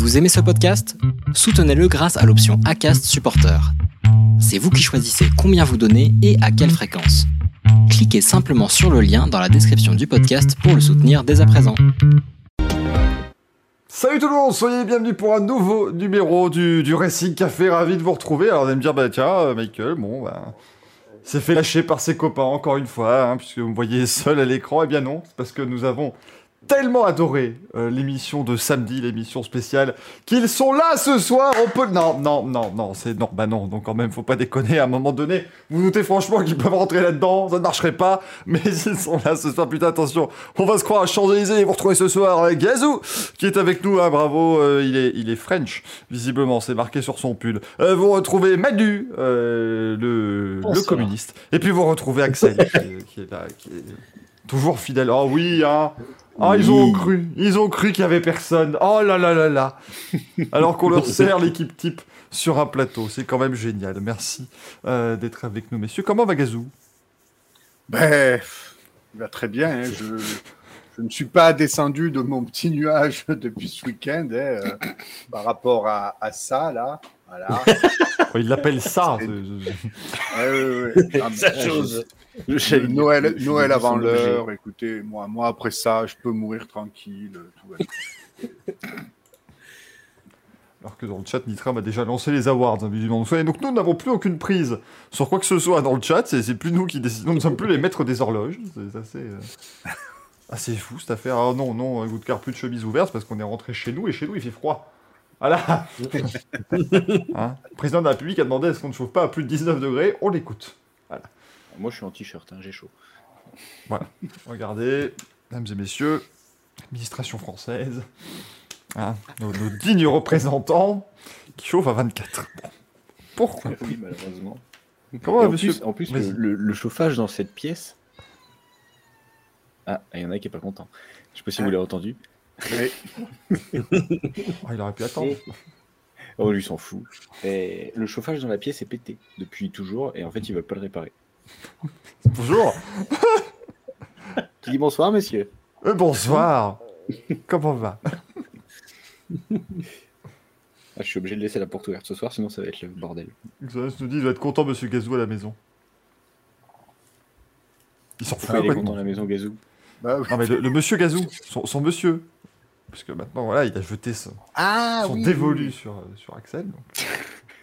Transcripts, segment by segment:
Vous aimez ce podcast? Soutenez-le grâce à l'option ACAST Supporter. C'est vous qui choisissez combien vous donnez et à quelle fréquence. Cliquez simplement sur le lien dans la description du podcast pour le soutenir dès à présent. Salut tout le monde, soyez bienvenus pour un nouveau numéro du, du Racing Café, ravi de vous retrouver. Alors vous allez me dire, bah tiens, euh, Michael, bon, bah, s'est fait lâcher par ses copains encore une fois, hein, puisque vous me voyez seul à l'écran. Eh bien non, c'est parce que nous avons tellement adoré euh, l'émission de samedi, l'émission spéciale, qu'ils sont là ce soir. On peut. Non, non, non, non, c'est non, bah non. Donc quand même, faut pas déconner. À un moment donné, vous doutez franchement qu'ils peuvent rentrer là-dedans, ça ne marcherait pas. Mais ils sont là ce soir. Putain, attention, on va se croire à Champs-Élysées. Vous retrouvez ce soir avec Gazou qui est avec nous. Hein, bravo, euh, il est, il est French visiblement. C'est marqué sur son pull. Euh, vous retrouvez Madu, euh, le, le communiste. Et puis vous retrouvez Axel qui, qui est là, qui est toujours fidèle. Oh oui, hein. Ah, ils ont cru, ils ont cru qu'il y avait personne. Oh là là là là. Alors qu'on leur sert l'équipe type sur un plateau, c'est quand même génial. Merci euh, d'être avec nous, messieurs. Comment va Gazou? Ben, il va très bien. hein. Je, je ne suis pas descendu de mon petit nuage depuis ce week-end hein, euh, par rapport à, à ça là. Voilà. Oh, Il l'appelle ça. C'est- c'est- Ouais, ouais, ouais. Ah, mais Sa bon, chose. je- je- Noël, je- Noël je- avant l'heure. Écoutez, moi, moi après ça, je peux mourir tranquille. Tout va bien. Alors que dans le chat, Nitram a déjà lancé les awards, hein, visiblement. Et donc nous n'avons plus aucune prise sur quoi que ce soit dans le chat. C'est plus nous qui décidons. Nous ne sommes plus les maîtres des horloges. C'est assez, euh, assez fou cette affaire. Ah non, non, Goudcar, plus de chemise ouverte parce qu'on est rentré chez nous et chez nous il fait froid. Voilà. Hein? Le président de la République a demandé est-ce qu'on ne chauffe pas à plus de 19 degrés On l'écoute. Moi, je suis en t-shirt, hein, j'ai chaud. Regardez, mesdames et messieurs, administration française, hein, nos, nos dignes représentants qui chauffent à 24. Bon. Pourquoi Oui, malheureusement. Comment Et en monsieur plus, en plus le, le- le chauffage dans cette pièce. Ah, il y en a qui est pas content. Je sais pas si vous l'avez entendu. Ah, Il aurait pu attendre. Oh, lui s'en fout. Et le chauffage dans la pièce est pété depuis toujours et en fait, ils veulent pas le réparer. Bonjour. Qui dit bonsoir, messieurs Euh, bonsoir. Comment va? Ah, Je suis obligé de laisser la porte ouverte ce soir, sinon ça va être le bordel. Xanos nous dit il doit être content, monsieur Gazou, à la maison. Il s'en fout Ah, il est content à la maison Gazou. bah, oui. Non, mais le, le monsieur Gazou, son, son monsieur. Parce que maintenant, voilà, il a jeté son, ah, son oui, dévolu oui, Sur, sur Axel. donc.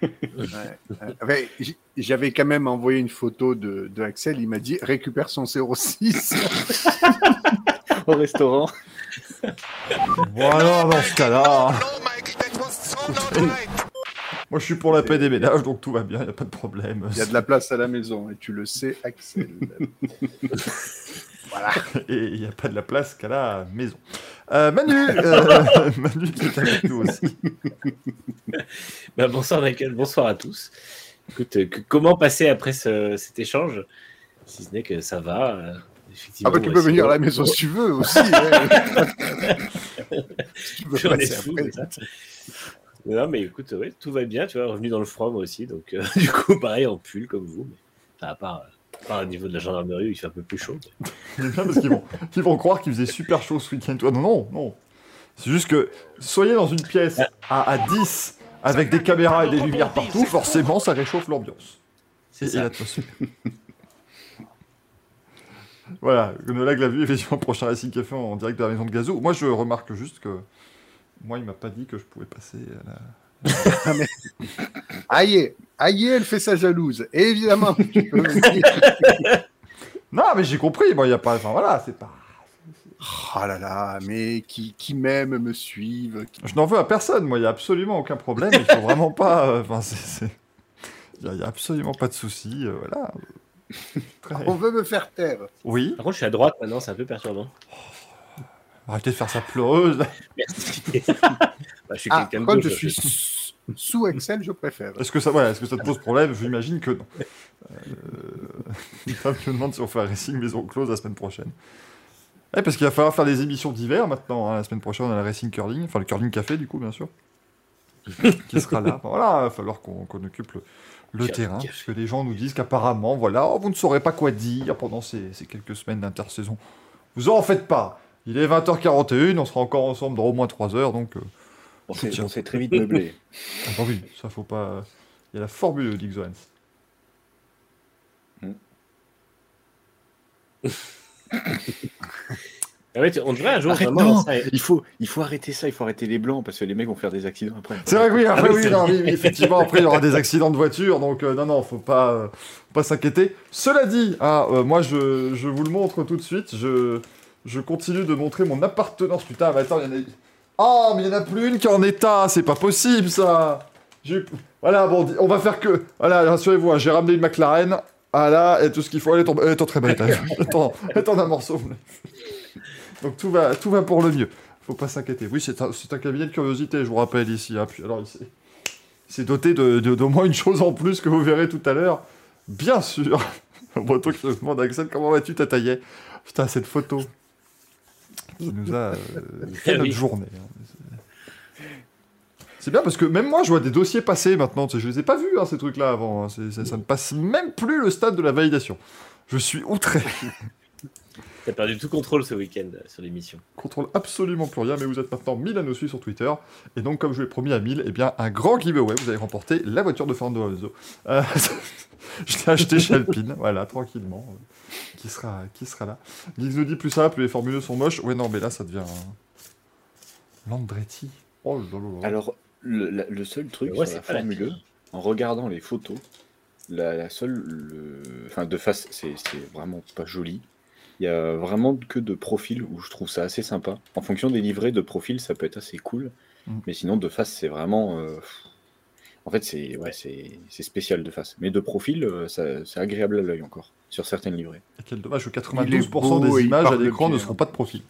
Ouais, J'avais quand même envoyé une photo de, de Axel. Il m'a dit récupère son 06. Au restaurant. Voilà, dans ce cas-là. Moi, je suis pour la paix des ménages, donc tout va bien, il n'y a pas de problème. Il y a de la place à la maison et tu le sais, Axel. voilà. Et il n'y a pas de la place qu'à la maison. Euh, Manu, euh, Manu est avec nous aussi. Bah, bonsoir Michael, bonsoir à tous. Écoute, euh, que- comment passer après ce- cet échange? Si ce n'est que ça va. euh, effectivement, Ah bah tu ouais, peux venir à la maison si tu veux aussi. Si tu J'en ai passer fou, après. ça. Non, mais écoute, ouais, tout va bien, tu vois, revenu dans le froid moi aussi. Donc, euh, du coup, pareil, en pull comme vous. Mais, enfin, à part, à part au niveau de la gendarmerie il fait un peu plus chaud. C'est bien parce qu'ils vont, ils vont croire qu'il faisait super chaud ce week-end. Toi, non, non, non. C'est juste que soyez dans une pièce à, à 10 avec des caméras et des lumières partout, forcément ça réchauffe l'ambiance. C'est ça. voilà, Gonolag l'a vu, effectivement, prochain Racing Café en direct de la maison de Gazou. Moi, je remarque juste que moi, il m'a pas dit que je pouvais passer à la... Aïe, aïe, elle fait sa jalouse. Et évidemment, tu peux. Non, mais j'ai compris, moi, il n'y a pas... Enfin, voilà, c'est pas... Oh là là, mais qui, qui m'aime me suivent. qui- Je n'en veux à personne, moi, il n'y a absolument aucun problème, il faut vraiment pas... euh, Enfin, c'est- c'est... Il n'y a, absolument pas de souci, euh, voilà. Très- On veut me faire taire. Oui, Par contre, je suis à droite maintenant, c'est un peu perturbant. arrêtez de faire sa pleureuse. Merci. Bah, je suis Ah, quelqu'un de quand je suis. Sous- Excel, je préfère. Est-ce que ça, ouais, est-ce que ça te pose problème? J'imagine que non. Euh, une femme me demande si on fait un racing maison close la semaine prochaine. Ouais, parce qu'il va falloir faire des émissions d'hiver maintenant. hein. La semaine prochaine, on a le racing curling, enfin le curling café du coup, bien sûr, qui sera là. Voilà, il va falloir qu'on occupe le, terrain, café. parce que les gens nous disent qu'apparemment, voilà, oh, vous ne saurez pas quoi dire pendant ces, ces quelques semaines d'intersaison. Vous en faites pas. Il est 20h41, on sera encore ensemble dans au moins 3 heures, donc euh, On s'est Tiens. on s'est très vite meublé. Ah bah oui, ça faut pas. Il y a la formule. Ah ouais, tu- on devrait un jour Arrête, vraiment non, un- il faut, il faut arrêter ça, il faut arrêter les blancs parce que les mecs vont faire des accidents après. C'est vrai que oui, après Ah oui, oui, non, oui, effectivement, après il y aura des accidents de voiture, donc euh, non, non, faut pas, euh, faut pas s'inquiéter. Cela dit, ah, euh, moi je, je vous le montre tout de suite, je, je continue de montrer mon appartenance. Putain, mais attends, il y en a. Ah, mais il y en a plus une qui est en état, c'est pas possible ça Voilà, bon, on va faire que. Voilà, rassurez-vous, hein, j'ai ramené une McLaren, voilà, et tout ce qu'il faut, elle est en, elle est en très. Attends, attends un morceau. Donc tout va, tout va pour le mieux. Faut pas s'inquiéter. Oui, c'est un, un cabinet de curiosité, je vous rappelle ici. hein. Alors, il s'est- doté de, de- d'au moins une chose en plus que vous verrez tout à l'heure. Bien sûr. Breton qui se demande Axel, comment vas-tu, Tataillet? Putain, cette photo qui nous a euh, fait Ah notre oui. journée. hein. C'est- bien parce que même moi, je vois des dossiers passer maintenant. Je les ai pas vus, hein, ces trucs-là, avant. hein. C'est- ça ne passe même plus le stade de la validation. Je suis outré. T'as perdu tout contrôle ce week-end euh, sur l'émission. contrôle absolument plus rien, mais vous êtes maintenant 1000 à nous suivre sur Twitter. Et donc, comme je l'ai promis à 1000, eh bien, un grand giveaway. Vous allez remporter la voiture de Fernando Alonso. Euh, je l'ai acheté chez Alpine, voilà, tranquillement. euh, qui, sera, qui sera là Geeks nous dit plus simple, plus les formules sont moches. Ouais, non, mais là, ça devient. Landretti. Oh là là là. Alors, le, la- le seul truc Ouais, sur c'est la pas la Formule 1, en regardant les photos, la, la seule, le- enfin de face, c'est vraiment pas joli. Il y a vraiment que de profil où je trouve ça assez sympa. En fonction des livrets de profil, ça peut être assez cool, Mm. mais sinon de face, c'est vraiment, euh, en fait, c'est ouais, c'est c'est spécial de face. Mais de profil, euh, ça- c'est agréable à l'œil encore sur certaines livrées. Quel dommage que Il est 92% beau des images à l'écran ne seront pas de profil.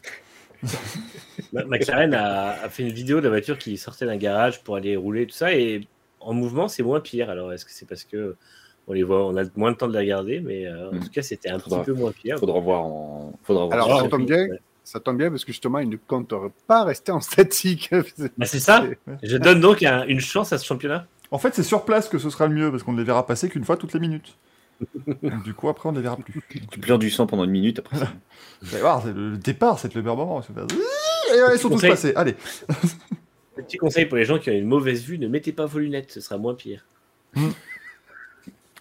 McLaren a, a fait une vidéo de la voiture qui sortait d'un garage pour aller rouler, tout ça, et en mouvement, c'est moins pire. Alors, est-ce que c'est parce que on les voit, on a moins de temps de la regarder, mais euh, en Mm. tout cas, c'était un Faudra- petit peu moins pire. Faudra voir en, faudra voir. Alors, ça tombe bien, ouais. ça tombe bien parce que justement, il ne compte pas rester en statique. Bah, c'est ça. Je donne donc un- une chance à ce championnat. En fait, c'est sur place que ce sera le mieux, parce qu'on ne les verra passer qu'une fois toutes les minutes. Du coup, après, on ne les verra plus. tu pleures du sang pendant une minute après. ça. Vous allez voir, c'est le, le départ, c'est le meilleur moment. Et allez, ils sont tous passés. Allez. Petit conseil pour les gens qui ont une mauvaise vue, ne mettez pas vos lunettes, ce sera moins pire.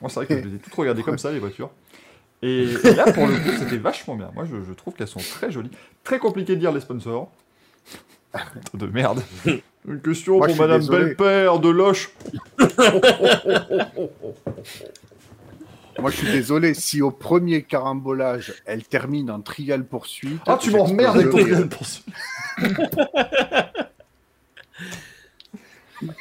Moi, c'est vrai que je les ai toutes regardées comme ça, les voitures. Et, et là, pour le coup, c'était vachement bien. Moi, je, je trouve qu'elles sont très jolies. Très compliqué de dire les sponsors. Putain de merde. Une question Moi, je pour suis Madame désolé. Belle-Père de Loche. Moi, je suis désolé, si au premier carambolage, elle termine en trial poursuite. Ah, tu m'emmerdes avec ton trial poursuite.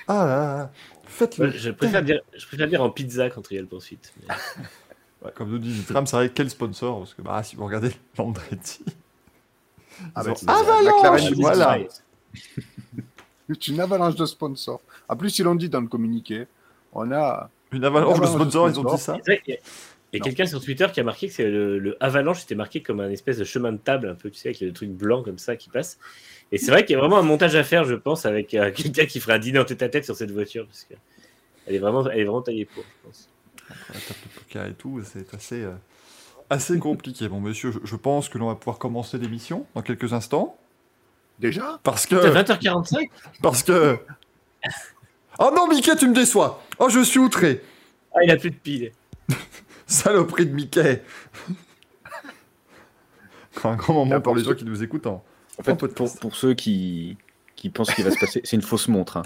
ah là là. Faites-le. Je préfère dire, je préfère dire en pizza qu'en trial poursuite. mais- Ouais, comme nous dit Tram, c'est vrai, quel sponsor? Parce que bah, si vous regardez Landretti. Ah, ils bah, ont c'est- Avalanche McLaren, Voilà. C'est une avalanche de sponsors. En plus, ils l'ont dit dans le communiqué. On a. Une avalanche de Avalanche de sponsors, ils ont dit ça. Il y a quelqu'un sur Twitter qui a marqué que c'est le, le Avalanche était marqué comme un espèce de chemin de table, un peu, tu sais, avec le truc blanc comme ça qui passe. Et c'est vrai qu'il y a vraiment un montage à faire, je pense, avec euh, quelqu'un qui ferait un dîner en tête à tête sur cette voiture, parce que elle est vraiment, elle est vraiment taillée pour, je pense. la table de poker et tout, c'est assez, euh, assez compliqué. Bon, monsieur, je, je pense que l'on va pouvoir commencer l'émission dans quelques instants. Déjà? Parce que. 20h45 Parce que. Oh non, Mickey, tu me déçois Oh, je suis outré Ah, il a plus de piles. Saloperie de Mickey Un grand moment Là, pour pour les ceux- gens qui nous écoutent. hein. En fait, pour, pour ceux qui, qui pensent qu'il va se passer, c'est une fausse montre. hein.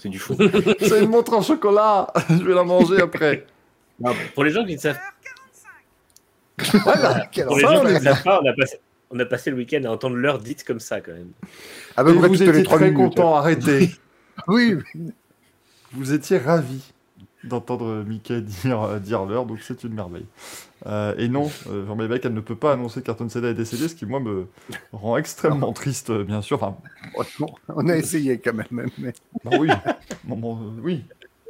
C'est- du faux. C'est une montre en chocolat Je vais la manger après Pour les gens qui ne savent, Voilà Quel pour les Ça, gens on qui ne savent pas, on a passé, on a passé le week-end à entendre l'heure dite comme ça, quand même. Et près vous les étiez trois très minutes. content, arrêtez Oui, Vous étiez ravis d'entendre Mickey dire, dire l'heure, donc c'est une merveille. Euh, et non, euh, Jean Mébec, elle ne peut pas annoncer qu'Ayrton Senna est décédé, ce qui, moi, me rend extrêmement triste, bien sûr. Enfin, honnêtement, on a essayé quand même. Mais... bah oui, Bon, bon, euh, oui.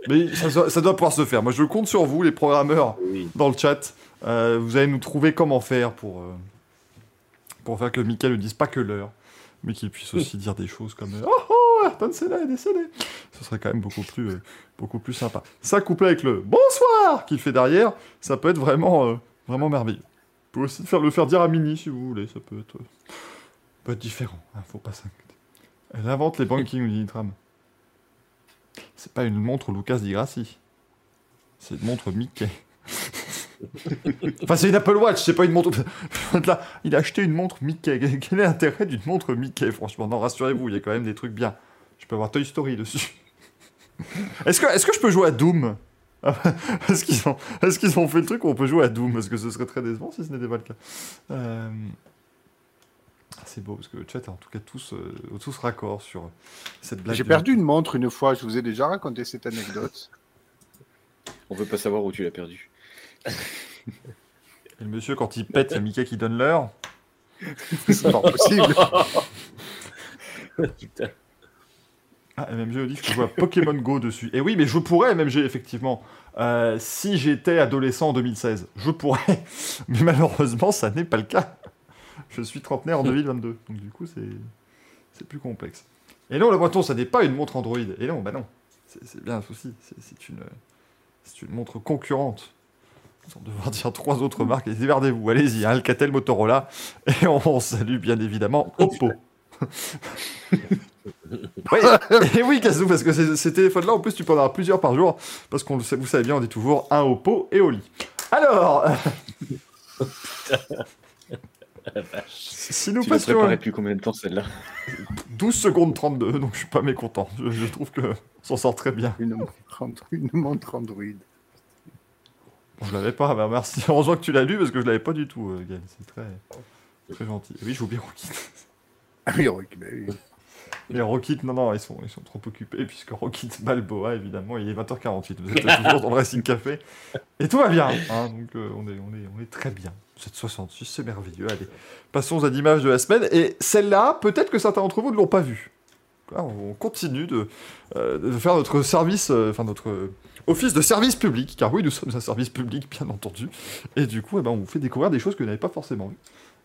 Mais ça, doit- ça doit pouvoir se faire. Moi, je compte sur vous, les programmeurs, Oui. dans le chat. Euh, vous allez nous trouver comment faire pour, euh, pour faire que Mickey ne dise pas que l'heure, mais qu'il puisse aussi dire des choses comme euh, Oh oh, Ayrton Senna est décédé Ce serait quand même beaucoup plus, euh, beaucoup plus sympa. Ça couplé avec le Bonsoir qu'il fait derrière, ça peut être vraiment, euh, vraiment merveilleux. Vous pouvez aussi faire, le faire dire à Mini si vous voulez, ça peut être, euh, peut être différent, hein, faut pas s'inquiéter. Elle invente les banking Unitram. C'est pas une montre Lucas Di Grassi. C'est une montre Mickey. enfin, c'est une Apple Watch, c'est pas une montre. Là, il a acheté une montre Mickey. Quel est l'intérêt d'une montre Mickey Franchement, non, rassurez-vous, il y a quand même des trucs bien. Je peux avoir Toy Story dessus. Est-ce que, est que je peux jouer à Doom? Est-ce qu'ils ont, est qu'ils ont fait le truc où on peut jouer à Doom? Parce que ce serait très décevant si ce n'était pas le cas? Euh, ah, c'est beau parce que le chat est en tout cas tous, euh, tous raccord sur cette blague. J'ai perdu une montre une fois, je vous ai déjà raconté cette anecdote. On veut pas savoir où tu l'as perdu. Et le monsieur, quand il pète, il y a Mickey qui donne l'heure. C'est pas possible. Putain. Ah, MMG que je à Pokémon Go dessus. Et oui, mais je pourrais, MMG, effectivement. Euh, si j'étais adolescent en 2016, je pourrais. Mais malheureusement, ça n'est pas le cas. Je suis trentenaire en 2022. Donc du coup, c'est plus complexe. Et non, le breton, ça n'est pas une montre Android. Et non, bah non. C'est bien un souci. C'est une, une montre concurrente. Sans devoir dire trois autres marques. Et démerdez-vous. Allez-y, hein, Alcatel, Motorola. Et on salue bien évidemment Oppo. oui, et oui, Kazoo, parce que ces téléphones-là, en plus, tu peux en avoir plusieurs par jour, parce qu'on vous savez bien, on dit toujours un au pot et au lit. Alors, si nous tu passions. depuis combien de temps celle-là 12 secondes 32, donc je suis pas mécontent. Je, trouve que s'en sort très bien. Une montre, Android. Bon, je l'avais pas, bah, merci. Heureusement que tu l'as lu parce que je l'avais pas du tout, euh, C'est très, très gentil. Oui, je bien Rocky. Ah oui, Rocky, bah oui. Les Rockit, non, non, ils sont, ils sont trop occupés, puisque Rockit Balboa, évidemment, il est 20h48. Vous êtes toujours dans le Racing Café. Et tout va bien. Hein, donc, euh, on, est, on, est, on est très bien. 766, c'est merveilleux. Allez, passons à l'image de la semaine. Et celle-là, peut-être que certains d'entre vous ne l'ont pas vue. On continue de, euh, de faire notre service, euh, enfin, notre office de service public, car oui, nous sommes un service public, bien entendu. Et du coup, eh ben, on vous fait découvrir des choses que vous n'avez pas forcément vues.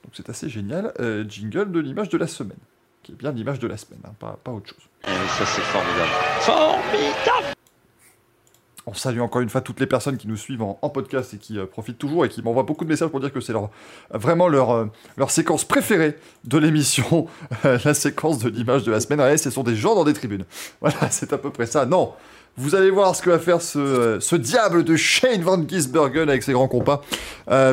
Donc, c'est assez génial. jingle de l'image de la semaine qui est bien l'image de la semaine, hein, pas, pas, autre chose. ça c'est formidable. Formidable on salue encore une fois toutes les personnes qui nous suivent en, podcast et qui euh, profitent toujours et qui m'envoient beaucoup de messages pour dire que c'est leur, vraiment leur, euh, leur séquence préférée de l'émission, la séquence de l'image de la semaine. Ouais, ce sont des gens dans des tribunes. Voilà, c'est à peu près ça. Non, vous allez voir ce que va faire ce, euh, ce diable de Shane Van Gisbergen avec ses grands compas,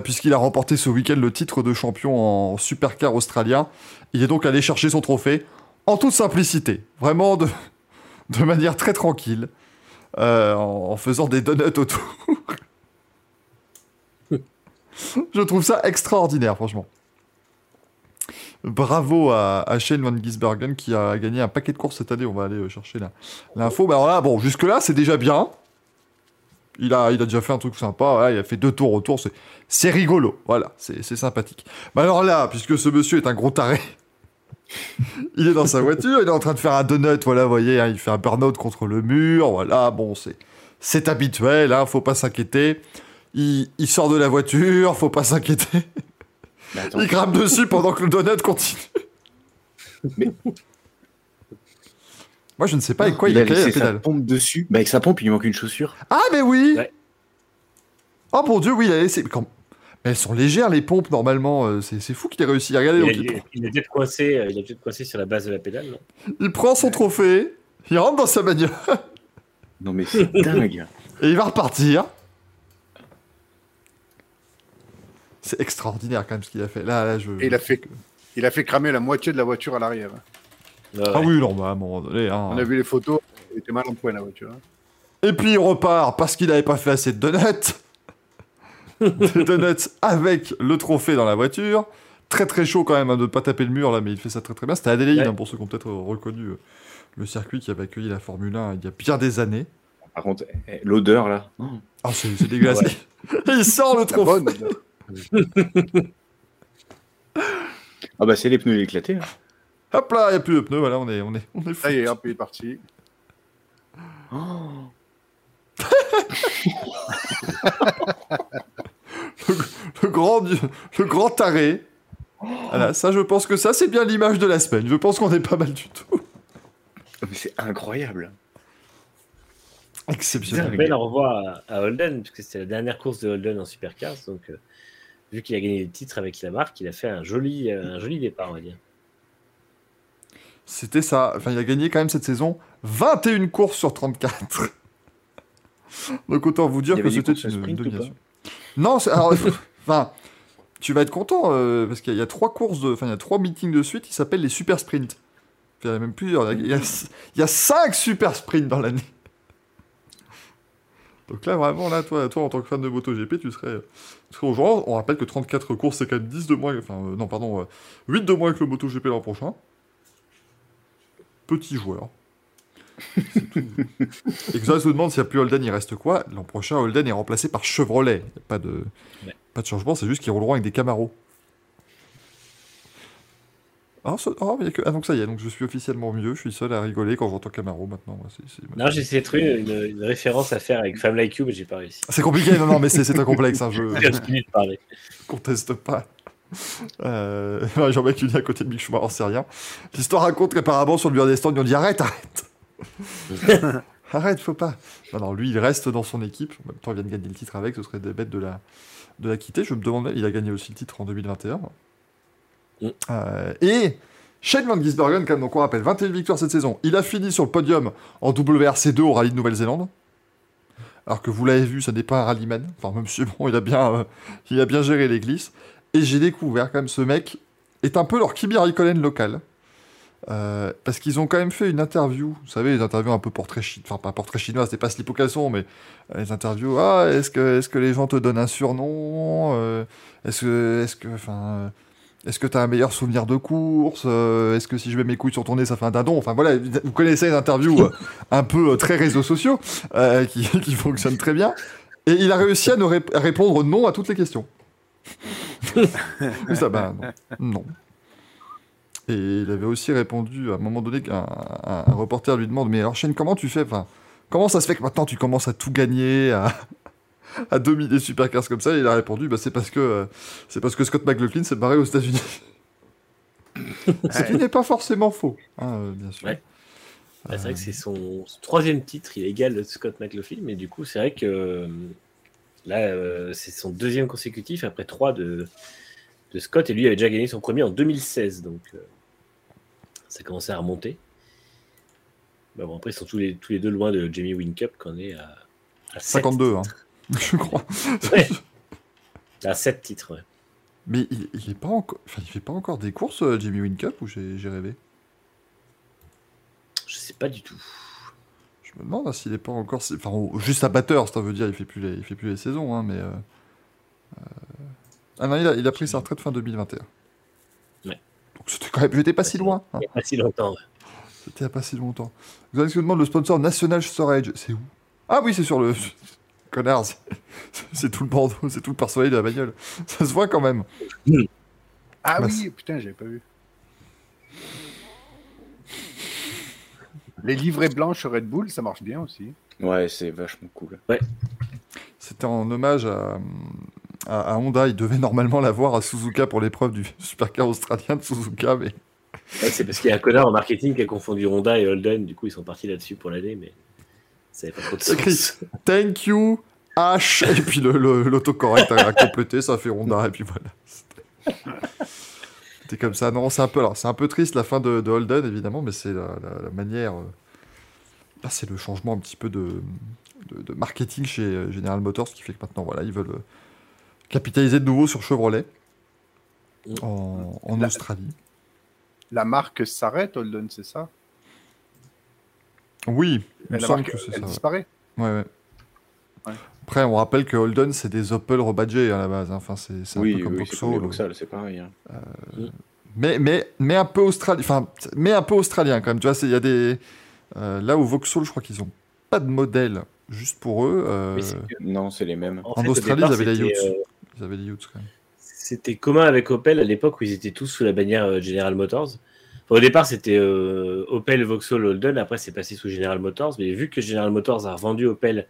puisqu'il a remporté ce week-end le titre de champion en supercar australien. Il est donc allé chercher son trophée en toute simplicité, vraiment de, de manière très tranquille, euh, en, faisant des donuts autour. Je trouve ça extraordinaire, franchement. Bravo à, Shane Van Gisbergen qui a gagné un paquet de courses cette année. On va aller euh, chercher l'info. Bah là, bon, jusque-là, c'est déjà bien. Il a, il a déjà fait un truc sympa, il a fait deux tours autour, c'est rigolo, voilà, c'est sympathique. Mais alors là, puisque ce monsieur est un gros taré, il est dans sa voiture, il est en train de faire un donut, voilà, vous voyez, hein, il fait un burn-out contre le mur, voilà, bon, c'est, c'est habituel, hein, faut pas s'inquiéter. Il, il, sort de la voiture, faut pas s'inquiéter. Il crame dessus pendant que le donut continue. Mais... Moi, je ne sais pas avec quoi il, a laissé sa pompe dessus. Bah, avec sa pompe, il lui manque une chaussure. Ah, mais oui Oh mon dieu, oui, il a laissé elles sont légères, les pompes, normalement. Euh, c'est fou qu'il ait réussi à regarder. Il, a, il, peut-être coincé, il peut coincé sur la base de la pédale. Non? Il prend son trophée, il rentre dans sa bagnole. non, mais c'est dingue. Et il va repartir. C'est extraordinaire quand même ce qu'il a fait. Là, là, je. il a fait, il a fait cramer la moitié de la voiture à l'arrière. Ah, oui, non, bah, à un moment donné. Hein. On a vu les photos, il était mal en point la voiture. Hein. Et puis il repart parce qu'il n'avait pas fait assez de donuts des donuts avec le trophée dans la voiture. Très très chaud quand même hein, de ne pas taper le mur là, mais il fait ça très très bien. C'était Adélaïde, hein, pour ceux qui ont peut-être reconnu euh, le circuit qui avait accueilli la Formule 1 il y a bien des années. Par contre, eh, l'odeur là. Ah, c'est dégueulasse. il sort le trophée. Ah bah c'est les pneus éclatés. Hein. Hop là, il n'y a plus de pneus, voilà, on est, on est, on est Ça y est, hop, il est parti. Oh. le, grand, le grand taré. Voilà, ça, je pense que ça, c'est bien l'image de la semaine. Je pense qu'on est pas mal du tout. c'est incroyable. Exceptionnel. Un bel au revoir à, Holden, puisque c'était la dernière course de Holden en Supercars. Donc, euh, vu qu'il a gagné le titre avec la marque, il a fait un joli, euh, un joli départ, on va dire. C'était ça. Enfin, il a gagné quand même cette saison 21 courses sur 34. Donc autant vous dire que c'était une, une domination. Non, alors, enfin, tu vas être content euh, parce qu'il y a- il y a trois courses, de, enfin, il y a trois meetings de suite qui s'appellent les super sprints. Il y en a même plusieurs. Il y a, il y a cinq super sprints dans l'année. Donc là, vraiment, là, toi, toi, en tant que fan de MotoGP, tu serais, tu serais au genre. On rappelle que 34 courses, c'est quand même 10 de moins, enfin, euh, non, pardon, euh, 8 de moins que le MotoGP l'an prochain. Petit joueur. Tout. Et que ça se demande s'il n'y a plus Holden, il reste quoi? L'an prochain, Holden est remplacé par Chevrolet. Pas de, Ouais. pas de changement, c'est juste qu'ils rouleront avec des Camaro. Ah, ça- ah, mais que- ah, donc ça y est, donc je suis officiellement mieux, je suis seul à rigoler quand j'entends Camaro maintenant. ouais, c'est- c'est- Non, j'ai essayé de trouver une, une référence à faire avec Femme Like You, mais j'ai pas réussi. C'est compliqué, non, non, mais c'est c'est un complexe, hein, je de parler. conteste pas. Euh, Jean-Marc à côté de Mick Schumacher, on sait rien. L'histoire raconte qu'apparemment sur le mur des stands, ils ont dit arrête, arrête Arrête, faut pas. Non, non, lui, il reste dans son équipe. En même temps, il vient de gagner le titre avec, ce serait des bêtes de la, de la quitter. Je me demande, il a gagné aussi le titre en 2021. Mm. Euh, et Shane Van Gisbergen, quand même, donc on rappelle, 21 victoires cette saison. Il a fini sur le podium en WRC2 au rallye de Nouvelle-Zélande. Alors que vous l'avez vu, ça n'est pas un rallyman. Enfin, même si bon, il a bien, euh, il a bien géré les glisses. Et j'ai découvert quand même ce mec est un peu leur Kimi Raikkonen local. Euh, parce qu'ils ont quand même fait une interview, vous savez, les interviews un peu portrait chinois, enfin pas portrait chinois, c'était pas Slip mais les interviews, ah, est-ce que, est que les gens te donnent un surnom Est-ce que, est-ce que, enfin, est-ce que t'as un meilleur souvenir de course Euh, Est-ce que si je mets mes couilles sur ton nez, ça fait un dindon? Enfin voilà, vous connaissez les interviews euh, un peu euh, très réseaux sociaux, euh, qui, qui fonctionnent très bien. Et il a réussi à, ne rép- à répondre non à toutes les questions. Ça, bah, non. non. Et il avait aussi répondu à un moment donné qu'un un, un reporter lui demande Mais alors, Shane, comment tu fais? Enfin, Comment ça se fait que maintenant tu commences à tout gagner, à, à dominer supercars comme ça Et il a répondu bah, C'est parce, que, euh, c'est parce que Scott McLaughlin s'est barré aux États-Unis. Ce qui n'est pas forcément faux, hein, euh, bien sûr. Ouais. Ah, c'est vrai que c'est son, troisième titre, il égale Scott McLaughlin, mais du coup, c'est vrai que euh, là, c'est son deuxième consécutif après trois de, de Scott, et lui avait déjà gagné son premier en 2016, donc ça commençait à remonter. Bah bon, après, ils sont tous les, tous les deux loin de Jamie Wincup, qu'on est à, à sept 52, hein. je crois. Ouais. À 7 titres, ouais. Mais il, il est pas encore, enfin, il fait pas encore des courses, euh, Jimmy Wincup, ou j'ai j'ai rêvé? Je sais pas du tout. Je me demande hein, s'il est pas encore, enfin, juste à batteur, ça veut dire, il fait plus les, il fait plus les saisons, hein, mais. euh, euh, Ah non, il a, il a pris sa retraite fin 2021. Ouais. Donc c'était quand même, j'étais pas si loin. hein. Pas si longtemps. ouais. C'était pas si longtemps. Vous avez ce que demande le sponsor National Storage, c'est où? Ah oui, c'est sur le. Connard, c'est- tout le Bordeaux, c'est tout le personnel de la bagnole. Ça se voit quand même. Ah Bah, oui, putain, j'avais pas vu. Les livrets blanches Red Bull, ça marche bien aussi. Ouais, c'est vachement cool. C'était en hommage à, à, à Honda. Il devait normalement l'avoir à Suzuka pour l'épreuve du supercar australien de Suzuka, mais Ouais, c'est parce qu'il y a un connard en marketing qui a confondu Honda et Holden, du coup, ils sont partis là-dessus pour l'année, mais ça pas trop de C'est écrit sens. Thank you, H, et puis le- le- l'autocorrect a, complété, ça fait Honda, et puis voilà. C'était- comme ça. Non, c'est un peu, alors, c'est un peu triste la fin de, de Holden, évidemment, mais c'est la, la- la manière. euh, Là, c'est le changement un petit peu de, de, de marketing chez euh, General Motors qui fait que maintenant, voilà, ils veulent euh, capitaliser de nouveau sur Chevrolet en, en La- Australie. La marque s'arrête, Holden, c'est ça? Oui, il me La marque, que c'est elle ça. ouais. disparaît. Ouais, ouais. Ouais. Après, on rappelle que Holden, c'est des Opel rebadgés à la base. hein. Enfin, c'est c'est un Oui, peu comme oui, les Vauxhall. C'est pareil. hein. Mais, mais, mais un peu australien. Enfin, mais un peu australien quand même. Tu vois, il y a des. euh, là où Vauxhall, je crois qu'ils ont pas de modèle juste pour eux. euh, Mais Non, c'est les mêmes. en, En fait, au Australie, départ, ils avaient les euh, Ils avaient des Utes quand même. C'était commun avec Opel à l'époque où ils étaient tous sous la bannière euh, General Motors. Enfin, au départ, c'était euh, Opel, Vauxhall, Holden. Après, c'est passé sous General Motors. Mais vu que General Motors a revendu Opel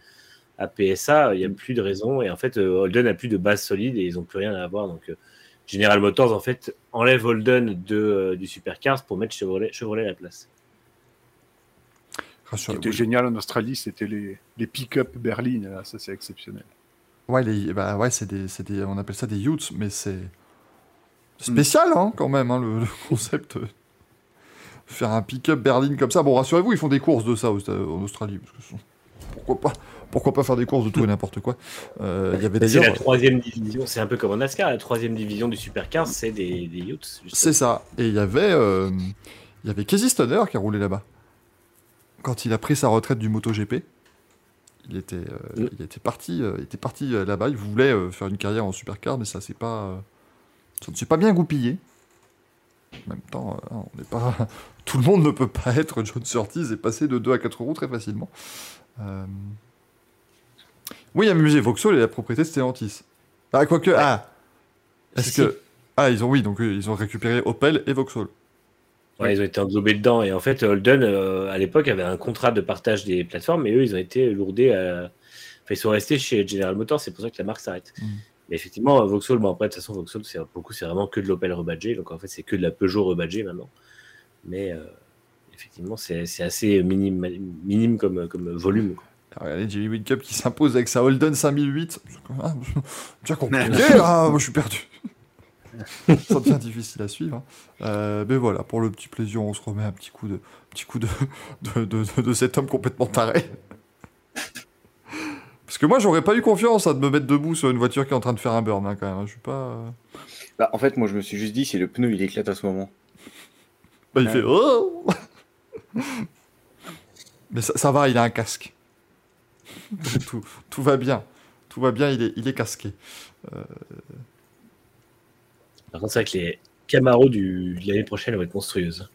à PSA, il n'y a plus de raison. Et en fait, euh, Holden n'a plus de base solide et ils n'ont plus rien à avoir. Donc, euh, General Motors, en fait, enlève Holden de, euh, du Supercars pour mettre Chevrolet, Chevrolet à la place. Ce qui Rassure- était génial en Australie, c'était les, les pick-up berlines. Là, ça, c'est exceptionnel. Ouais, les, bah, ouais c'est des, c'est des- on appelle ça des Utes, mais c'est spécial hein, quand même, hein, le, le concept. Faire un pick-up berline comme ça. Bon, rassurez-vous, ils font des courses de ça en Australie. parce que pourquoi pas Pourquoi pas faire des courses de tout et n'importe quoi Euh, Il y avait C'est la troisième division, c'est un peu comme en NASCAR, la troisième division du Supercar, c'est des, des yachts. C'est ça. Et il y avait, euh, y avait Casey Stoner qui a roulé là-bas. Quand il a pris sa retraite du MotoGP, il était, euh, Mm. il était parti, euh, il était parti euh, là-bas. Il voulait faire une carrière en supercar, mais ça c'est pas, ça ne s'est pas bien goupillé. En même temps, euh, on n'est pas, tout le monde ne peut pas être John Surtees et passer de 2 à 4 roues très facilement. Euh, Oui, amusez, Vauxhall est la propriété de Stellantis. Ah, quoique, ah, est-ce Si, que ah, ils ont oui, donc euh, ils ont récupéré Opel et Vauxhall. Ouais, ils ont été englobés dedans. Et en fait, Holden, euh, à l'époque, avait un contrat de partage des plateformes, et eux, ils ont été lourdés. à- Enfin, ils sont restés chez General Motors, c'est pour ça que la marque s'arrête. Mm. Mais effectivement, Vauxhall, bon, après, de toute façon, Vauxhall, c'est beaucoup, c'est vraiment que de l'Opel rebadgé. Donc, en fait, c'est que de la Peugeot rebadgée maintenant. Mais euh, effectivement, c'est assez minime, minime comme, comme volume. quoi. Alors, Regardez Jerry Whitcup qui s'impose avec sa Holden 5008. Ah, Bien compliqué, là, moi je suis perdu. Ça devient difficile à suivre. hein. Euh, mais voilà, pour le petit plaisir, on se remet un petit coup de, petit coup de, de, de, de- de cet homme complètement taré. Parce que moi, j'aurais pas eu confiance à de me mettre debout sur une voiture qui est en train de faire un burn, hein, quand même. hein. Je suis pas. euh, Bah, en fait, moi, je me suis juste dit, si le pneu il éclate à ce moment. Bah, il Ouais. fait. Oh Mais ça, ça va, il a un casque. Donc, tout, tout va bien. Tout va bien, il est, il est casqué. Par contre, c'est vrai que les Camaro du, de l'année prochaine vont être monstrueuses.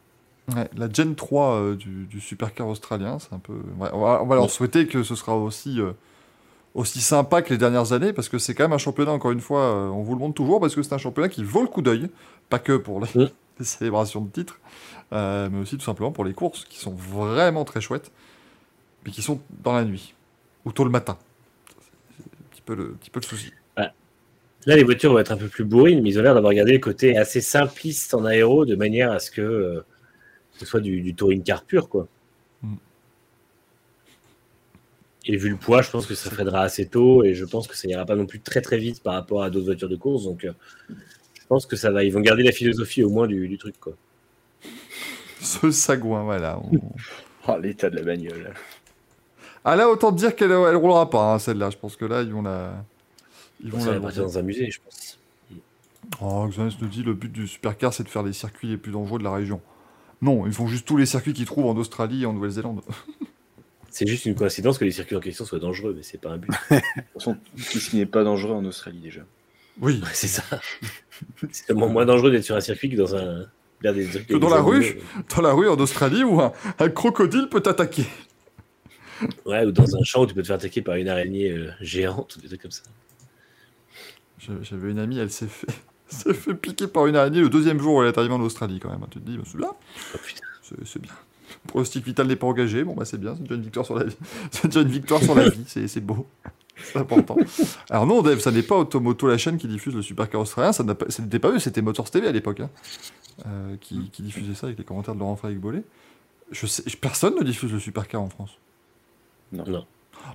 Ouais, la Gen 3 euh, du, du supercar australien, c'est un peu. ouais, on, va, on va leur souhaiter que ce sera aussi, euh, aussi sympa que les dernières années, parce que c'est quand même un championnat, encore une fois, euh, on vous le montre toujours, parce que c'est un championnat qui vaut le coup d'œil, pas que pour les, Mm. les célébrations de titres, euh, mais aussi tout simplement pour les courses, qui sont vraiment très chouettes, mais qui sont dans la nuit, ou tôt le matin. C'est un petit peu le, un petit peu le souci. Là, les voitures vont être un peu plus bourrines, mais ils ont l'air d'avoir gardé le côté assez simpliste en aéro, de manière à ce que euh, ce soit du, du touring car pur, quoi. Mm. Et vu le poids, je pense que ça freinera assez tôt, et je pense que ça ira pas non plus très très vite par rapport à d'autres voitures de course, donc euh, je pense que ça va. Ils vont garder la philosophie au moins du, du truc, quoi. Ce sagouin, voilà. on- Oh, l'état de la bagnole. Ah là, autant te dire qu'elle elle roulera pas, hein, celle-là. Je pense que là, ils vont la. Ils vont ça la va partir dans un musée, je pense. Oh, Xanes nous dit le but du supercar, c'est de faire les circuits les plus dangereux de la région. Non, ils font juste tous les circuits qu'ils trouvent en Australie et en Nouvelle-Zélande. C'est juste une coïncidence que les circuits en question soient dangereux, mais c'est pas un but. De toute façon, qu'est-ce qui n'est pas dangereux en Australie déjà Oui. Ouais, c'est ça. c'est tellement moins dangereux d'être sur un circuit que dans un. des Que dans la rue Dans la rue en Australie où un, un crocodile peut t'attaquer. Ouais, ou dans un champ où tu peux te faire attaquer par une araignée euh, géante ou des trucs comme ça. J'avais une amie, elle s'est fait, s'est fait piquer par une araignée le deuxième jour où elle est arrivée en Australie quand même. Tu te dis, bah, Oh, c'est c'est bien. Pronostic vital n'est pas engagé, bon bah c'est bien, c'est déjà une victoire sur la vie. C'est déjà une victoire sur la vie, c'est c'est beau. C'est important. Alors non, Dave, ça n'est pas Automoto la chaîne qui diffuse le supercar australien, ça n'a pas- ce n'était pas eux, c'était Motors TV à l'époque, hein, euh, qui, qui diffusait ça avec les commentaires de Laurent Frédéric Bollet. Je sais, personne ne diffuse le supercar en France. Non. Non.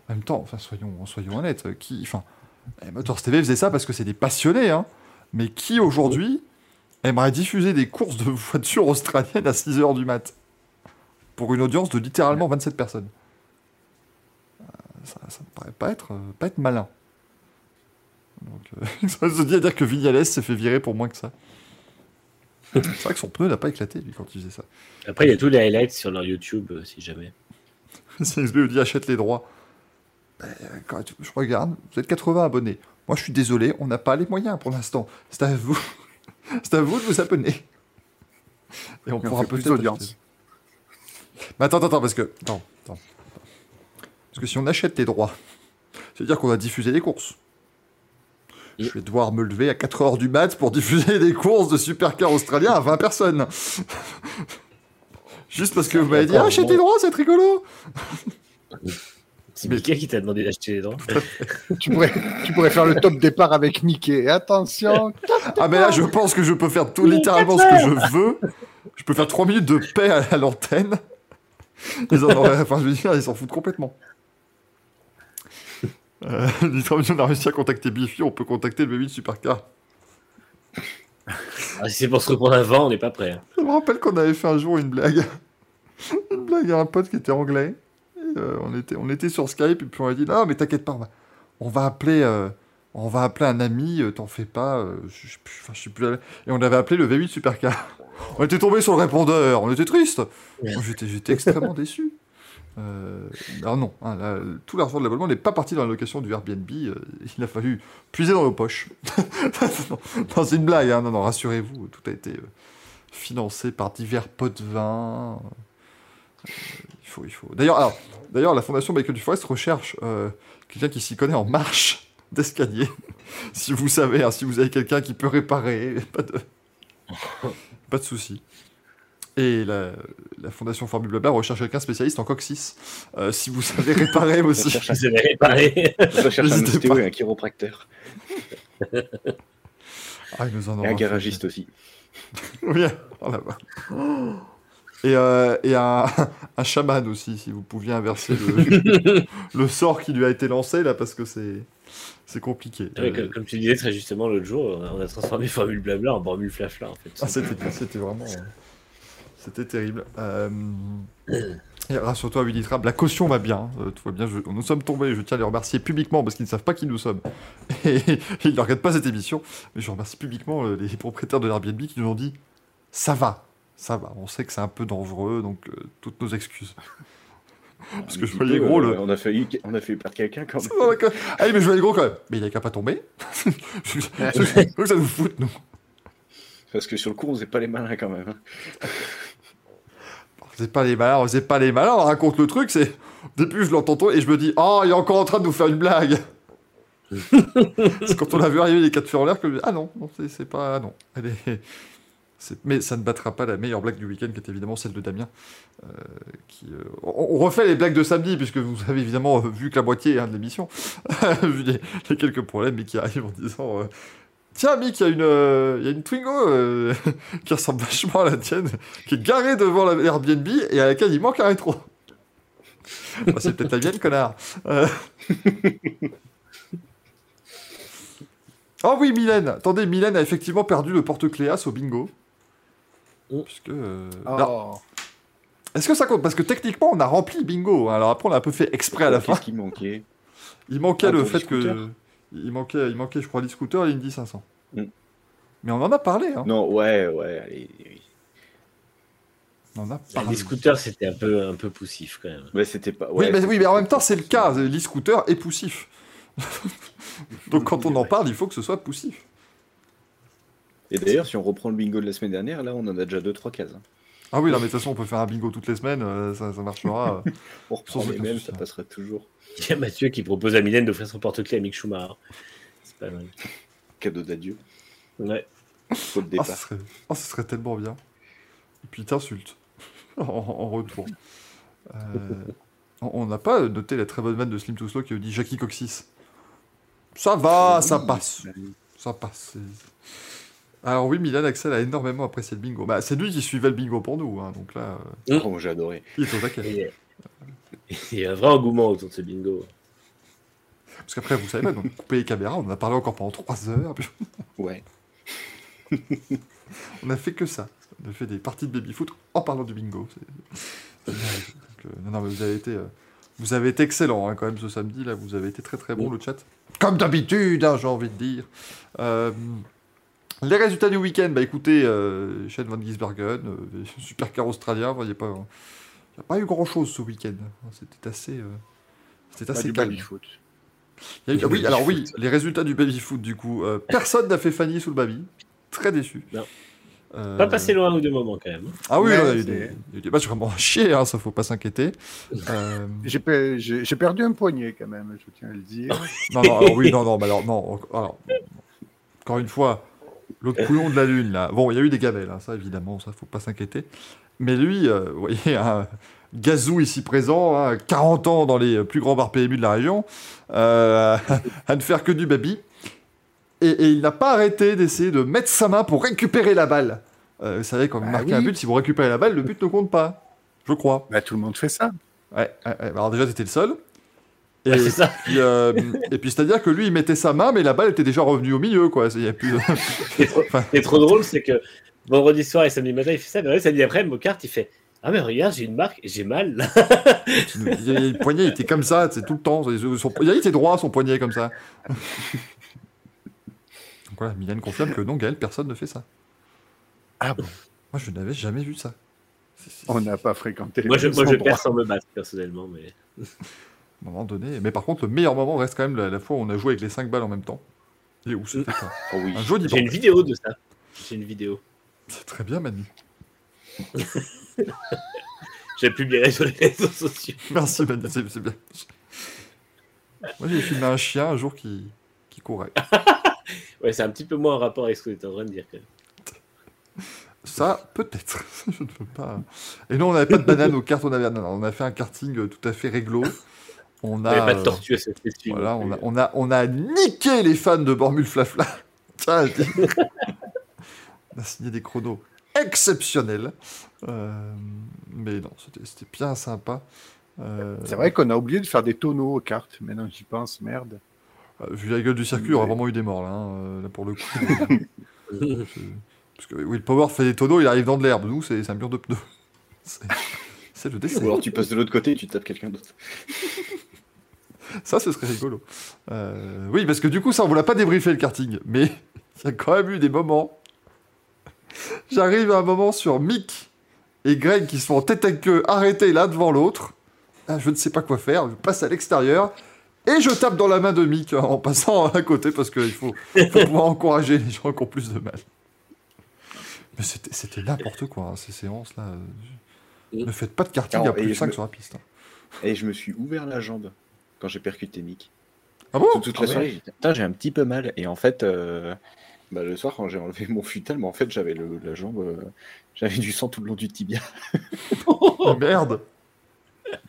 En même temps, enfin, soyons, soyons honnêtes, euh, qui, enfin, eh, Motors TV faisait ça parce que c'est des passionnés, hein. Mais qui aujourd'hui aimerait diffuser des courses de voitures australiennes à 6h du mat? Pour une audience de littéralement 27 personnes Euh, Ça, ça me paraît pas être, euh, pas être malin. Donc, euh, ça se dit à dire que Vignales s'est fait virer pour moins que ça. C'est vrai que son pneu n'a pas éclaté, lui, quand il faisait ça. Après, il y a tous les highlights sur leur YouTube, euh, si jamais. CSB lui dit achète les droits. Ben, quand je regarde, vous êtes 80 abonnés. Moi, je suis désolé, on n'a pas les moyens pour l'instant. C'est à vous. C'est à vous de vous abonner. Et on Et on pourra peut-être. Mais attends, attends, attends, parce que. Attends, attends. Parce que si on achète les droits, ça veut dire qu'on va diffuser les courses. Je vais devoir me lever à 4h du mat pour diffuser des courses de supercar australien à 20 personnes. Juste parce que vous m'avez dit, achète bon. les droits, c'est rigolo. C'est Mais- Mickey qui t'a demandé d'acheter les droits. Tu pourrais, tu pourrais faire le top départ avec Mickey. Attention, Ah mais là je pense que je peux faire tout littéralement ce que je veux. Je peux faire 3 minutes de paix à, à l'antenne. Ils en auraient- enfin je veux dire, ils s'en foutent complètement. Euh, on a réussi à contacter Biffy, on peut contacter le baby de Supercar. Ah, si c'est pour se reprendre avant, on n'est pas prêt. hein. Je me rappelle qu'on avait fait un jour une blague. une blague à un pote qui était anglais. Et, euh, on, était, on était sur Skype et puis on a dit Non, mais t'inquiète pas, on va, on va appeler. euh, on va appeler un ami, euh, t'en fais pas. euh, je, je je plus. Et on avait appelé le V8 Supercar. On était tombé sur le répondeur, on était triste. J'étais, extrêmement déçu. Euh, alors non, hein, là, tout l'argent de l'abonnement n'est pas parti dans la location du Airbnb. euh, il a fallu puiser dans nos poches. non, c'est une blague. hein, non, non, rassurez-vous, tout a été euh, financé par divers pots de vin. Il faut, il faut. D'ailleurs, la fondation Michael Duforest recherche quelqu'un qui s'y connaît en marche d'escalier. si vous savez, hein, si vous avez quelqu'un qui peut réparer, pas de, pas de souci. Et la, la fondation Formule Blabla recherche quelqu'un spécialiste en coccyx. Euh, si vous savez réparer aussi. cherche avez réparé. on recherche un N'hésitez ostéo pas. et un chiropracteur. Ah, il nous en Et un fait. garagiste aussi. Oui, oh là-bas. Et, euh, et un, un chaman aussi, si vous pouviez inverser le, le sort qui lui a été lancé là, parce que c'est c'est compliqué. Ouais, Euh, comme, comme tu disais très justement l'autre jour, on a transformé Formule Blabla en Formule Flafla en fait. ah, c'était c'était vraiment euh, c'était terrible. Euh, et Rassure-toi, Willy Trapp, la caution va bien. euh, tout va bien. Je- nous sommes tombés. Je tiens à les remercier publiquement parce qu'ils ne savent pas qui nous sommes. Et, ils ne regardent pas cette émission. Mais je remercie publiquement euh, les propriétaires de l'Airbnb qui nous ont dit ça va, ça va. On sait que c'est un peu dangereux, donc euh, toutes nos excuses. Parce que je voyais gros euh, le. On a failli, on a failli perdre quelqu'un quand même. Ah oui, mais je voyais gros quand même. Mais il a qu'à pas tomber. Que ça nous fout, nous. Parce que sur le coup, on faisait pas les malins quand même. hein. On faisait pas les malins, on faisait pas les malins, on raconte le truc, c'est... Au début, je l'entends et je me dis « Oh, il est encore en train de nous faire une blague !» C'est quand on a vu arriver les quatre feux en l'air que je me dis, Ah non, non c'est, pas... Non, elle est... Mais ça ne battra pas la meilleure blague du week-end, qui est évidemment celle de Damien. euh, qui, euh, On, refait les blagues de samedi, puisque vous avez évidemment euh, vu que la moitié hein, de l'émission, vu les, quelques problèmes, mais qui arrivent en disant... Tiens, Mick, il y a une, il y a une Twingo qui ressemble vachement à la tienne, qui est garée devant la Airbnb et à laquelle il manque un rétro. C'est peut-être la mienne, connard. Oh oui, Mylène. Attendez, Mylène a effectivement perdu le porte-cléas au bingo. Oh. Puisque. euh, Oh. Est-ce que ça compte? Parce que techniquement, on a rempli le bingo. hein. Alors après, on a un peu fait exprès à la fin. Qu'est-ce qui manquait? Il manquait Ah, le fait que. Il manquait, il manquait, je crois, les scooters et l'Indy 500. Mm. Mais on en a parlé. Hein. Non, ouais, ouais, allez. oui. On en a parlé. Les scooters, c'était un peu, un peu poussif quand même. Ouais, c'était pas. Oui, mais, oui, mais en même temps, c'est le cas. L'e-scooter est poussif. Donc quand on en parle, il faut que ce soit poussif. Et d'ailleurs, si on reprend le bingo de la semaine dernière, là, on en a déjà 2-3 cases. hein. Ah oui, non, mais de toute façon, on peut faire un bingo toutes les semaines, euh, ça, ça marchera. euh. On reprend les mêmes, ça passera toujours. Il y a Mathieu qui propose à Mylène d'offrir son porte-clés à Mick Schumacher. C'est pas mal. Cadeau d'adieu. Ouais. Faut le Ah, départ. ce serait... ah, ce serait tellement bien. Et puis il t'insulte en, en retour. Euh, on- n'a pas noté la très bonne vanne de Slim to Slow qui dit Jackie Coxis. Ça va, ça passe. Ça passe. Alors oui, Milan Axel a énormément apprécié le bingo. Bah, c'est lui qui suivait le bingo pour nous, hein, donc là, euh, Oh, j'ai adoré. il est au taquet. Et, Il y a un vrai engouement autour de ce bingo. Parce qu'après, vous savez pas, donc couper les caméras, on en a parlé encore pendant 3 heures. puis Ouais. On a fait que ça. On a fait des parties de baby-foot en parlant du bingo. Donc, euh, non, non, mais vous avez été, euh, vous avez été excellent hein, quand même ce samedi. Là, vous avez été très très bon le chat. Comme d'habitude, hein, j'ai envie de dire. Euh, les résultats du week-end, bah écoutez, euh, Shane Van Gisbergen, euh, supercar australien, il n'y a pas, y a pas eu grand-chose ce week-end. C'était assez, euh, c'était Pas assez du calme. baby-foot. Il y a eu- Du oui, alors oui, les résultats du baby-foot du coup. euh, personne n'a fait Fanny sous le baby. Très déçu. Non. Euh, Pas passé loin ou deux moments quand même. Ah oui, Ouais, il y a eu c'est- des, matchs vraiment à chier, hein, ça faut pas s'inquiéter. Euh, J'ai pe- J'ai j'ai perdu un poignet quand même, je tiens à le dire. non, non, alors, oui, non, non, mais alors, non, alors, encore une fois, l'autre couillon de la lune, là. Bon, il y a eu des gamelles, hein, ça évidemment, ça faut pas s'inquiéter. Mais lui, euh, vous voyez, un gazou ici présent, hein, 40 ans dans les plus grands bars PMU de la région, euh, à ne faire que du baby. Et, et il n'a pas arrêté d'essayer de mettre sa main pour récupérer la balle. Euh, vous savez, quand vous Bah marquez oui. un but, si vous récupérez la balle, le but ne compte pas. Je crois. Bah, tout le monde fait ça. Ouais, ouais, ouais. Alors déjà, t'étais le seul. Et, Ouais, c'est ça. puis, euh, et puis c'est-à-dire que lui, il mettait sa main, mais la balle était déjà revenue au milieu, quoi. Il y a plus de- Ce qui est trop drôle, c'est que vendredi soir et samedi matin, il fait ça, mais ouais, samedi après, au kart, il fait Ah, mais regarde, j'ai une marque et j'ai mal. le poignet il était comme ça, c'est tout le temps. Son- il était droit, son poignet comme ça. Donc voilà, Mylène confirme que non, Gaël, personne ne fait ça. Ah bon? Moi, je n'avais jamais vu ça. C'est- c'est- On n'a pas fréquenté les moi, je, moi, je perds sans me battre, personnellement. Mais... Un moment donné. Mais par contre, le meilleur moment reste quand même la, la fois où on a joué avec les 5 balles en même temps. Et où c'était un, Oh oui. un joli J'ai une vidéo de ça. J'ai une vidéo. C'est très bien, Manu. J'ai publié sur les réseaux sociaux. Merci, Manu, c'est c'est bien. Moi, j'ai filmé un chien un jour qui, qui courait. Ouais, c'est un petit peu moins en rapport avec ce que tu es en train de dire. Quand même. Ça, peut-être. Je ne veux pas. Et nous, on n'avait pas de banane aux cartes. On, avait... non, non, on a fait un karting euh, tout à fait réglo. On Il a, pas euh, de tortue à cette festival. voilà, on a, on, a, on a niqué les fans de Bormule Flafla. Tiens, je dis. on a signé des chronos exceptionnels. Euh, mais non, c'était c'était bien sympa. Euh, C'est vrai qu'on a oublié de faire des tonneaux aux cartes. Maintenant, j'y pense, merde. euh, vu la gueule du circuit, il y aura vraiment eu des morts là, hein, euh, là pour le coup. Euh, Parce que Will Power fait des tonneaux, il arrive dans de l'herbe. Nous, c'est un mur de pneus. C'est c'est le dessin. Ou alors tu passes de l'autre côté et tu tapes quelqu'un d'autre. Ça, ce serait rigolo. Euh, oui, parce que du coup, ça, on vous l'a pas débriefé le karting, mais il y a quand même eu des moments. J'arrive à un moment sur Mick et Greg qui se font tête à queue arrêtés l'un devant l'autre. Ah, je ne sais pas quoi faire, je passe à l'extérieur et je tape dans la main de Mick en passant à côté parce qu'il faut, faut pouvoir encourager les gens qui ont plus de mal. Mais c'était n'importe quoi, hein, ces séances-là. Ne faites pas de karting à plus de je 5 me- sur la piste. hein. Et je me suis ouvert la jambe quand j'ai percuté Mick. Ah bon Toute, toute Ah la ouais. soirée, j'ai un petit peu mal. Et en fait, euh, bah, le soir, quand j'ai enlevé mon futal, mais en fait, j'avais la jambe, euh, j'avais du sang tout le long du tibia. Oh, merde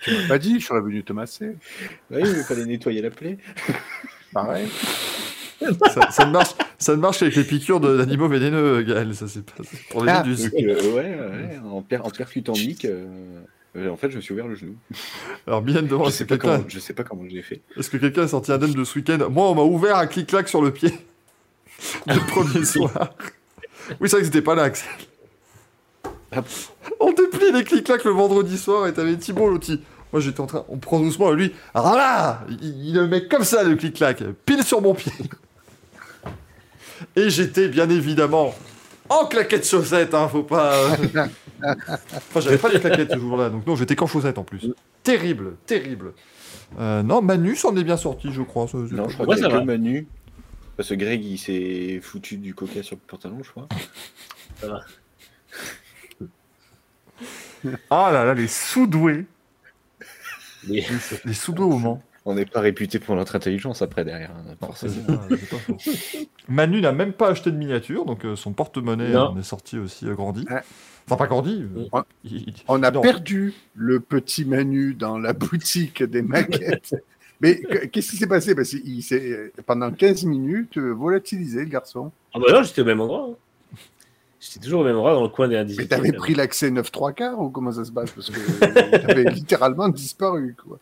Tu m'as pas dit, je serais venu te masser. Oui, il fallait nettoyer la plaie. Pareil. ça, ça ne marche, ça ne marche qu'avec les piqûres d'animaux vénéneux, Gaël. Ça, c'est pas pour les Ah, méduses. Donc, euh, ouais, ouais, en, per- en percutant Mick, euh, en fait, je me suis ouvert le genou. Alors, Mylène demande je, sais pas comment, je sais pas comment j'ai fait. est-ce que quelqu'un a sorti un de ce week-end Moi, on m'a ouvert un clic-clac sur le pied le premier soir. Oui, c'est vrai que c'était pas là, Axel. Ah. On déplie les clic-clacs le vendredi soir et t'avais Thibault, l'autre. il- Moi, j'étais en train. On prend doucement et lui. Alors là il, il le met comme ça, le clic-clac, pile sur mon pied. Et j'étais bien évidemment en claquettes chaussettes, hein, faut pas. Enfin, j'avais pas les claquettes ce jour-là, donc non, j'étais qu'en chaussettes en plus. Terrible, terrible. Euh, non, Manu s'en est bien sorti, je crois. ça, Non, je crois Ouais, qu'il y a que. Manu. Parce que Greg, il s'est foutu du coca sur le pantalon, je crois. Ah là là, les sous-doués. Mais- Les sous-doués au Mans. On n'est pas réputé pour notre intelligence après derrière. hein, pas-. Manu n'a même pas acheté de miniature, donc euh, son porte-monnaie en est sorti aussi euh, grandi. Ouais. Enfin, pas grandi. euh, il- il- On a non. perdu le petit Manu dans la boutique des maquettes. Mais que- qu'est-ce qui s'est passé? Parce qu'il s'est, pendant 15 minutes, euh, volatilisé, le garçon. Ah bah non, j'étais au même endroit. hein. J'étais toujours au même endroit dans le coin des Mais indices. t'avais pris l'accès 9 3 quarts ou comment ça se passe? Parce que euh, t'avais littéralement disparu, quoi.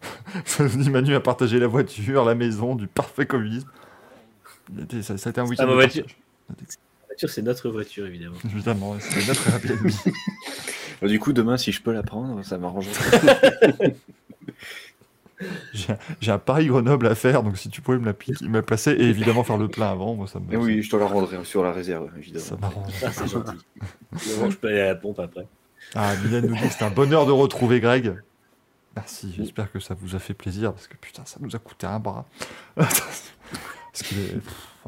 Dit Manu a partagé la voiture, la maison, du parfait communisme. Ça, ça a été un week-end. Ah, ma de voiture. partage. La voiture, c'est notre voiture, évidemment. Évidemment, ouais, c'était notre Airbnb. Bah, du coup, demain, si je peux la prendre, ça m'arrange. J'ai un- J'ai un Paris Grenoble à faire, donc si tu pouvais me la, piquer- me la placer et évidemment faire le plein avant, moi ça me. Et oui, je te la rendrai sur la réserve, évidemment. Ça m'arrange. Ah, c'est gentil. Je peux aller à la pompe après. Ah, Mylène nous dit que c'est un bonheur de retrouver Greg. Merci, j'espère que ça vous a fait plaisir parce que putain, ça nous a coûté un bras. Est-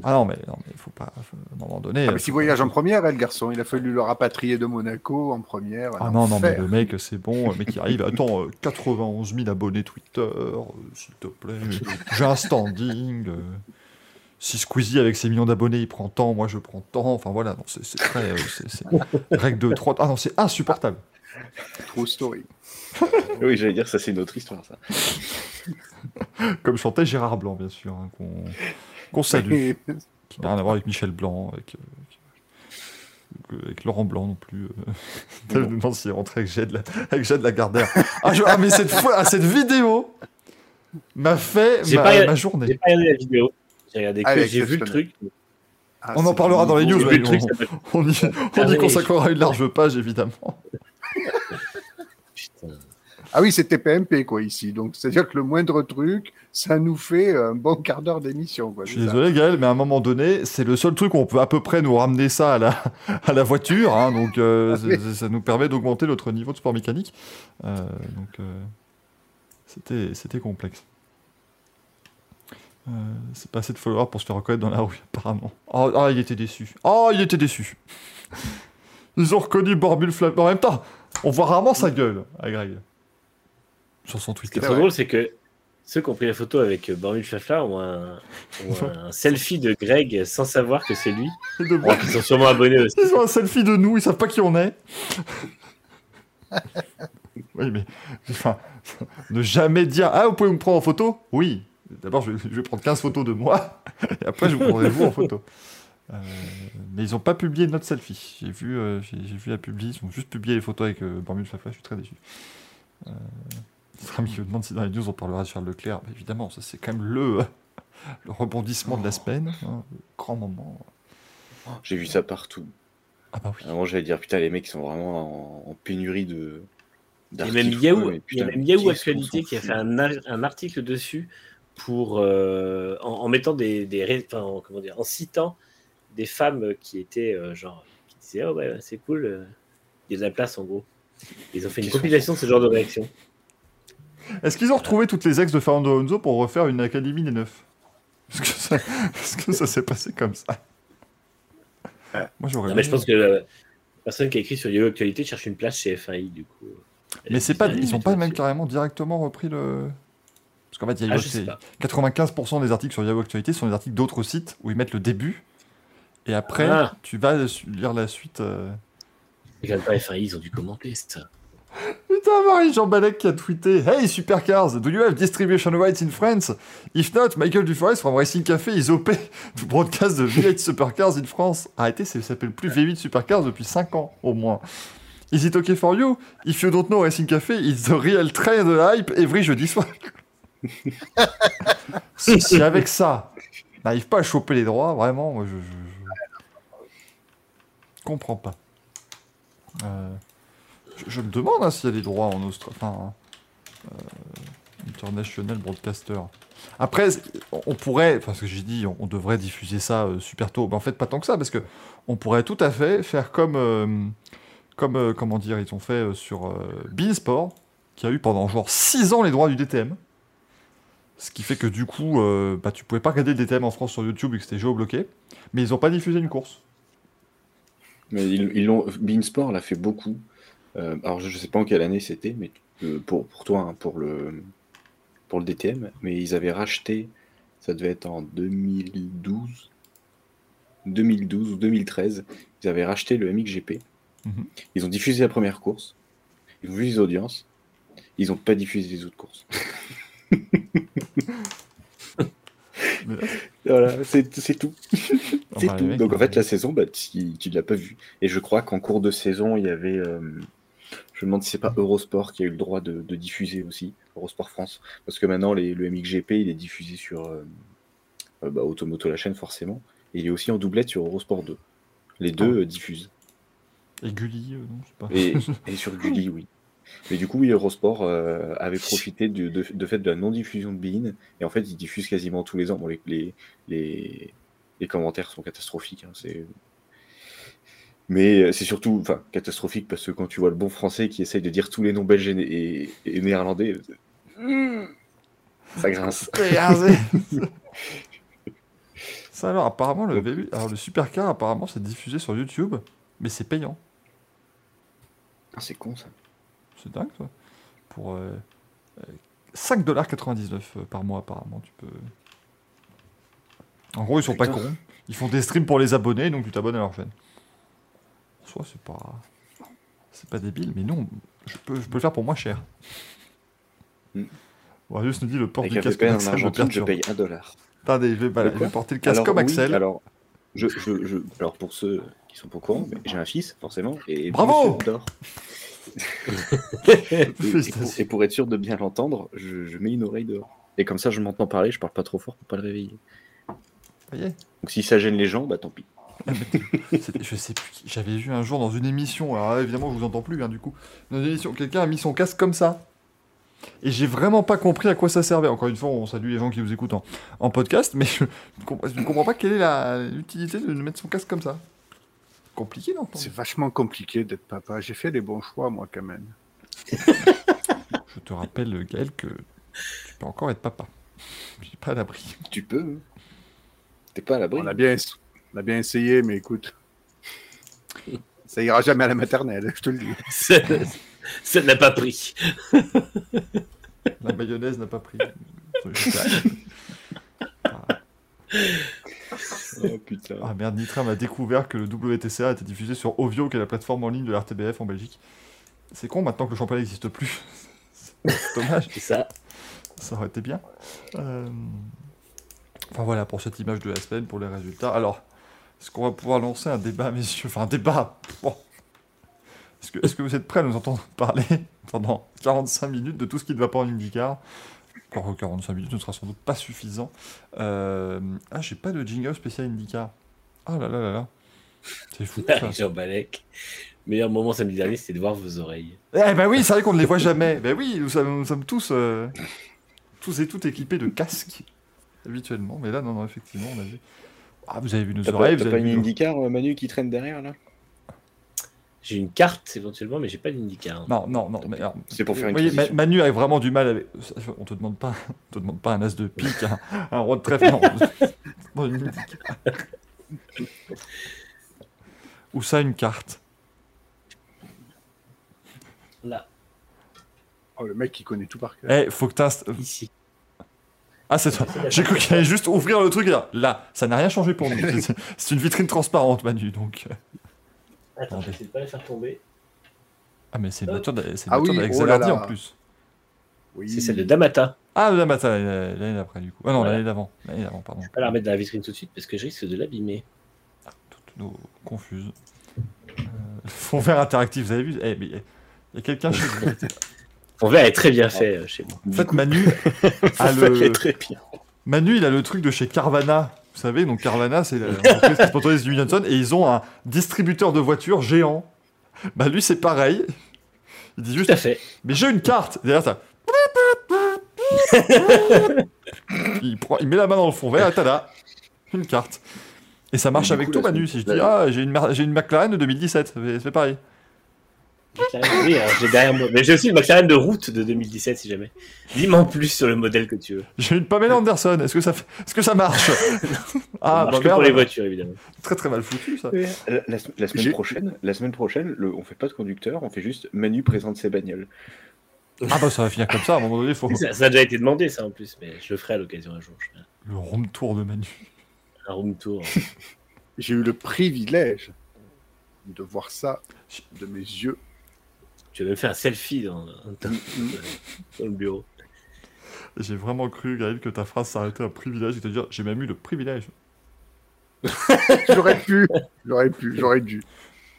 Ah non, mais non, mais faut pas. faut- À un moment donné. Ah, mais faut s'il voyage en première, hein, le garçon, il a fallu le rapatrier de Monaco en première. Ah non, non, mais le mec, c'est bon, le mec qui arrive. Attends, euh, 91 000 abonnés Twitter, euh, s'il te plaît. J'ai un standing. euh, Si Squeezie, avec ses millions d'abonnés, il prend tant, moi je prends tant. Enfin voilà, c'est très. euh, c'est- c'est- Règle de 3. Ah non, c'est insupportable. True story. Oui, j'allais dire, ça, c'est une autre histoire, ça. Comme chantait Gérard Blanc, bien sûr, hein, qu'on salue. qui n'a rien à voir avec Michel Blanc. Avec, euh, avec Laurent Blanc non plus. Je me demande s'il est rentré avec Jade, la... avec Jade Lagardère. Ah, je- ah, mais cette fois, ah, cette vidéo m'a fait ma, pas- ma J'ai journée. pas regardé la vidéo. J'ai regardé que Allez, j'ai vu le truc. Ah, On en parlera dans les news, m'a- On y, on y consacrera une large page, évidemment. Ah oui, c'était PMP quoi ici. Donc c'est-à-dire que le moindre truc, ça nous fait un bon quart d'heure d'émission. quoi, Je suis désolé, Gaël, mais à un moment donné, c'est le seul truc où on peut à peu près nous ramener ça à la, à la voiture. hein, donc, euh, Ah ça nous permet d'augmenter notre niveau de sport mécanique. Euh, donc, euh, c'était c'était complexe. C'est pas assez de followers pour se faire reconnaître dans la rue, apparemment. Oh, ah, il était déçu. Oh, il était déçu. Ils ont reconnu Borbule Flamme. En même temps, on voit rarement sa gueule à Greg. Sur son Ce qui Twitter. est trop drôle, c'est que ceux qui ont pris la photo avec Bormil Flafla ont un, ont un selfie de Greg sans savoir que c'est lui. De moi. Alors qu'ils sont sûrement abonnés aussi. Ils ont un selfie de nous, ils savent pas qui on est. oui, mais enfin, ne jamais dire Ah, vous pouvez me prendre en photo? Oui. D'abord, je, vais- je vais prendre 15 photos de moi, et après, je vous prendrai vous en photo. Euh, mais ils ont pas publié notre selfie. J'ai vu, euh, j'ai, j'ai vu la publier, ils ont juste publié les photos avec euh, Bormule Fafla, je suis très déçu. Notre ami me demande si dans les news on parlera de Charles Leclerc. Bah, évidemment, ça c'est quand même le, le rebondissement de la semaine, hein, le grand moment. J'ai vu ça partout. Ah bah oui. Avant, j'allais dire, putain, les mecs sont vraiment en, en pénurie de. Il y a d'articles, même Yahoo, il y a même Yahoo Actualité qui a fait un, un article dessus pour euh, en, en mettant des, des enfin, en- comment dire, en citant des femmes qui étaient euh, genre qui disaient oh ouais c'est cool, euh, il y a de la place en gros. Ils ont fait une Qui compilation de ce genre de réaction. Est-ce qu'ils ont retrouvé toutes les ex de Fernando Alonso pour refaire une académie des neufs Est-ce que ça, ça s'est passé comme ça Moi j'aurais. Mais je pense que la personne qui a écrit sur Yahoo Actualité cherche une place chez FAI du coup. Elle Mais c'est pas, ils ont mets-toi pas même carrément directement repris le. Parce qu'en fait, il y a Ah, eu je sais pas. 95% des articles sur Yahoo Actualité sont des articles d'autres sites où ils mettent le début. Et après, Ah. tu vas lire la suite. euh. Regarde pas FAI, ils ont dû commenter ça. Putain, Marie Jean Balek qui a tweeté Hey Supercars, do you have distribution rights in France? If not, Michael Duforest from Racing Café is OP to broadcast the V8 Supercars in France. Arrêtez, ça s'appelle plus V8 Supercars depuis 5 ans au moins. Is it okay for you? If you don't know Racing Café, it's the real train de hype every jeudi soir. si avec ça, n'arrive pas à choper les droits, vraiment, moi je. je, je comprends pas. Euh, je, me demande hein, s'il y a des droits en Australie. Enfin, euh, International Broadcaster. Après, on pourrait, parce que j'ai dit, on, devrait diffuser ça euh, super tôt. Mais en fait, pas tant que ça, parce que on pourrait tout à fait faire comme, euh, comme comment dire, ils ont fait sur Beansport, qui a eu pendant genre 6 ans les droits du DTM. Ce qui fait que du coup, euh, bah, tu pouvais pas regarder le DTM en France sur YouTube vu que c'était géobloqué. Mais ils ont pas diffusé une course. Mais ils ils l'ont. Beansport l'a fait beaucoup. Euh, alors, je sais pas en quelle année c'était, mais euh, pour, pour toi, hein, pour, le, pour le DTM, mais ils avaient racheté, ça devait être en 2012, 2012 ou 2013, ils avaient racheté le MXGP. Mhm. Ils ont diffusé la première course, ils ont vu les audiences, ils n'ont pas diffusé les autres courses. Voilà, c'est tout. C'est tout. Donc en fait, la saison, bah, tu, tu ne l'as pas vue. Et je crois qu'en cours de saison, il y avait. euh, je me demande si c'est pas Eurosport qui a eu le droit de, de diffuser aussi, Eurosport France. Parce que maintenant, les- le MXGP, il est diffusé sur euh, euh, bah, Automoto, la chaîne, forcément. Et il est aussi en doublette sur Eurosport 2. Les deux euh, diffusent. Et Gulli, euh, non, je sais pas. Et, et sur Gulli, oui. Mais du coup, oui, Eurosport avait profité de, de, de fait de la non-diffusion de Bein. Et en fait, ils diffusent quasiment tous les ans. Bon, les, les, les, les commentaires sont catastrophiques. hein, c'est... Mais euh, c'est surtout enfin, catastrophique parce que quand tu vois le bon français qui essaye de dire tous les noms belges et, et- et néerlandais, euh, ça grince. Ça alors, apparemment, le, V8 alors, le Supercar, apparemment, c'est diffusé sur YouTube, mais c'est payant. Ah, c'est con ça. C'est dingue, ça. Pour euh, euh, 5,99$ euh, par mois, apparemment, tu peux... En gros, ils sont pas cons. Ils font des streams pour les abonnés, donc tu t'abonnes à leur chaîne. Soi, c'est pas... C'est pas débile, mais non, je peux, je peux le faire pour moins cher. Hmm. Warrius nous dit le port Avec du un casque en Axel je paye 1 dollar. Attendez, je vais, je porter le casque Alors, comme oui, Axel. alors, Je, je, je- alors pour ceux qui sont pas au courant, j'ai un fils, forcément, et Bravo. Et, et pour, être sûr de bien l'entendre, je, je mets une oreille dehors. Et comme ça, je m'entends parler, je parle pas trop fort pour pas le réveiller. Donc si ça gêne les gens, bah tant pis. Je sais plus qui. J'avais vu un jour dans une émission, alors évidemment, je vous entends plus, hein, du coup. Dans une émission, quelqu'un a mis son casque comme ça. Et j'ai vraiment pas compris à quoi ça servait. Encore une fois, on salue les gens qui vous écoutent en, en podcast, mais je ne comprends, pas quelle est la- l'utilité de mettre son casque comme ça. Compliqué d'entendre. C'est vachement compliqué d'être papa. J'ai fait des bons choix, moi, quand même. Je te rappelle, Gaël, que tu peux encore être papa. Je suis pas à l'abri. Tu peux. hein. T'es pas à l'abri. On a bien, on a bien essayé, mais écoute, ça ira jamais à la maternelle, je te le dis. Ça ça n'a pas pris. La mayonnaise n'a pas pris. Oh putain. Ah merde, Nitram a découvert que le WTCA était diffusé sur Ovio, qui est la plateforme en ligne de l'RTBF en Belgique. C'est con maintenant que le championnat n'existe plus. C'est dommage, C'est ça. ça aurait été bien. Euh, Enfin voilà pour cette image de la semaine, pour les résultats. Alors, est-ce qu'on va pouvoir lancer un débat, messieurs? Enfin, un débat Bon. Est-ce que, vous êtes prêts à nous entendre parler pendant 45 minutes de tout ce qui ne va pas en IndyCar? Encore 45 minutes ne sera sans doute pas suffisant. Euh, Ah, j'ai pas de jingle spécial IndyCar. Ah là là là là. C'est fou. ça. Jean Balek. Meilleur moment samedi dernier, c'était de voir vos oreilles. Eh ben oui, c'est vrai qu'on ne les voit jamais. Ben oui, nous sommes, nous sommes tous, euh, tous et toutes équipés de casques habituellement. Mais là, non, non, effectivement, on a vu. Ah, vous avez vu nos oreilles, t'as vous pas avez une IndyCar, euh, Manu, qui traîne derrière là? J'ai une carte éventuellement, mais j'ai pas d'IndyCar. Non, non, non. Mais, alors, C'est pour faire une voyez, Ma-. Manu a vraiment du mal avec. On te demande pas, on te demande pas un as de pique, un, un roi de trèfle. Non. Bon, une IndyCar. Ou ça, une carte. Là, Oh, le mec qui connaît tout par cœur. Eh, faut que t'inst... ici. Ah, c'est toi. J'ai cru qu'il allait juste ouvrir le truc et là. Là, ça n'a rien changé pour nous. C'est- une vitrine transparente, Manu, donc. euh. Attends, Attendez. je vais pas la faire tomber. Ah, mais c'est une voiture de- c'est une Ah oh en plus. Oui. C'est celle de Damata. Ah, la matin, l'année l'année d'après, du coup. Ah non, Voilà. l'année d'avant. L'année d'avant, pardon. Je vais pas la remettre dans la vitrine tout de suite parce que je risque de l'abîmer. Toutes nos confuses. Euh, fond vert interactif, vous avez vu Eh, mais il y a quelqu'un chez vous. Mon verre est très bien fait euh, chez moi. En fait, Manu a le. très bien. Manu, il a le truc de chez Carvana. Vous savez, donc Carvana, c'est l'entreprise qui sponsorise Johnson. Et ils ont un distributeur de voitures géant. Bah, lui, c'est pareil. Il dit Tout juste à fait. Mais j'ai une carte Derrière ça. il, prend- il met la main dans le fond vert et tada Une carte. Et ça marche du avec coup, tout, Manu. Si je dis, ah, j'ai une, une McLaren de 2017, ça fait, ça. Oui, alors, j'ai derrière moi. Mais j'ai aussi une McLaren de route de 2017 si jamais. Dis-moi en plus sur le modèle que tu veux. J'ai une Pamela Anderson, est-ce que ça, fait- est-ce que ça marche Ça Ah, marche bah que pour les voitures évidemment. très très mal foutu ça. La, la- la semaine prochaine, la semaine prochaine, le, on fait pas de conducteur, on fait juste Manu présente ses bagnoles. Ah bah ça va finir comme ça, à un moment donné, faut Ça, ça a déjà été demandé ça en plus, mais je le ferai à l'occasion un jour. Je le room tour de Manu. un room tour. J'ai eu le privilège de voir ça de mes yeux. Tu même faire un selfie dans, dans- dans le bureau. J'ai vraiment cru, Gaël, que ta phrase s'arrêtait à privilège et te dire j'ai même eu le privilège. J'aurais pu, j'aurais pu, j'aurais dû.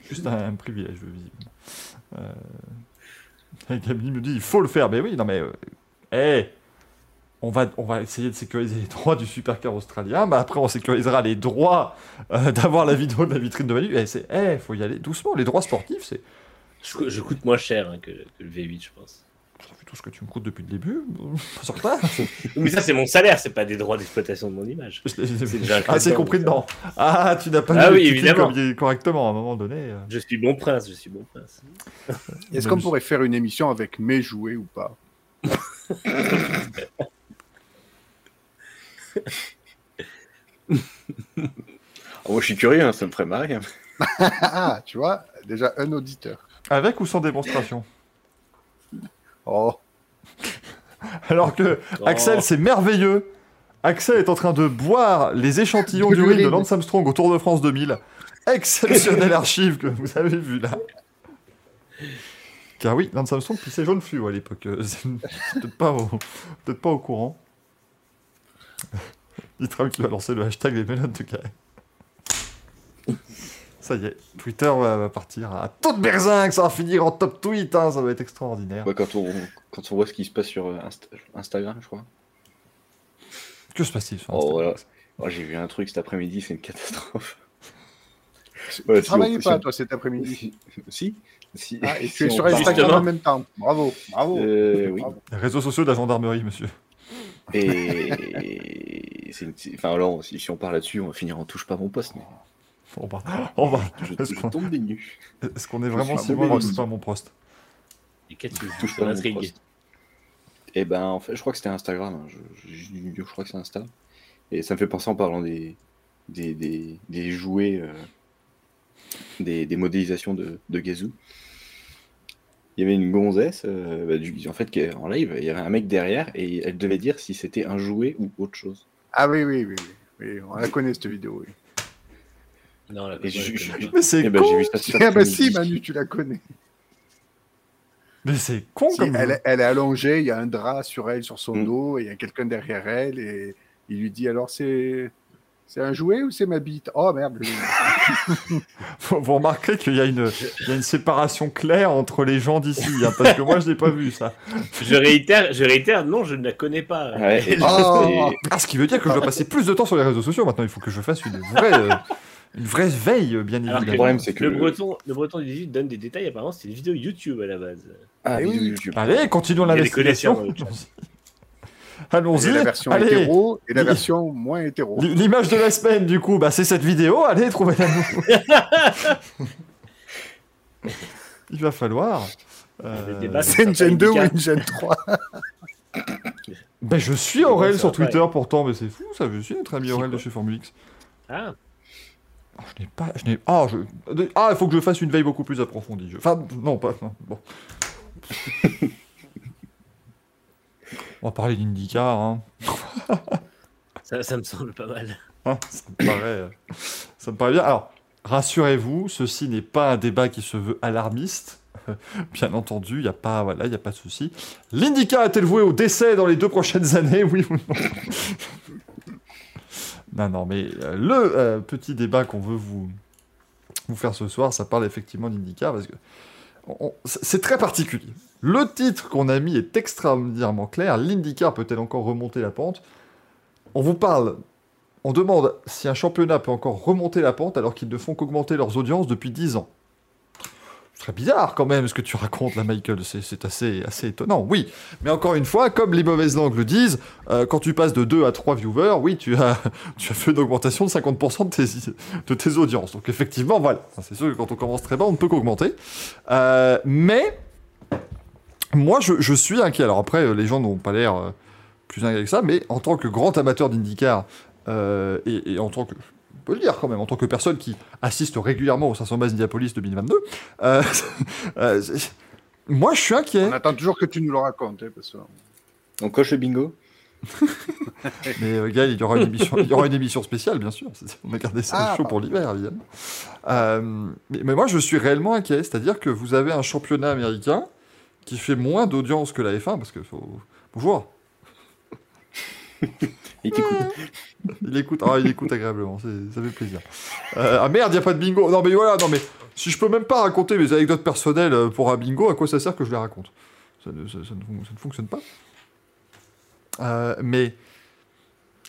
Juste un, un privilège, visiblement. Euh... Gabi me dit il faut le faire. Mais oui, non mais. euh, Eh on va, on va essayer de sécuriser les droits du supercar australien, mais après on sécurisera les droits euh, d'avoir la vidéo de la vitrine de Manu. Eh, c'est, eh, faut y aller doucement. Les droits sportifs, c'est Je, je coûte moins cher hein, que, que le V8, je pense. vu tout ce que tu me coûtes depuis le début. Ça, Mais ça, c'est mon salaire, c'est pas des droits d'exploitation de mon image. C'est déjà ah, c'est compris dedans. Ah, tu n'as pas Ah oui, évidemment. correctement à un moment donné. euh. Je suis bon prince, je suis bon prince. Est-ce qu'on pourrait faire une émission avec mes jouets ou pas? Oh, moi, je suis curieux, hein, ça me ferait marrer. hein. Ah, tu vois, déjà un auditeur. Avec ou sans démonstration Oh, Alors que Oh. Axel, c'est merveilleux. Axel est en train de boire les échantillons De d'urine de. Lance Armstrong au Tour de France 2000. Exceptionnelle archive que vous avez vue là. Car oui, Lance Armstrong pissait jaune fluo à l'époque. Euh, peut-être pas, au... peut pas au courant. Nitram qui va lancer le hashtag les mélodes de Carré. Ça y est, Twitter va va partir à toute berzingue, ça va finir en top tweet, hein, ça va être extraordinaire. Ouais, quand, on, quand on voit ce qui se passe sur euh, Insta- Instagram, je crois. Que se passe-t-il sur Oh, Instagram voilà. Oh, J'ai vu un truc cet après-midi, c'est une catastrophe. Tu si travaillais on- pas, si- toi, cet après-midi. Si, si. Ah, et si tu es sur Instagram en même temps. Bravo, bravo. Euh, oui. Bravo. Les réseaux sociaux de la gendarmerie, monsieur. Et c'est une- enfin alors, si, si on parle là-dessus, on va finir en touche pas mon poste. Mais On va, on va. je, Est-ce je qu'on- tombe des nues. Est-ce qu'on est Je vraiment si loin de pas mon poste Et qu'est-ce que tu Touche touches pas poste. Et ben en fait, je crois que c'était Instagram. hein. Je, je- je crois que c'est Insta. Et ça me fait penser en parlant des des, des, des jouets, euh, des, des modélisations de, de Gazoo. Il y avait une gonzesse, euh, bah, du- en fait, qui est en live, il y avait un mec derrière et elle devait dire si c'était un jouet ou autre chose. Ah oui, oui, oui, oui. Oui, on la connaît, cette vidéo. Oui. Non, la Et je- je je-. Mais c'est Eh ben, j'ai con vu ça cet Ah bah si. Manu, tu la connais. Mais c'est con Si, comme elle, elle est allongée, il y a un drap sur elle, sur son Mm. dos, et il y a quelqu'un derrière elle, et il lui dit alors c'est c'est un jouet ou c'est ma bite? Oh merde. Vous vous remarquerez qu'il y, a une- il y a une séparation claire entre les gens d'ici, hein, parce que moi je n'ai pas vu ça. Je réitère, je réitère, non, je ne la connais pas. Ouais, Oh. c'est- Ah, ce qui veut dire que je dois passer plus de temps sur les réseaux sociaux maintenant. Il faut que je fasse une vraie, euh, une vraie veille, euh, bien Alors évidemment. le problème, c'est que le, le- breton, le breton du 18 donne des détails, apparemment c'était une vidéo YouTube à la base. Ah, Eh oui. YouTube. Allez, continuons l'investigation. le Allons-y. La version Allez. hétéro et la version moins hétéro. L'image de la semaine, du coup, bah, c'est cette vidéo. Allez, trouvez-la nous. Il va falloir. euh, C'est une Gen 2 ou une Gen 3 Ben, je suis Aurel sur Twitter pourtant, mais c'est fou ça. Je suis notre ami C'est Aurel de chez Formulix. Ah, je n'ai pas. Je n'ai. Ah, je... ah, il faut que je fasse une veille beaucoup plus approfondie. Je- Enfin, non, pas. non, bon. On va parler d'IndyCar, hein. ça, ça me semble pas mal. Hein, ça, me paraît, euh, ça me paraît bien. Alors, rassurez-vous, ceci n'est pas un débat qui se veut alarmiste. Bien entendu, il n'y a pas, voilà, il y a pas de souci. L'IndyCar est-elle vouée au décès dans les deux prochaines années, oui ou non? Non, non, mais euh, le euh, petit débat qu'on veut vous, faire ce soir, ça parle effectivement d'IndyCar parce que c'est très particulier. Le titre qu'on a mis est extraordinairement clair. L'IndyCar peut-elle encore remonter la pente? On vous parle on demande si un championnat peut encore remonter la pente alors qu'ils ne font qu'augmenter leurs audiences depuis 10 ans. Très bizarre quand même ce que tu racontes là, Michael. C'est assez, assez étonnant, oui. Mais encore une fois, comme les mauvaises langues le disent, euh, quand tu passes de 2 à 3 viewers, oui, tu as, tu as fait une augmentation de 50% de tes, de tes audiences. Donc effectivement, voilà. C'est sûr que quand on commence très bas, on ne peut qu'augmenter. Euh, mais moi, je, suis inquiet. Alors après, euh, les gens n'ont pas l'air plus inquiets que ça, mais en tant que grand amateur d'IndyCar, et en tant que, on peut le dire quand même, en tant que personne qui assiste régulièrement au 500 bases Indianapolis 2022, euh, euh, c'est- moi je suis inquiet. On attend toujours que tu nous le racontes. hein, parce que... On coche le bingo Mais euh, Gaël, il y aura une émission, il y aura une émission spéciale, bien sûr. On a gardé ça Ah, chaud pour l'hiver, évidemment. Euh, mais, mais moi, je suis réellement inquiet. C'est-à-dire que vous avez un championnat américain qui fait moins d'audience que la F1, parce que faut... bonjour, Il il écoute, ah, il écoute agréablement, ça fait plaisir. Euh, ah merde, il a pas de bingo. Non mais voilà, non mais si je peux même pas raconter mes anecdotes personnelles euh, pour un bingo, à quoi ça sert que je les raconte? Ça ne, fonctionne pas. Euh, mais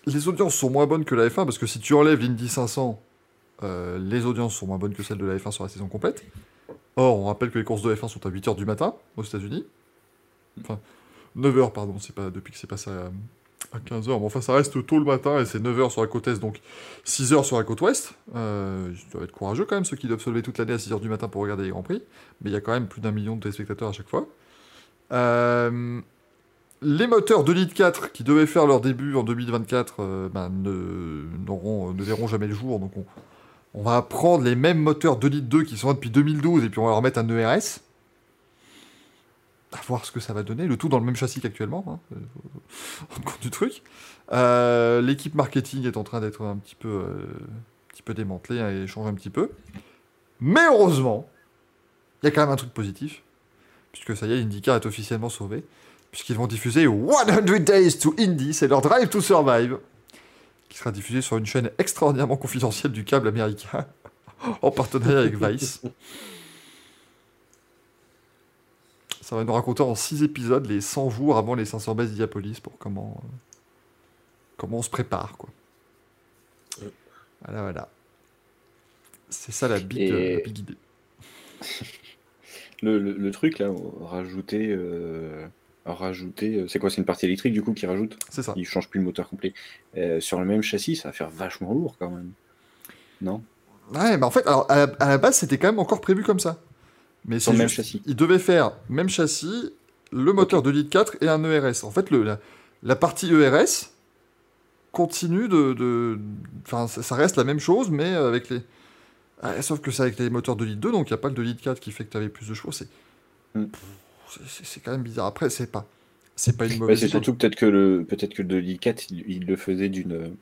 les audiences sont moins bonnes que la F1 parce que si tu enlèves l'Indy 500, euh, les audiences sont moins bonnes que celles de la F1 sur la saison complète. Or, on rappelle que les courses de F1 sont à 8h du matin aux États-Unis. Enfin, 9h, pardon, c'est pas depuis que c'est passé à, à 15h. Mais enfin, ça reste tôt le matin et c'est 9h sur la côte Est, donc 6h sur la côte Ouest. Euh, ils doivent être courageux quand même, ceux qui doivent se lever toute l'année à 6h du matin pour regarder les Grands Prix. Mais il y a quand même plus d'un million de téléspectateurs à chaque fois. Euh, les moteurs de Lead 4 qui devaient faire leur début en 2024 euh, ben, ne, n'auront- ne verront jamais le jour. Donc on, on va prendre les mêmes moteurs de Lead 2 qui sont là depuis 2012 et puis on va leur mettre un ERS. À voir ce que ça va donner. Le tout dans le même châssis qu'actuellement. Hein. Euh, rendre compte du truc. Euh, L'équipe marketing est en train d'être un petit peu, euh, un petit peu démantelée hein, et changer un petit peu. Mais heureusement, il y a quand même un truc positif. Puisque ça y est, IndyCar est officiellement sauvé. Puisqu'ils vont diffuser 100 Days to Indy, c'est leur Drive to Survive. Qui sera diffusé sur une chaîne extraordinairement confidentielle du câble américain. en partenariat avec Vice. Ça va nous raconter en 6 épisodes les 100 jours avant les 500 bases d'Iapolis pour comment, euh, comment on se prépare. Quoi. Voilà, voilà. C'est ça la big, Et- euh, la big idée. Le, le- le truc là, rajouter, euh, rajouter, c'est quoi C'est une partie électrique du coup qui rajoute? C'est ça. Il change plus le moteur complet. Euh, sur le même châssis, ça va faire vachement lourd quand même. Non? Ouais, mais en fait, alors, à, la, à la base, c'était quand même encore prévu comme ça. Mais Sur c'est le même châssis. Ils devaient faire même châssis, le moteur de litre 4 et un ERS. En fait, le, la, la partie ERS continue de. Enfin, ça, reste la même chose, mais avec les. Ah, sauf que c'est avec les moteurs de litre 2, donc il n'y a pas le de litre 4 qui fait que tu avais plus de chevaux. C'est Hmm. c'est- c'est- c'est quand même bizarre. Après, c'est pas. C'est pas une Ouais, mauvaise c'est idée. surtout peut-être que le peut-être que le i4 il, il le faisait d'une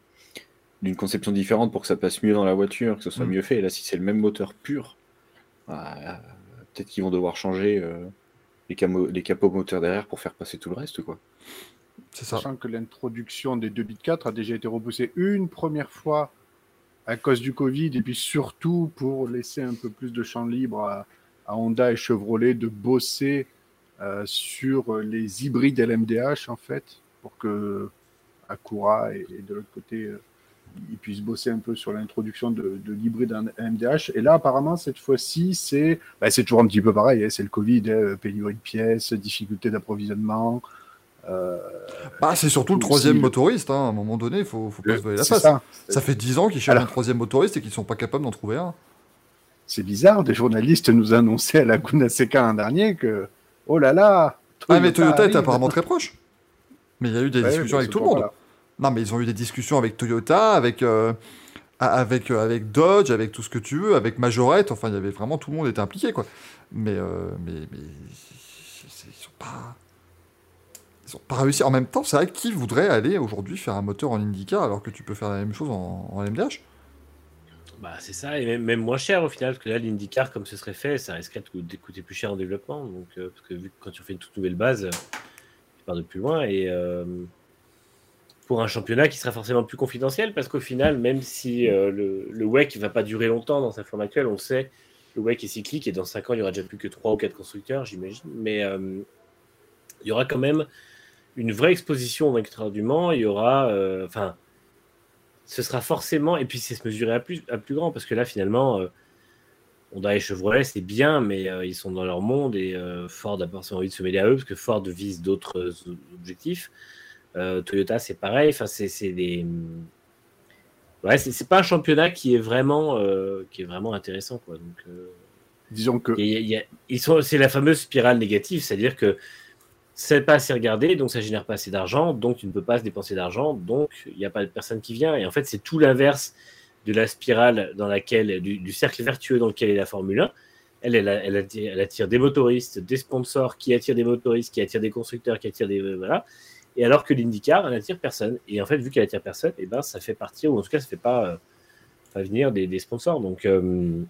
d'une conception différente pour que ça passe mieux dans la voiture, que ce soit Mm. mieux fait. Et là, si c'est le même moteur pur, bah, peut-être qu'ils vont devoir changer euh, les, camo- les capots moteurs derrière pour faire passer tout le reste, quoi. C'est ça. Sachant que l'introduction des 2 bits 4 a déjà été repoussée une première fois à cause du Covid et puis surtout pour laisser un peu plus de champ libre à, à Honda et Chevrolet de bosser euh, sur les hybrides LMDH en fait pour que Acura et, et de l'autre côté euh, ils puissent bosser un peu sur l'introduction de, de l'hybride en LMDH et là apparemment cette fois-ci c'est bah, toujours un petit peu pareil hein, c'est le Covid hein, pénurie de pièces difficulté d'approvisionnement euh, Bah, c'est surtout le troisième motoriste. hein. À un moment donné, il faut, faut pas se voiler la face. ça. Ça fait 10 ans qu'ils cherchent Alors- un troisième motoriste et qu'ils sont pas capables d'en trouver un. C'est bizarre, des journalistes nous annonçaient à la Laguna Seca l'an dernier que, oh là là, Ah, mais Toyota est apparemment très proche. Mais il y a eu des Ouais, discussions avec tout le monde. voilà. Non, mais ils ont eu des discussions avec Toyota, avec, euh, avec, euh, avec Dodge, avec tout ce que tu veux, avec Majorette. Enfin, il y avait vraiment tout le monde était impliqué, quoi. Mais, euh, mais, ils sont pas. Ils ont pas réussi. En même temps, c'est vrai qui voudrait aller aujourd'hui faire un moteur en IndyCar alors que tu peux faire la même chose en, en LMDH Bah, c'est ça, et même, moins cher au final, parce que là, l'IndyCar, comme ce serait fait, ça risquerait de coûter, plus cher en développement. Donc, euh, parce que vu que quand tu fais une toute nouvelle base, tu pars de plus loin. Et pour un championnat qui sera forcément plus confidentiel, parce qu'au final, même si euh, le, WEC ne va pas durer longtemps dans sa forme actuelle, on sait, le WEC est cyclique et dans 5 ans, il y aura déjà plus que 3 ou 4 constructeurs, j'imagine. Mais euh, il y aura quand même une vraie exposition au vainqueur du Mans. Il y aura. euh, Enfin ce sera forcément, et puis c'est se mesurer à plus, à plus grand, parce que là, finalement, Honda et Chevrolet, c'est bien, mais ils sont dans leur monde, et Ford a forcément envie de se mêler à eux, parce que Ford vise d'autres objectifs. Euh, Toyota, c'est pareil, enfin, c'est des... Ouais, c'est pas un championnat qui est vraiment, euh, qui est vraiment intéressant, quoi. Donc, euh, Disons que il y a- il y a- ils sont, c'est la fameuse spirale négative, c'est-à-dire que c'est pas assez regardé, donc ça génère pas assez d'argent, donc tu ne peux pas se dépenser d'argent, donc il n'y a pas de personne qui vient. Et en fait, c'est tout l'inverse de la spirale dans laquelle, du, du cercle vertueux dans lequel est la Formule 1. Elle, elle, elle, attire, elle attire des motoristes, des sponsors qui attirent des motoristes, qui attirent des constructeurs, qui attirent des. Voilà. Et alors que l'IndyCar, elle attire personne. Et en fait, vu qu'elle attire personne, et ben, ça fait partir, ou en tout cas, ça fait pas, euh, pas venir des, des sponsors. Donc, euh,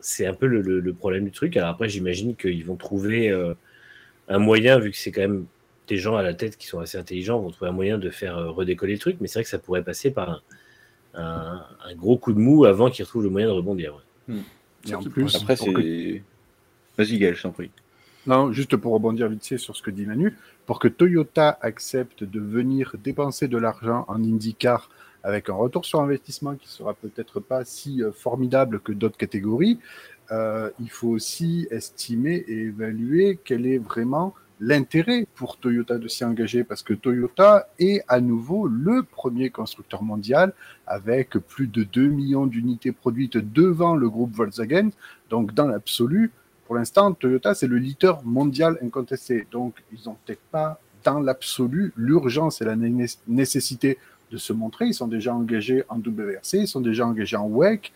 c'est un peu le, le- le problème du truc. Alors après, j'imagine qu'ils vont trouver euh, un moyen, vu que c'est quand même des gens à la tête qui sont assez intelligents, vont trouver un moyen de faire euh, redécoller le truc. Mais c'est vrai que ça pourrait passer par un, un- un gros coup de mou avant qu'ils retrouvent le moyen de rebondir. ouais. Et en plus, Après, c'est. que- Vas-y, Gaël, je t'en prie. Non, juste pour rebondir vite fait sur ce que dit Manu, pour que Toyota accepte de venir dépenser de l'argent en IndyCar avec un retour sur investissement qui sera peut-être pas si euh, formidable que d'autres catégories, euh, il faut aussi estimer et évaluer quel est vraiment l'intérêt pour Toyota de s'y engager parce que Toyota est à nouveau le premier constructeur mondial avec plus de 2 millions d'unités produites devant le groupe Volkswagen. Donc dans l'absolu, pour l'instant, Toyota, c'est le leader mondial incontesté. Donc, ils n'ont peut-être pas, dans l'absolu, l'urgence et la né- nécessité de se montrer. Ils sont déjà engagés en WRC, ils sont déjà engagés en WEC.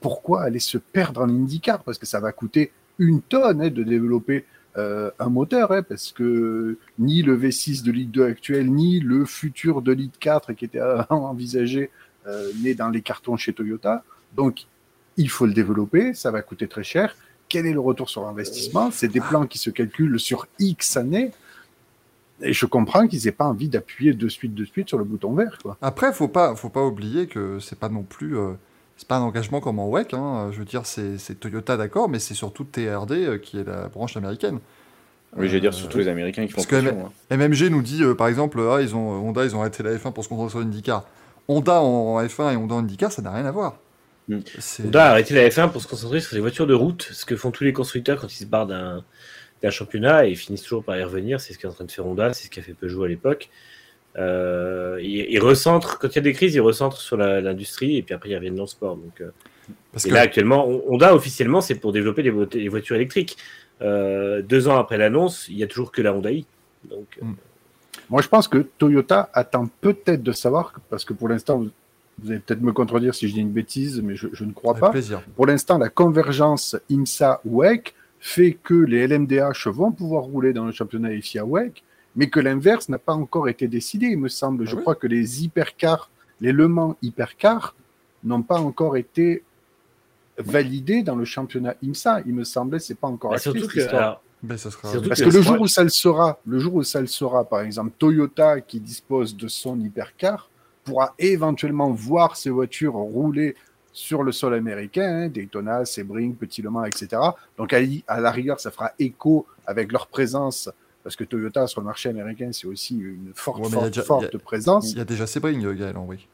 Pourquoi aller se perdre en IndyCar? Parce que ça va coûter une tonne hein, de développer euh, un moteur, hein, parce que ni le V6 de Ligue 2 actuel, ni le futur de Ligue 4 qui était envisagé euh, n'est dans les cartons chez Toyota. Donc, il faut le développer, ça va coûter très cher quel est le retour sur investissement C'est des plans qui se calculent sur X années. Et je comprends qu'ils n'aient pas envie d'appuyer de suite, de suite sur le bouton vert. Quoi. Après, faut pas, faut pas oublier que c'est pas non plus, euh, c'est pas un engagement comme en WEC. Hein. Je veux dire, c'est Toyota, d'accord, mais c'est surtout TRD euh, qui est la branche américaine. Oui, j'allais dire Euh, surtout les Américains qui font parce que pression. hein. MMG nous dit, euh, par exemple, ah, ils ont, Honda, ils ont arrêté la F1 pour se concentrer sur l'IndyCar. Honda en F1 et Honda en IndyCar, ça n'a rien à voir. Mm. C'est- Honda a arrêté la F1 pour se concentrer sur les voitures de route, ce que font tous les constructeurs quand ils se barrent d'un d'un championnat et ils finissent toujours par y revenir. C'est ce qu'est en train de faire Honda, c'est ce qu'a fait Peugeot à l'époque. Euh, ils, ils recentrent, quand il y a des crises, ils recentrent sur l'industrie et puis après ils reviennent dans le sport. Donc, euh, Parce et que là actuellement, Honda officiellement c'est pour développer les, vo- les voitures électriques. Euh, deux ans après l'annonce, il n'y a toujours que la Honda i. Donc, euh, Moi, je pense que Toyota attend peut-être de savoir, parce que pour l'instant, vous, allez peut-être me contredire si je dis une bêtise, mais je, je ne crois avec pas. plaisir. Pour l'instant, la convergence IMSA-WEC fait que les LMDH vont pouvoir rouler dans le championnat FIA WEC, mais que l'inverse n'a pas encore été décidé, il me semble. Ah je oui crois que les hypercars, les Le Mans hypercars, n'ont pas encore été validés dans le championnat IMSA. Il me semblait, c'est pas encore bah, acté, surtout que, histoire. alors, Ben, ça sera... Surtout Parce que que le jour où ça le sera, le jour où ça le sera, par exemple, Toyota qui dispose de son hypercar pourra éventuellement voir ses voitures rouler sur le sol américain, hein, Daytona, Sebring, Petit Le Mans, etc. Donc à, la rigueur, ça fera écho avec leur présence, parce que Toyota sur le marché américain, c'est aussi une forte, Ouais, a forte, déjà- forte il y présence. Il y a déjà Sebring, euh, Gaël, oui.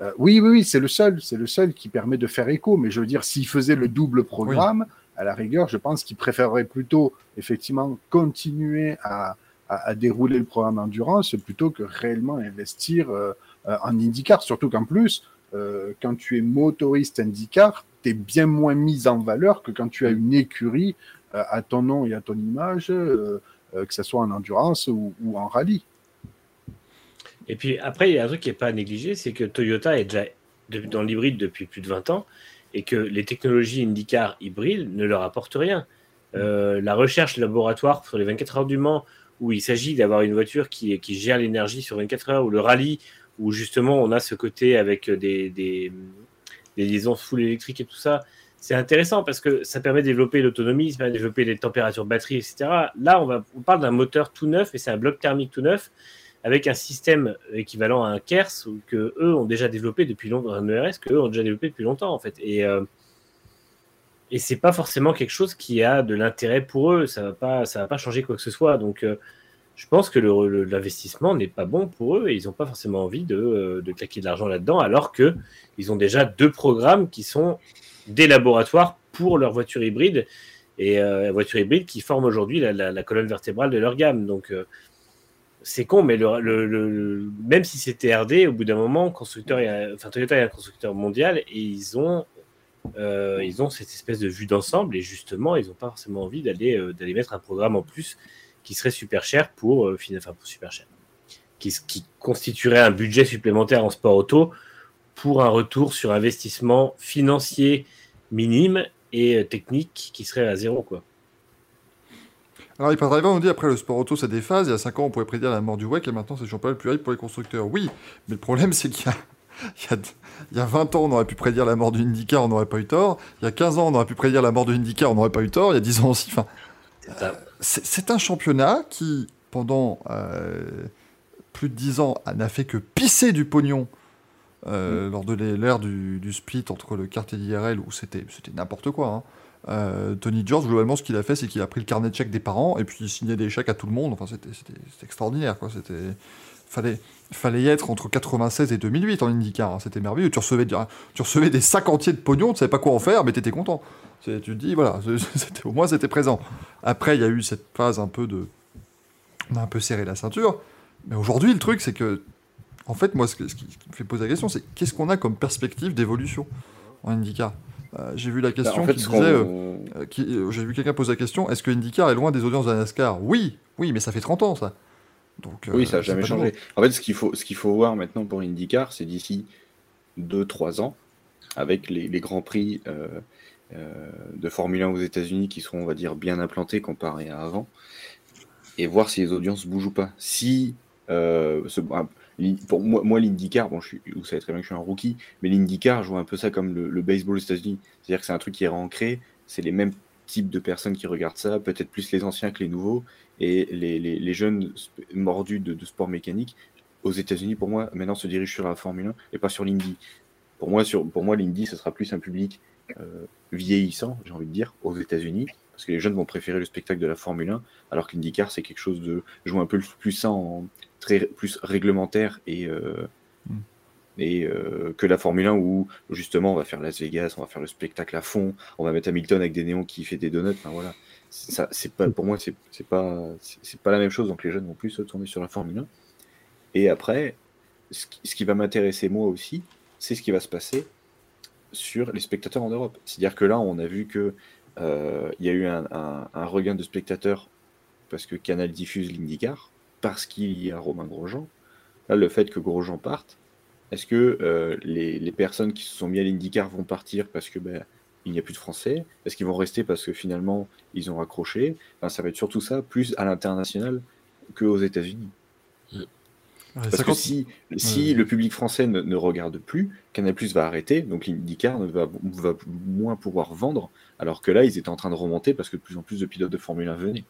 Euh, oui, oui, oui, c'est le seul, c'est le seul qui permet de faire écho. Mais je veux dire, s'il faisait le double programme, à la rigueur, je pense qu'il préférerait plutôt effectivement continuer à, à, dérouler le programme d'endurance plutôt que réellement investir euh, euh, en IndyCar. Surtout qu'en plus, euh, quand tu es motoriste IndyCar, tu es bien moins mis en valeur que quand tu as une écurie à ton nom et à ton image, que ce soit en endurance ou, en rallye. Et puis après, il y a un truc qui n'est pas à négliger, c'est que Toyota est déjà dans l'hybride depuis plus de 20 ans et que les technologies IndyCar hybrides ne leur apportent rien. La recherche laboratoire sur les 24 heures du Mans, où il s'agit d'avoir une voiture qui, gère l'énergie sur 24 heures, ou le rallye, où justement on a ce côté avec des, des, des liaisons full électriques et tout ça, c'est intéressant parce que ça permet de développer l'autonomie, ça permet de développer les températures de batterie, etc. Là, on, parle d'un moteur tout neuf, et c'est un bloc thermique tout neuf, avec un système équivalent à un KERS que eux ont déjà développé depuis longtemps, un ERS que eux ont déjà développé depuis longtemps en fait. Et euh, et c'est pas forcément quelque chose qui a de l'intérêt pour eux. Ça va pas, ça va pas changer quoi que ce soit. Donc euh, je pense que l'investissement n'est pas bon pour eux et ils n'ont pas forcément envie de, euh, de claquer de l'argent là-dedans, alors que ils ont déjà deux programmes qui sont des laboratoires pour leur voiture hybride et euh, la voiture hybride qui forme aujourd'hui la, colonne vertébrale de leur gamme. Donc c'est con, mais même si c'était RD, au bout d'un moment, constructeur Toyota est un constructeur mondial et ils ont, euh, ils ont cette espèce de vue d'ensemble et justement, ils n'ont pas forcément envie d'aller euh, d'aller mettre un programme en plus qui serait super cher pour, euh, pour super cher, qui, constituerait un budget supplémentaire en sport auto pour un retour sur investissement financier minime et euh, technique qui serait à zéro quoi. Alors, Hyperdriver nous dit après le sport auto, ça déphase. Il y a 5 ans, on pouvait prédire la mort du WEC et maintenant, c'est le championnat le plus hype pour les constructeurs. Oui, mais le problème, c'est qu'il y a, il y, a, il y a 20 ans, on aurait pu prédire la mort du IndyCar, on n'aurait pas eu tort. Il y a 15 ans, on aurait pu prédire la mort de IndyCar, on n'aurait pas eu tort. Il y a 10 ans aussi. Enfin, C'est un championnat qui, pendant euh, plus de 10 ans, n'a fait que pisser du pognon euh, lors de l'ère du, du split entre le kart et l'IRL, où c'était n'importe quoi. hein. Euh, Tony George, globalement, ce qu'il a fait, c'est qu'il a pris le carnet de chèques des parents et puis il signait des chèques à tout le monde. Enfin, c'était extraordinaire. Quoi. Fallait fallait y être entre 96 et 2008 en IndyCar. hein. C'était merveilleux. Tu recevais, tu recevais des sacs entiers de pognon, tu savais pas quoi en faire, mais tu étais content. Tu te dis, voilà, c'était- au moins c'était présent. Après, il y a eu cette phase un peu de. On a un peu serré la ceinture. Mais aujourd'hui, le truc, c'est que. En fait, moi, ce, que- ce qui, me fait poser la question, c'est qu'est-ce qu'on a comme perspective d'évolution en IndyCar Euh, J'ai vu la Bah, question en fait, qui disait. euh, euh, euh, J'ai vu quelqu'un poser la question est-ce que IndyCar est loin des audiences de la NASCAR Oui, oui, mais ça fait 30 ans, ça. Donc, euh, Oui, ça n'a c'est jamais changé. En fait, ce qu'il faut, ce qu'il faut voir maintenant pour IndyCar, c'est d'ici 2-3 ans, avec les, les grands prix euh, euh, de Formule 1 aux États-Unis qui seront, on va dire, bien implantés comparé à avant, et voir si les audiences bougent ou pas. Si euh, ce- pour moi, moi l'IndyCar, bon, je suis, vous savez très bien que je suis un rookie, mais l'IndyCar, je vois un peu ça comme le, le baseball aux États-Unis. C'est-à-dire que c'est un truc qui est ancré, c'est les mêmes types de personnes qui regardent ça, peut-être plus les anciens que les nouveaux, et les, les- jeunes mordus de, sport mécanique aux États-Unis, pour moi, maintenant se dirigent sur la Formule 1 et pas sur l'Indy. Pour moi, sur, moi, l'Indy, ce sera plus un public euh, vieillissant, j'ai envie de dire, aux États-Unis, parce que les jeunes vont préférer le spectacle de la Formule 1, alors que l'IndyCar, c'est quelque chose de jouer un peu plus ça en très plus réglementaire et euh. Et euh, que la Formule 1 où justement on va faire Las Vegas, on va faire le spectacle à fond, on va mettre Hamilton avec des néons qui fait des donuts. Enfin voilà, ça c'est pas pour moi c'est pas c'est pas la même chose. Donc les jeunes vont plus se tourner sur la Formule 1. Et après, ce qui, va m'intéresser moi aussi, c'est ce qui va se passer sur les spectateurs en Europe. C'est-à-dire que là, on a vu que euh, il y a eu un- un regain de spectateurs parce que Canal diffuse l'IndyCar, parce qu'il y a Romain Grosjean. Là, le fait que Grosjean parte, est-ce que euh, les, les personnes qui se sont mis à l'IndyCar vont partir parce que ben, il n'y a plus de Français? Est-ce qu'ils vont rester parce que finalement ils ont raccroché? Enfin, Ça va être surtout ça, plus à l'international qu'aux États-Unis. Ouais, Parce 50 que si, si Ouais. le public français ne, ne regarde plus, Canal Plus va arrêter, donc l'IndyCar ne va, va moins pouvoir vendre, alors que là, ils étaient en train de remonter parce que de plus en plus de pilotes de Formule 1 venaient.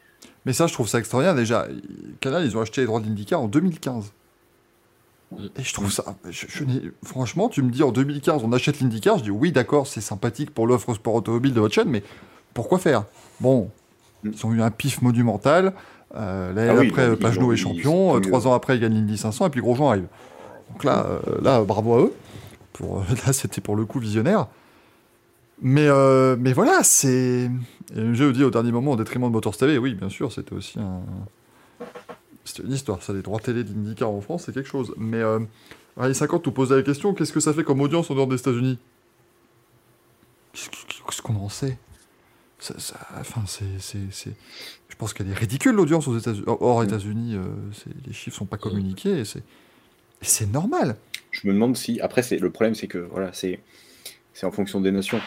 Mais ça, je trouve ça extraordinaire. Déjà, Canal, ils ont acheté les droits d'IndyCar en 2015. Et je trouve ça. je- je n'ai- franchement, tu me dis en 2015, on achète l'IndyCar, je dis oui, d'accord, c'est sympathique pour l'offre sport automobile de votre chaîne, mais pourquoi faire? Bon, Mm. ils ont eu un pif monumental. Euh, L'année Ah oui, après, Pagenaud ont- est champion. euh, eu, Trois ans après, il gagne l'Indy 500, et puis Grosjean arrive. Donc là, euh, là bravo à eux. Pour, là, c'était pour le coup visionnaire. Mais, mais voilà, c'est. Et j'ai dit au dernier moment, au détriment de Motors TV, oui, bien sûr, c'était aussi un. C'était une histoire, ça, les droits télé d'IndyCar en France, c'est quelque chose. Mais euh, Rallye 50 nous posait la question qu'est-ce que ça fait comme audience en dehors des États-Unis? Qu'est-ce qu'est-ce qu'on en sait? Ça, ça- Enfin, c'est. c'est- c'est- Je pense qu'elle est ridicule, l'audience aux États-Unis. Hors États-Unis, euh, c'est- les chiffres sont pas communiqués, et c'est. et c'est normal. Je me demande si. Après, c'est le problème, c'est que voilà, c'est c'est en fonction des nations.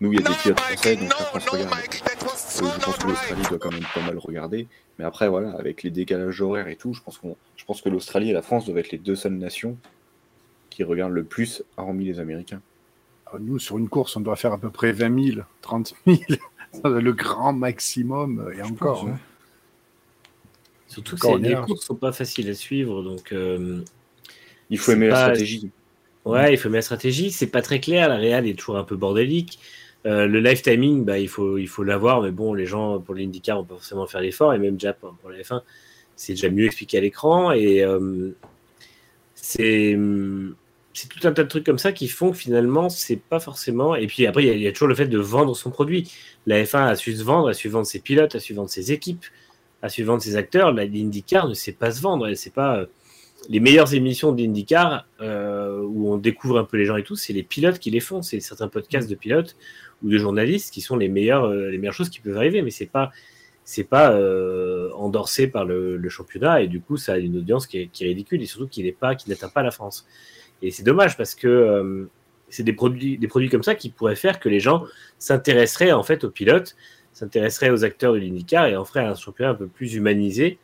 Nous, il y a des pilotes français, donc la France regarde. Euh, je pense que l'Australie doit quand même pas mal regarder. Mais après, voilà, avec les décalages horaires et tout, je pense, qu'on, je pense que l'Australie et la France doivent être les deux seules nations qui regardent le plus, hormis les Américains. Alors, Nous, sur une course, on doit faire à peu près 20 000, 30 000. Ça, le grand maximum, euh, et encore. hein. Surtout que les courses sont pas faciles à suivre, donc euh, Il faut aimer la stratégie. Ouais, il faut mettre la stratégie. C'est pas très clair. La Real est toujours un peu bordélique. Euh, le live timing, bah, il faut il faut l'avoir, mais bon, les gens pour l'IndyCar, on peut forcément faire l'effort, et même déjà pour, pour la F1, c'est déjà mieux expliqué à l'écran. Et euh, c'est c'est tout un tas de trucs comme ça qui font que finalement, c'est pas forcément. Et puis après, il y a- il y, a toujours le fait de vendre son produit. La F1 a su se vendre, a su vendre ses pilotes, a su vendre ses équipes, a su vendre ses acteurs. La l'IndyCar ne sait pas se vendre. Elle sait pas. euh, les meilleures émissions d'IndyCar euh, où on découvre un peu les gens et tout, c'est les pilotes qui les font. C'est certains podcasts de pilotes ou de journalistes qui sont les meilleures, euh, les meilleures choses qui peuvent arriver. Mais c'est pas, c'est pas euh, endorsé par le, championnat et du coup ça a une audience qui est, qui est ridicule et surtout qui n'est pas, qui n'atteint pas la France. Et c'est dommage parce que euh, c'est des produits, des produits comme ça qui pourraient faire que les gens s'intéresseraient en fait aux pilotes, s'intéresseraient aux acteurs de l'IndyCar et en feraient un championnat un peu plus humanisé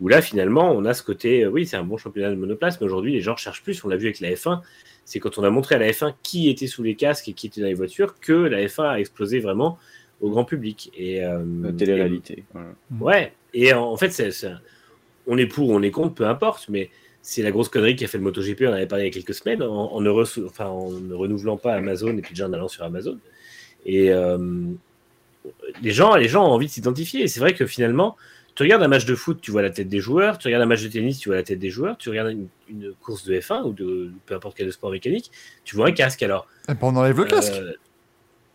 où là finalement on a ce côté, euh, oui c'est un bon championnat de monoplace, mais aujourd'hui les gens cherchent plus, on l'a vu avec la F1, c'est quand on a montré à la F1 qui était sous les casques et qui était dans les voitures que la F1 a explosé vraiment au grand public. Et, euh, La et- télé-réalité. voilà. Ouais, et en en fait, c'est, c'est- on est pour, on est contre, peu importe, mais c'est la grosse connerie qui a fait le MotoGP, on en avait parlé il y a quelques semaines, en, en ne, re- enfin, en ne renouvelant pas Amazon et puis déjà en allant sur Amazon. Et euh, les, gens, les gens ont envie de s'identifier. Et c'est vrai que finalement, tu regardes un match de foot, tu vois la tête des joueurs, tu regardes un match de tennis, tu vois la tête des joueurs, tu regardes une, une course de F1 ou de peu importe quel sport mécanique, tu vois un casque. Alors, Et ben, on enlève le casque. euh,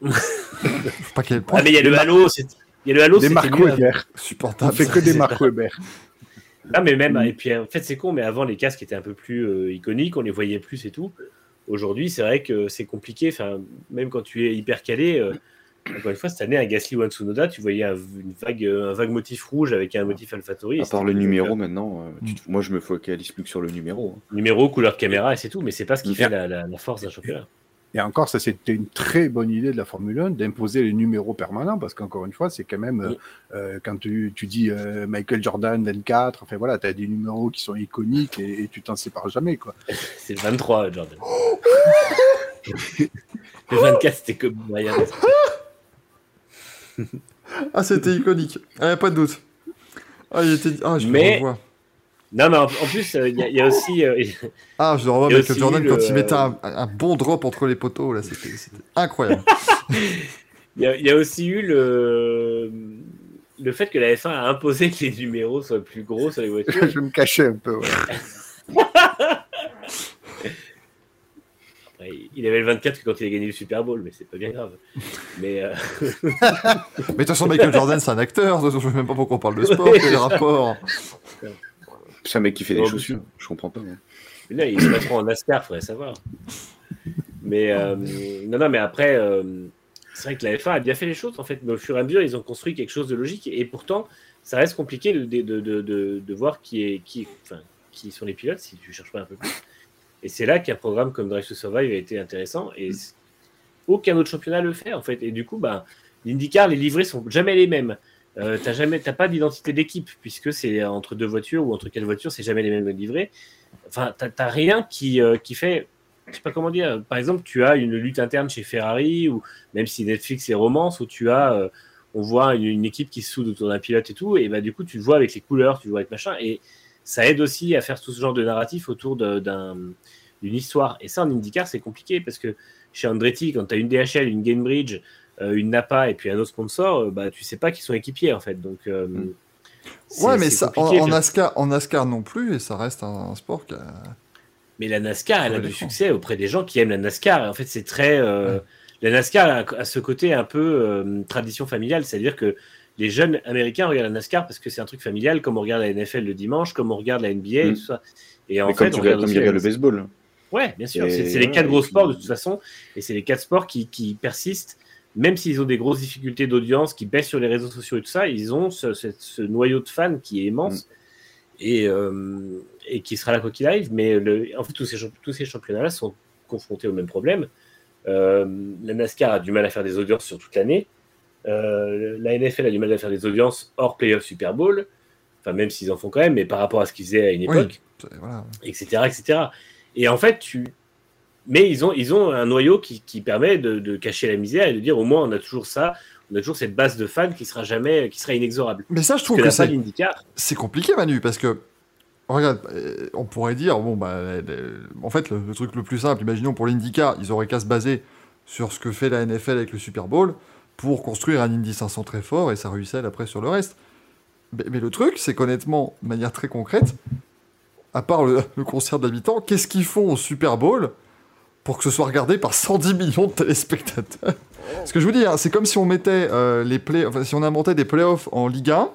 Faut pas qu'il y ait le ah, point mais il y a le halo, c'est- il y a le halo, Des avant. Weber. On supportable. fait que des pas- Weber. Ah, mais même, et puis en fait, c'est con, mais avant, les casques étaient un peu plus euh, iconiques, on les voyait plus et tout. Aujourd'hui, c'est vrai que c'est compliqué, enfin, même quand tu es hyper calé. euh, encore une fois, cette année, à Gasly ou à Tsunoda, tu voyais un, une vague, euh, un vague motif rouge avec un motif AlphaTauri. et À part le numéro maintenant, euh, tu- moi je me focalise plus que sur le numéro. hein. numéro, couleur de caméra, et c'est tout, mais c'est pas ce qui Mm. fait la, la- la force d'un championnat. Et encore, ça c'était une très bonne idée de la Formule 1 d'imposer les numéros permanents parce qu'encore une fois, c'est quand même, euh, Oui. euh, quand tu, tu dis euh, Michael Jordan 24, enfin voilà, tu as des numéros qui sont iconiques et, et tu t'en sépares jamais. quoi. C'est le 23, euh, Jordan. le 24, c'était comme Brian. Ah, c'était iconique. Ah, pas de doute. Ah, il était. Ah, je Mais- le revois. Non, mais en, en plus, euh, il y, a- il y a aussi. euh, Ah, je le revois Il y a Michael aussi Jordan quand il mettait un, un bon drop entre les poteaux, là, c'était incroyable. Il y, a- il y a aussi eu le, le fait que la F1 a imposé que les numéros soient plus gros sur les voitures. je me cachais un peu. ouais. Il avait le 24 que quand il a gagné le Super Bowl, mais c'est pas bien grave. Mais euh, Mais de toute façon, Michael Jordan, c'est un acteur, je sais même pas pourquoi on parle de sport, Ouais, quel est le rapport C'est un mec qui fait des Oh, chaussures. Je comprends pas. mais là, il se mettront en NASCAR, faudrait savoir. Mais euh, non, non, mais après, euh, c'est vrai que la F1 a bien fait les choses en fait. Mais au fur et à mesure, ils ont construit quelque chose de logique. Et pourtant, ça reste compliqué de, de, de, de, de voir qui, est, qui, enfin, qui sont les pilotes si tu cherches pas un peu plus. Et c'est là qu'un programme comme Drive to Survive a été intéressant. Et c- aucun autre championnat le fait en fait. Et du coup, bah, l'IndyCar, les livrets sont jamais les mêmes. Euh, t'as jamais, t'as pas d'identité d'équipe puisque c'est entre deux voitures ou entre quatre voitures, c'est jamais les mêmes livrets. Enfin, t'as, t'as rien qui, euh, qui fait, je sais pas comment dire. Par exemple, tu as une lutte interne chez Ferrari ou même si Netflix est romance où tu as, euh, on voit une, une équipe qui se soude autour d'un pilote et tout, et bah du coup tu le vois avec les couleurs, tu le vois avec machin, et ça aide aussi à faire tout ce genre de narratif autour d'une histoire. Et ça en IndyCar c'est compliqué parce que chez Andretti, quand tu as une DHL, une Gamebridge, euh, une Napa et puis un autre sponsor, euh, bah tu sais pas qu'ils sont équipiers en fait. Donc euh, c'est- Ouais, mais ça, en, NASCAR, en NASCAR non plus, et ça reste un, un sport qui a... Mais la NASCAR, elle a du succès auprès des gens qui aiment la NASCAR. Et En fait, c'est très. euh, La NASCAR a, a ce côté un peu tradition familiale, c'est-à-dire que les jeunes américains regardent la NASCAR parce que c'est un truc familial, comme on regarde la NFL le dimanche, comme on regarde la NBA et Mm. tout ça. Et en Mais fait, comme on tu regarde comme le baseball. Ouais, bien sûr. C'est les quatre gros sports de toute façon, et c'est les quatre sports qui, qui persistent, même s'ils ont des grosses difficultés d'audience, qui baissent sur les réseaux sociaux et tout ça, ils ont ce, ce- ce noyau de fans qui est immense et, euh, et qui sera là quoi qu'il arrive. Mais le, en fait, tous ces, tous ces championnats-là sont confrontés au même problème. Euh, la NASCAR a du mal à faire des audiences sur toute l'année. Euh, la NFL a du mal à faire des audiences hors playoff Super Bowl. Enfin, même s'ils en font quand même, mais par rapport à ce qu'ils faisaient à une époque Voilà. etc., etc. Et en fait, tu... Mais ils ont, ils ont un noyau qui, qui permet de, de cacher la misère et de dire au moins on a toujours ça, on a toujours cette base de fans qui sera jamais, qui sera inexorable. Mais ça, je Parce trouve que c'est compliqué, Manu, parce que, regarde, euh, on pourrait dire, bon, bah, euh, en fait, le, le truc le plus simple, imaginons pour l'IndyCar, ils auraient qu'à se baser sur ce que fait la NFL avec le Super Bowl pour construire un Indy 500 très fort et ça ruisselle après sur le reste. Mais, le truc, c'est qu'honnêtement, de manière très concrète, à part le, le concert d'habitants, qu'est-ce qu'ils font au Super Bowl pour que ce soit regardé par 110 millions de téléspectateurs? Ce que je vous dis, hein, c'est comme si on mettait euh, les play, enfin, si on inventait des playoffs en Ligue 1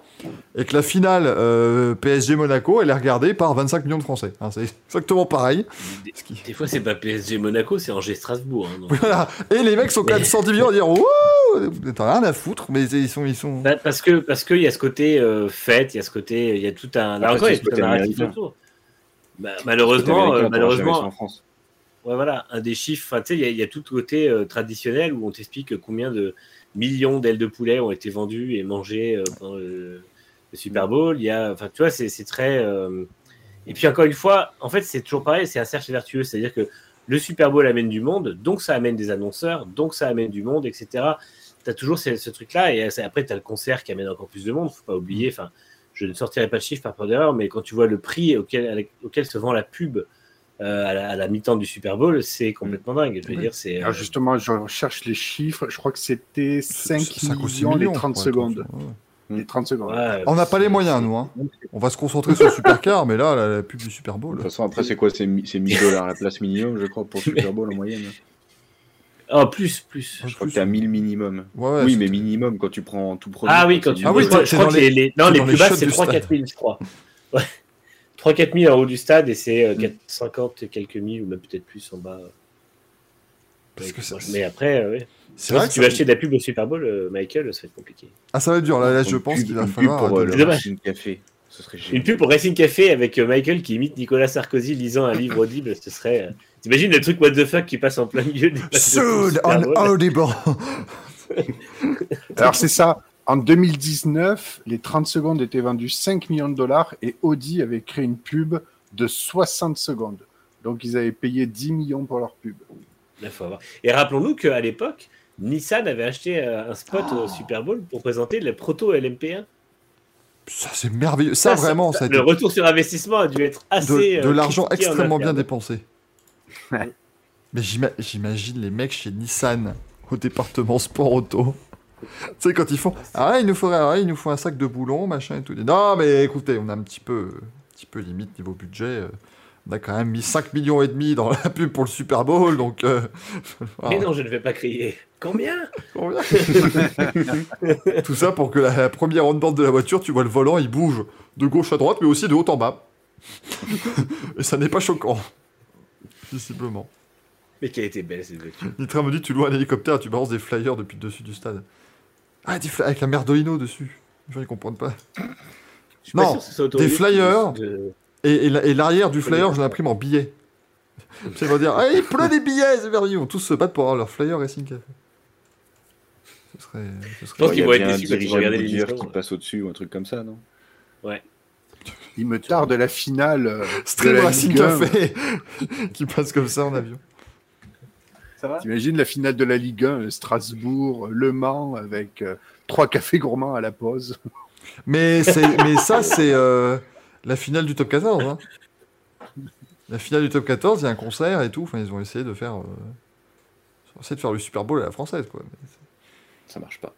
et que la finale euh, PSG Monaco elle est regardée par 25 millions de Français. Hein, c'est exactement pareil. des, Ce qui- des fois c'est pas PSG Monaco, c'est Angers Strasbourg. hein. Voilà. Et les mecs sont quand même 110 millions à dire Wouh T'as rien à foutre, mais ils sont. Ils sont... Bah, parce que parce qu'il y a ce côté euh, fête, il y a ce côté, il y a tout un, Après, tout narratif autour. Bah, malheureusement, euh, malheureusement, en France. Ouais, voilà, un des chiffres, tu sais, il y a- tout le côté euh, traditionnel où on t'explique combien de millions d'ailes de poulet ont été vendues et mangées euh, pendant le, le Super Bowl. Il y a, enfin, tu vois, c'est très. euh, Et puis encore une fois, en fait, c'est toujours pareil, c'est un cercle vertueux, c'est-à-dire que le Super Bowl amène du monde, donc ça amène des annonceurs, donc ça amène du monde, etc. Tu as toujours ce, ce truc-là, et après, tu as le concert qui amène encore plus de monde, faut pas oublier, enfin, je ne sortirai pas de chiffres par peur d'erreur, mais quand tu vois le prix auquel, auquel se vend la pub euh, à la, la mi-temps du Super Bowl, c'est complètement dingue. Je veux Oui. dire, c'est. Euh, justement, je recherche les chiffres. Je crois que c'était 5 Cinq ou six millions les millions, 30 ouais, secondes. ouais. Les 30 secondes. ouais, On n'a pas les moyens, nous. Hein. On va se concentrer sur le Supercar, mais là, la, la pub du Super De Bowl. toute façon, après, c'est quoi? C'est mi- c'est 1000 dollars la place minimum, je crois, pour le Super Bowl en moyenne. Oh, plus, plus. Je crois que t'es à 1000 minimum. Ouais, ouais, oui, mais minimum quand tu prends tout produit. Ah oui, quand tu. Ah oui, je crois, que les, les- non, les plus shots c'est du 3-4 stade. 000, je crois. Ouais. 3-4 000 en haut du stade et c'est euh, Mm. 4, 50 et quelques mille ou même peut-être plus en bas. Parce que c'est- mais après, euh, ouais. C'est Moi, vrai si que tu veux ça- acheter de la pub au Super Bowl, euh, Michael, ça va être compliqué. Ah, ça va être dur. Là, là, je pense qu'il va une pub falloir. pour le. Racing Café. Ce serait Une pub pour Racing Café avec euh, Michael qui imite Nicolas Sarkozy lisant un livre audible, ce serait. euh, T'imagines le truc what the fuck qui passe en plein milieu du match de Soon on Audible. Alors c'est ça. En 2019, les 30 secondes étaient vendues 5 millions de dollars et Audi avait créé une pub de 60 secondes. Donc ils avaient payé 10 millions pour leur pub. Là, faut avoir- Et rappelons-nous qu'à l'époque, Nissan avait acheté euh, un spot Oh. au Super Bowl pour présenter le proto LMP1. Ça, c'est merveilleux. Ça, vraiment, ça a été Le retour sur investissement a dû être assez. de, de euh, l'argent extrêmement bien dépensé. Mais j'ima- j'imagine les mecs chez Nissan au département sport auto. Tu sais, quand ils font Ah, il nous faudrait, ah il nous faut un sac de boulons, machin et tout. Non, mais écoutez, on a un petit peu, un petit peu limite niveau budget. euh, On a quand même mis 5 millions et demi dans la pub pour le Super Bowl, donc. euh, Mais non, je ne vais pas crier. Combien? Combien? Tout ça pour que la, première on-board de la voiture, tu vois le volant, il bouge de gauche à droite, mais aussi de haut en bas. et ça n'est pas choquant. Visiblement. Mais qu'elle était belle cette voiture? Nitra me dit tu loues un hélicoptère, tu balances des flyers depuis le dessus du stade. Ah, des flyers avec la merdolino dessus. Les gens ils comprennent pas. Je suis pas Non, sûr que des flyers. de- Et, et la- et l'arrière du flyer, je l'imprime en billets. Ça va dire ah, il pleut des billets, c'est merveilleux. Ils vont tous se battre pour avoir leur flyer Racing Café. Ce serait. Ce serait pense Il qu'ils vont être déçus quand ils vont regarder qui passe au-dessus ou un truc comme ça, non? Il me tarde la finale. euh, de Stream la Racing Ligue 1. Café qui passe comme ça en avion. Va? T'imagines la finale de la Ligue 1, euh, Strasbourg, Le Mans, avec euh, trois cafés gourmands à la pause. Mais, ça, c'est euh, la finale du top 14. hein. La finale du top 14, il y a un concert et tout. Enfin, ils ont essayé de faire. euh, ils ont essayé de faire le Super Bowl à la française, quoi. Mais Ça marche pas.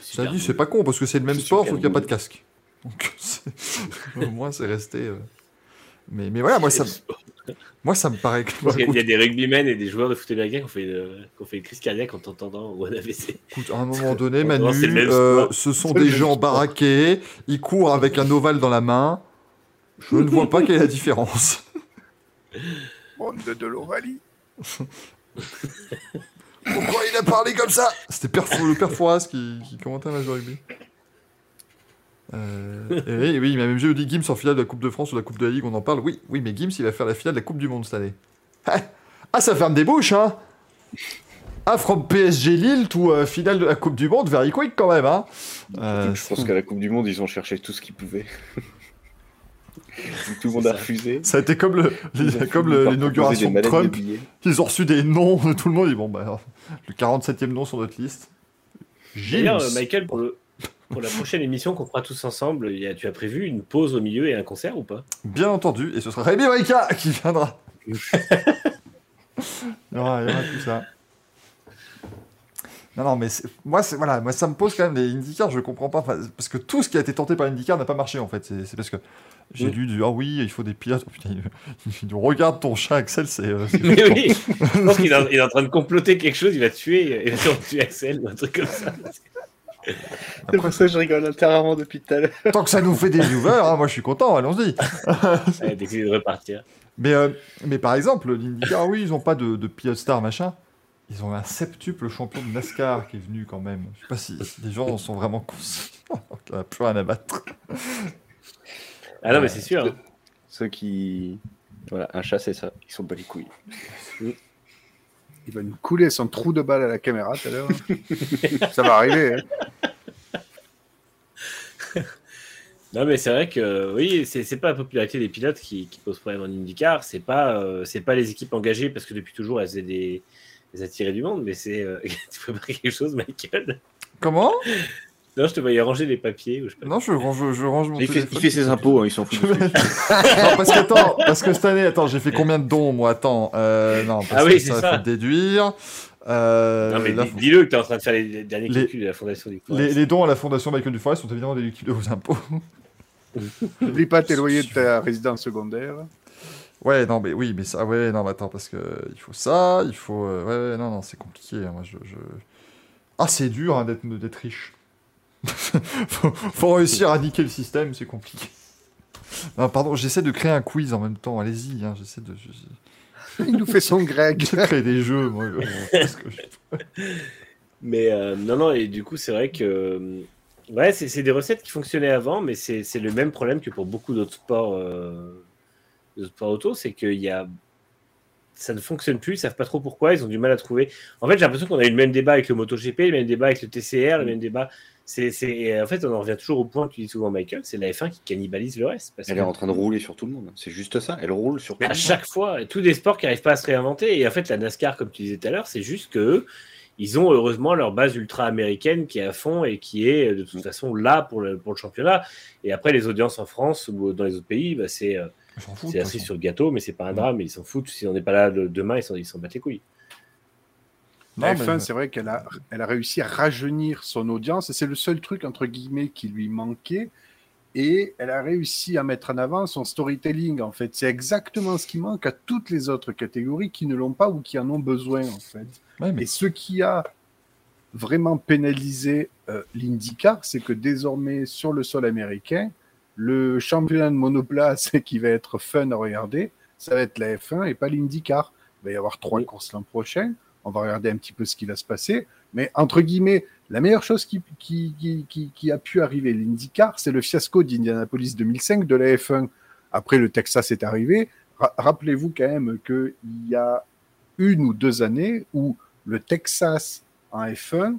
Ça dit, c'est pas con parce que c'est le même sport, sauf qu'il n'y a pas de casque. Donc, c'est- au moins, c'est resté. euh. Mais, mais voilà, moi ça, moi, ça me paraît. que- Il y a- il y a des rugbymen et des joueurs de foot américain qui ont fait, euh, qui ont fait une crise cardiaque en t'entendant ou un AVC. Écoute, à un moment donné, Manu, euh, ce sont des gens sport. baraqués, ils courent avec un ovale dans la main. Je ne vois pas quelle est la différence. Monde de l'Ovalie. Pourquoi il a parlé comme ça? C'était le père Fouras qui, qui commentait un match de rugby. Euh, et oui, oui, il m'a même dit Gims en finale de la Coupe de France ou de la Coupe de la Ligue, on en parle. Oui, oui, mais Gims, il va faire la finale de la Coupe du Monde cette année. Ah, ah, ça ferme des bouches, hein Ah, from PSG Lille, tout euh, finale de la Coupe du Monde, very quick quand même, hein Euh, Je pense qu'à la Coupe du Monde, ils ont cherché tout ce qu'ils pouvaient. tout le monde a refusé. Ça a été comme le- les- l'inauguration de Trump. Ils ont reçu des noms de tout le monde. Ils bon, bah, le 47e nom sur notre liste. Euh, Michael, pour, le- pour la prochaine émission qu'on fera tous ensemble, il y a- tu as prévu une pause au milieu et un concert ou pas? Bien entendu, et ce sera Rémi Rika qui viendra. il, y aura, tout ça. Non, non, mais moi, voilà, moi, ça me pose quand même les IndyCar, je comprends pas. Parce que tout ce qui a été tenté par IndyCar n'a pas marché, en fait. C'est parce que j'ai Mm. lu du Ah oui, il faut des pilotes. Oh, putain, il, il nous regarde ton chat, Axel, c'est. euh, Mais oui, je pense qu'il est, en- il est en train de comploter quelque chose, il va tuer, il va tuer Axel ou un truc comme ça. C'est pour ça que je rigole intérieurement depuis tout à l'heure. Tant que ça nous fait des viewers, hein, moi je suis content, allons-y. D'essayer de repartir. Mais, euh, mais par exemple, l'IndyCar, oui, ils ont pas de, de pilote star, machin. Ils ont un septuple champion de NASCAR qui est venu quand même. Je sais pas si, les gens en sont vraiment conscients. Il n'y a plus rien à battre. Ah non, mais c'est sûr. hein. Ceux qui. Voilà, un chat, c'est ça. Ils sont pas les couilles. Il va nous couler son trou de balle à la caméra tout à l'heure. Ça va arriver. hein. Non, mais c'est vrai que oui, c'est pas la popularité des pilotes qui, qui pose problème en IndyCar, c'est pas, euh, c'est pas les équipes engagées parce que depuis toujours elles faisaient des, des attirés du monde, mais c'est. euh, tu peux pas quelque chose, Michael? Comment? Non, je te voyais ranger les papiers ou je sais pas. Non, je range, je range mon Il fait, téléphone. il fait ses impôts, hein, ils s'en foutent. non, parce que, attends, parce que cette année, attends, j'ai fait combien de dons, moi? Attends, euh, non, parce Ah oui, que c'est ça, ça. faut déduire. Euh, non, mais dis-le que tu es en train de faire les derniers Les- calculs de la fondation du les, les dons à la Fondation Michael Duforest sont évidemment déductibles aux impôts. N'oublie pas tes loyers de ta résidence secondaire. Ouais, non, mais oui, mais ça, ouais, non, mais attends, parce que euh, il faut ça, il faut, euh, ouais, ouais, non, non, c'est compliqué. hein, moi, je, je- Ah, c'est dur hein, d'être, d'être riche. faut, faut réussir à niquer le système, c'est compliqué. Non, pardon, j'essaie de créer un quiz en même temps. Allez-y, hein, j'essaie de, je- Il nous fait son Greg. de créer des jeux, moi. je- je- Mais euh, non, non, et du coup, c'est vrai que. euh, Ouais, c'est des recettes qui fonctionnaient avant, mais c'est le même problème que pour beaucoup d'autres sports, euh, sports auto, c'est qu'il y a. Ça ne fonctionne plus, ils savent pas trop pourquoi, ils ont du mal à trouver. En fait, j'ai l'impression qu'on a eu le même débat avec le MotoGP, le même débat avec le TCR, le même débat. C'est, en fait, on en revient toujours au point que tu dis souvent, Michael, c'est la F1 qui cannibalise le reste. Parce Elle que est en train de rouler sur tout le monde. C'est juste ça. Elle roule sur tout mais le à monde. chaque fois, tous des sports qui n'arrivent pas à se réinventer. Et en fait, la NASCAR, comme tu disais tout à l'heure, c'est juste que ils ont heureusement leur base ultra américaine qui est à fond et qui est de toute façon là pour le, pour le championnat. Et après, les audiences en France ou dans les autres pays, bah, c'est euh, c'est façon. sur le gâteau, mais c'est pas un drame. Ils s'en foutent. Si on n'est pas là le- demain, ils s'en ils s'en battent les couilles. Non, F1, mais- c'est vrai qu'elle a, elle a réussi à rajeunir son audience c'est le seul truc, entre guillemets, qui lui manquait. Et elle a réussi à mettre en avant son storytelling, en fait. C'est exactement ce qui manque à toutes les autres catégories qui ne l'ont pas ou qui en ont besoin, en fait. Ouais, mais Et ce qui a vraiment pénalisé euh, l'IndyCar, c'est que désormais, sur le sol américain, le championnat de monoplace qui va être fun à regarder, ça va être la F1 et pas l'IndyCar. Il va y avoir trois courses l'an prochain. On va regarder un petit peu ce qui va se passer. Mais entre guillemets, la meilleure chose qui, qui, qui, qui- qui a pu arriver l'IndyCar, c'est le fiasco d'Indianapolis 2005 de la F1. Après, le Texas est arrivé. Ra- Rappelez-vous quand même qu'il y a une ou deux années où le Texas en F1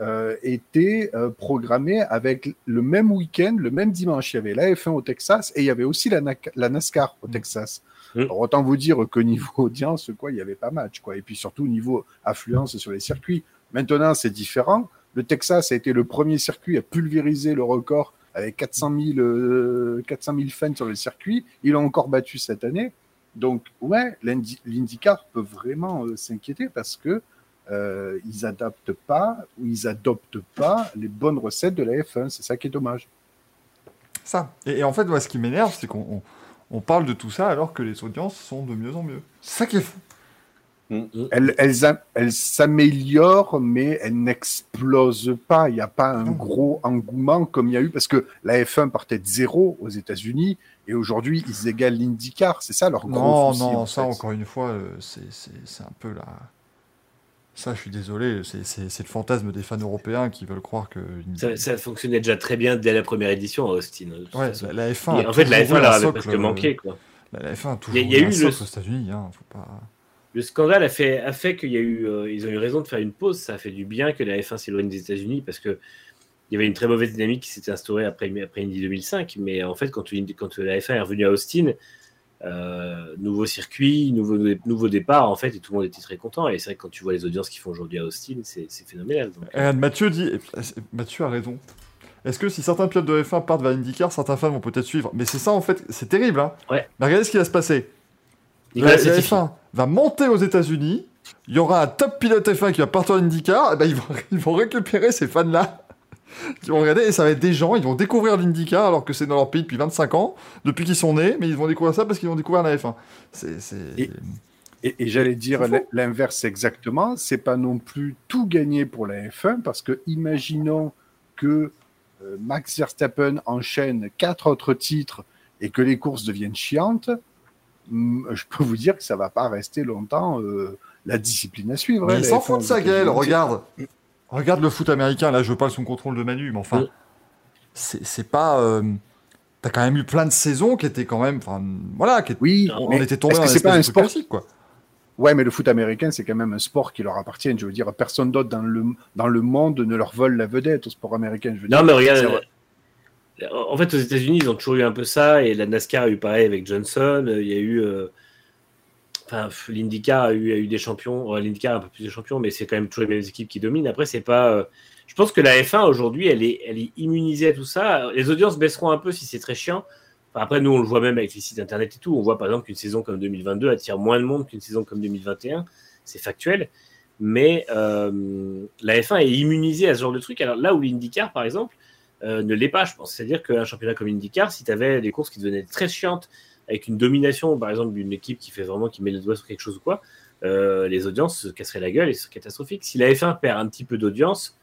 euh, était euh, programmé avec le même week-end, le même dimanche. Il y avait la F1 au Texas et il y avait aussi la, Na- la NASCAR au Texas. Mm. Alors, autant vous dire que niveau audience, quoi, il n'y avait pas match. Quoi. Et puis surtout niveau affluence sur les circuits. Maintenant, c'est différent. Le Texas a été le premier circuit à pulvériser le record avec 400 000, euh, 400 000 fans sur le circuit. Ils l'ont encore battu cette année. Donc, ouais, l'Indy- l'IndyCar peut vraiment euh, s'inquiéter parce que euh, ils adaptent pas ou ils adoptent pas les bonnes recettes de la F1. C'est ça qui est dommage. ça. Et, et en fait, moi, ce qui m'énerve, c'est qu'on on, parle de tout ça alors que les audiences sont de mieux en mieux. C'est ça qui est fou. Elles, elles, a- elles s'améliorent, mais elles n'explosent pas. Il n'y a pas un gros engouement comme il y a eu parce que la F1 partait de zéro aux États-Unis et aujourd'hui ils égalent l'IndyCar. C'est ça leur gros Non, souci, non, en ça, fait. encore une fois, euh, c'est c'est- c'est un peu la. Ça, je suis désolé, c'est- le fantasme des fans européens qui veulent croire que. Ça, ça fonctionnait déjà très bien dès la première édition à Austin. Ouais, la, la F1. Et a en fait, la toujours F1 eu leur avait presque euh, manqué. Quoi. La, la F1 a toujours il y a eu le- aux États-Unis. Hein, pas... Le scandale a fait, a fait qu'il y a eu, euh, ils ont eu raison de faire une pause. Ça a fait du bien que la F1 s'éloigne des États-Unis parce que il y avait une très mauvaise dynamique qui s'était instaurée après, après Indy 2005. Mais en fait, quand la F1 est revenue à Austin, euh, nouveau circuit, nouveau, nouveau départ, en fait, et tout le monde était très content. Et c'est vrai que quand tu vois les audiences qu'ils font aujourd'hui à Austin, c'est phénoménal. Donc, Regarde, Mathieu dit. Mathieu a raison. Est-ce que si certains pilotes de F1 partent vers IndyCar, certains fans vont peut-être suivre? Mais c'est ça, en fait, c'est terrible. Hein Ouais. Mais regardez ce qui va se passer. Nicolas la, la Latifi. F1 va monter aux États-Unis. Il y aura un top pilote F1 qui va partir en IndyCar. Et ben, ils, vont, ils vont récupérer ces fans-là. Qui vont regarder. Et ça va être des gens. Ils vont découvrir l'IndyCar alors que c'est dans leur pays depuis 25 ans. Depuis qu'ils sont nés. Mais ils vont découvrir ça parce qu'ils vont découvrir la F1. C'est. c'est- Et- Et, et j'allais dire l'inverse exactement. C'est pas non plus tout gagné pour la F1 parce que imaginons que euh, Max Verstappen enchaîne quatre autres titres et que les courses deviennent chiantes. hum, Je peux vous dire que ça va pas rester longtemps euh, la discipline à suivre. Mais hein, il la s'en F1 fout de Gaël. États-Unis. Regarde. Regarde le foot américain. Là, je parle sous contrôle de Manu. Mais enfin, Mm. c'est pas. euh, T'as quand même eu plein de saisons qui étaient quand même. Enfin, voilà. Qui, Oui, on mais était tombé est-ce dans c'est pas un sport classique, quoi. Ouais, mais le foot américain, c'est quand même un sport qui leur appartient. Je veux dire, personne d'autre dans le, dans le monde ne leur vole la vedette au sport américain. Je veux Non, dire, mais regarde. euh, En fait, aux États-Unis, ils ont toujours eu un peu ça, et la NASCAR a eu pareil avec Johnson. euh, Il y a eu. euh, Enfin, pff, l'IndyCar a eu, des champions. L'IndyCar a un peu plus de champions, mais c'est quand même toujours les mêmes équipes qui dominent. Après, c'est pas. euh, Je pense que la F1 aujourd'hui, elle est, immunisée à tout ça. Les audiences baisseront un peu si c'est très chiant. Après, nous, on le voit même avec les sites internet et tout. On voit par exemple qu'une saison comme 2022 attire moins de monde qu'une saison comme 2021. C'est factuel. Mais euh, la F1 est immunisée à ce genre de truc. Alors là où l'IndyCar, par exemple, euh, ne l'est pas, je pense. C'est-à-dire qu'un championnat comme IndyCar, si tu avais des courses qui devenaient très chiantes, avec une domination, par exemple, d'une équipe qui fait vraiment, qui met le doigt sur quelque chose ou quoi, euh, les audiences se casseraient la gueule et ce serait catastrophique. Si la F1 perd un petit peu d'audience,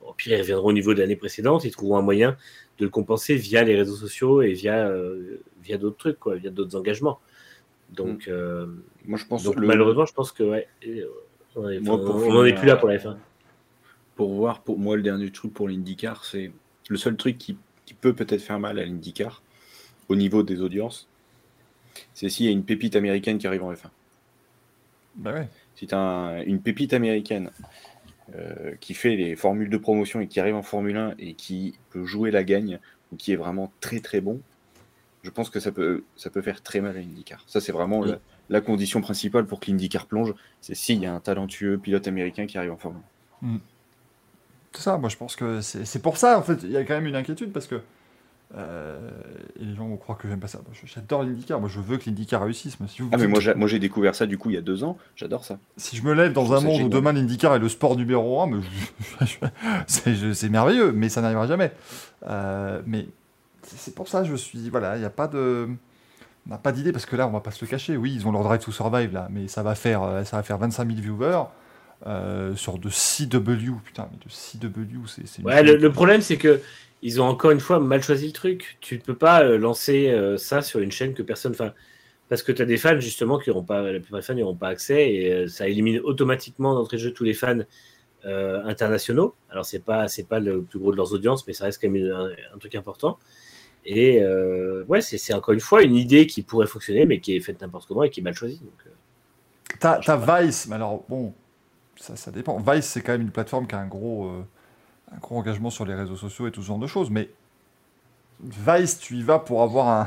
au pire, ils reviendront au niveau de l'année précédente, ils trouveront un moyen de le compenser via les réseaux sociaux et via, euh, via d'autres trucs, quoi, via d'autres engagements. Donc, euh, Moi, je pense donc que le- malheureusement, je pense que ouais, euh, on Moi, n'en est plus là pour la F1. pour voir, pour moi, le dernier truc pour l'IndyCar, c'est le seul truc qui, qui peut peut-être faire mal à l'IndyCar au niveau des audiences, c'est s'il y a une pépite américaine qui arrive en F1. Bah ouais. Si tu as une pépite américaine euh, qui fait les formules de promotion et qui arrive en Formule 1 et qui peut jouer la gagne ou qui est vraiment très très bon, je pense que ça peut, ça peut faire très mal à l'IndyCar. Ça, c'est vraiment la, la condition principale pour que l'IndyCar plonge, c'est s'il y a un talentueux pilote américain qui arrive en Formule C'est ça, moi je pense que c'est c'est pour ça, en fait, il y a quand même une inquiétude parce que euh, et les gens vont croire que j'aime pas ça. J'adore l'IndyCar, moi je veux que l'IndyCar réussisse. Mais si, vous- Ah, mais moi, j'ai- moi j'ai découvert ça du coup il y a deux ans, j'adore ça. si je me lève dans Je un monde où demain l'IndyCar est le sport numéro un, je- c'est merveilleux, mais ça n'arrivera jamais. Euh, mais c'est pour ça, je suis. Voilà, il n'y a pas de. On n'a pas d'idée parce que là, on va pas se le cacher. Oui, ils ont leur Drive to Survive là, mais ça va faire, euh, ça va faire 25 000 viewers euh, sur de CW. Putain, mais de CW, c'est. c'est- Ouais, le, le problème, c'est que ils ont encore une fois mal choisi le truc. Tu ne peux pas euh, lancer euh, ça sur une chaîne que personne. Enfin, parce que tu as des fans justement qui n'auront pas, la plupart des fans n'auront pas accès et euh, ça élimine automatiquement d'entrée de jeu tous les fans euh, internationaux. Alors c'est pas c'est pas le plus gros de leurs audiences, mais ça reste quand même un, un truc important. Et euh, ouais, c'est encore une fois une idée qui pourrait fonctionner, mais qui est faite n'importe comment et qui est mal choisie. T'as t'as Vice, mais alors bon, ça, ça dépend. Vice, c'est quand même une plateforme qui a un gros, euh, un gros engagement sur les réseaux sociaux et tout ce genre de choses. Mais Vice, tu y vas pour avoir un,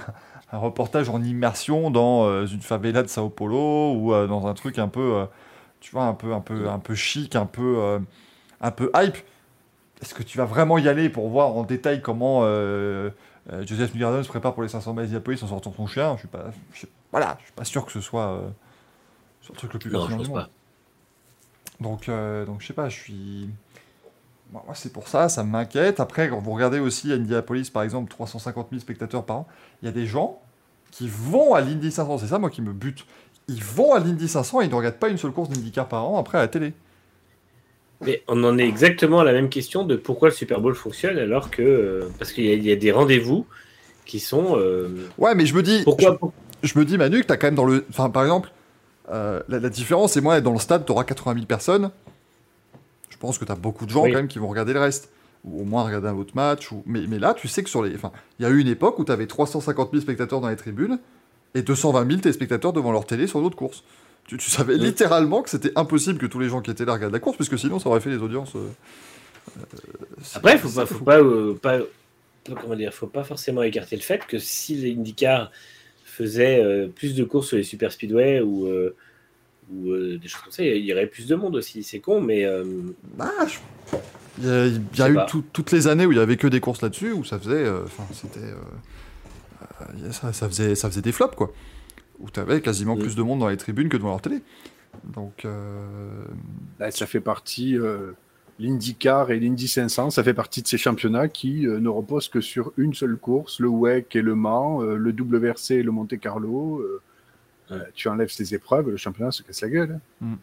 un reportage en immersion dans euh, une favela de Sao Paulo ou euh, dans un truc un peu, euh, tu vois, un peu, un peu, un peu chic, un peu, un peu hype. Est-ce que tu vas vraiment y aller pour voir en détail comment Joseph Newgarden se prépare pour les 500 miles d'Indianapolis en sortant son chien? Je suis pas, je suis- voilà, je suis pas sûr que ce soit. sur le truc le plus non, pertinent du monde. pas. Donc, donc je sais pas, je suis. Moi, moi, c'est pour ça, ça m'inquiète. Après, quand vous regardez aussi à Indianapolis, par exemple, 350 000 spectateurs par an, il y a des gens qui vont à l'Indy 500. C'est ça, moi, qui me bute. Ils vont à l'Indy 500 et ils ne regardent pas une seule course d'IndyCar par an après à la télé. Mais on en est exactement à la même question de pourquoi le Super Bowl fonctionne alors que euh, parce qu'il y, a- il y a des rendez-vous qui sont euh, Ouais, mais je me dis. pourquoi je, je me dis, Manu, que t'as quand même dans le. Enfin, par exemple, euh, la, la différence, c'est moi, dans le stade, t'auras 80 000 personnes. Je pense que t'as beaucoup de gens Oui. quand même qui vont regarder le reste. Ou au moins regarder un autre match. Ou... Mais, mais là, tu sais que sur les. Enfin, il y a eu une époque où t'avais 350 000 spectateurs dans les tribunes et 220 000 téléspectateurs devant leur télé sur d'autres courses. Tu, tu savais Oui. littéralement que c'était impossible que tous les gens qui étaient là regardent la course, parce que sinon ça aurait fait les audiences. euh, euh, Après, faut pas, faut pas, euh, pas, pas- comment dire, faut pas forcément écarter le fait que si l'IndyCar faisait euh, plus de courses sur les super speedway ou, euh, ou euh, des choses comme ça, il y aurait plus de monde aussi. C'est con, mais euh, Ah, je- Il y a, il y a Je sais eu tout- toutes les années où il y avait que des courses là-dessus, où ça faisait. euh, Enfin, c'était. euh, euh, ça, ça faisait, ça faisait des flops, quoi. Où tu avais quasiment Mm. plus de monde dans les tribunes que devant leur télé. Donc. euh, Là, ça fait partie, euh, l'IndyCar et l'Indy 500, ça fait partie de ces championnats qui euh, ne reposent que sur une seule course, le WEC et le Mans, euh, le WRC et le Monte Carlo. euh, tu enlèves ces épreuves, le championnat se casse la gueule. hein.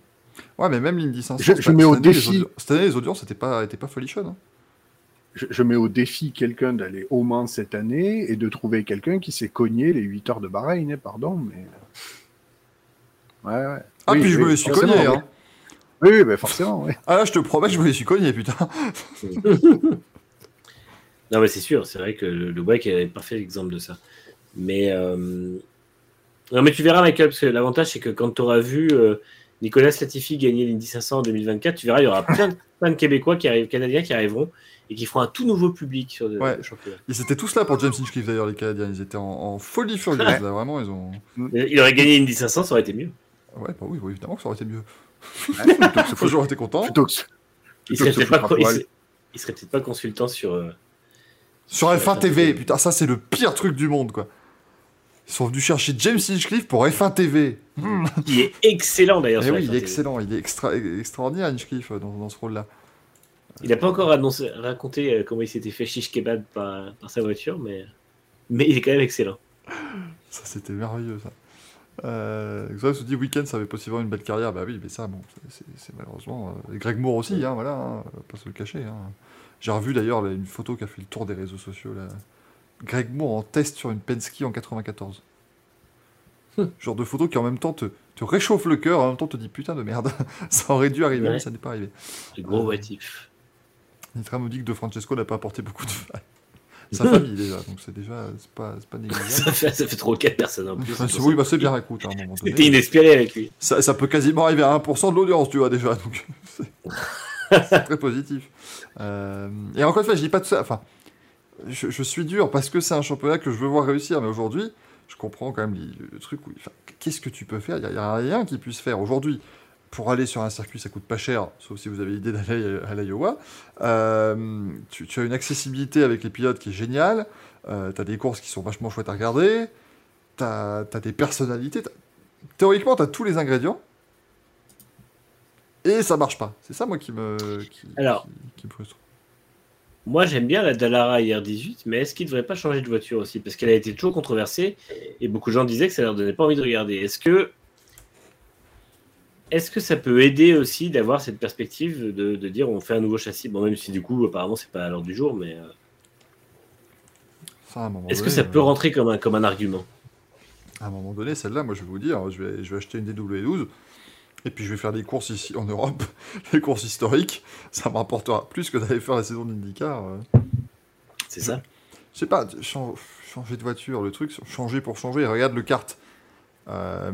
Ouais, mais même l'Indy 500. Je- mets au cette année, les défi- Cette année, les audiences n'étaient pas, étaient pas folichonnes. hein. Je, je mets au défi quelqu'un d'aller au Mans cette année et de trouver quelqu'un qui s'est cogné les 8 heures de Bahreïn, hein, pardon, mais. Ouais, ouais. Ah, Oui, puis je oui, me les suis cogné, oui. hein. Oui, oui, bah, forcément, oui. Ah là, je te promets que je me les suis cogné, putain. non, mais c'est sûr, c'est vrai que le, le WEC est un parfait exemple de ça. Mais euh, non, mais tu verras, Michael, parce que l'avantage c'est que quand tu auras vu euh, Nicolas Latifi gagner l'Indy 500 en 2024, tu verras, il y aura plein de, plein de Québécois qui arrivent, Canadiens qui arriveront et qui feront un tout nouveau public sur le, Ouais. le championnat. Ils étaient tous là pour James Hinchcliffe, d'ailleurs, les Canadiens. Ils étaient en, en folie furieuse, Ouais. là, vraiment. Ils ont. Il aurait gagné l'Indy 500, ça aurait été mieux. Ouais, bah oui, oui, évidemment que ça aurait été mieux. J'aurais été content. plutôt que Il serait peut-être pas, consultant sur. euh, Sur F1 TV, putain, ça c'est le pire truc du monde, quoi. Ils sont venus chercher James Hinchcliffe pour F1 TV. Hmm. qui est excellent d'ailleurs. Eh oui, il est excellent, il est extra, extraordinaire, Hinchcliffe, dans, dans ce rôle-là. Il n'a pas encore annoncé, raconté euh, comment il s'était fait chiche kebab par, par sa voiture, mais, mais il est quand même excellent. Ça, c'était merveilleux, ça. Euh, Xox se dit Weekend, ça avait possiblement une belle carrière. Bah oui, mais ça, bon, c'est- malheureusement. euh, et Greg Moore aussi, hein, voilà, hein, pas se le cacher. hein. J'ai revu d'ailleurs une photo qui a fait le tour des réseaux sociaux. Là. Greg Moore en test sur une Penske en 94. Genre de photo qui en même temps te, te réchauffe le cœur, en même temps te dit putain de merde. ça aurait dû arriver, Ouais. mais ça n'est pas arrivé. Le gros voitif. Nitra me dit que De Francesco n'a pas apporté beaucoup de. Sa famille déjà, donc c'est déjà c'est pas, c'est pas négligeable. ça, fait, ça fait trop 4 personnes en plus. Oui, bah c'est bien, écoute, à un moment donné. C'était inespéré avec lui. Ça, ça peut quasiment arriver à 1% de l'audience, tu vois, déjà. Donc, c'est c'est très positif. Euh, et encore une fois, je dis pas tout ça. Enfin, je, je suis dur parce que c'est un championnat que je veux voir réussir. Mais aujourd'hui, je comprends quand même le, le truc où. enfin, Qu'est-ce que tu peux faire? Il n'y a, rien qui puisse faire. Aujourd'hui, pour aller sur un circuit, ça coûte pas cher, sauf si vous avez l'idée d'aller à l'Iowa. Euh, tu, tu as une accessibilité avec les pilotes qui est géniale. Euh, tu as des courses qui sont vachement chouettes à regarder. Tu as, des personnalités. t'as- Théoriquement, tu as tous les ingrédients. Et ça marche pas. C'est ça, moi, qui me, qui, Alors. qui- qui me frustre. Moi, j'aime bien la Dallara IR18, mais est-ce qu'il ne devrait pas changer de voiture aussi? Parce qu'elle a été toujours controversée et beaucoup de gens disaient que ça leur donnait pas envie de regarder. Est-ce que, est-ce que ça peut aider aussi d'avoir cette perspective de, de dire on fait un nouveau châssis? Bon, même si du coup, apparemment, c'est pas à l'heure du jour, mais euh, est-ce que ça euh, peut rentrer comme un, comme un argument? À un moment donné, celle-là, moi je vais vous dire, je vais, je vais acheter une DW12 et puis je vais faire des courses ici en Europe, des courses historiques. Ça me rapportera plus que d'aller faire la saison d'IndyCar. euh. C'est ça Je sais pas, chan- changer de voiture, le truc, changer pour changer. Regarde le kart. Euh,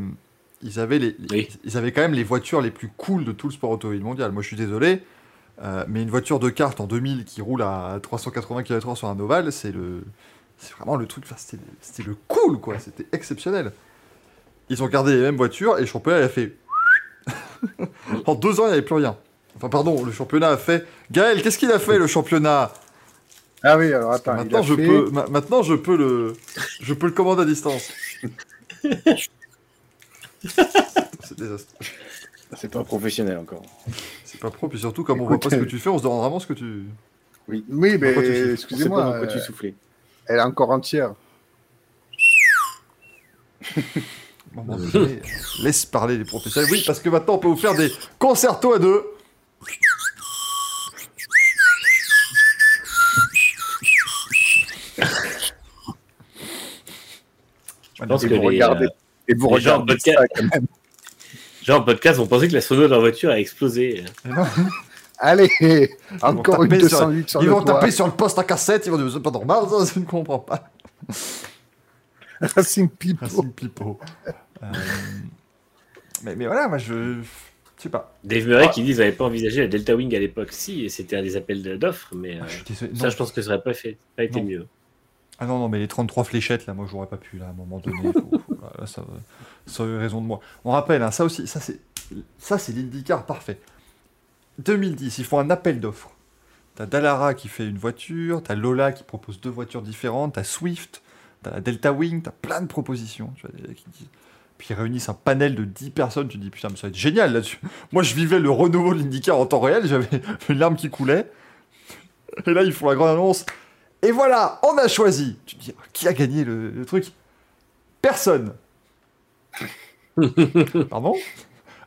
ils, avaient les, les- Oui. ils avaient quand même les voitures les plus cool de tout le sport automobile mondial. Moi je suis désolé, euh, mais une voiture de kart en 2000 qui roule à 380 km/h sur un ovale, c'est le. C'est vraiment le truc, c'était le cool, quoi. C'était exceptionnel. Ils ont gardé les mêmes voitures et le championnat a fait. En deux ans, il n'y avait plus rien. Enfin, pardon, le championnat a fait. Gaël, qu'est-ce qu'il a fait le championnat? Ah oui, alors attends. il maintenant, a je fait- peux, ma- maintenant, je peux le, je peux le commander à distance. C'est désastreux. C'est pas professionnel encore. C'est pas propre et surtout, comme on voit pas ce que tu fais, on se demande vraiment ce que tu. Oui, mais souffles? On excusez-moi, tu euh, soufflais. elle est encore entière. Moment donné, laisse parler les professionnels. Oui, parce que maintenant, on peut vous faire des concertos à deux. Je pense Et que vous les, regardez, euh, et vous les regardez podcast- ça quand même. gens en podcast vont penser que la sono de leur voiture a explosé. Et non, Allez, vont encore une taper sur- 208 sur ils le vont toit. taper sur le poste à cassette, ils vont dire c'est pas normal, ça, je ne comprends pas. Racing People. Racing Pipo. Euh, mais, mais voilà, moi je. Je sais pas. Dave Murray Ah. qui dit qu'ils n'avaient pas envisagé la Delta Wing à l'époque. Si, et c'était un des appels d'offres, mais euh, Ah, je suis désolé. ça, je pense que ça n'aurait pas, fait, pas été Non. mieux. Ah non, non, mais les 33 fléchettes, là, moi, j'aurais pas pu, là, à un moment donné. faut- faut- là, ça, ça a eu raison de moi. On rappelle, hein, ça aussi, ça c'est ça c'est l'IndyCar parfait. 2010, ils font un appel d'offres. T'as Dallara qui fait une voiture, t'as Lola qui propose deux voitures différentes, t'as Swift, t'as la Delta Wing, t'as plein de propositions. Tu vois, qui disent- Puis ils réunissent un panel de 10 personnes, tu te dis putain, mais ça va être génial là-dessus. Moi je vivais le renouveau de l'IndyCar en temps réel, j'avais une larme qui coulait. Et là ils font la grande annonce. Et voilà, on a choisi. Tu te dis, qui a gagné le, le truc? Personne. Pardon?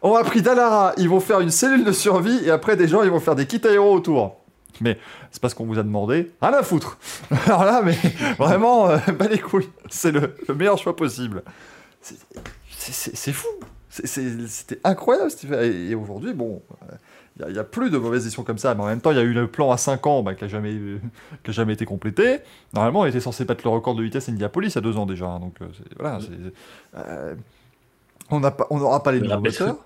On a pris Dallara, ils vont faire une cellule de survie et après des gens ils vont faire des kits aéro autour. Mais c'est parce qu'on vous a demandé. À foutre Alors là, mais vraiment, euh, bah les couilles. C'est le, le meilleur choix possible. C'est- fou C'était incroyable. Et, et aujourd'hui, bon, il n'y a, plus de mauvaises décisions comme ça. Mais en même temps, il y a eu le plan à 5 ans bah, qui n'a jamais, qui a jamais été complété. Normalement, on était censé battre le record de vitesse Indianapolis à 2 ans déjà. hein. donc euh, voilà, euh, on n'a pas- on n'aura pas les nouveaux moteurs.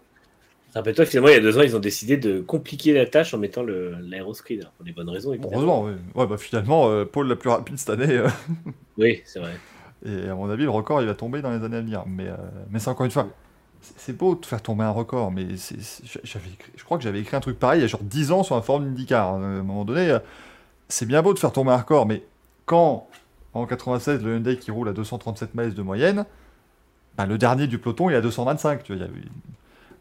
Rappelle-toi finalement, il y a deux ans, ils ont décidé de compliquer la tâche en mettant l'aéroscreen. Alors, Pour des bonnes raisons, évidemment. Heureusement, oui. Ouais, bah, finalement, euh, Paul la plus rapide cette année. euh, Oui, c'est vrai. Et à mon avis, le record, il va tomber dans les années à venir. Mais, euh, mais c'est encore une fois, c'est- beau de faire tomber un record, mais c'est- j'avais écrit- je crois que j'avais écrit un truc pareil il y a genre 10 ans sur un forum d'IndyCar. À un moment donné, euh, c'est bien beau de faire tomber un record, mais quand, en 96, le Hyundai qui roule à 237 miles de moyenne, bah, le dernier du peloton, il est à 225. Tu vois, il y a-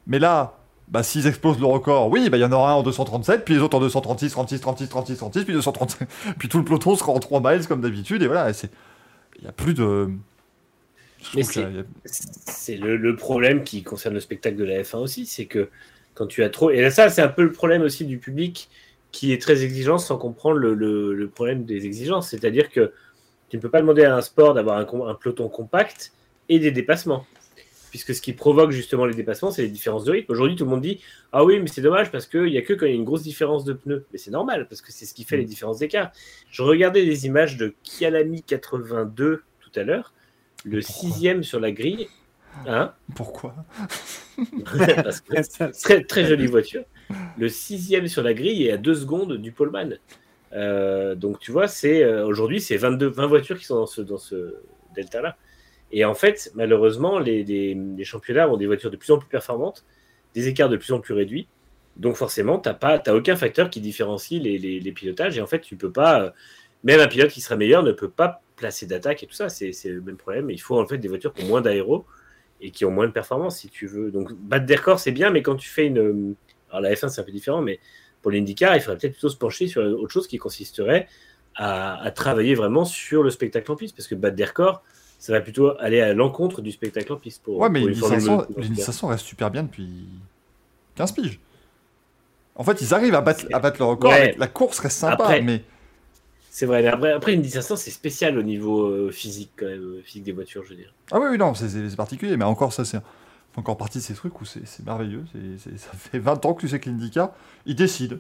Mais là, bah, s'ils explosent le record, oui, bah, il y en aura un en 237, puis les autres en 236, 36, 36, 36, 36, puis 235. puis tout le peloton sera en 3 miles comme d'habitude, et voilà, c'est... il n'y a plus de... C'est le, le problème qui concerne le spectacle de la F1 aussi, c'est que quand tu as trop. Et ça, c'est un peu le problème aussi du public qui est très exigeant sans comprendre le, le- le problème des exigences. C'est-à-dire que tu ne peux pas demander à un sport d'avoir un peloton compact et des dépassements. Puisque ce qui provoque justement les dépassements, c'est les différences de rythme. Aujourd'hui, tout le monde dit Ah oui, mais c'est dommage parce qu'il n'y a que quand il y a une grosse différence de pneus. Mais c'est normal parce que c'est ce qui fait les différences d'écart. Je regardais des images de Kialami 82 tout à l'heure, le Pourquoi sixième sur la grille. Hein Pourquoi? Parce que très, très jolie voiture. Le sixième sur la grille est à deux secondes du poleman. Euh, donc tu vois, c'est euh, aujourd'hui c'est 22, 20 voitures qui sont dans ce, dans ce delta là. Et en fait, malheureusement, les, les- les championnats ont des voitures de plus en plus performantes des écarts de plus en plus réduits. Donc forcément, tu n'as aucun facteur qui différencie les, les, pilotages. Et en fait, tu peux pas, euh, même un pilote qui serait meilleur ne peut pas placer d'attaque et tout ça. C'est le même problème. Il faut en fait des voitures qui ont moins d'aéro et qui ont moins de performance si tu veux. Donc battre des records, c'est bien, mais quand tu fais une... Alors la F1, c'est un peu différent, mais pour l'IndyCar, il faudrait peut-être plutôt se pencher sur autre chose qui consisterait à, travailler vraiment sur le spectacle en piste, parce que battre des records, ça va plutôt aller à l'encontre du spectacle en piste. Pour, ouais, mais 500 reste super bien depuis 15 piges. En fait, ils arrivent à battre, à battre le record. La course reste sympa, mais. C'est vrai, mais après, après une 500, c'est spécial au niveau euh, physique, quand même, euh, physique des voitures, je veux dire. Ah oui, oui, non, c'est particulier, mais encore, ça, c'est encore partie de ces trucs où c'est merveilleux. ça fait 20 ans que tu sais que l'IndyCar, il décide.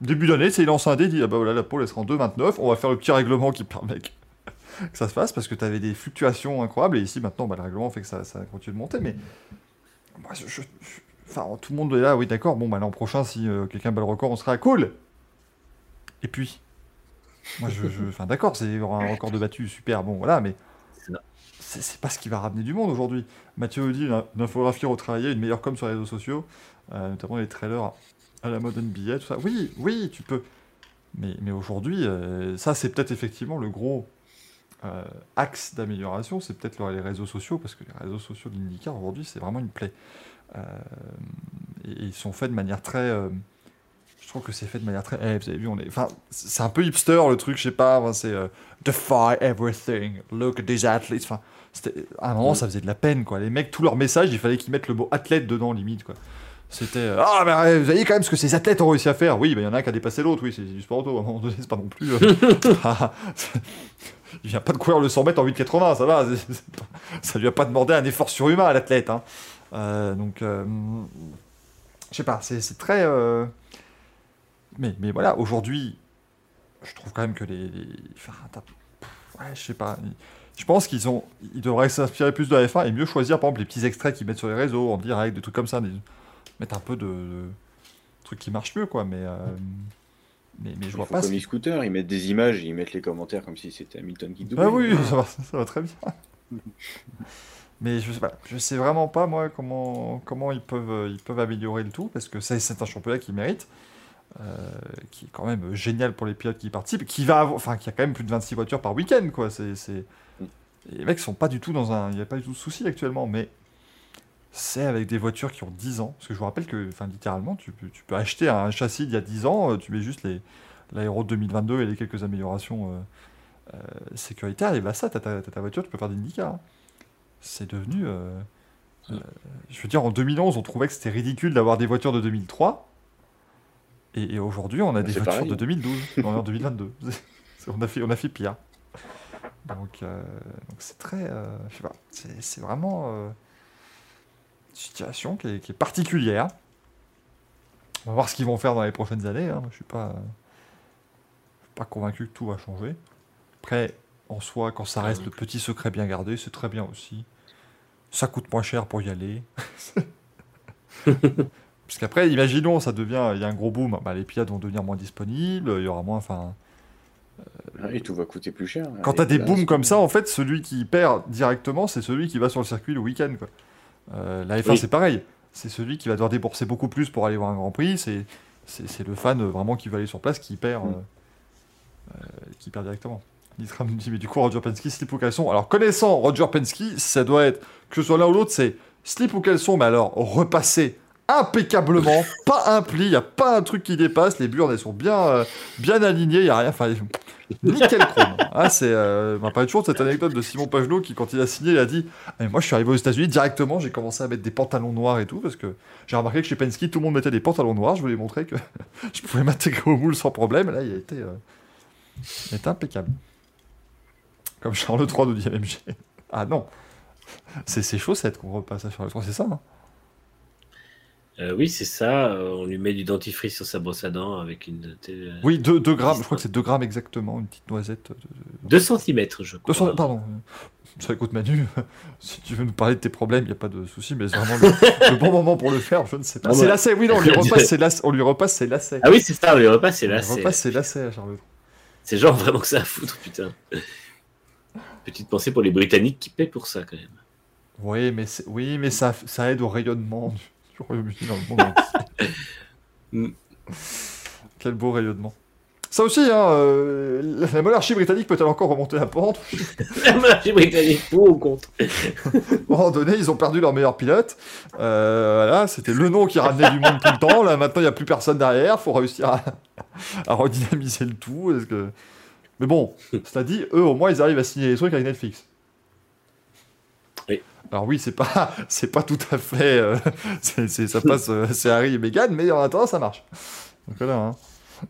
Début d'année, c'est il lance un dé, il dit ah bah voilà, la pole elle sera en 2,29, on va faire le petit règlement qui permet que, ça se fasse parce que tu avais des fluctuations incroyables et ici maintenant, bah, le règlement fait que ça, ça continue de monter, mais. Moi, je, Enfin, tout le monde est là, oui, d'accord. Bon, bah, l'an prochain, si euh, quelqu'un bat le record, on sera cool. Et puis, moi, je, enfin, d'accord, c'est un record de battu, super, bon, voilà, mais c'est pas ce qui va ramener du monde aujourd'hui. Mathieu dit une infographie retravaillée, une meilleure com sur les réseaux sociaux, euh, notamment les trailers à la mode NBA, tout ça. Oui, oui, tu peux. Mais, mais aujourd'hui, euh, ça, c'est peut-être effectivement le gros axe d'amélioration, c'est peut-être les réseaux sociaux, parce que les réseaux sociaux de l'IndyCar aujourd'hui, c'est vraiment une plaie. Euh, et ils sont faits de manière très euh, je trouve que c'est fait de manière très. Eh, vous avez vu, on est. Enfin, c'est un peu hipster le truc, je sais pas. c'est euh, defy everything, look at these athletes. Enfin, à un moment, mm. ça faisait de la peine, quoi. Les mecs, tous leurs messages, il fallait qu'ils mettent le mot athlète dedans, limite, quoi. C'était. ah, mais vous voyez quand même ce que ces athlètes ont réussi à faire. Oui, il y en a un qui a dépassé l'autre, oui, c'est du sport auto. À un moment donné, c'est pas non plus. il vient pas de courir le 100 mètres en 8,80, ça va. Ça lui a pas demandé un effort surhumain à l'athlète, hein. Euh, donc, euh, je sais pas, c'est très. Euh, mais, mais voilà, aujourd'hui, je trouve quand même que les. Enfin, ouais, je sais pas. Je pense qu'ils ont, ils devraient s'inspirer plus de la F1 et mieux choisir, par exemple, les petits extraits qu'ils mettent sur les réseaux, en direct, des trucs comme ça. mettre un peu de, trucs qui marchent mieux, quoi. Mais, mais, mais, je vois pas. Comme les scooters, ils mettent des images, ils mettent les commentaires comme si c'était Hamilton qui double. Ah oui, ça va, ça va très bien. Mais je sais pas, je sais vraiment pas moi comment, comment ils, peuvent, ils peuvent améliorer le tout, parce que c'est un championnat qui mérite, euh, qui est quand même génial pour les pilotes qui y participent, qui va avoir, enfin qui a quand même plus de 26 voitures par week-end quoi. C'est, les mecs sont pas du tout dans un, il n'y a pas du tout de souci actuellement, mais c'est avec des voitures qui ont 10 ans, parce que je vous rappelle que, enfin littéralement, tu peux, tu peux acheter un châssis d'il y a 10 ans, euh, tu mets juste les l'aéro 2022 et les quelques améliorations euh, sécuritaires, et bah ça, t'as ta, ta, voiture, tu peux faire des Hein c'est devenu. Euh, euh, je veux dire, en 2011, on trouvait que c'était ridicule d'avoir des voitures de 2003. Et, aujourd'hui, on a des voitures de 2012, en 2022. on, a fait, on a fait pire. Donc, euh, c'est très. je sais pas. C'est vraiment situation qui est, particulière. On va voir ce qu'ils vont faire dans les prochaines années. Hein. Je suis pas, pas convaincu que tout va changer. Après, en soi, quand ça reste le petit secret bien gardé, c'est très bien aussi ça coûte moins cher pour y aller. Parce qu'après, imaginons, ça devient, il y a un gros boom, bah, les pilotes vont devenir moins disponibles, il y aura moins, enfin. Euh, et tout va coûter plus cher. Quand tu as des booms comme ça, en fait, celui qui perd directement, c'est celui qui va sur le circuit le week-end. Euh, la F1, c'est pareil. C'est celui qui va devoir débourser beaucoup plus pour aller voir un Grand Prix. C'est, c'est, le fan vraiment qui va aller sur place qui perd, mm. euh, qui perd directement. Nitram dit, mais du coup, Roger Pensky, slip ou caleçon? Alors, connaissant Roger Pensky, ça doit être, que ce soit l'un ou l'autre, c'est slip ou caleçon, mais alors, repassé impeccablement, pas un pli, il n'y a pas un truc qui dépasse, les burnes, elles sont bien, euh, bien alignées, il n'y a rien, enfin, nickel chrome. Ah, c'est, euh, parlé toujours de cette anecdote de Simon Pagelot qui, quand il a signé, il a dit ah, Moi, je suis arrivé aux États-Unis directement, j'ai commencé à mettre des pantalons noirs et tout, parce que j'ai remarqué que chez Pensky, tout le monde mettait des pantalons noirs, je voulais montrer que je pouvais m'intégrer au moule sans problème, là, il a été, euh, impeccable. Comme Charles III nous dit MG. Ah non. C'est ses chaussettes qu'on repasse à Charles III, c'est ça hein? Euh, oui, c'est ça. Euh, on lui met du dentifrice sur sa brosse à dents avec une. Euh, oui, 2 grammes. Je crois que c'est 2 grammes exactement, une petite noisette. 2 cm, je crois. pardon. Ça écoute Manu, si tu veux nous parler de tes problèmes, il n'y a pas de souci, mais c'est vraiment le, bon moment pour le faire, je ne sais pas. Ah, c'est lacet, oui, non, on lui repasse ses lacets. On lui repasse ses lacets. Ah oui, c'est ça, on lui repasse ses lacets. On lui repasse ses lacets à Charles C'est genre vraiment que ça à foutre, putain. Petite pensée pour les Britanniques qui paient pour ça quand même. Oui, mais, oui, mais ça, ça aide au rayonnement du, du Royaume-Uni dans le monde entier. Mm. Quel beau rayonnement. Ça aussi, hein, euh, la monarchie britannique peut-elle encore remonter la pente La monarchie britannique, pour ou contre À un moment donné, ils ont perdu leur meilleur pilote. Euh, voilà, c'était le nom qui ramenait du monde tout le temps. Là, maintenant, il n'y a plus personne derrière. faut réussir à, à redynamiser le tout. Est-ce que... Mais bon, cela dit, eux, au moins, ils arrivent à signer les trucs avec Netflix. Alors oui, c'est pas, c'est pas tout à fait, euh, c'est, ça passe, euh, c'est Harry et Meghan, mais en attendant, ça marche. Donc voilà, hein.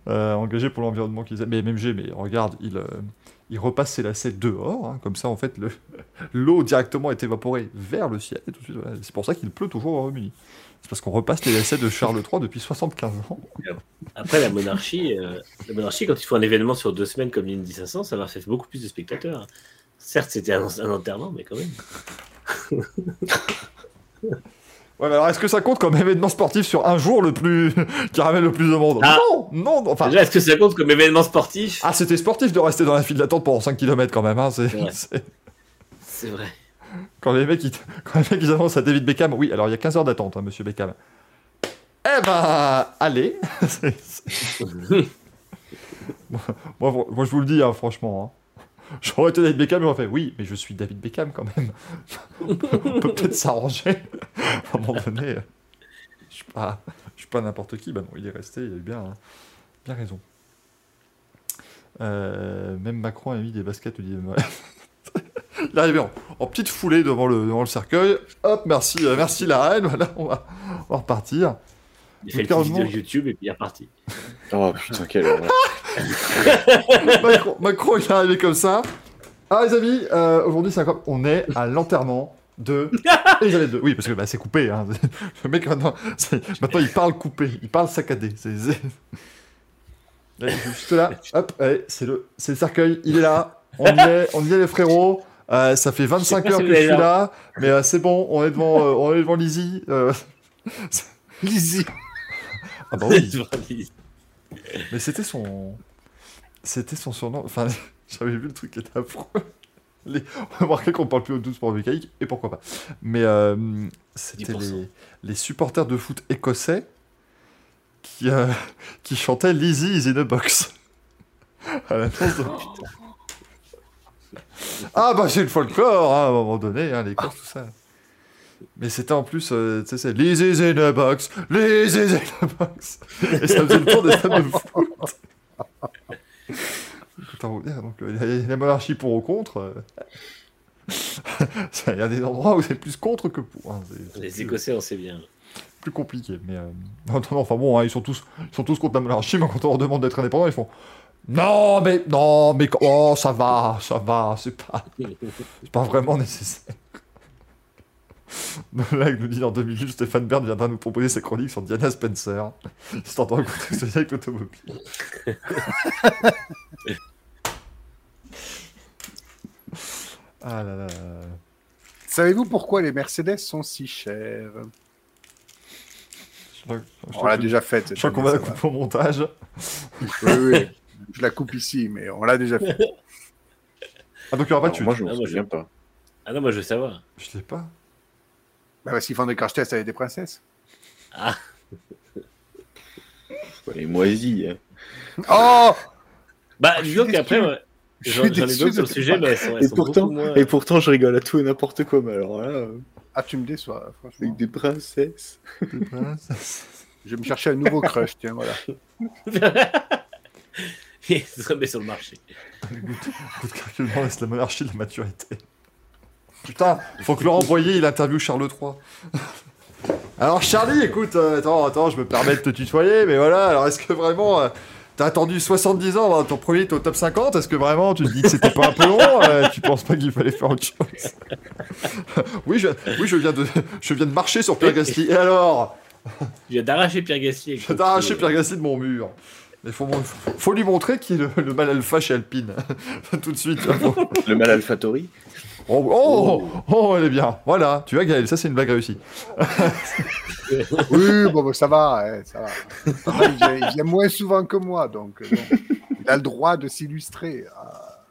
Euh, engagé pour l'environnement qu'ils aiment. Mais MMG, mais regarde, il, il repasse ses lacets dehors, hein, comme ça, en fait, le, l'eau directement est évaporée vers le ciel. C'est pour ça qu'il pleut toujours au Royaume-Uni. C'est parce qu'on repasse les lacets de Charles III depuis 75 ans. Après, la monarchie, la monarchie, quand il faut un événement sur deux semaines comme l'Indy 500, ça va faire beaucoup plus de spectateurs. hein. Certes, c'était un enterrement, mais quand même. Ouais, mais alors est-ce que ça compte comme événement sportif sur un jour le plus. qui ramène le plus de monde Ah. Non Non Enfin. Déjà, est-ce que ça compte comme événement sportif Ah, c'était sportif de rester dans la file d'attente pendant 5 km quand même. Hein. C'est, Ouais. vrai. Quand les mecs ils, quand les mecs, ils annoncent à David Beckham, oui, alors il y a 15 heures d'attente, hein, monsieur Beckham. Eh ben, allez moi, moi, moi, je vous le dis, hein, franchement. hein. J'aurais été David Beckham, j'aurais fait oui, mais je suis David Beckham quand même. On peut peut-être s'arranger. à un moment donné, euh, je suis pas, je suis pas n'importe qui. Bah non, il est resté, il a eu bien, bien raison. Euh, même Macron a mis des baskets, Il est arrivé en, en petite foulée devant le, devant le cercueil. Hop, merci, euh, merci la reine. Voilà, on on va repartir. Il fait carrément- vidéo YouTube et puis il est reparti. Oh putain, quelle horreur. Macron, Macron, il est arrivé comme ça. Ah, les amis, euh, aujourd'hui, c'est incroyable. On est à l'enterrement de Elisabeth II. Oui, parce que bah, c'est coupé. Hein. Le mec, maintenant, il parle coupé. Il parle saccadé. C'est. Juste là, hop, allez, c'est le, c'est le cercueil, il est là, on y est, on y est les frérots, Euh, ça fait 25 pas heures que je suis là. là, mais euh, c'est bon, on est devant, euh, on est devant Lizzie. euh. Lizzie. Ah bah oui, mais c'était son, c'était son surnom, enfin, j'avais vu le truc qui était affreux. Les... On a remarqué qu'on parle plus au 12 pour mécanique, et pourquoi pas. Mais euh, c'était 10%. les, les supporters de foot écossais qui, euh, qui chantaient Lizzie is in a box. À l'annonce de... Ah bah c'est le folklore, hein, à un moment donné, hein, l'Écosse, tout ça. Mais c'était en plus, euh, tu sais, c'est Lizzie's in a box, Lizzie's in a box. Et ça faisait le tour des stades de foot. Attends, donc euh, il y a la monarchie pour ou contre. euh. Il y a des endroits où c'est plus contre que pour. hein, Les plus- Écossais, on sait bien. plus compliqué. Mais euh, non, non, enfin bon, hein, ils sont tous, ils sont tous contre la monarchie, mais quand on leur demande d'être indépendants, ils font non, mais non, mais oh, ça va, ça va, c'est pas, c'est pas vraiment nécessaire. Là, il nous dit dans deux minutes, Stéphane Bern viendra nous proposer sa chronique sur Diana Spencer, histoire de recontextualiser avec l'automobile. ah là là. Savez-vous pourquoi les Mercedes sont si chères? Je On l'a déjà faite. Je crois qu'on va la couper au montage. Oui, oui. Je la coupe ici, mais on l'a déjà fait. Ah, donc il n'y aura pas de moi, je me Ah, souviens pas. Ah non, moi je veux savoir. Je sais pas. Bah, parce qu'ils font des crash tests avec des princesses. Les moisis. hein. Oh Bah, disons qu'après, j'en ai déçu d'autres sur le sujet, mais Et pourtant, et pourtant, je rigole à tout et n'importe quoi. Mais alors là, euh, Ah, tu me déçois, franchement. avec des princesses. Je vais me chercher un nouveau crush, tiens, voilà. Il se remet sur le marché. Coup de calculement laisse la monarchie de la maturité. Putain, faut que Laurent Boyer il interviewe Charles III. Alors Charlie, écoute, euh, attends, attends, je me permets de te tutoyer, mais voilà, alors est-ce que vraiment euh, t'as attendu 70 ans avant ton premier hit au top 50 Est-ce que vraiment tu te dis que c'était pas un peu long Euh, Tu penses pas qu'il fallait faire autre chose? Oui, je, oui je, viens de, je viens de marcher sur Pierre Gasly. Et alors? Je viens d'arracher Pierre Gasly. Je viens d'arracher Pierre Gasly de mon mur. Mais faut, lui montrer qu'il est le, le mal alpha chez Alpine. Tout de suite. Le mal alphatori. Oh, oh, oh, elle est bien. Voilà, tu vois, Gaël, ça c'est une blague réussie. Oui, bon, bah, ça va, hein, ça va. Il, vient, moins souvent que moi, donc euh, bon, il a le droit de s'illustrer. Ah.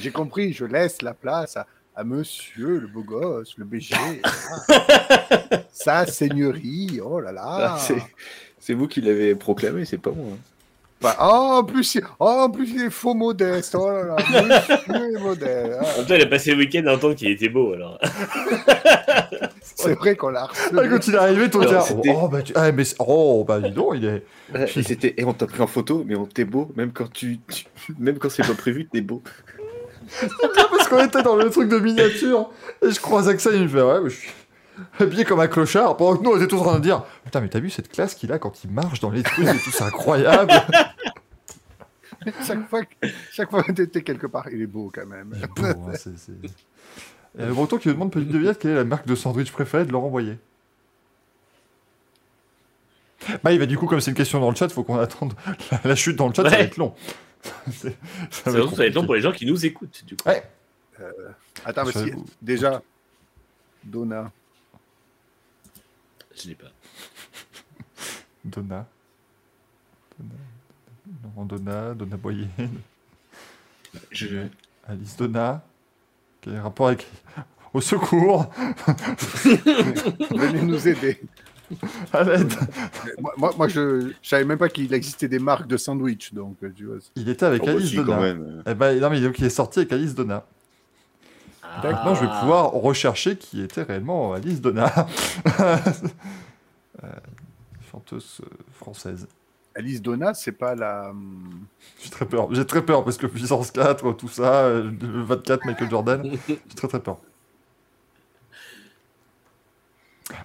J'ai compris, je laisse la place à à monsieur le beau gosse, le BG. Ah. Sa seigneurie, oh là là. Ah, c'est- C'est vous qui l'avez proclamé, c'est pas moi. hein. Bah, oh, en plus, il- oh, en plus, il est faux modeste. Oh là là, monsieur est modeste. Ah, En il a passé le week-end à entendre qu'il était beau, alors. c'est vrai qu'on l'a Ah, quand il est arrivé, là, c'était- oh, bah, tu... ah, mais oh, bah, dis donc, il est. Ouais, Et, c'était... et on t'a pris en photo, mais on t'es beau, même quand tu, même quand c'est pas prévu, t'es beau. bien parce qu'on était dans le truc de miniature. Et je croise Axel, il me fait, ouais, mais je suis habillé comme un clochard. Pendant que nous, on était tous en train de dire, putain, mais t'as vu cette classe qu'il a quand il marche dans les trucs et tout, c'est incroyable. Chaque fois, que- chaque fois que t'étais quelque part, il est beau quand même. Il est beau, hein, c'est- c'est- Il y a le breton qui me demande, petite devinette, quelle est la marque de sandwich préférée de Laurent Boyer Bah, il va du coup, comme c'est une question dans le chat, faut qu'on attende la, la chute dans le chat, ça va Ouais. être long. C'est- ça Ça va être va être long compliqué. pour les gens qui nous écoutent, du coup. Ouais. Attends, mais si- J'avoue. déjà, Donna, Je l'ai pas. Donna. Donna. Laurent Donna, Donna Boyer, Je... Alice Donna. Quel rapport avec. Au secours venez nous aider. À l'aide Moi, moi, moi, je, je savais même pas qu'il existait des marques de sandwich, donc tu vois. Il était avec Oh, Alice si, quand Donna. même. Eh ben, non, mais donc il est sorti avec Alice Donna. Maintenant, je vais Ah. pouvoir rechercher qui était réellement Alice Donna. Euh, chanteuse euh, française. Alice Donna, c'est pas la. J'ai très peur. J'ai très peur parce que puissance 4, tout ça, euh, le 24 Michael Jordan. J'ai très très peur.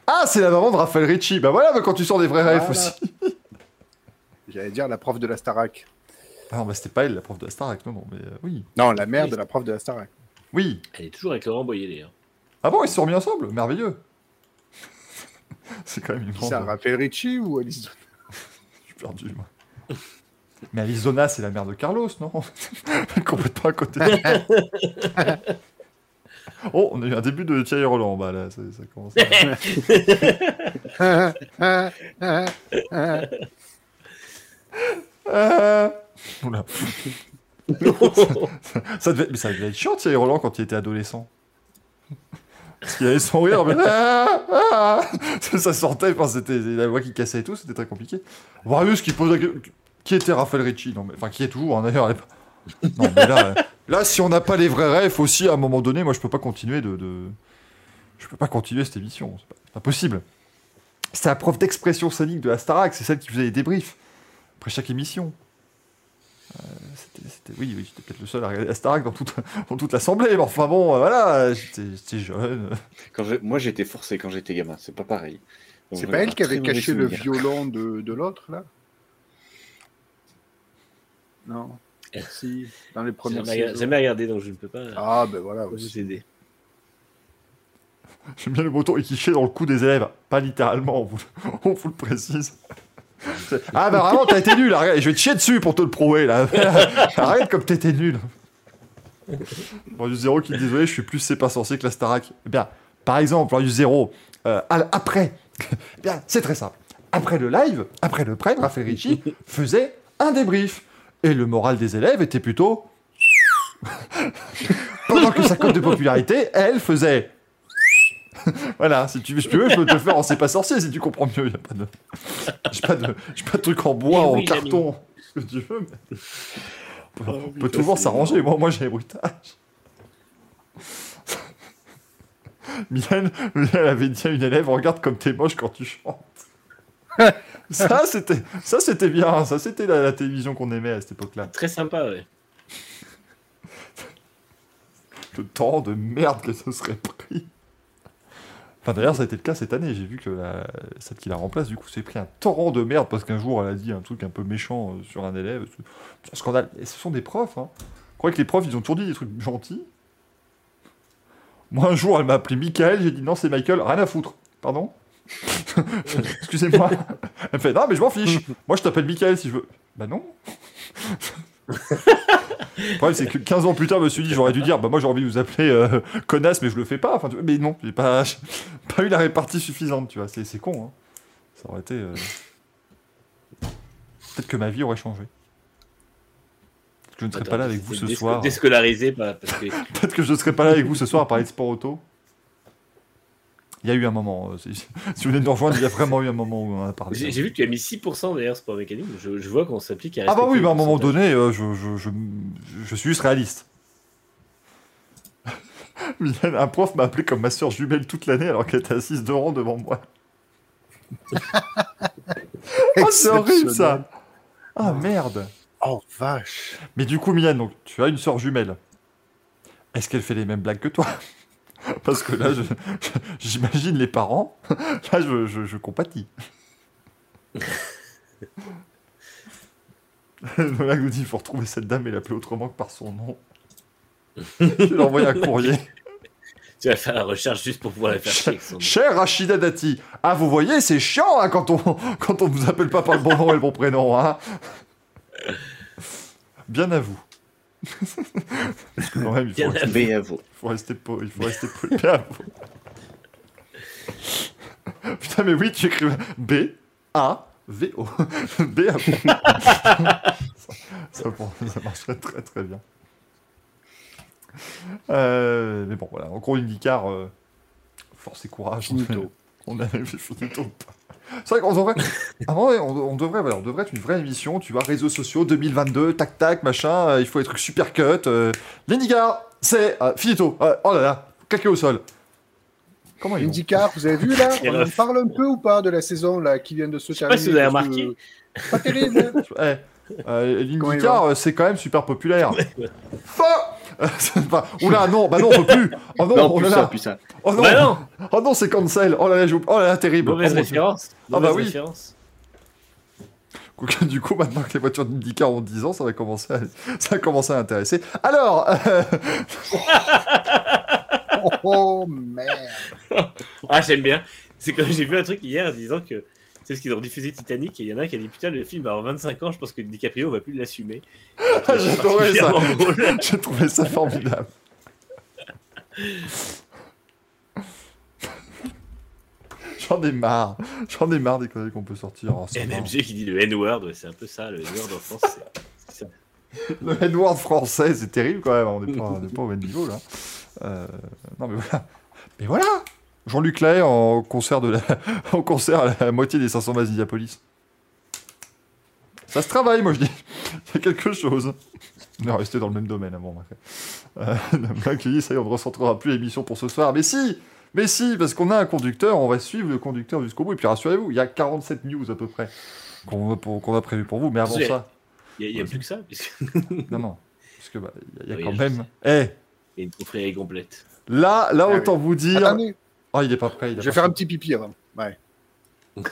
Ah, c'est la maman de Raphaël Ricci. Bah voilà, bah, quand tu sors des vrais rêves Voilà. aussi. J'allais dire la prof de la Starac. Ah non, bah c'était pas elle, la prof de la Starac, non, non, mais euh, oui. Non, la mère de la prof de la Starac. Oui. Elle est toujours avec Laurent Boyer, d'ailleurs. Ah bon, ils se sont remis ensemble Merveilleux. c'est quand même grande... ça, Raphaël Ricci ou Alice Donna Je suis perdu, moi. Mais Arizona, c'est la mère de Carlos, non? Complètement à côté. oh, on a eu un début de Thierry Roland en bas, là. Ça, ça commence à... Euh, Oula. Ça, devait... Mais ça devait être chiant, Thierry Roland, quand il était adolescent. Parce qu'il avait son rire, mais... Ah, ah ça sortait, enfin, c'était la voix qui cassait et tout, c'était très compliqué. Marius qui pose Qui était Raphaël Ricci? Non, mais... Enfin, qui est toujours, hein, d'ailleurs. Non, mais là, euh, là, si on n'a pas les vrais rêves aussi, à un moment donné, moi, je peux pas continuer de... Je peux pas continuer cette émission, c'est pas, c'est pas possible. C'était la prof d'expression scénique de la Starac, c'est celle qui faisait les débriefs après chaque émission. Euh, c'était, c'était- oui, oui, j'étais peut-être le seul à regarder la Starac dans toute, dans toute l'assemblée, mais enfin bon, euh, voilà, j'étais, j'étais jeune. Quand j'ai- Moi, j'étais forcé quand j'étais gamin, c'est pas pareil. Donc, C'est pas elle qui avait caché le violon de, de l'autre, là? Non. Si, dans les J'ai premières jamais, saisons. jamais regardé, donc je ne peux pas Ah, ben voilà. vous aider. J'aime bien le il quichait dans le cou des élèves. Pas littéralement, on vous, on vous le précise. Ah bah vraiment, t'as été nul, regarde, je vais te chier dessus pour te le prouver, là. Arrête comme t'étais nul. Bon, du zéro qui dit désolé, je suis plus c'est pas sorcier que la Starac. Eh bien, par exemple, du zéro, euh, après, eh bien, c'est très simple. Après le live, après le prêtre, Raphaël Ricci faisait un débrief. Et le moral des élèves était plutôt... Pendant que sa cote de popularité, elle faisait... Voilà, si tu tu veux, je peux te le faire en c'est pas sorcier si tu comprends mieux. A pas de, j'ai pas de, j'ai pas de truc en bois, Eh en oui, carton, ce que tu veux. Mais... On peut, Oh, on peut toujours s'arranger. Moi, moi, j'ai les bruitages. Mylène, elle avait dit à une élève, regarde comme t'es moche quand tu chantes. ça, c'était, ça, c'était bien. Ça, c'était la, la télévision qu'on aimait à cette époque-là. Très sympa, ouais. le temps de merde que ce serait pris. D'ailleurs, ça a été le cas cette année. J'ai vu que celle qui la remplace, du coup, s'est pris un torrent de merde parce qu'un jour, elle a dit un truc un peu méchant euh, sur un élève. C'est un scandale. Et ce sont des profs. Hein. Je crois que les profs, ils ont toujours dit des trucs gentils. Moi, un jour, elle m'a appelé Michael. J'ai dit non, c'est Michael. Rien à foutre. Pardon? Excusez-moi. Elle me fait non, mais je m'en fiche. Moi, je t'appelle Michael si je veux. Bah non. Le problème, c'est que 15 ans plus tard, je me suis dit, j'aurais dû dire, bah moi j'ai envie de vous appeler euh, connasse, mais je le fais pas. Enfin, tu vois, mais non, j'ai pas, j'ai pas eu la répartie suffisante, tu vois. C'est, c'est con, hein. Ça aurait été. euh, Peut-être que ma vie aurait changé. que je ne serai Attends, pas là avec vous ce soir. Déscolarisé par- parce que Peut-être que je ne serai pas là avec vous ce soir à parler de sport auto. Il y a eu un moment. euh, si vous venez de nous rejoindre, il y a vraiment eu un moment où on en a parlé. j'ai vu que tu as mis 6% d'ailleurs sport mécanique. Je, je vois qu'on s'applique à. Ah bah oui, mais à un moment donné, euh, je, je, je, je suis juste réaliste. Un prof m'a appelé comme ma soeur jumelle toute l'année alors qu'elle était assise deux rangs devant moi. Oh, c'est horrible ça Ah merde Oh vache. Mais du coup, Milan, donc, tu as une soeur jumelle. Est-ce qu'elle fait les mêmes blagues que toi? Parce que là, j'imagine les parents. Là, je, je, je compatis. Voilà nous dit il faut retrouver cette dame et l'appeler autrement que par son nom. Je lui envoyer un courrier. Tu vas faire la recherche juste pour pouvoir la faire chier nom. Cher Rachida Dati. Ah, vous voyez, c'est chiant hein, quand, on, quand on vous appelle pas par le bon nom et le bon prénom. Hein. Bien à vous. Parce que quand même, il faut, Bien à vous. faut rester po- il faut rester poli. À vous. Putain, mais oui, tu écris B A V O. B A V. ça, ça marcherait très très bien. Euh, mais bon, voilà. En gros, IndyCar, euh, force et courage. Finito. On avait fait finito. C'est vrai qu'on devrait. Ah ouais, on, on devrait, voilà, on devrait être une vraie émission, tu vois, réseaux sociaux 2022, tac tac, machin, euh, il faut des trucs super cut. Euh, L'IndyCar, c'est euh, finito. Euh, oh là là, claqué au sol. Comment IndyCar, vous avez vu là On en parle un peu ou pas de la saison là qui vient de se sais pas terminer si vous avez parce que- remarqué. Pas terrible. hein. Eh, euh, euh, c'est quand même super populaire. Fa c'est pas- Oula, non, bah non, on peut plus. Oh non, Non, oh plus là ça, là. plus ça. Oh non, Bah non oh non, c'est cancel. Oh là là, oh là là, terrible. Mauvaise Oh, référence. Ah bah oui. Du coup, maintenant que les voitures d'IndyCar ont 10 ans, ça va commencer à, ça va commencer à intéresser. Alors, euh, Oh, oh, merde. Ah, j'aime bien. C'est comme j'ai vu un truc hier en disant que c'est ce qu'ils ont diffusé Titanic et il y en a un qui a dit putain le film avoir 25 ans, je pense que DiCaprio va plus l'assumer. Ça. J'ai trouvé ça formidable. J'en ai marre. J'en ai marre des conneries qu'on peut sortir. en. MMG qui dit le N-word, ouais, c'est un peu ça, le N-word en France. c'est-. Le N-word français, c'est terrible quand même. On n'est pas, on n'est pas au même niveau là. Euh, non mais voilà. Mais voilà. Jean-Luc Lahaye en concert de la, en concert à la moitié des 500 bases d'Indiapolis. Ça se travaille, moi je dis. Il y a quelque chose. On est resté dans le même domaine avant. Euh, dit, ça y est, on ne recentrera plus l'émission pour ce soir. Mais si Mais si, parce qu'on a un conducteur, on va suivre le conducteur jusqu'au bout. Et puis rassurez-vous, il y a 47 news à peu près qu'on a prévu pour vous. Mais avant ça, Il y a, y a plus que ça, puisque non, non. Parce que bah, il y a, y a Oui, quand même. Eh, il y a une confrérie complète. là, là, Ah oui. autant vous dire. Attendez, Oh, il est pas prêt. il je vais pas faire un petit pipi avant. Ouais.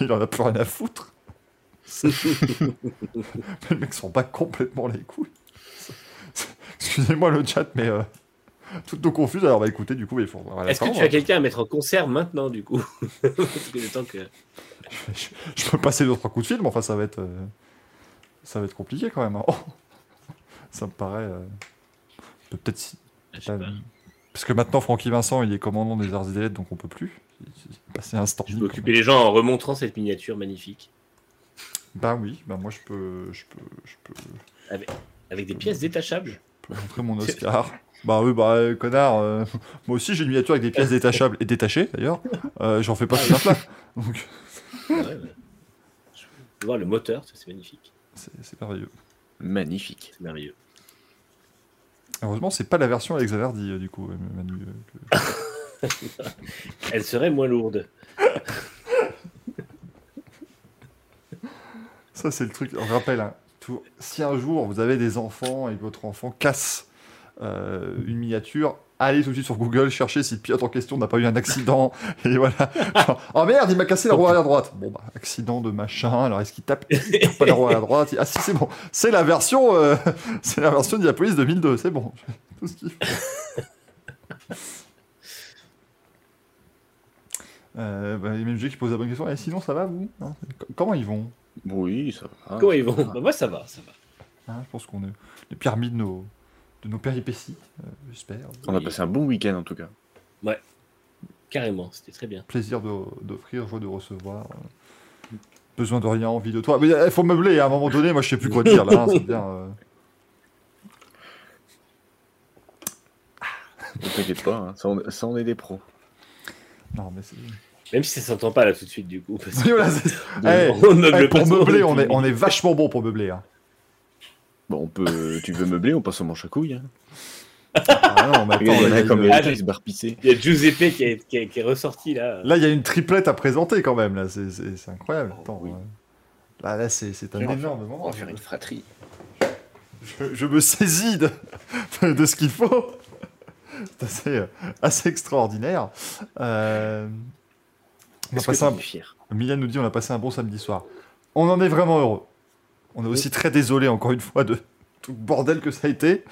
Il en a plus rien à foutre. le mec s'en bat complètement les couilles. Excusez-moi le chat, mais euh, toutes nos confuses. Alors, bah écoutez, du coup, il faut. Est-ce que tu as quelqu'un à mettre en concert maintenant, du coup? Parce que le temps que. je, je peux passer deux trois coups de fil, mais enfin, ça va être. euh, ça va être compliqué quand même. hein. Oh. Ça me paraît. euh, Peut-être si. Parce que maintenant, Francky Vincent, il est commandant des arts et des lettres, donc on peut plus. Passer un stand. Je peux occuper les gens en remontrant cette miniature magnifique. Bah oui, bah moi je peux, je peux, je peux, Avec des pièces détachables. je peux montrer mon Oscar. bah oui, bah euh, connard. euh, moi aussi j'ai une miniature avec des pièces détachables et détachées d'ailleurs. Euh, J'en fais pas tout un plat. Donc Ouais, ouais. Je peux voir le moteur, ça c'est magnifique. c'est c'est merveilleux. Magnifique. C'est merveilleux. Heureusement, c'est pas la version avec Zaverdi euh, du coup, euh, Manu. euh, que- Elle serait moins lourde. Ça, c'est le truc. On rappelle, hein, tout- si un jour vous avez des enfants et que votre enfant casse euh, une miniature, allez tout de suite sur Google, cherchez si le pilote en question n'a pas eu un accident. et voilà. Genre, oh merde, il m'a cassé la roue arrière droite. Bon, bah, accident de machin. Alors, est-ce qu'il tape, il tape pas la roue arrière droite? Ah, si, c'est bon. C'est la version, euh, c'est la version Diapolis 2002. C'est bon. Tout ce qu'il faut. Euh, bah, MMG qui pose la bonne question. Et sinon, ça va, vous? Hein Comment ils vont? Oui, ça va. Comment ils vont? Bah, Moi ça va, ça va. Hein, je pense qu'on est les pyramide de nos, de nos péripéties, euh, j'espère. On a passé un bon week-end en tout cas. Carrément, c'était très bien. Plaisir de- d'offrir, joie de recevoir. euh. besoin de rien, envie de toi. Mais il faut meubler, à un moment donné, moi je sais plus quoi dire là. hein, c'est bien, euh. Ne t'inquiète pas, hein, ça, on, ça, on est des pros. Non, mais c'est. Même si ça s'entend pas là tout de suite, du coup. parce que- Oui, voilà, c'est- De- Eh, eh, pour meubler, on est, on est vachement bon pour meubler. Hein. Bon, on peut, tu veux meubler, on passe au manche à couilles. Hein. Ah non, attends, il y en a comme Ah. Il y a Giuseppe qui est, qui est- qui est ressorti là. Là, il y a une triplette à présenter quand même. Là, c'est, incroyable. Attends, oui. euh, Là, là, c'est, un énorme moment. On va faire une fratrie. je, je me saisis de, de ce qu'il faut. C'est assez, euh, assez extraordinaire. Euh, on a passé un- Milan nous dit on a passé un bon samedi soir. On en est vraiment heureux. On est aussi très désolé encore une fois de tout le bordel que ça a été,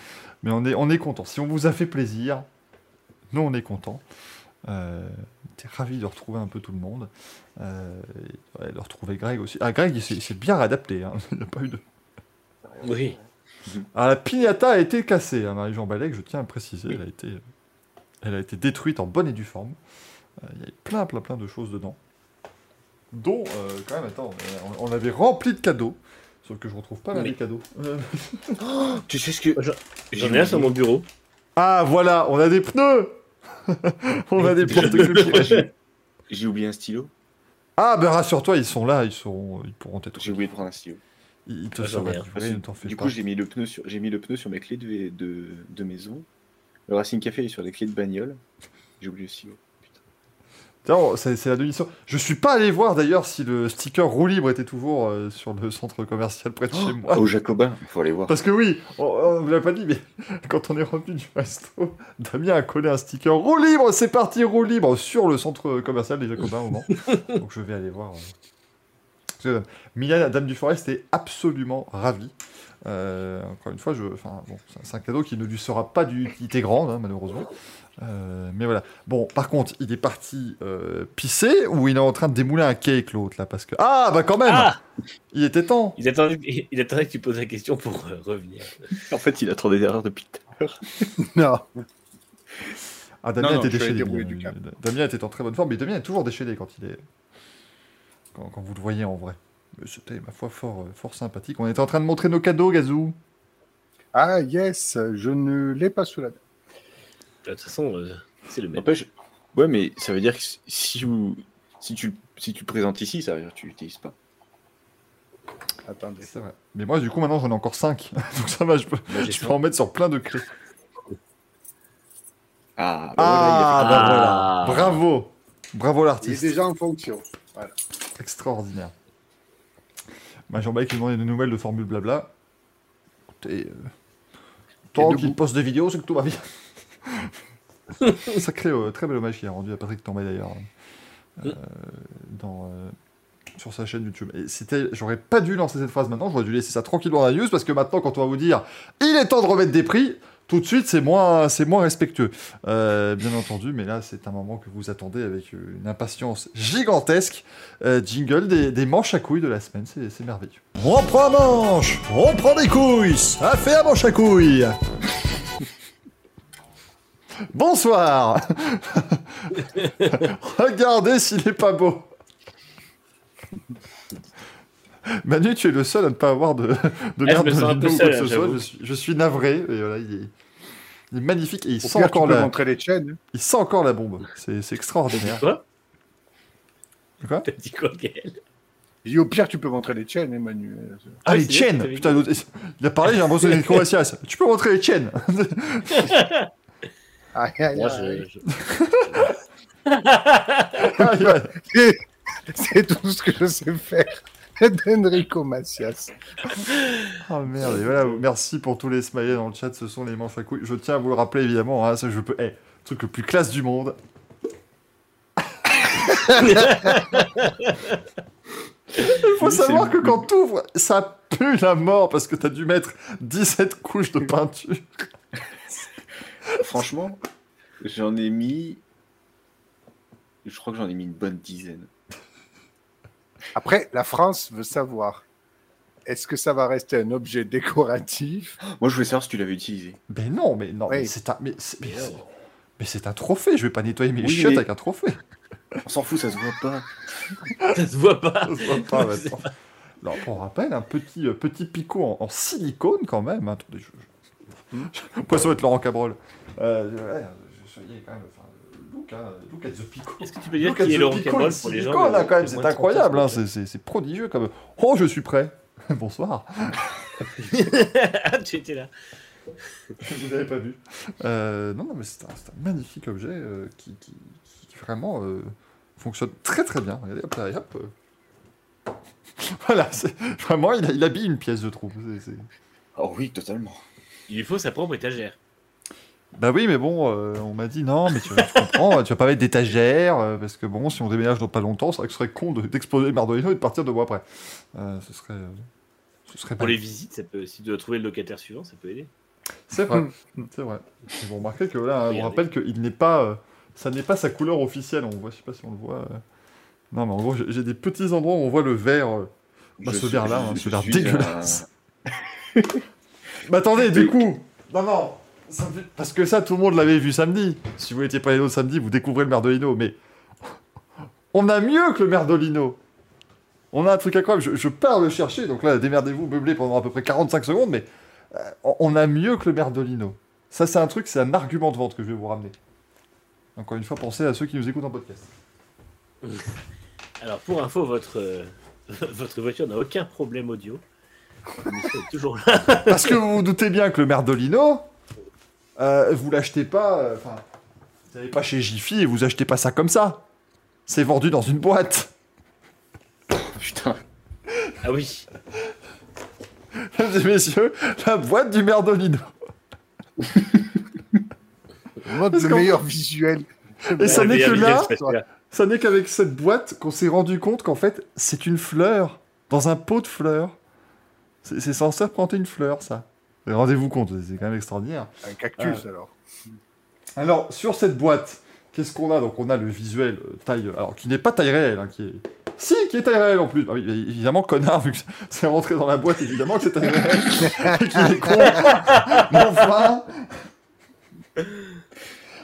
mais on est, on est content. Si on vous a fait plaisir, nous on est content. Euh, J'étais ravi de retrouver un peu tout le monde. Euh, et, de retrouver Greg aussi. Ah Greg il s'est bien réadapté. hein. Il n'y a pas eu de... Oui. Alors la pignata a été cassée, hein, Marie-Jean Balek, je tiens à le préciser. Elle a été, elle a été détruite en bonne et due forme. Euh, Il y a plein, plein, plein de choses dedans. Dont, euh, quand même, attends, on, on avait rempli de cadeaux. Sauf que je retrouve pas là, les cadeaux. Euh, Tu sais ce que. J'en J'ai ai un sur mon bureau. Ah, voilà, on a des pneus On a des porte-clés. J'ai oublié un stylo. Ah, ben rassure-toi, ils sont là, ils, seront, ils pourront être... J'ai oublié de prendre un stylo. Ils, te Ah, j'en fais du pas. coup, j'ai mis le pneu sur, j'ai mis le pneu sur mes clés de, de, de maison. Le Racing Café est sur les clés de bagnole. J'ai oublié le stylo. C'est la demi-mission. Je suis pas allé voir d'ailleurs si le sticker roue libre était toujours euh, sur le centre commercial près de chez moi. Au Jacobin, il faut aller voir. Parce que oui, on, on vous l'a pas dit, mais quand on est revenu du resto, Damien a collé un sticker roue libre, c'est parti, roue libre sur le centre commercial des Jacobins au Mans. Donc je vais aller voir. euh. Milan, Dame du Forest, est absolument ravie. Euh, encore une fois, je, enfin, bon, c'est- c'est un cadeau qui ne lui sera pas d'utilité grande, hein, malheureusement. Euh, mais voilà. Bon, par contre, il est parti euh, pisser ou il est en train de démouler un cake, l'autre, là Parce que. Ah, bah quand même Ah Il était temps il attendait, il attendait que tu poses la question pour euh, revenir. En fait, il attendait derrière depuis tout à l'heure. Non. Ah, Damien Non, était déchaîné. Damien était en très bonne forme, mais Damien est toujours déchaîné quand il est. Quand, quand vous le voyez en vrai. C'était, ma foi, fort, fort sympathique. On était en train de montrer nos cadeaux, Gazou. Ah, yes, je ne l'ai pas sous la main. De toute façon, euh, c'est le même. N'empêche, ouais, mais ça veut dire que si, vous, si, tu, si tu le présentes ici, ça veut dire que tu l'utilises pas. Attendez. C'est vrai. Mais moi, du coup, maintenant, j'en ai encore 5. Donc ça va, je peux, Moi, j'ai je ça. peux en mettre sur plein de clés. Ah, bah Ah, voilà, il a fait bah voilà. Ah. Bravo. Bravo Il est l'artiste. déjà en fonction. Extraordinaire. Bah, Jean-Baptiste qui demandait des nouvelles de Formule Blabla. Écoutez, euh, tant debout. qu'il poste des vidéos, c'est que tout va bien. Sacré, euh, très bel hommage qu'il a rendu à Patrick Tambay d'ailleurs. euh, euh, sur sa chaîne YouTube. Et c'était, j'aurais pas dû lancer cette phrase maintenant, j'aurais dû laisser ça tranquillement dans la news parce que maintenant, quand on va vous dire il est temps de remettre des prix, tout de suite, c'est moins, c'est moins respectueux. Euh, bien entendu, mais là, c'est un moment que vous attendez avec une impatience gigantesque. Jingle des, manches à couilles de la semaine, c'est, merveilleux. On prend manche, on prend des couilles, ça fait un manche à couilles. Bonsoir Regardez s'il est pas beau Manu, tu es le seul à ne pas avoir de, de je merde me de que ce hein, soit. Je suis, je suis navré. Et voilà, il, est, il est magnifique et il Au sent, pire, encore la, les chaînes. il sent encore la bombe. C'est, c'est extraordinaire. Quoi? Quoi? T'as dit quoi, Gaël? J'ai dit, au pire, tu peux montrer les chaînes, Emmanuel. Ah, Ouais, les chaînes Putain, il a parlé, j'ai l'impression d'être. Tu peux montrer les chaînes Aïe, aïe, Moi, aïe. je, je- Ah, il va- C'est tout ce que je sais faire d'Enrico Macias. Ah merde, et voilà, merci pour tous les smileys dans le chat, ce sont les manches à couilles. Je tiens à vous le rappeler évidemment, hein, ça je peux. Eh, le truc le plus classe du monde. Il faut Oui, c'est savoir le que quand t'ouvres, ça pue la mort parce que t'as dû mettre 17 couches de peinture. Franchement, j'en ai mis. Je crois que j'en ai mis une bonne dizaine. Après, la France veut savoir est-ce que ça va rester un objet décoratif? Moi, je voulais savoir si tu l'avais utilisé. Mais non, mais non, Oui. mais c'est un, mais c'est, mais c'est- mais c'est un trophée. Je vais pas nettoyer mes Oui, chiottes mais- avec un trophée. On s'en fout, ça se voit pas. Ça se voit pas. Ça se voit pas, maintenant. Alors, on rappelle, un petit, euh, petit picot en, en silicone quand même. hein. Attendez, je... je... Ça va être Laurent Cabrol. Euh, ouais, je soyez quand même... Enfin, look, hein, look at the picot. Est-ce que tu peux dire qui est Laurent Cabrol pour les gens de- quand même, de c'est moins de 30 incroyable, hein, c'est- prodigieux comme... Oh, je suis prêt Bonsoir. Ah, tu étais là. Vous n'avez pas vu. Euh, non, non, mais c'est un, magnifique objet euh, qui, qui, qui vraiment euh, fonctionne très très bien. Regardez, hop là, et hop. euh. Voilà, vraiment, il, il habille une pièce, je trouve. C'est- c'est- Oh oui, totalement. Il lui faut sa propre étagère. Bah oui, mais bon, euh, on m'a dit non, mais tu, tu comprends, tu vas pas mettre d'étagère, euh, parce que bon, si on déménage dans pas longtemps, c'est vrai que ce serait con de- d'exploser le Mardolino et de partir deux mois après. Euh, ce serait. ce serait Pour pas- les visites, ça peut, si tu dois trouver le locataire suivant, ça peut aider. C'est vrai, c'est vrai. Et vous remarquez que là, on Regardez. rappelle qu'il n'est pas, euh, ça n'est pas sa couleur officielle. On voit, je sais pas si on le voit. euh. Non, mais en gros, j'ai des petits endroits où on voit le vert. euh. Bah, ce vert-là, hein, ce vert dégueulasse. Mais attendez, du coup, non, non, ça me fait- parce que ça, tout le monde l'avait vu samedi. Si vous n'étiez pas allé au samedi, vous découvrez le Merdolino, mais on a mieux que le Merdolino. On a un truc incroyable. Je, je pars le chercher, donc là, démerdez-vous, meublé pendant à peu près 45 secondes, mais euh, on- on a mieux que le Merdolino. Ça, c'est un truc, c'est un argument de vente que je vais vous ramener. Encore une fois, pensez à ceux qui nous écoutent en podcast. Alors, pour info, votre, euh, votre voiture n'a aucun problème audio. Toujours là. Parce que vous vous doutez bien que le Merdolino, euh, vous l'achetez pas. euh, Enfin, vous n'allez pas chez Jiffy et vous achetez pas ça comme ça. C'est vendu dans une boîte. Putain. Ah oui. Mesdames et messieurs, la boîte du Merdolino. Parce qu'en- meilleur visuel. Et ça n'est que là. ça n'est qu'avec cette boîte qu'on s'est rendu compte qu'en fait, c'est une fleur dans un pot de fleurs. C'est censé représenter une fleur, ça. Rendez-vous compte, c'est quand même extraordinaire. Un cactus, alors. Alors, sur cette boîte, qu'est-ce qu'on a? Donc, on a le visuel euh, taille. Alors, qui n'est pas taille réelle, hein, qui est. Si, qui est taille réelle en plus. Ah oui, évidemment, connard, vu que c'est rentré dans la boîte, évidemment que c'est taille réelle. Et qu'il est con. Mais enfin.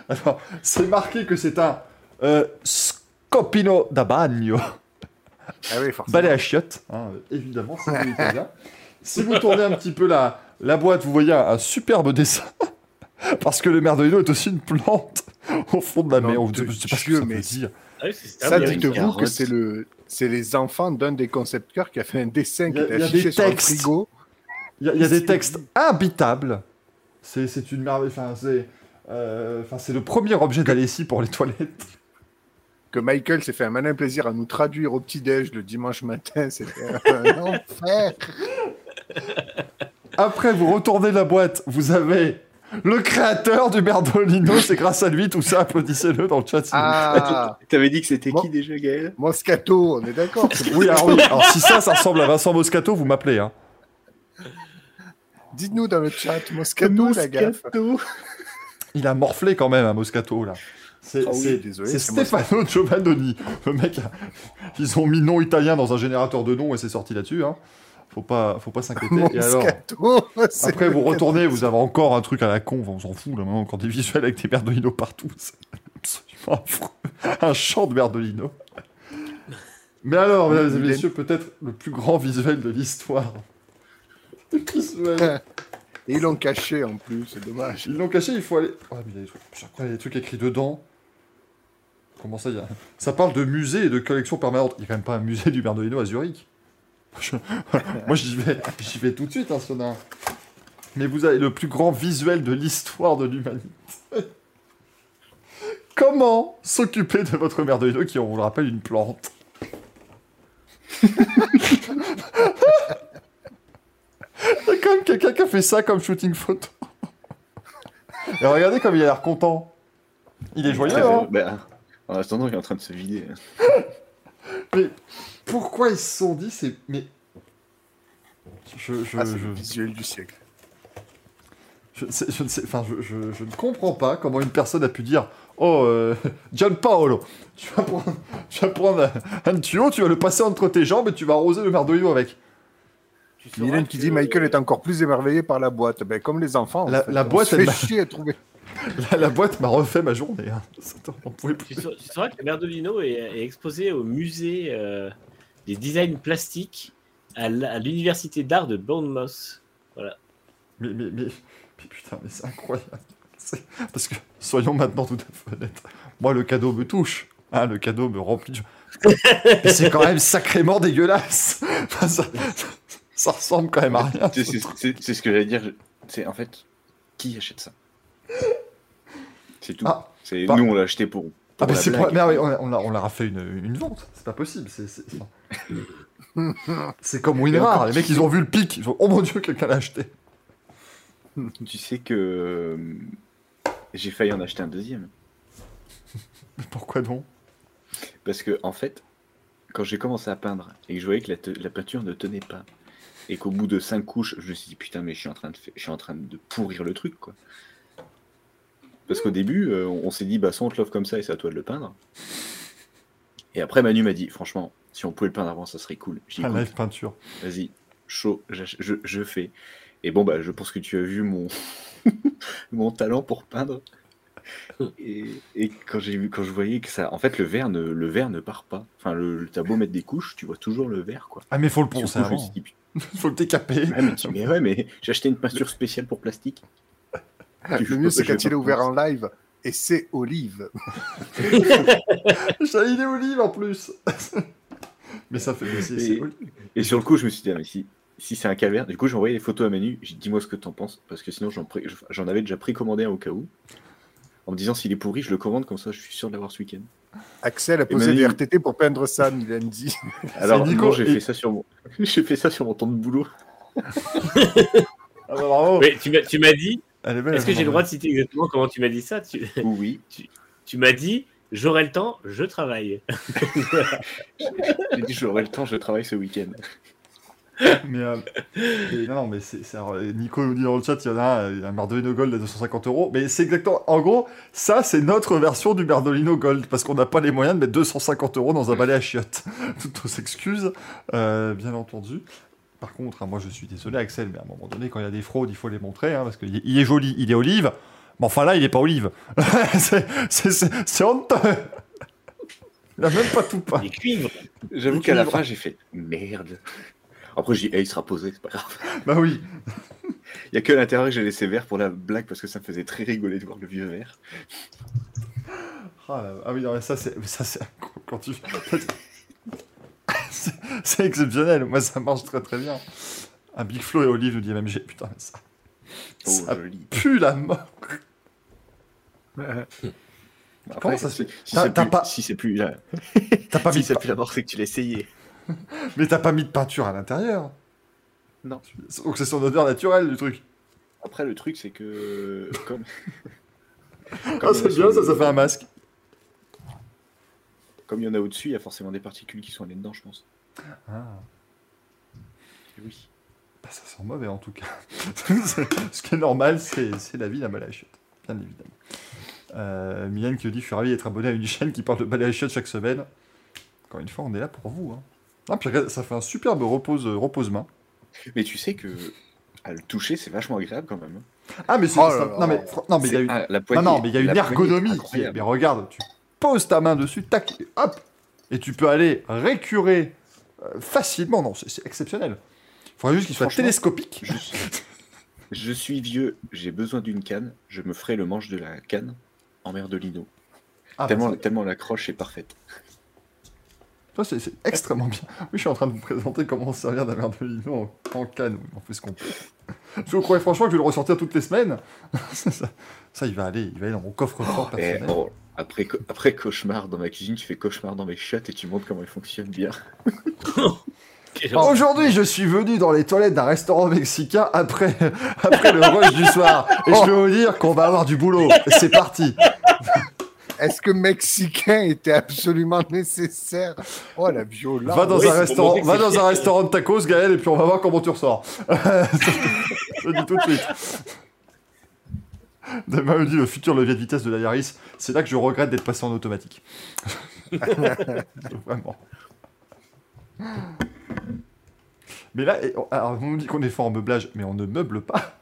Alors, c'est marqué que c'est un euh, Scopino da Bagno. Ah oui, forcément. Balai à chiottes, hein, euh, évidemment, c'est. Si vous tournez un petit peu la, la boîte, vous voyez un, un superbe dessin. Parce que le merdolino est aussi une plante au fond de la mer. Je sais pas ce que ça mais- veut dire. Ah oui, Ça, dites-vous que c'est le, c'est les enfants d'un des concepteurs qui a fait un dessin qui a affiché des sur le textes. frigo. Il y a, il y a des C'est- textes imbitables. C'est c'est une merveille. Enfin, c'est euh, enfin, c'est le premier objet d'Alessi pour les toilettes. Que Michael s'est fait un malin plaisir à nous traduire au petit-déj le dimanche matin. C'était un enfer. Après, vous retournez la boîte, vous avez le créateur du merdolino. C'est grâce à lui, tout ça. Applaudissez-le dans le chat. si vous- Ah, T'avais dit que c'était qui déjà, Gaël? Moscato, on est d'accord. Oui, alors oui. Alors, si ça, ça ressemble à Vincent Moscato, vous m'appelez. Hein. Dites-nous dans le chat, Moscato, la gaffe. Il a morflé quand même, un Moscato, là. C'est Ah oui, Stefano Giovannoni. Le mec, a- ils ont mis nom italien dans un générateur de noms et c'est sorti là-dessus. Hein. Faut pas, faut pas s'inquiéter. Et alors, après, vous retournez, vous avez encore un truc à la con. On s'en fout, là, maintenant, encore des visuels avec des merdolino partout. C'est absolument affreux. Un champ de merdolino. Mais alors, mesdames et messieurs, peut-être le plus grand visuel de l'histoire. Et ils l'ont caché en plus, c'est dommage. Ils l'ont caché, il faut aller. Ah, mais il y a des trucs, je crois qu'il y a des trucs écrits dedans. Comment ça, il y a... Ça parle de musée et de collection permanente. Il n'y a quand même pas un musée du Bernardino à Zurich. Je- Moi, j'y vais, j'y vais tout de suite, hein, ce nain. Mais vous avez le plus grand visuel de l'histoire de l'humanité. Comment s'occuper de votre Merdolino qui, on vous le rappelle, une plante? Il y a quand même quelqu'un qui a fait ça comme shooting photo. Et regardez comme il a l'air content. Il est joyeux, hein Bah, En attendant, il est en train de se vider. Mais pourquoi ils se sont dit c'est... Mais... Je, je, Ah, je, le visuel du siècle. je, ne sais- je ne sais... Enfin, je, je, je ne comprends pas comment une personne a pu dire Oh, euh, John Paolo, tu vas prendre, tu vas prendre un, un tuyau, tu vas le passer entre tes jambes et tu vas arroser le merdolino avec. Mylène qui dit Michael est encore plus émerveillé par la boîte. Ben, comme les enfants. en La- fait. la boîte, elle chier à trouver. La, la boîte m'a refait ma journée. Hein. Attends, on pouvait Tu plus. sais, tu sauras que Merdolino est, est exposé au musée euh, des designs plastiques à l'université d'art de Bournemouth. Mais, mais, mais, mais putain, mais c'est incroyable. Parce que, soyons maintenant tout à fait honnêtes, moi le cadeau me touche. Hein, le cadeau me remplit. de- Mais c'est quand même sacrément dégueulasse. Enfin, ça, ça ressemble quand même à rien. C'est- ce que j'allais dire. C'est en fait, qui achète ça? C'est tout. Ah, c'est bah- nous on l'a acheté pour. pour Ah, mais pas- mais ah oui, on, a- on, a- on leur a fait une, une vente. C'est pas possible. C'est, c'est, comme WinRAR. Les mecs, ils ont vu le pic. Ils ont oh mon dieu, quelqu'un l'a acheté. Tu sais que euh, j'ai failli en acheter un deuxième Mais pourquoi donc? Parce que en fait, quand j'ai commencé à peindre et que je voyais que la, te- la peinture ne tenait pas et qu'au bout de cinq couches, je me suis dit putain mais je suis en train de, fa- je suis en train de pourrir le truc quoi. Parce qu'au début, euh, on s'est dit bah soit on te l'offre comme ça et c'est à toi de le peindre. Et après Manu m'a dit franchement, si on pouvait le peindre avant, ça serait cool. Un live peinture. Vas-y, chaud, je, je fais. Et bon, bah, je pense que tu as vu mon, mon talent pour peindre. Et, et quand j'ai vu, quand je voyais que ça, en fait, le verre ne, le verre ne part pas. Enfin, le, le t'as beau mettre des couches, tu vois toujours le verre, quoi. Ah, mais faut le poncer avant. putain, Faut le décaper. ouais, mais, tu- mais ouais, mais j'ai acheté une peinture spéciale pour plastique. Je Le mieux, c'est quand il est ouvert en live et c'est Olive. Il est olive en plus. Mais ça fait. mais c'est- c'est Et- sur le coup, je me suis dit, ah, mais si, si c'est un calvaire, du coup, j'ai envoyé les photos à Manu. J'ai dit, dis-moi ce que t'en penses, parce que sinon, j'en, pré- j'en avais déjà précommandé un au cas où. En me disant, s'il est pourri, je le commande, comme ça, je suis sûr de l'avoir ce week-end. Axel a Et posé Manu- des RTT pour peindre ça, Milendi. Alors, Nico, non, j'ai et- fait ça sur mon, j'ai fait ça sur mon temps de boulot. Ah, bah bravo. Oui, tu m'as tu m'as dit, Elle est belle. est-ce que j'ai le droit de citer exactement comment tu m'as dit ça? Tu, Oui, tu m'as dit, j'aurai le temps, je travaille. j'ai dit, j'aurai le temps, je travaille ce week-end. Mais, euh, mais non, non, mais c'est, c'est- alors, Nico nous dit dans le chat, il y en a un, un Merdolino Gold à 250 euros. Mais c'est exactement. En gros, ça, c'est notre version du Merdolino Gold. Parce qu'on n'a pas les moyens de mettre 250 euros dans un balai à chiottes. Toutes nos excuses, euh, bien entendu. Par contre, hein, moi, je suis désolé, Axel, mais à un moment donné, quand il y a des fraudes, il faut les montrer. hein, parce qu'il est, il est joli, il est olive. Mais enfin, là, il est pas olive. c'est, honteux. Il a même pas tout. Les cuivres. J'avoue qu'à la fin, j'ai fait merde. Après, j'ai dit, Eh, il sera posé, c'est pas grave. Bah oui. Il y a que à l'intérieur que j'ai laissé vert pour la blague parce que ça me faisait très rigoler de voir le vieux vert. Ah, ah oui, non, mais ça c'est. Ça, c'est quand tu. c'est c'est exceptionnel, moi ça marche très très bien. Un Big Flo et Olive nous dit MMG, putain, mais ça Oh, Ça joli. pue la mort. Après, Comment ça se fait si c'est plus- pas- Si c'est plus. T'as pas, Si mis c'est plus la mort, c'est que tu l'as essayé. mais t'as pas mis de peinture à l'intérieur. Non. Donc c'est son odeur naturelle du truc. Après, le truc, c'est que. Comme... Ah, c'est bien, ça, ça fait un masque. Comme il y en a au-dessus, il y a forcément des particules qui sont allées dedans, je pense. Ah, Et oui. bah, ça sent mauvais en tout cas. Ce qui est normal, c'est la vie à chiottes, bien évidemment. Euh, Mylène qui nous dit Je suis ravi d'être abonné à une chaîne qui parle de balai à chiottes chaque semaine. Encore une fois, on est là pour vous. Hein. Ah, puis ça fait un superbe repose, repose-main. Mais tu sais que. À le toucher, c'est vachement agréable quand même. hein. Ah, mais c'est. Oh ça- là là. non, mais, non, mais il y a une, ah, la non, poignée- non, mais il y a une la poignée est ergonomie. Qui est... incroyable. Mais regarde, tu poses ta main dessus, tac, et hop Et tu peux aller récurer euh, facilement. Non, c'est c'est exceptionnel. Il faudrait juste qu'il soit télescopique. Je suis, je suis vieux, j'ai besoin d'une canne, je me ferai le manche de la canne en merdolino. Ah, bah, tellement, ça- tellement l'accroche est parfaite. C'est extrêmement bien. Oui, je suis en train de vous présenter comment se servir d'un verre de lino en, en canne. On fait ce qu'on peut. Je vous croyais franchement que je vais le ressortir toutes les semaines. ça, ça, il va aller, il va aller dans mon coffre-fort Et, personnel. oh, après, co- après cauchemar dans ma cuisine, tu fais cauchemar dans mes chiottes et tu montres comment ils fonctionnent bien. Aujourd'hui, je suis venu dans les toilettes d'un restaurant mexicain après, après le rush du soir. Et je peux vous dire qu'on va avoir du boulot. C'est parti. Est-ce que Mexicain était absolument nécessaire? Oh la violence Va dans oui, un restaurant, va dans un restaurant de tacos, Gaël, et puis on va voir comment tu ressors. je le dis tout de suite. Demain, me dit le futur levier de vitesse de la Yaris. C'est là que je regrette d'être passé en automatique. Vraiment. Mais là, alors, on nous dit qu'on est fort en meublage, mais on ne meuble pas.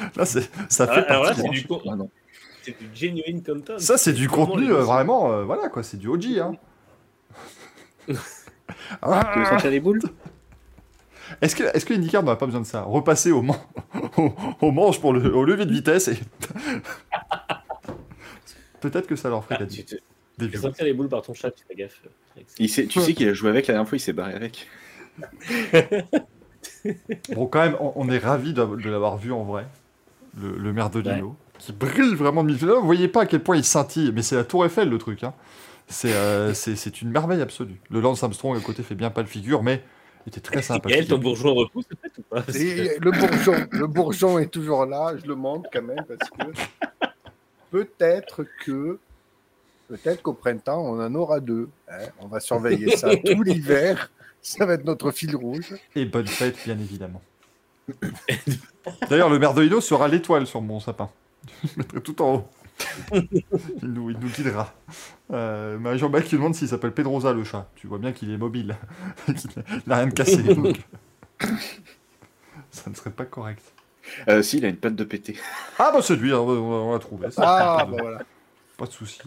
Là, c'est, ça fait Ah, alors là, partie. c'est du con- Ah non. c'est du genuine content. Ça, c'est du vraiment contenu euh, vraiment, euh, voilà quoi, c'est du OG. Hein. Tu veux Ah, sentir les boules? Est-ce que, est-ce que IndyCar n'a pas besoin de ça? Repasser au, man- au, au manche pour le au levier de vitesse et. Peut-être que ça leur ferait Ah, gagner tu te des sortir les boules par ton chat, tu fais gaffe. Alex. Il sait- Tu sais qu'il a joué avec la dernière fois, il s'est barré avec. Bon, quand même, on, on est ravis de, de l'avoir vu en vrai, le, le maire de Lino, qui brille vraiment de mille feux. Vous voyez pas à quel point il scintille, mais c'est la Tour Eiffel le truc. Hein. C'est euh, c'est- c'est une merveille absolue. Le Lance Armstrong à côté fait bien pas le figure, mais il était très Gaël, sympathique. ton bourgeois repousse peut-être ou pas? Parce que- Et le bourgeon, le bourgeon est toujours là, je le montre quand même parce que peut-être que peut-être qu'au printemps on en aura deux. hein. On va surveiller ça tout l'hiver. Ça va être notre fil rouge. Et bonne fête, bien évidemment. D'ailleurs, le maire de sera l'étoile sur mon sapin. Je mettrai tout en haut. Il nous, il nous guidera. Euh, mais Jean-Baptiste qui demande s'il s'appelle Pedrosa le chat. Tu vois bien qu'il est mobile. qu'il n'a rien de cassé. donc. Ça ne serait pas correct. Euh, si, il a une patte de pété. Ah bah c'est lui, hein, on, on l'a trouvé. ça. Ah pas, bah de, voilà. pas de souci.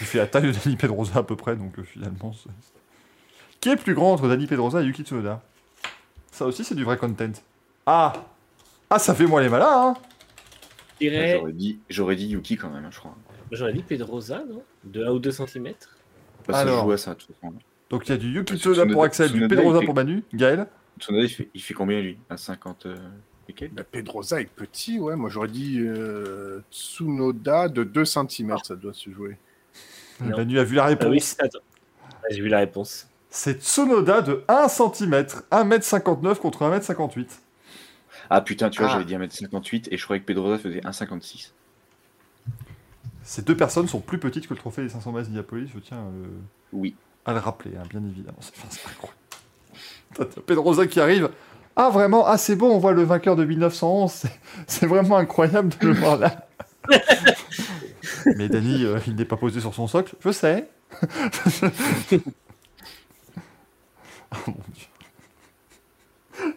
Il fait la taille de Danny Pedrosa à peu près, donc euh, finalement... Qui est plus grand entre Danny Pedrosa et Yuki Tsunoda? Ça aussi c'est du vrai content. Ah Ah ça fait moi les malins hein Je J'aurais dit, j'aurais dit Yuki quand même, hein, je crois. J'aurais dit Pedrosa, non? De 1 ou 2 cm Pas ça Alors. joue à ça, de toute façon. Donc il y a du Yuki Parce que Tsunoda pour Axel, du Pedrosa pour Manu, Gaël? Tsunoda, il fait, il fait combien lui? Un 50 euh, et quelques? Bah, Pedrosa est petit, ouais. Moi j'aurais dit euh, Tsunoda de 2 cm, ça doit se jouer. Manu a vu la Ah oui, réponse. attends. Ah, J'ai vu la réponse. C'est Tsunoda de 1 cm, 1m59 contre 1m58. Ah putain, tu vois, Ah. j'avais dit 1m58 et je croyais que Pedrosa faisait 1,56. Ces deux personnes sont plus petites que le trophée des 500 miles d'Indianapolis, je tiens euh, Oui. à le rappeler, hein, bien évidemment. C'est enfin, c'est incroyable. Pedrosa qui arrive. Ah vraiment Ah c'est bon, on voit le vainqueur de 1911. C'est- C'est vraiment incroyable de le voir là. Mais Danny, euh, il n'est pas posé sur son socle. Je sais. oh mon dieu.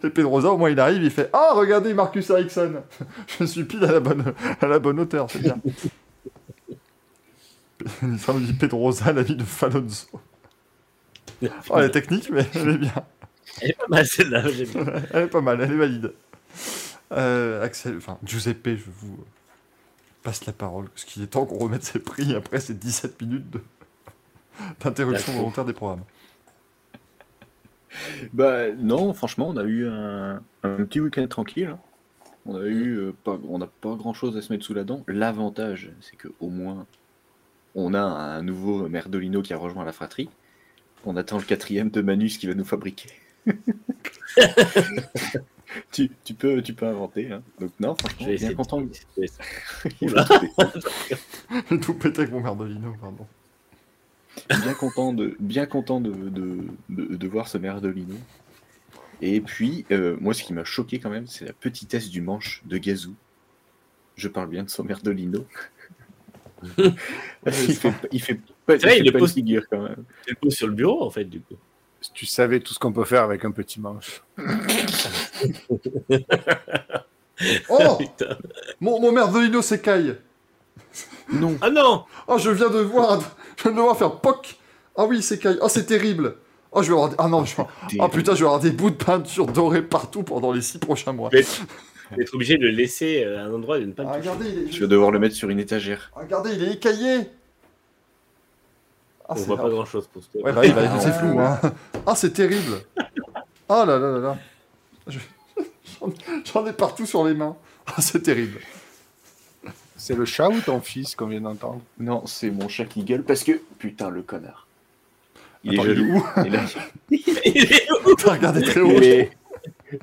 Et Pedrosa, au moins, il arrive, il fait Ah, regardez Marcus Ericsson Je suis pile à la bonne, à la bonne hauteur, c'est bien. Ça me dit Pedrosa, la vie de Falonzo. Oh, elle est technique, mais elle est bien. Elle est pas mal celle-là, j'aime bien. Elle est pas mal, elle est valide. Euh, Axel, enfin, Giuseppe, je vous passe la parole, parce qu'il est temps qu'on remette ses prix après ces 17 minutes d'interruption volontaire des programmes. Bah non, franchement, on a eu un, un petit week-end tranquille. hein. On a eu euh, pas, on n'a pas grand-chose à se mettre sous la dent. L'avantage, c'est que au moins, on a un nouveau Merdolino qui a rejoint la fratrie. On attend le quatrième de Manus qui va nous fabriquer. tu, tu peux, tu peux inventer. hein. Donc non, Je franchement, vais bien essayer content. de... je. Il Oula. va tout- J'ai tout pété avec mon Merdolino, pardon. Bien content de, bien content de, de, de- de voir ce Merdolino. Et puis, euh, moi, ce qui m'a choqué quand même, c'est la petitesse du manche de Gazou. Je parle bien de son Merdolino. il fait, il fait pas, vrai, il il le pas une figure quand même. Tu le poses sur le bureau, en fait, du coup. Si tu savais tout ce qu'on peut faire avec un petit manche. Oh Putain. mon, mon Merdolino s'écaille Non, Ah non Oh, je viens de voir, je viens de voir faire POC Ah oui, il s'écaille. Oh, c'est terrible Oh, je vais avoir... des- Ah non, je... Oh putain, je vais avoir des bouts de peinture dorés partout pendant les 6 prochains mois. Mais- D'être obligé de le laisser euh, à un endroit et de ne pas Ah, le toucher. regardez, il est... je vais devoir le mettre sur une étagère. Regardez, il est écaillé ah, On c'est- voit pas grand-chose pour ce Ouais, bah, oui, bah, c'est flou, hein. Ah, c'est terrible. Oh là là là là. Je- J'en j'en ai partout sur les mains. Ah, c'est terrible. C'est le chat ou ton fils qu'on vient d'entendre? Non, c'est mon chat qui gueule parce que, putain, le connard. Il Attends, est il est jaloux. où? Là, Il est où? T'as regardé très haut. il, est...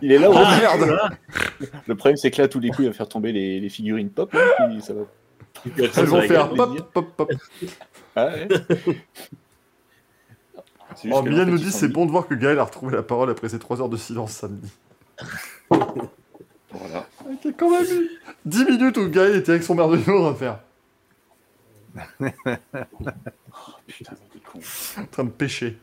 il est là. Oh ouais. merde. Le problème, c'est que là, tous les coups, il va faire tomber les, les figurines pop. Là, puis ça va... Elles vont faire pop, pop, pop. Ah ouais. Oh, fait, nous dit c'est bon de voir que Gaël a retrouvé la parole après ses 3 heures de silence samedi. Voilà. Il y a quand même eu 10 minutes où Gaël était avec son mère de en train de faire. Putain, mais il est con. En train de pêcher.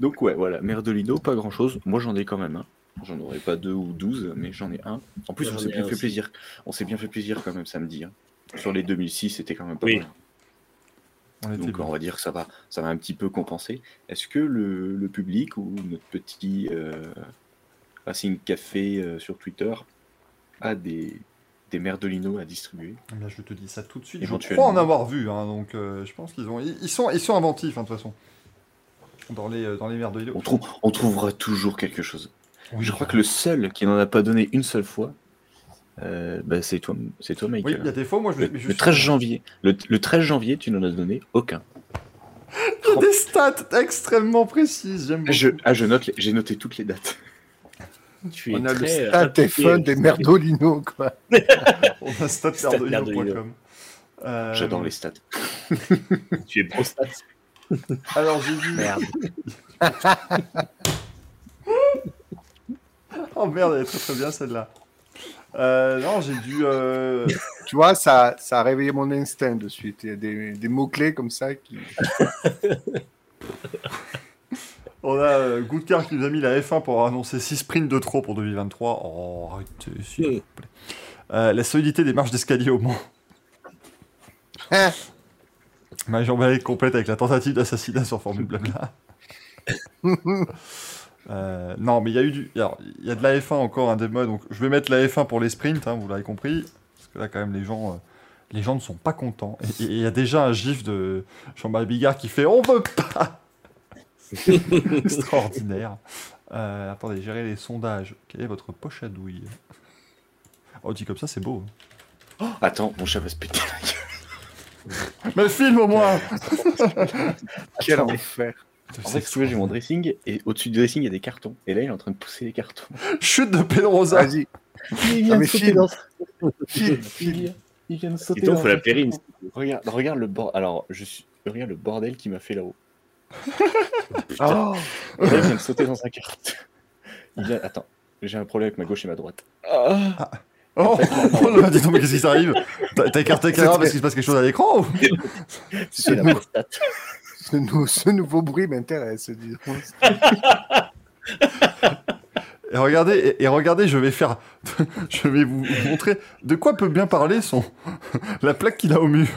Donc ouais, voilà, Merdolino, pas grand chose. Moi j'en ai quand même un. J'en aurais pas deux ou douze, mais j'en ai un. En plus, on s'est bien fait aussi. plaisir. On s'est bien fait plaisir quand même samedi. hein. Sur les 2006, c'était quand même pas Oui. mal. On Donc on va dire que ça va, ça va un petit peu compenser. Est-ce que le, le public ou notre petit euh, Racing Café euh, sur Twitter a des, des merdolinos à distribuer bien, je te dis ça tout de suite. Je crois en avoir vu, hein, donc euh, je pense qu'ils ont, ils ils sont, ils sont inventifs hein, de toute façon. Dans les, euh, dans les merdes on, trou- on trouvera toujours quelque chose. Oui, Je crois que le seul qui n'en a pas donné une seule fois, euh, bah, c'est toi, c'est toi, Oui, Michael. il y a des fois, moi, je le, je le suis- 13 janvier, le, le 13 janvier, tu n'en as donné aucun. Il y a des stats extrêmement précises. J'aime Ah, je, ah, je note, j'ai noté toutes les dates. Tu es On a le très, euh, stat impliqué, et fun des euh, merdolinos, quoi. On a Stat statmerdolino.com. Euh, J'adore les stats. Tu es pro stat. Alors, j'ai vu. Merde. Oh merde, elle est très très bien celle-là. Euh, non, j'ai dû. euh, Tu vois, ça, ça a réveillé mon instinct de suite. Il y a des, des mots-clés comme ça qui. On a euh, Goodcar qui nous a mis la F1 pour annoncer 6 sprints de trop pour 2023. Oh, arrêtez, s'il vous plaît. Euh, la solidité des marches d'escalier au Mans. Hein Ma jambe est complète avec la tentative d'assassinat sur Formule Blabla. Euh, non, mais il y a eu du. Il y a de la F1 encore, un des modes. Donc, je vais mettre la F1 pour les sprints, hein, vous l'avez compris. Parce que là, quand même, les gens, euh, les gens ne sont pas contents. Et et il y a déjà un gif de Jean-Marie Bigard qui fait On veut pas Extraordinaire. Euh, attendez, gérer les sondages. Quelle est votre poche à douille Oh, dit comme ça, c'est beau. Attends, mon chat va se péter la gueule. Mais filme au moins Quel enfer. En fait, si tu veux, j'ai mon dressing et au-dessus du dressing, il y a des cartons. Et là, il est en train de pousser les cartons. Chute de Pedrosa Vas-y, Il vient de sauter dans- Il vient, il vient de Et sauter. donc, dans faut Rins. carton. Regarde, regarde le bord. Alors, je suis... regarde le bordel qu'il m'a fait là-haut. Oh, là, il vient de sauter dans un. Il vient... Attends, j'ai un problème avec ma gauche et ma droite. Ah. Oh, oh là, dis donc, mais qu'est-ce qui t'arrive T'as écarté la caméra parce qu'il se passe quelque chose à l'écran ou C'est la prostate. ce, nou- ce nouveau bruit m'intéresse. Et regardez, et, et regardez, je vais faire, je vais vous montrer de quoi peut bien parler son la plaque qu'il a au mur.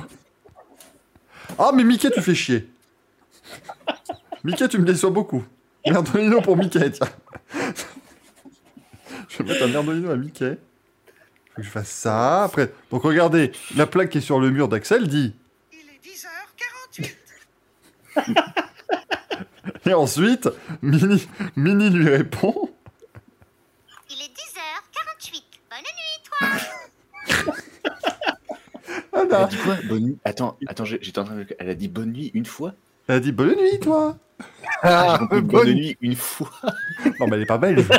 Ah mais Mickey, tu fais chier. Mickey, tu me déçois beaucoup. Merdolino pour Mickey, tiens. Je vais mettre un merdolino à Mickey. Faut que je fasse ça. Après, donc regardez, la plaque qui est sur le mur d'Axel dit. Il est 10h48. Et ensuite, Mini, Mini lui répond. Il est 10h48. Bonne nuit. Ah, Elle a dit quoi Bonne nuit? Attends, attends, j'étais en train de. Elle a dit bonne nuit une fois? Elle a dit bonne nuit, toi. Ah, Ah, bonne- bonne nuit une fois. Non, mais elle est pas belle.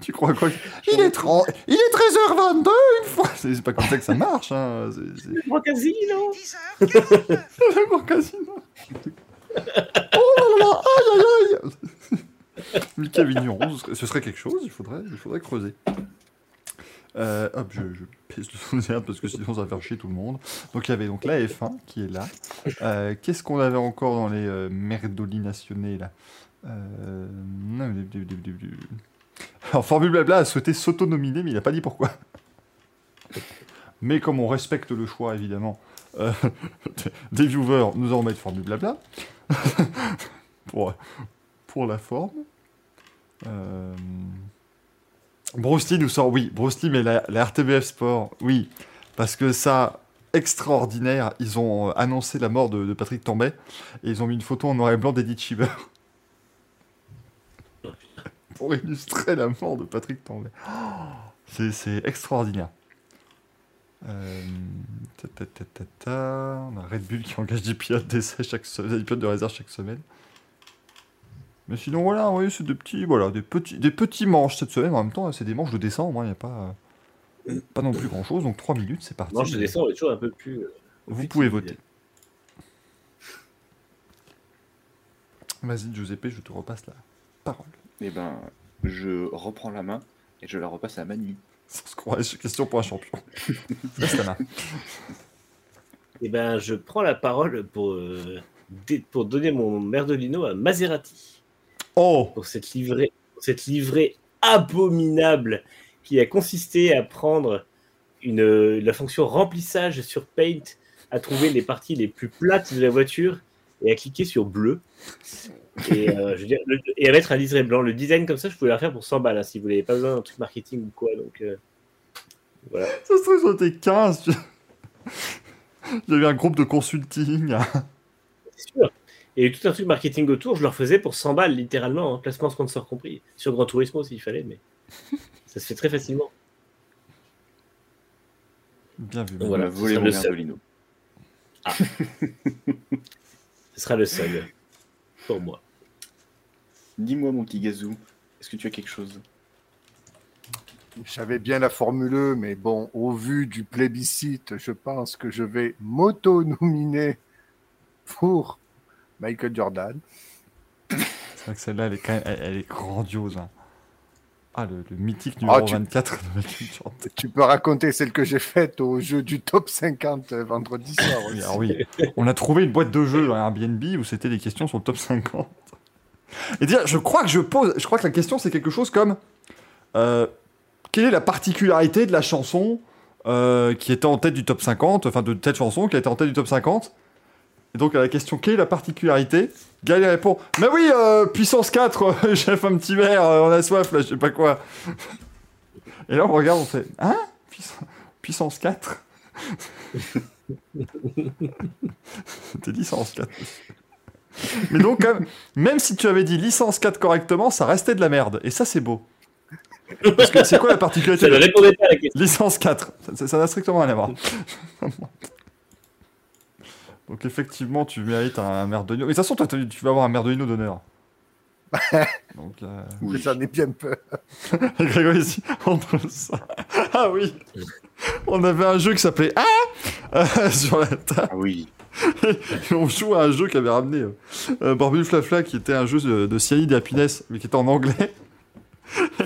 tu crois quoi Il est 30... Il est 13h22 une fois. C'est pas comme ça que ça marche. Hein. C'est Gros casino 10h49. le grand casino. Oh là là, aïe aïe aïe. Mickey Vigneron, ce serait, ce serait quelque chose. Il faudrait, il faudrait creuser. Euh, hop, je, je pèse le sauvegarde parce que sinon ça va faire chier tout le monde. Donc il y avait donc la F1 qui est là. Euh, Qu'est-ce qu'on avait encore dans les euh, merdolis nationaux là? Euh... Alors Formule Blabla a souhaité s'autonominer mais il n'a pas dit pourquoi. Mais comme on respecte le choix évidemment des viewers, nous allons mettre Formule Blabla pour, pour la forme. Euh... Bruce Lee nous sort, oui, Bruce Lee, mais la, RTBF Sport, oui, parce que ça, extraordinaire, ils ont euh, annoncé la mort de, Patrick Tambay, et ils ont mis une photo en noir et blanc d'Eddie Cheever. Pour illustrer la mort de Patrick Tambay. Oh, c'est- extraordinaire. Euh. On a Red Bull qui engage pilotes chaque des pilotes de réserve chaque semaine. Mais sinon voilà, oui, c'est des petits, voilà, des petits, des petits manches cette semaine. En même temps, c'est des manches de décembre, il n'y a pas, euh, pas non plus grand chose. Donc 3 minutes, c'est parti. Non, je descends, on est toujours un peu plus. euh, Vous pouvez voter. Vas-y, Giuseppe, je te repasse la parole. Eh ben, je reprends la main et je la repasse à Manu. Sans se croire, question pour un champion. Astana. Eh ben, je prends la parole pour, euh, pour donner mon merdolino à Maserati. Oh pour cette livrée, cette livrée abominable qui a consisté à prendre une, la fonction remplissage sur Paint, à trouver les parties les plus plates de la voiture et à cliquer sur bleu. Et, euh, je veux dire, le- et à mettre un liseré blanc. Le design comme ça, je pouvais le faire pour 100 balles hein, si vous n'avez pas besoin d'un truc marketing ou quoi. Donc euh, voilà. Ça se trouve, ils ont été 15. tu- Il y a eu un groupe de consulting. C'est sûr. Et tout un truc marketing autour, je leur faisais pour 100 balles, littéralement, hein, placement sponsor compris. Sur Grand Turismo s'il fallait, mais ça se fait très facilement. Bien vu. Voilà, sera le seul. Merdolino. Ce sera le seul pour moi. Dis-moi, mon petit gazou, est-ce que tu as quelque chose? J'avais bien la Formule E, mais bon, au vu du plébiscite, je pense que je vais m'auto-nominer pour Michael Jordan. C'est vrai que celle-là, elle est quand même, elle, elle est grandiose. hein. Ah, le, le mythique numéro Ah, tu- 24 de Michael Jordan. Tu peux raconter celle que j'ai faite au jeu du top 50 vendredi soir. Aussi. alors oui. On a trouvé une boîte de jeux dans Airbnb où c'était des questions sur le top 50. Et dire, je crois que je pose, je crois que la question c'est quelque chose comme euh, quelle est la particularité de la chanson euh, qui était en tête du top 50, enfin de telle chanson qui été en tête du top 50 Et donc à la question quelle est la particularité? Gaël répond Mais oui, euh, puissance 4, euh, chef un petit verre, euh, on a soif là, je sais pas quoi. Et là on regarde, on fait Hein? Puissance- Puissance 4 C'était licence 4. Mais donc, quand même, même si tu avais dit licence 4 correctement, ça restait de la merde. Et ça, c'est beau. Parce que c'est quoi la particularité? Ça ne répondait pas à la question. licence 4 Ça- Ça n'a strictement rien à voir. donc, effectivement, tu mérites un merdolino. Mais de toute façon, toi, tu vas avoir un merdolino d'honneur. Donc, euh... Mais J'en ai bien peur. Grégory ici, entre ça. Ah oui On avait un jeu qui s'appelait Ah Euh, sur la table. Ah oui. Et on joue à un jeu qu'avait ramené euh, euh, Barbule Flafla, qui était un jeu de, de Cyanide et Happiness, mais qui était en anglais. Et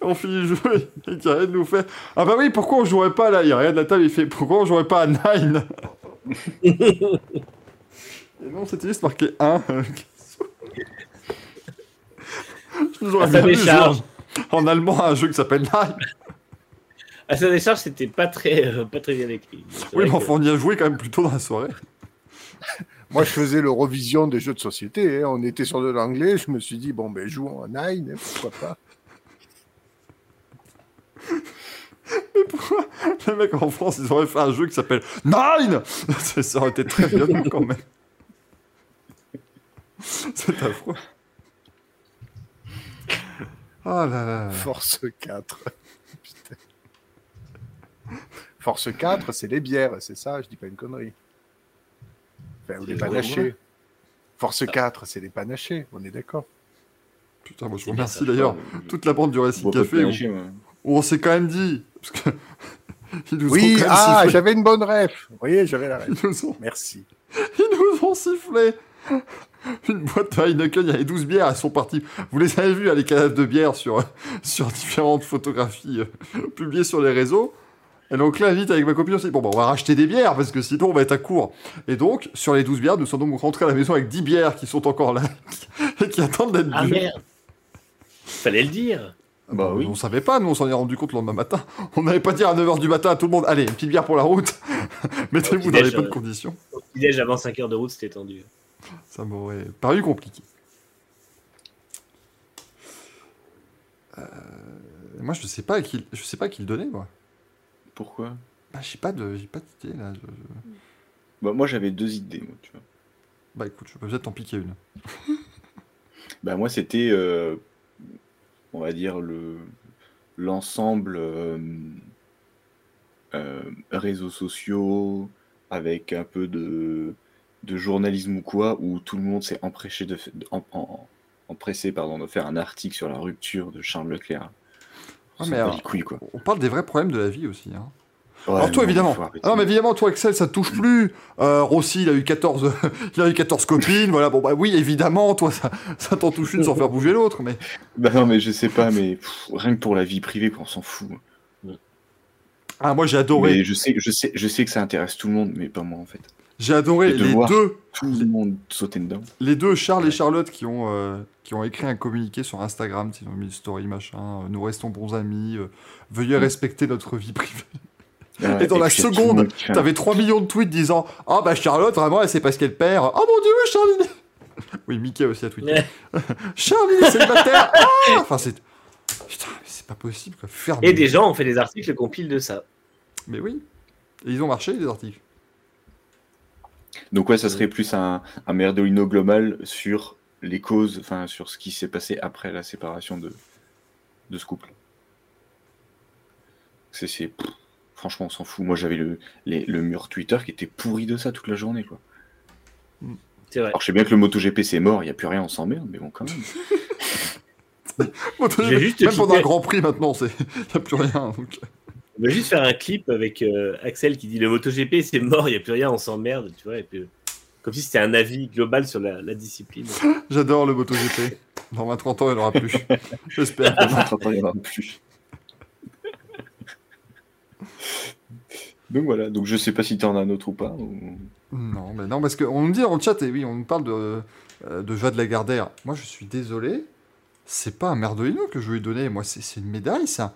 on finit de jouer, et Karen nous fait Ah bah oui, pourquoi on jouerait pas là? Il regarde la table, il fait Pourquoi on jouerait pas à Nine? Et non, c'était juste marqué 1. Je sa bien vu jouer décharge. en, allemand à un jeu qui s'appelle Nine. À sa décharge, c'était pas très, euh, pas très bien écrit. Oui, mais que- enfin, on y a joué quand même plus tôt dans la soirée. Moi, je faisais l'Eurovision des jeux de société. hein. On était sur de l'anglais. Je me suis dit, bon, ben, jouons en nine, hein, pourquoi pas. Les mecs en France, ils auraient fait un jeu qui s'appelle Nine Ça aurait été très violent quand même. C'est affreux. Ah là là. là. Force 4. Putain. Force 4, c'est les bières, c'est ça, je dis pas une connerie. Enfin, ou les panachés. Force 4, c'est les panachés, on est d'accord. Putain, moi je vous bien remercie d'ailleurs toute la bande du de Café où on s'est quand même dit. Parce que. Ils nous ont Oui, même ah, sifflé. j'avais une bonne ref. Vous voyez, j'avais la ref. Ont, Merci. ils nous ont sifflé. Une boîte de Heineken, il y avait 12 bières, elles sont parties. Vous les avez vues, hein, les cadavres de bière sur, sur différentes photographies euh, publiées sur les réseaux. Et donc là, vite, avec ma copine, on s'est dit, bon, bah, on va racheter des bières, parce que sinon, on va être à court. Et donc, sur les 12 bières, nous sommes donc rentrés à la maison avec 10 bières qui sont encore là, et qui attendent d'être Ah bues. merde Fallait le dire Bah oui. On savait pas, nous, on s'en est rendu compte le lendemain matin. On n'avait pas dit à 9h du matin à tout le monde, allez, une petite bière pour la route. Mettez-vous dans les bonnes euh. conditions. Au avant 5 heures de route, c'était tendu. Ça m'aurait paru compliqué. Euh, moi, je sais pas à qui, je sais pas à qui le donner, moi. Pourquoi? Bah, j'ai pas de, j'ai pas d'idée là. je- je- Bah moi j'avais deux idées, moi, tu vois. Bah, écoute, je peux peut-être t'en piquer une. Bah moi c'était, euh, on va dire le l'ensemble euh, euh, réseaux sociaux avec un peu de de journalisme ou quoi où tout le monde s'est empressé de, f- de- en- en- empressé pardon de faire un article sur la rupture de Charles Leclerc. Ah, mais alors, couilles quoi. On parle des vrais problèmes de la vie aussi. Hein. Ouais, alors, toi, évidemment. Ah non, mais évidemment, toi, Excel, ça te touche plus. Euh, Rossi, il a eu 14, il a eu 14 copines. Voilà, bon, bah oui, évidemment, toi, ça, ça t'en touche une sans faire bouger l'autre. Mais Bah non mais je sais pas mais pff, rien que pour la vie privée quoi, on s'en fout. Ah, moi j'ai adoré. Mais je sais, je, sais, je sais que ça intéresse tout le monde, mais pas moi en fait. J'ai adoré Et de les voir. deux, Tout le monde sauter dedans. les deux Charles et Charlotte qui ont, euh, qui ont écrit un communiqué sur Instagram, ils ont mis une story machin. euh, nous restons bons amis. euh, veuillez respecter notre vie privée. Ouais, Et dans la seconde, T'avais 3 millions de tweets disant Ah bah Charlotte, vraiment, elle sait pas ce qu'elle perd. Oh mon dieu, Charlie Oui, Mickey aussi a tweeté. Charlie, c'est célibataire Ah Enfin, c'est. Putain, mais c'est pas possible, quoi. Ferme. Et des gens ont fait des articles compiles de ça. Mais oui. Et ils ont marché, les articles. Donc ouais, ça serait plus un, un merdolino global sur les causes, enfin sur ce qui s'est passé après la séparation de, de ce couple. C'est, franchement, on s'en fout. Moi, j'avais le, les- le mur Twitter qui était pourri de ça toute la journée, quoi. C'est vrai. Alors, je sais bien que le MotoGP c'est mort, il n'y a plus rien, on s'emmerde, mais bon, quand même. MotoGP, vais juste Même quitter- pendant un Grand Prix maintenant, il n'y a plus rien. donc. On va juste faire un clip avec euh, Axel qui dit le MotoGP c'est mort, il n'y a plus rien, on s'emmerde, tu vois. Et puis, euh, comme si c'était un avis global sur la, la discipline. J'adore le MotoGP. Dans 20-30 ans, il n'y en aura plus. J'espère. Dans 30 ans, il n'y en aura plus. Donc voilà, donc je sais pas si tu en as un autre ou pas. ou- Non, mais non, parce qu'on nous dit dans le chat, et oui, on nous parle de, euh, de Jade Lagardère. Moi, je suis désolé, c'est pas un merdolino que je lui ai donné. Moi, c'est c'est une médaille, ça.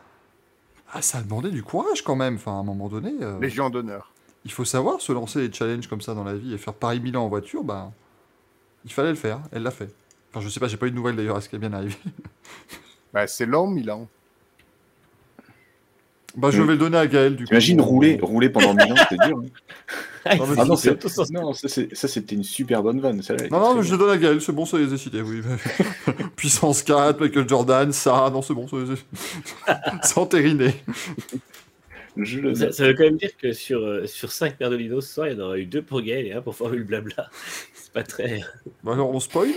Ah, ça a demandé du courage quand même. Enfin, à un moment donné, euh, Légion d'honneur. il faut savoir se lancer des challenges comme ça dans la vie et faire Paris-Milan en voiture, bah, il fallait le faire. Elle l'a fait. Enfin, je sais pas, j'ai pas eu de nouvelles d'ailleurs, est-ce qu'elle est bien arrivée Bah, c'est long, Milan. Bah, je vais le donner à Gaël, du coup. T'imagines rouler, rouler pendant 1000 ans, c'est dur. hein. Ah, Non, Ah non, c'est c'est- autosens- non, ça c'est- ça, c'était une super bonne vanne. Non, non, mais je le donne à Gaël, c'est bon, ça les a cités, oui. Puissance 4, Michael Jordan, ça, non, c'est bon, ça les a- c'est entériné. Je Ça, ça veut quand même dire que sur, euh, sur 5 Merdolino ce soir, il y en aura eu 2 pour Gaël et 1 pour Formule Blabla. C'est pas très. Bah, alors, on spoil?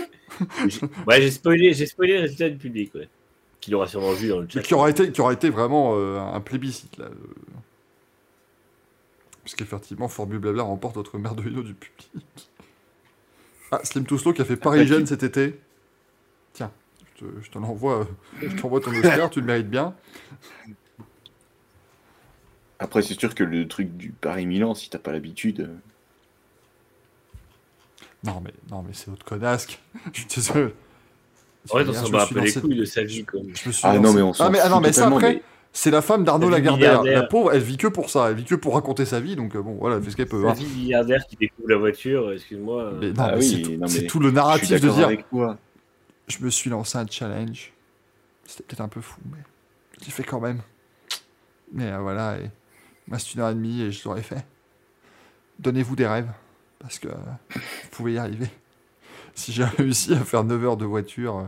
Ouais, j'ai spoilé, j'ai spoilé le résultat du public, ouais. Qui l'aura sûrement vu dans le chat. Mais qui aura été, qui aura été vraiment euh, un plébiscite, là. euh. Puisqu'effectivement, Formule Blabla remporte notre merdolino du public. Ah, Slim Touslo qui a fait Paris-Gênes cet été. Tiens, je te, je te l'envoie, euh, je t'envoie ton Oscar, tu le mérites bien. Après, c'est sûr que le truc du Paris-Milan, si t'as pas l'habitude. Non, mais, non, mais c'est autre connasque. Je suis désolé. Ouais, on s'en bat un peu les couilles de sa vie, quoi. Je me suis Ah lancé- non, mais on s'en ah, mais, ah non, mais ça totalement, après, mais- c'est la femme d'Arnaud Lagardère. La pauvre, elle vit que pour ça. Elle vit que pour raconter sa vie. Donc, euh, bon, voilà, elle fait ce qu'elle peut. La hein. vie milliardaire qui découvre la voiture, euh, excuse-moi. euh, Mais non, Ah mais oui, c'est tout, le narratif de dire avec je me suis lancé un challenge. C'était peut-être un peu fou, mais j'ai fait quand même. Mais euh, voilà, et... il me reste une heure et demie et je l'aurais fait. Donnez-vous des rêves, parce que vous pouvez y arriver. Si j'ai réussi à faire 9 heures de voiture, euh,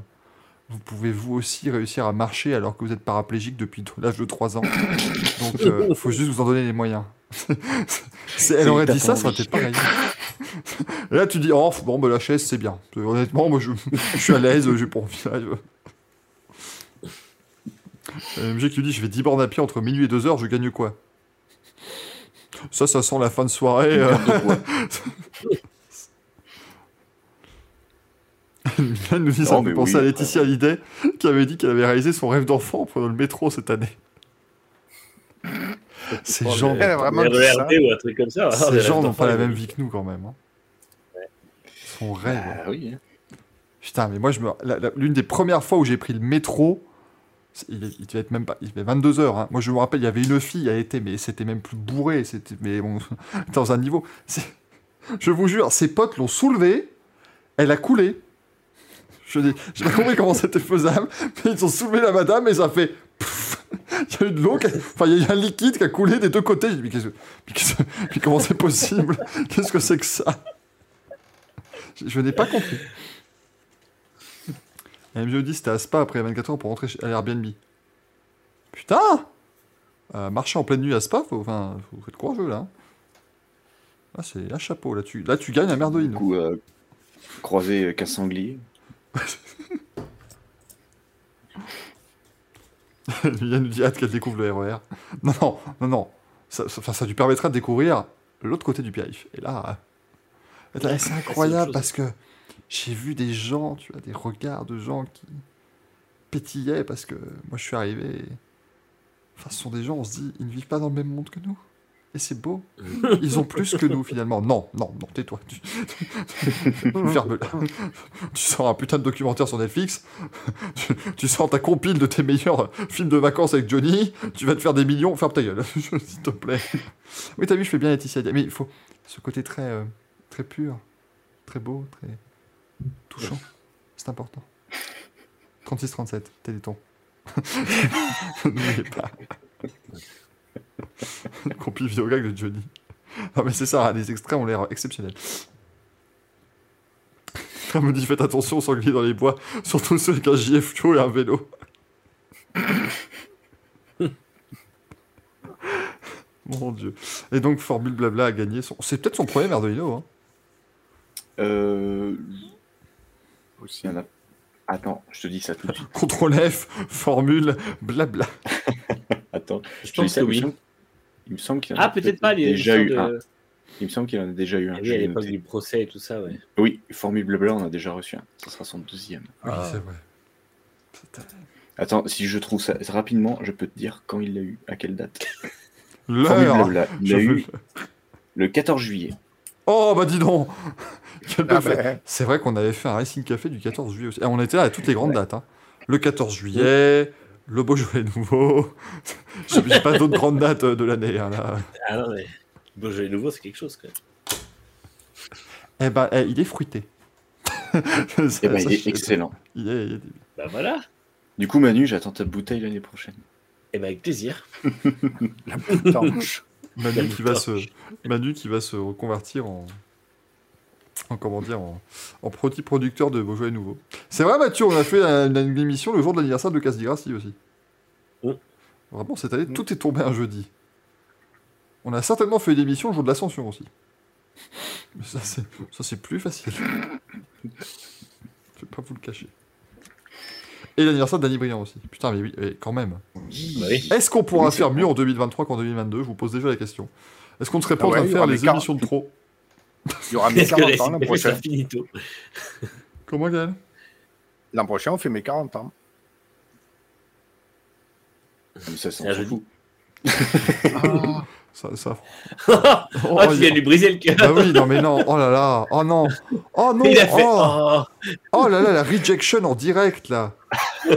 vous pouvez vous aussi réussir à marcher alors que vous êtes paraplégique depuis l'âge de 3 ans. Donc il faut juste vous en donner les moyens. Elle aurait dit ça, ça aurait été pareil. Là, tu dis, oh, bon, bah, la chaise, c'est bien. Euh, Honnêtement, moi, je, je suis à l'aise, j'ai pas envie. là, je- Euh, MG qui dit, je fais 10 bornes à pied entre minuit et 2 heures, je gagne quoi? Ça, ça sent la fin de soirée. euh. Elle nous dit, ça me oui. à Laetitia Hallyday, qui avait dit qu'elle avait réalisé son rêve d'enfant en prenant le métro cette année. Ces gens, mais- Elle a vraiment mais dit ça. RERD ou un truc comme ça. ah, ces gens n'ont pas la même vie que nous quand même. hein. Son rêve. Ah oui. hein. Putain, mais moi, je me... la- la- l'une des premières fois où j'ai pris le métro, il, est- il devait être même pas, il devait 22 heures. hein. Moi, je me rappelle, il y avait une fille, elle était, mais c'était même plus bourré, c'était, mais bon, dans un niveau. c'est- Je vous jure, ses potes l'ont soulevée, elle a coulé. Je dis, j'ai pas compris comment c'était faisable, mais ils ont soulevé la madame et ça fait. Il y a eu de l'eau, qui a- enfin, il y a eu un liquide qui a coulé des deux côtés. J'ai dit, mais, qu'est-ce que- mais comment c'est possible? Qu'est-ce que c'est que ça? Je, je n'ai pas compris. MJ dit c'était à Spa après 24 heures pour rentrer à l'Airbnb. Putain Euh, Marcher en pleine nuit à Spa, faut, enfin, faut être courageux là. hein. Là, c'est un chapeau. Là, tu, là, tu gagnes un Du merdolino. coup, euh, croiser euh, sanglier. Yann nous dit hâte qu'elle découvre le RER. Non, non, non, non. Ça, ça, enfin, ça lui permettra de découvrir l'autre côté du périph. Et là, là, c'est incroyable parce que j'ai vu des gens, tu vois, des regards de gens qui pétillaient parce que moi je suis arrivé. et Enfin, ce sont des gens, on se dit, ils ne vivent pas dans le même monde que nous. Et c'est beau. Ils ont plus que nous, finalement. Non, non, non, tais-toi. Tu... Ferme-la. Tu sors un putain de documentaire sur Netflix. Tu, sors ta compile de tes meilleurs films de vacances avec Johnny. Tu vas te faire des millions. Ferme ta gueule, s'il te plaît. Oui, t'as vu, je fais bien Laetitia. Mais il faut ce côté très, euh, très pur, très beau, très touchant. C'est important. 36-37, Téléthon. N'oubliez pas. Compil vidéo gag de Johnny. Non mais c'est ça, hein, les extraits ont l'air exceptionnels. On me dit faites attention aux sangliers dans les bois, surtout ceux avec un JF Fio et un vélo. Mon dieu. Et donc Formule Blabla a gagné son... C'est peut-être son premier Merdolino. Hein. Euh... Aussi. Il y en a... Attends, je te dis ça tout de suite. Contrôle F, Formule Blabla. Attends, Je te dis pense ça, oui. Il me semble qu'il en a Ah, peut-être pas déjà eu un. Il me semble qu'il en a déjà eu un. Oui, à l'époque du procès et tout ça, ouais. Oui, Formule Blabla, on a déjà reçu un. Ça sera son deuxième. Oui, Ah. c'est vrai. Attends, si je trouve ça rapidement, je peux te dire quand il l'a eu, à quelle date. L'heure il l'a eu le 14 juillet. Oh bah dis donc Ah ben, C'est vrai qu'on avait fait un Racing Café du 14 juillet aussi. Et on était là à toutes les grandes dates. hein. Le 14 juillet, le Beaujolais nouveau. J'ai pas d'autres grandes dates euh, de l'année. hein. Ah non, mais Beaujolais nouveau, c'est quelque chose, quand même. Eh ben, eh, il est fruité. Ça- Eh ben, ça, il est je- excellent. Il est- il est- Bah voilà. Du coup, Manu, j'attends ta bouteille l'année prochaine. Et ben avec plaisir. Manu qui va se, Manu qui va se reconvertir en, en comment dire, en, en produit producteur de Beaujolais nouveau. C'est vrai, Mathieu, on a fait une, une émission le jour de l'anniversaire de Casse Grassi aussi. Mm. Vraiment, cette année, tout est tombé un jeudi. On a certainement fait une émission le jour de l'Ascension aussi. Mais ça, c'est, ça, c'est plus facile. Je vais pas vous le cacher. Et l'anniversaire de Danny Briand aussi. Putain, mais oui, mais quand même. Oui. Est-ce qu'on pourra Oui, faire mieux en 2023 qu'en 2022 Je vous pose déjà la question. Est-ce qu'on ne serait pas Ah en train de faire les émissions de trop? Il y aura mes Est-ce que 40 ans l'an prochain. finito Comment, Gaël L'an prochain, on fait mes 40 ans. Mais ça, C'est jeudi. ça, ça... Oh, tu il- viens de lui briser le cœur. Ah oui, non mais non, oh là là, oh non, oh non, Il a fait. oh, Oh. oh là là, la rejection en direct là.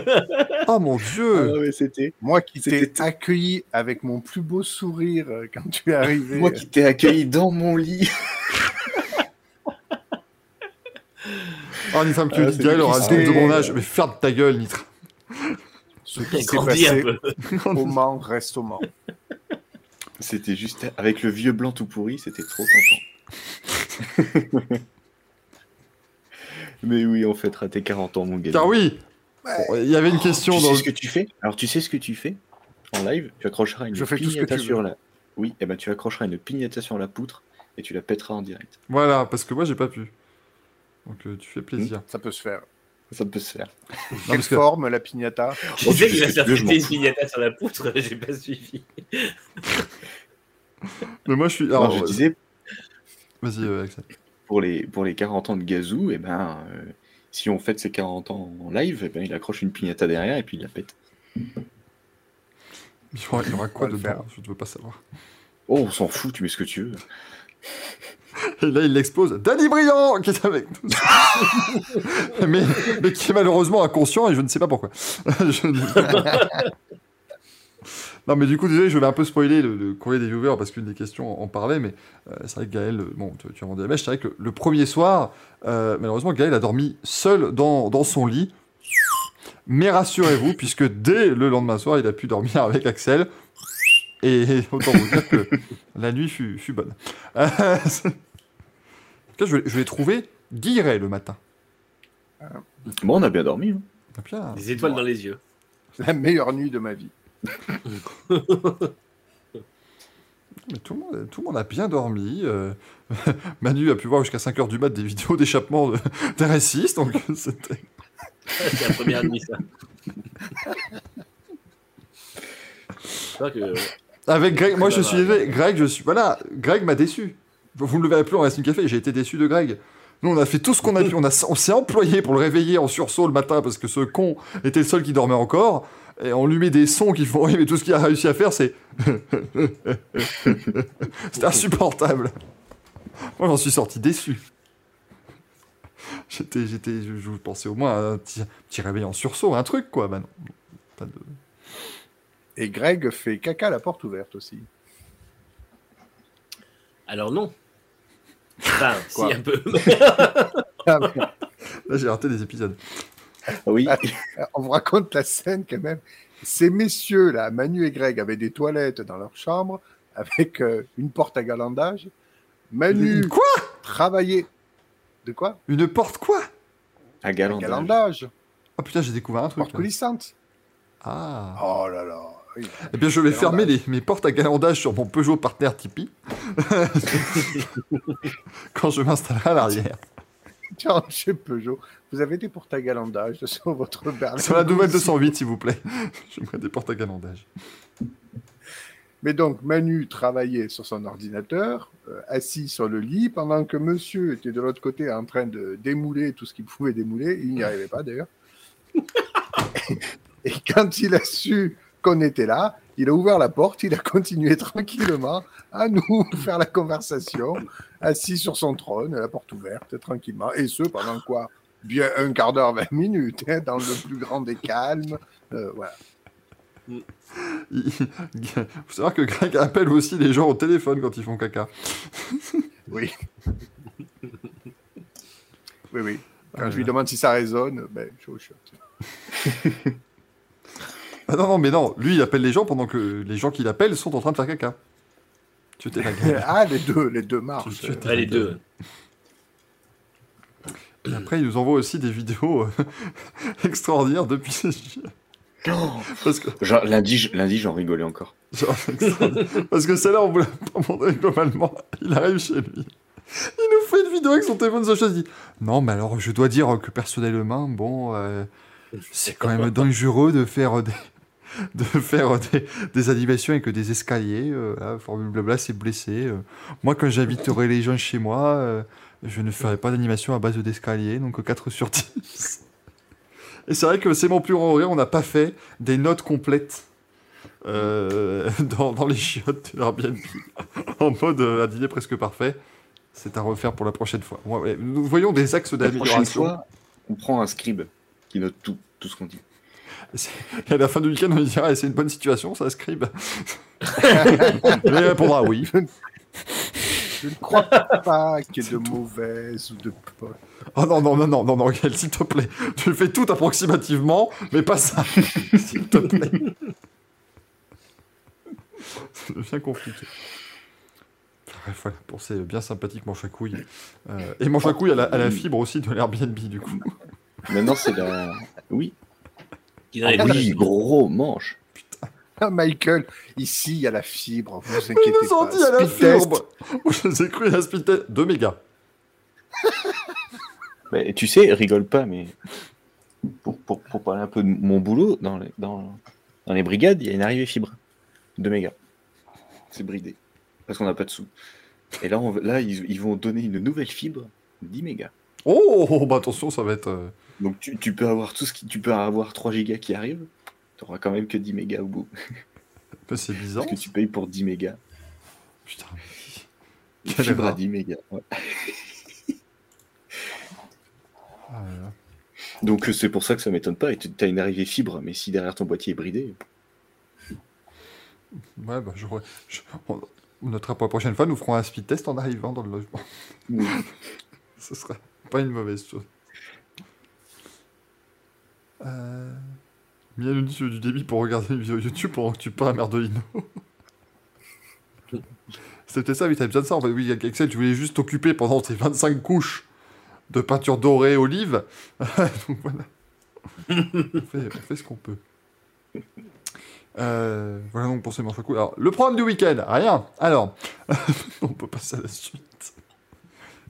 Oh mon dieu. mais c'était. Moi qui t'ai accueilli avec mon plus beau sourire euh, quand tu es arrivé. Moi qui t'ai accueilli dans mon lit. Oh, Nitra qui Ah, Gaël aura le double de mon âge, mais ferme ta gueule, Nitra. Ce qui s'est passé peu. au Mans reste au Mans. C'était juste avec le vieux blanc tout pourri, c'était trop tentant. Mais oui, on fêtera tes 40 ans, mon gars. Car oui, bon, il y avait une question tu dans sais ce que tu fais? Alors, tu sais ce que tu fais? En live Tu accrocheras une Je fais tout ce que pignata tu sur veux. la. Oui, et ben tu accrocheras une pignata sur la poutre et tu la pèteras en direct. Voilà, parce que moi j'ai pas pu. Donc euh, tu fais plaisir. Ça peut se faire. Ça peut se faire. Non, Quelle que- forme, la pignata Oh, sais tu qu'il va je faire m'en une pignata sur la poutre, j'ai pas suivi. Mais moi je suis... Alors, je euh, disais, Vas-y, euh, Axel. pour les, pour les 40 ans de Gazou, et ben, euh, si on fête ses 40 ans en live, et ben, il accroche une pignata derrière et puis il la pète. Il y aura, il y aura quoi le dedans Je ne veux pas savoir. Oh, on s'en fout, tu mets ce que tu veux. Et là, il l'expose. Danny Briand qui est avec nous. mais, mais qui est malheureusement inconscient et je ne sais pas pourquoi. Je non, mais du coup, désolé, je vais un peu spoiler le, le courrier des viewers parce qu'une des questions en parlait, mais euh, c'est vrai que Gaël, euh, bon, tu, tu as vendu la mèche, c'est vrai que le, le premier soir, euh, malheureusement, Gaël a dormi seul dans, dans son lit. Mais rassurez-vous, puisque dès le lendemain soir, il a pu dormir avec Axel. Et autant vous dire que la nuit fut, fut bonne. Euh, c'est- en tout cas, je, je l'ai trouvé guiré le matin. Bon, on a bien dormi. hein. Ah, bien. Des étoiles dans les yeux. C'est la meilleure nuit de ma vie. Mais tout, le monde, tout le monde a bien dormi. euh, Manu a pu voir jusqu'à 5h du mat des vidéos d'échappement de, des donc c'était... C'est la première nuit, ça. Que. Avec Greg, moi je suis Greg, je suis... Voilà, Greg m'a déçu. Vous ne le verrez plus en Racing Café, j'ai été déçu de Greg. Nous, on a fait tout ce qu'on a pu, on, a, on s'est employé pour le réveiller en sursaut le matin parce que ce con était le seul qui dormait encore. Et on lui met des sons qui font rire, mais tout ce qu'il a réussi à faire, c'est. C'était insupportable. Moi, j'en suis sorti déçu. J'étais, j'étais, je, je pensais au moins à un petit, petit réveil en sursaut, un truc, quoi. Bah non. Pas de... Et Greg fait caca à la porte ouverte aussi. Alors non. Enfin, si Quoi un peu. Ah, mais, Là, j'ai raté des épisodes. Ah Oui, on vous raconte la scène quand même. Ces messieurs-là, Manu et Greg, avaient des toilettes dans leur chambre avec euh, une porte à galandage. Manu Quoi? travaillait. De quoi? Une porte, quoi? À galandage. galandage. Ah putain, j'ai découvert un truc. Porte là. coulissante. Ah. Oh là là. Oui. Eh bien, je vais fermer les, mes portes à galandage sur mon Peugeot Partner Tipeee. Quand je m'installerai à l'arrière. Tiens, chez Peugeot, vous avez des portes à galandage sur votre berline. Sur la nouvelle 208, s'il vous plaît. J'aimerais des portes à galandage. Mais donc, Manu travaillait sur son ordinateur, euh, assis sur le lit, pendant que monsieur était de l'autre côté en train de démouler tout ce qu'il pouvait démouler. Il n'y arrivait pas d'ailleurs. Et quand il a su qu'on était là, il a ouvert la porte, il a continué tranquillement à nous faire la conversation, assis sur son trône, la porte ouverte, tranquillement. Et ce, pendant quoi? Bien un quart d'heure, 20 minutes, hein, dans le plus grand des calmes. Euh, voilà. Il faut savoir que Greg appelle aussi les gens au téléphone quand ils font caca. Oui. oui, oui. Quand je lui demande si ça résonne, ben, je suis. Ah non, non, mais non. Lui, il appelle les gens pendant que les gens qu'il appelle sont en train de faire caca. Tu t'es la gueule. ah, les deux, les deux marchent. Tu- tu- Ouais, les deux. Et après, il nous envoie aussi des vidéos euh, extraordinaires depuis. Parce que, Genre, lundi, lundi, j'en rigolais encore. genre, extraordinaire. Parce que celle-là, on vous l'a pas montré globalement. Il arrive chez lui. Il nous fait une vidéo avec son téléphone de chose. Il dit Non, mais alors, je dois dire que personnellement, bon, euh, c'est quand même dangereux de faire des. De faire des, des animations avec des escaliers, euh, là, formule blabla, c'est blessé. euh. Moi, quand j'inviterai les gens chez moi, euh, je ne ferai pas d'animation à base d'escaliers, donc 4 sur 10. Et c'est vrai que c'est mon plus grand rire, on n'a pas fait des notes complètes euh, dans, dans les chiottes de l'Airbnb en mode un dîner presque parfait. C'est à refaire pour la prochaine fois. Nous voyons des axes La prochaine d'amélioration. fois, on prend un scribe qui note tout, tout ce qu'on dit. Et à la fin du week-end, on lui dira Eh, c'est une bonne situation, ça, scribe il répondra oui. Je ne crois pas qu'il y ait de mauvaises ou de. Oh non, non, non, non, non, non, Gaël, s'il te plaît. Tu le fais tout approximativement, mais pas ça. s'il te plaît. Ça devient compliqué. Bref, voilà, pour ces bien sympathiques couilles. Euh, et couilles à la, à la fibre aussi de l'Airbnb, du coup. Maintenant, c'est la. Oui, Les oui, gros manche. Ah, Michael, ici, il y a la fibre, vous Mais inquiétez ils nous ont pas. dit à la Speed test. fibre je les ai cru à la speed test. 2 mégas. Mais tu sais, rigole pas, mais pour, pour, pour parler un peu de mon boulot, dans les, dans, dans les brigades, il y a une arrivée fibre. 2 mégas. C'est bridé. Parce qu'on n'a pas de sous. Et là, on, là ils, ils vont donner une nouvelle fibre, 10 mégas. Oh, bah attention, ça va être. Donc tu, tu peux avoir tout ce qui. Tu peux avoir 3 gigas qui arrivent. Tu auras quand même que 10 mégas au bout. bah, c'est bizarre. Parce que tu payes pour 10 mégas. Putain. Fibre à erreur. 10 mégas. ouais. Ah, là. Donc c'est pour ça que ça m'étonne pas. Et tu as une arrivée fibre, mais si derrière ton boîtier est bridé, Ouais, bah, je, je- on, notera pour la prochaine fois, nous ferons un speed test en arrivant dans le logement. oui. Ce sera pas une mauvaise chose. Euh... Mia nous dit tu veux du débit pour regarder une vidéo YouTube pendant que tu peins un Merdolino. C'était ça, oui, t'avais besoin de ça. En fait, oui, Axel, tu voulais juste t'occuper pendant tes 25 couches de peinture dorée olive. Donc voilà. on, fait, on fait ce qu'on peut. Euh, voilà donc pour ces manches à couilles. Alors, le programme du week-end, rien. Alors, on peut passer à la suite.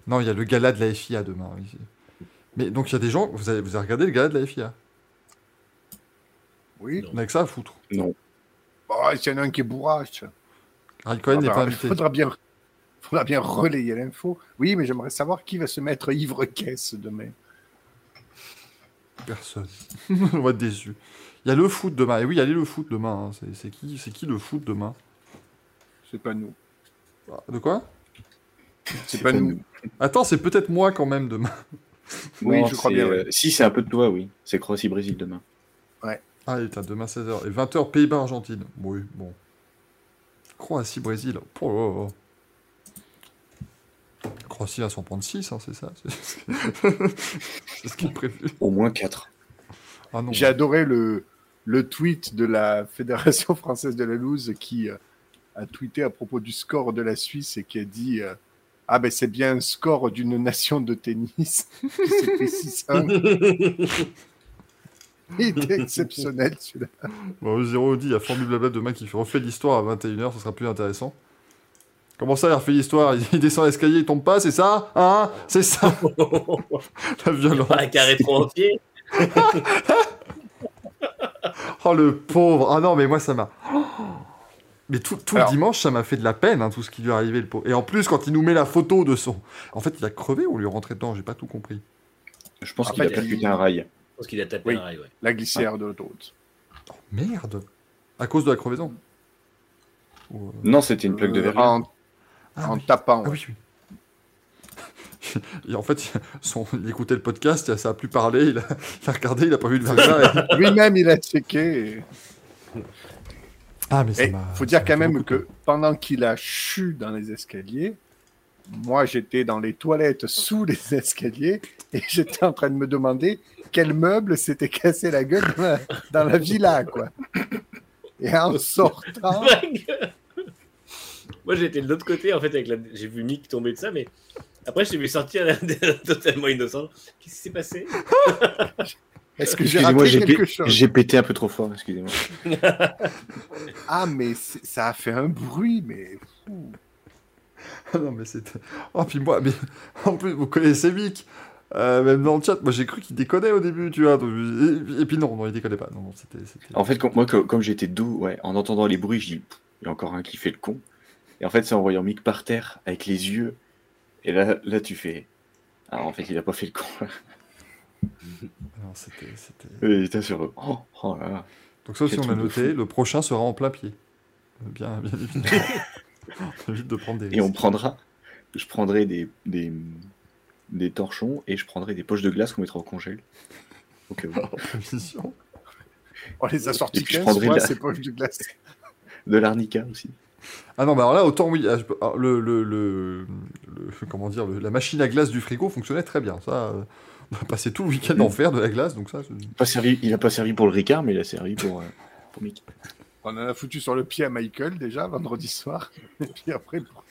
Non, il y a le gala de la FIA demain. Mais donc, il y a des gens, vous avez, vous avez regardé le gala de la FIA Oui. On a que ça à foutre. Non. Oh, s'il y en a un qui est bourrache. Harry Cohen n'est Ah, pas bah, invité. faudra bien, faudra bien relayer l'info. Oui, mais j'aimerais savoir qui va se mettre ivre-caisse demain. Personne. on va être déçus. Il y a le foot demain. Et oui, allez le foot demain. hein. C'est- C'est qui, c'est qui le foot demain? C'est pas nous. Ah, De quoi? C'est pas nous. Attends, c'est peut-être moi quand même demain. Oui, Non, je crois bien, euh, ouais. Si, c'est un peu de toi, oui. C'est Croatie-Brésil demain. Ah, putain, demain 16h. Et 20h, Pays-Bas-Argentine. Oui, bon. Croatie-Brésil. Oh là là. Croatie va s'en prendre 6, hein, c'est ça C'est ce qui est prévu. Au moins 4. Ah non. J'ai adoré le, le tweet de la Fédération française de la loose qui euh, a tweeté à propos du score de la Suisse et qui a dit euh, Ah ben c'est bien un score d'une nation de tennis. C'était 6-1. Il était exceptionnel celui-là. Bon, Zéro dit, il y a Formule Blabla demain qui fait refait l'histoire à 21h, ce sera plus intéressant. Comment ça, il refait l'histoire? Il, il descend l'escalier, il tombe pas, c'est ça? Hein? C'est ça? La violence. Pas un carré trop entier. Oh le pauvre Ah non, mais moi ça m'a. Mais tout, tout Alors- le dimanche, ça m'a fait de la peine, hein, tout ce qui lui est arrivé, le pauvre. Et en plus, quand il nous met la photo de son. En fait, il a crevé ou on lui est rentré dedans? J'ai pas tout compris. Je pense En qu'il a percuté un rail. Je pense qu'il a tapé Oui. un rail, ouais. La glissière de l'autoroute. Merde À cause de la crevaison Ou, euh, Non, c'était une plaque de Euh, verre. en, Ah, en oui. tapant. Ah oui, oui. Et en fait, son... il écoutait le podcast, ça a plus parlé, il a, il a regardé, il a pas vu le verglas. et- Lui-même, il a checké. et- Ah, mais ça faut dire quand même que pendant qu'il a chu dans les escaliers, moi j'étais dans les toilettes sous les escaliers et j'étais en train de me demander quel meuble s'était cassé la gueule dans la, dans la villa, quoi. Et en sortant, Moi, j'étais de l'autre côté, en fait, avec la... j'ai vu Mick tomber de ça, mais après, je l'ai vu sortir totalement innocent. Qu'est-ce qui s'est passé? Est-ce que j'ai Excusez-moi, raté j'ai, quelque pé- chose? j'ai pété un peu trop fort, excusez-moi. Ah, mais ça a fait un bruit, mais fou. Ah non, mais c'était. Oh, puis moi, mais en plus, vous connaissez Mick, euh, même dans le chat, moi j'ai cru qu'il déconnait au début, tu vois. donc, Et, et puis non, non, il déconnait pas. Non, non, En fait, comme, moi, comme j'étais doux, ouais, en entendant les bruits, je dis, il y a encore un qui fait le con. Et en fait, c'est en voyant Mick par terre, avec les yeux. Et là, là tu fais. Ah, en fait, il a pas fait le con. Non, c'était. Il était sur eux. Oh, oh là là. Donc, ça aussi, on a noté, le prochain sera en plein pied. Bien, bien évidemment. On évite de prendre des. Et on prendra. Je prendrai des, des, des torchons et je prendrai des poches de glace qu'on mettra au congèle. Prévision. On les a sortis Et puis je 15 prendrai fois, de la- ces poches de glace. De l'arnica aussi. Ah non, bah alors là, autant oui, ah, le, le, le, le- comment dire, le- la machine à glace du frigo fonctionnait très bien. Ça, euh, on a passé tout le week-end en faire de la glace, donc ça. Pas servi, il a pas servi pour le Ricard, mais il a servi pour, euh, pour Mick. On en a foutu sur le pied à Michael déjà vendredi soir. Et puis après, pour,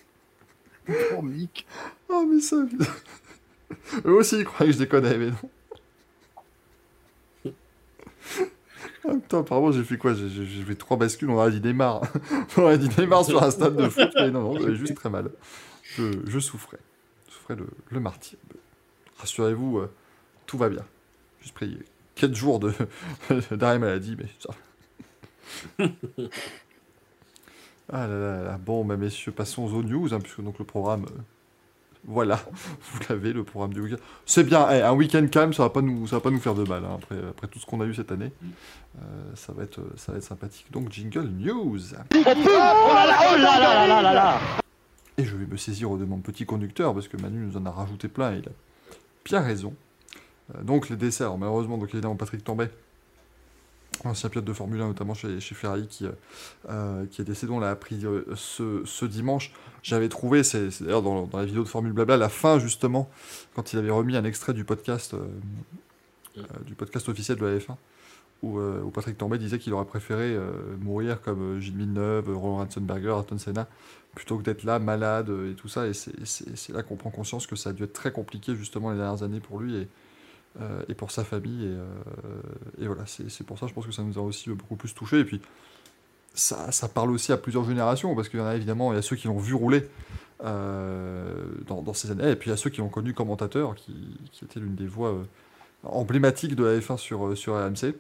pour Mick. Ah, mais ça. Eux aussi, ils croyaient que je déconnais, mais non. Ah, putain, apparemment, j'ai fait quoi? J'ai j'ai- j'ai fait trois bascules, on aurait dit Neymar. on aurait dit Neymar sur un stade de foot, mais non, non, j'avais juste très mal. Je, souffrais. Je souffrais le, le martyr. Rassurez-vous, euh, tout va bien. Juste pris 4 jours d'arrêt maladie, mais ça. Ah là là là, bon, bah, messieurs, passons aux news, hein, puisque donc le programme. euh, voilà, vous l'avez, le programme du week-end. C'est bien, eh, un week-end calme, ça va pas nous, ça va pas nous faire de mal, hein, après, après tout ce qu'on a eu cette année. Euh, ça, va être, ça va être sympathique. Donc, Jingle News. Et je vais me saisir de mon petit conducteur, parce que Manu nous en a rajouté plein, et il a bien raison. Euh, donc, les desserts, malheureusement, donc évidemment, Patrick Tambay, ancien pilote de Formule 1, notamment chez, chez Ferrari, qui, euh, euh, qui est décédé, on l'a appris euh, ce, ce dimanche. J'avais trouvé, c'est d'ailleurs dans, dans la vidéo de Formule Blabla, la fin justement, quand il avait remis un extrait du podcast, euh, euh, du podcast officiel de la F1, où, où Patrick Tambay disait qu'il aurait préféré mourir comme Gilles Villeneuve, Roland Ratzenberger, Ayrton Senna, plutôt que d'être là, malade et tout ça. Et c'est là qu'on prend conscience que ça a dû être très compliqué justement les dernières années pour lui et, euh, et pour sa famille. Et, euh, et voilà, c'est pour ça, je pense que ça nous a aussi beaucoup plus touché. Et puis, ça, ça parle aussi à plusieurs générations, parce qu'il y en a évidemment, il y a ceux qui l'ont vu rouler euh, dans, dans ces années, et puis il y a ceux qui l'ont connu commentateur, qui, qui était l'une des voix emblématiques de la F1 sur, sur RMC.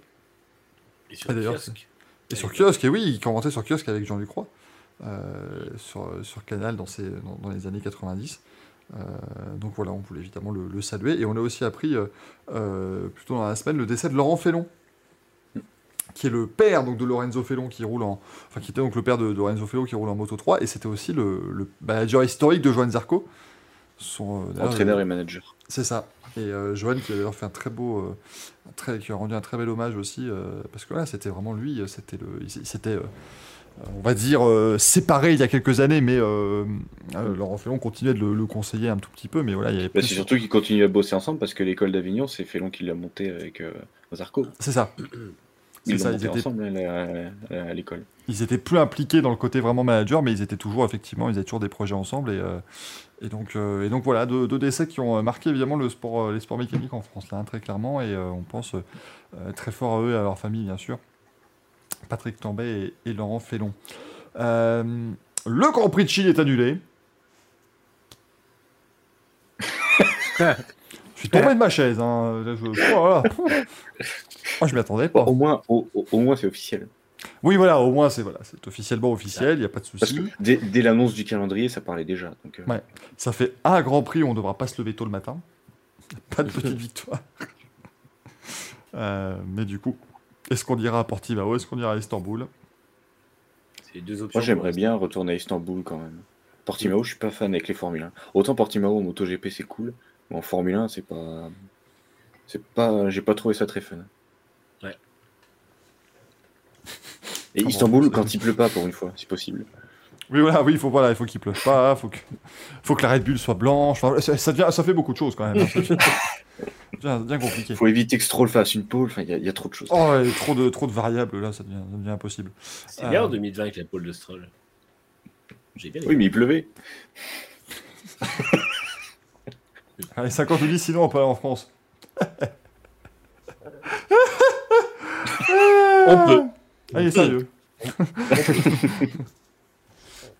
Et sur kiosque. Et sur Kiosque, et oui, il commentait sur Kiosque avec Jean Lucroix, euh, sur, sur Canal dans, dans, dans les années 90. Euh, donc voilà, on voulait évidemment le, le saluer. Et on a aussi appris, euh, euh, plutôt dans la semaine, le décès de Laurent Fellon, qui est le père donc de Lorenzo Felon qui roule en, enfin qui était donc le père de, de Lorenzo Felon qui roule en Moto 3 et c'était aussi le, le manager historique de Johan Zarco. Son, euh, Entraîneur et manager. c'est ça. Et Johan qui a d'ailleurs fait un très beau, un très, qui a rendu un très bel hommage aussi, parce que là c'était vraiment lui, c'était le, il, on va dire, euh, séparé il y a quelques années, mais euh, euh, Laurent Felon continuait de le, le conseiller un tout petit peu, mais voilà, il y avait Bah, plus- c'est surtout qu'ils continuent à bosser ensemble parce que l'école d'Avignon, c'est Félon qui l'a monté avec euh, Zarco. C'est ça. Ils ça, étaient, ensemble à, l'école. ils étaient plus impliqués dans le côté vraiment manager, mais ils étaient toujours, effectivement, ils avaient toujours des projets ensemble. Et, et, donc, euh, et donc voilà, deux, deux décès qui ont marqué évidemment le sport, euh, les sports mécaniques en France, là, hein, très clairement. Et euh, on pense très fort à eux et à leur famille, bien sûr. Patrick Tambay et, et Laurent Felon. Euh, le Grand Prix de Chine est annulé. je suis tombé de ma chaise. Hein. Là, je, oh là là. Oh, je m'y attendais pas. Au moins, au, au- au moins c'est officiel. Oui, voilà, au moins c'est voilà, c'est officiellement officiel, il n'y a pas de Parce souci. que dès, dès l'annonce du calendrier, ça parlait déjà. Donc, euh, Ouais. Ça fait un Grand Prix où on ne devra pas se lever tôt le matin. Pas de petite victoire. Euh, mais du coup, est-ce qu'on ira à Portimao Est-ce qu'on ira à Istanbul? C'est les deux options. Moi, j'aimerais bien retourner à Istanbul quand même. Portimao, je suis pas fan avec les Formule 1. Autant Portimao en MotoGP, c'est cool. Mais en Formule 1, c'est pas. C'est pas. J'ai pas trouvé ça très fun. Ouais. Et Comment Istanbul, quand il pleut pas, pour une fois, c'est possible. Oui, voilà, oui, il faut, voilà, il faut qu'il pleuve pas, faut que, faut que la Red Bull soit blanche. Enfin, ça, ça devient- ça fait beaucoup de choses quand même. devient bien compliqué. Faut éviter que Stroll fasse une pole. Enfin, il y, a- il y a trop de choses. Oh, trop de, trop de variables là, ça devient, ça devient impossible. C'est bien Euh, en 2020 avec la pole de Stroll. J'ai bien Oui, mais il pleuvait. Allez, 50 ou 10, sinon on peut aller en France. On peut. Allez, sérieux.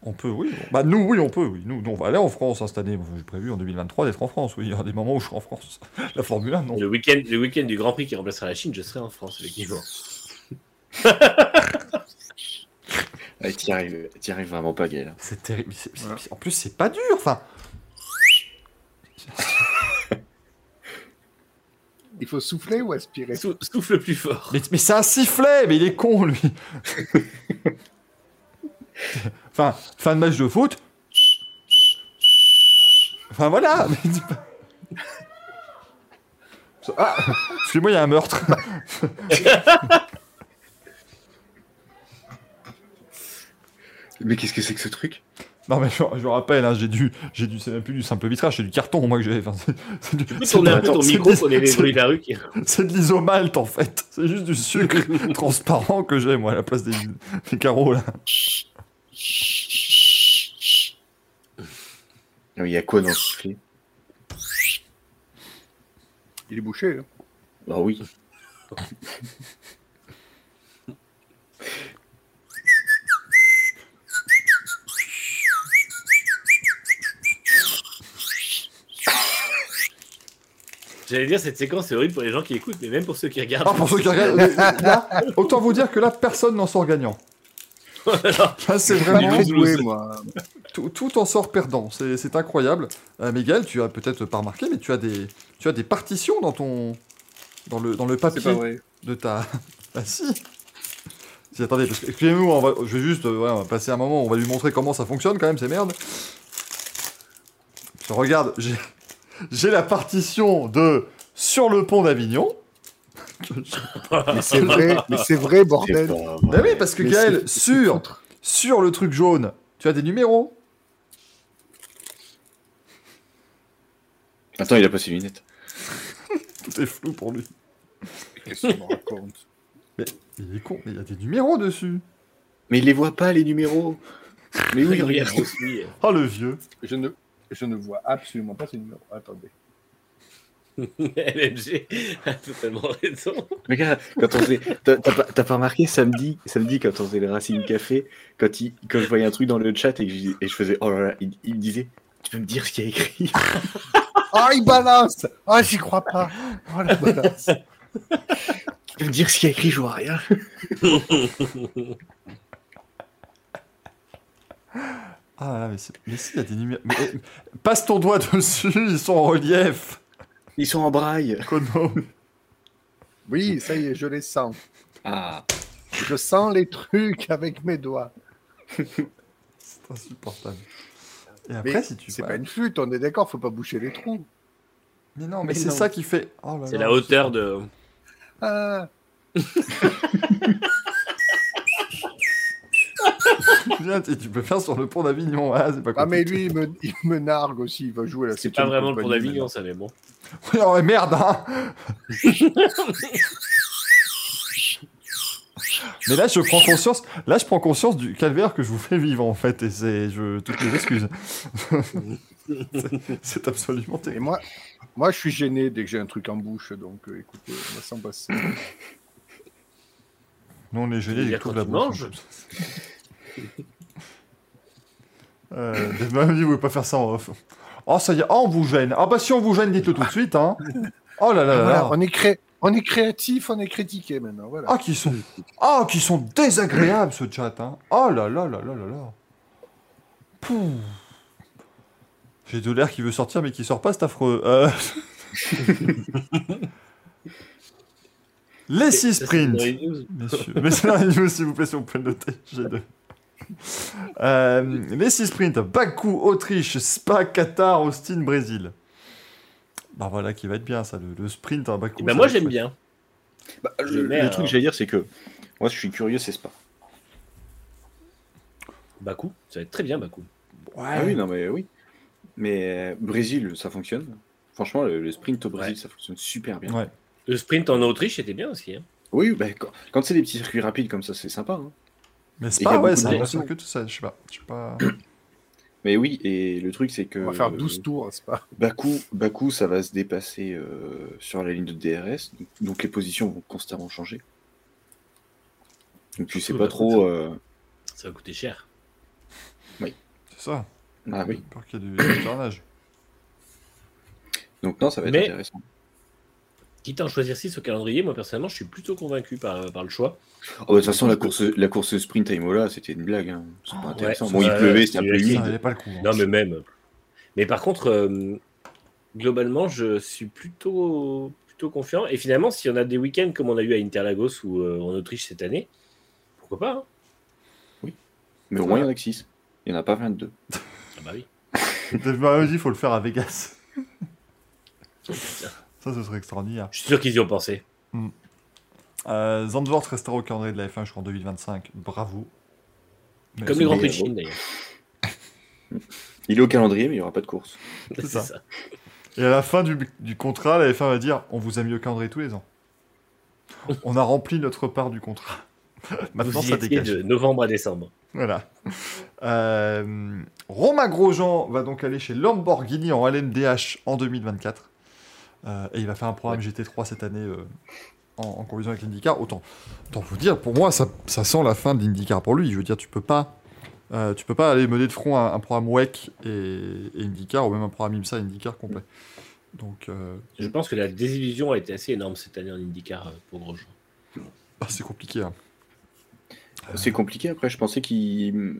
on peut, oui. Bah, nous, oui, on peut. Oui. Nous, nous, on va aller en France hein, cette année. J'ai prévu en 2023 d'être en France. Oui, il y aura des moments où je serai en France. La Formule 1, non. Le week-end le week-end du Grand Prix qui remplacera la Chine, je serai en France, effectivement. Ah, t'y arrives, arrives vraiment pas, Gaël. C'est terrible. En plus, c'est pas dur. Enfin, Il faut souffler ou aspirer? Sou- Souffle plus fort. mais, mais c'est un sifflet. Mais il est con, lui. Enfin, fin de match de foot. Enfin, voilà. mais dis pas- Ah, excusez-moi, il y a un meurtre. Mais qu'est-ce que c'est que ce truc? Non mais je, je rappelle, hein, j'ai du, j'ai du, c'est même plus du simple vitrage, c'est du carton moi que j'ai. Enfin, c'est- c'est du- Tu peux tourner un peu ton micro de- pour les c'est- bruits de la rue. qui- C'est de l'isomalte en fait. C'est juste du sucre transparent que j'ai moi à la place des, des carreaux là. Ah, Il y a quoi dans ce sifflet Il est bouché. hein. Bah oui. J'allais dire, cette séquence est horrible pour les gens qui écoutent, mais même pour ceux qui regardent. Ah pour ceux qui regardent, là, autant vous dire que là personne n'en sort gagnant. Là, c'est vraiment très doué, moi. tout, tout en sort perdant. C'est, incroyable. Euh, Miguel, tu as peut-être pas remarqué, mais tu as des, tu as des partitions dans ton, dans le, dans le C'est papier. pas vrai. de ta. Ah si Si, attendez, parce que, excusez-nous, on va, je vais juste euh, ouais, on va passer un moment, on va lui montrer comment ça fonctionne quand même, ces merdes. Je regarde, j'ai, j'ai la partition de Sur le pont d'Avignon. Mais c'est vrai, mais c'est vrai, bordel. pas Bah oui, parce que Mais Gaël, sur, sur le truc jaune, tu as des numéros. Attends, il a pas ses lunettes. Tout est flou pour lui. Qu'est-ce qu'il me raconte Il est con, mais il y a des numéros dessus. Mais il les voit pas, les numéros. Mais oui, regarde aussi. Oh le vieux. je ne, je ne vois absolument pas ces numéros. Attendez. LMG a totalement raison. Regarde, quand on faisait. T'as t'as pas, t'as pas remarqué samedi, samedi quand on faisait le Racing Café, quand, il, quand je voyais un truc dans le chat et, que je, et je faisais oh là là, il, il me disait Tu peux me dire ce qu'il y a écrit? Ah, il balance Ah, j'y crois pas Oh, la balance Tu peux me dire ce qu'il y a écrit, je vois rien. Ah là, mais, c'est- mais si, il y a des numéros. Mais, eh, passe ton doigt dessus, ils sont en relief. Ils sont en braille. Kono. Oui, ça y est, je les sens. Ah, Je sens les trucs avec mes doigts. C'est insupportable. Et Mais après, si tu c'est pas une flûte, on est d'accord, faut pas boucher les trous. Mais non, mais, Mais c'est ça qui fait. Oh C'est la hauteur de. Ah, Viens, tu peux faire sur le pont d'Avignon. Ah, c'est pas ah, mais lui, il me, il me nargue aussi, il va jouer à la C'est pas vraiment le pont d'Avignon, ça, mais bon. Oui, oh, merde, hein Mais là, je prends conscience. Là, je prends conscience du calvaire que je vous fais vivre en fait, et c'est je toutes mes excuses. C'est- absolument Et terrible. moi, moi, je suis gêné dès que j'ai un truc en bouche, donc euh, écoutez, on va s'en passer. Nous, on est dire et tout quand la tu bouche. manges Euh, Dave vous pouvez pas faire ça en off. Oh, ça y est, oh, on vous gêne. Ah, bah, si on vous gêne, dites-le tout de suite, hein. Oh là là là Voilà, là. on, est cré... on est créatif, on est critiqué maintenant. Voilà. Ah, qui sont. Ah, qui sont désagréables, ce chat, hein. Oh là là là là là là. J'ai de l'air qui veut sortir, mais qui sort pas, c'est affreux. Euh... Les six sprints. Messieurs, mais c'est les news, s'il vous plaît, si vous pouvez le noter. J'ai deux. Euh, les six sprints Bakou, Autriche, Spa, Qatar, Austin, Brésil. Bah voilà qui va être bien ça, le, le sprint à Bakou. Eh ben, ça moi, j'aime bien. Bah, Je le, truc que j'allais dire, c'est que moi, je suis curieux, c'est pas. Bakou, ça va être très bien, Bakou. Ouais, Ah oui, non, mais oui. Mais euh, Brésil, ça fonctionne. Franchement, le, le sprint au Brésil, Ouais. ça fonctionne super bien. Ouais. Le sprint en Autriche, c'était bien aussi. hein. Oui, bah, quand, quand c'est des petits circuits rapides comme ça, c'est sympa. hein. Mais Spa, a ouais, c'est de circuit, tout ça, je sais pas. Je sais pas. Mais oui, et le truc, c'est que. On va faire 12 tours, c'est pas. Bakou, Bakou, ça va se dépasser euh, sur la ligne de DRS, donc, donc les positions vont constamment changer. Donc tu sais pas trop. euh, Ça va coûter cher. C'est ça. Ah oui. Peur qu'il y ait du, carnage. Donc non, ça va être Mais- intéressant. Quitte à en choisir 6 au calendrier, moi personnellement, je suis plutôt convaincu par, par le choix. Oh, bah, de toute façon, la course, la course sprint à Imola, c'était une blague. Hein. C'est pas intéressant. Ouais, bon, il pleuvait, c'était un peu humide. pas le coup. hein. Non, mais même. Mais par contre, euh, globalement, je suis plutôt, plutôt confiant. Et finalement, si on a des week-ends comme on a eu à Interlagos ou euh, en Autriche cette année, pourquoi pas hein Mais au moins, il y en a que 6. Il n'y en a pas 22. Ah bah oui. Dit il faut le faire à Vegas. Ça, ce serait extraordinaire. Je suis sûr qu'ils y ont pensé. Euh, Zandvoort restera au calendrier de la F1 jusqu'en 2025. Bravo. Mais Comme le Grand. Prix de Chine d'ailleurs. Il est au calendrier, mais il n'y aura pas de course. C'est ça. ça. Et à la fin du, du contrat, la F1 va dire on vous a mis au calendrier tous les ans. On a rempli notre part du contrat. Maintenant, Vous y ça dégage. de novembre à décembre. Voilà. Euh, Romain Grosjean va donc aller chez Lamborghini en LMDH en 2024. Euh, et il va faire un programme GT3 cette année euh, en, en avec l'IndyCar. Autant, autant vous dire, pour moi, ça, ça sent la fin de l'IndyCar pour lui. Je veux dire, tu peux pas, euh, tu peux pas aller mener de front un, un programme WEC et, et IndyCar, ou même un programme IMSA IndyCar complet. Donc, euh, Je pense que la désillusion a été assez énorme cette année en IndyCar pour Grosjean. ah, c'est compliqué. hein. C'est compliqué. Après, je pensais qu'il.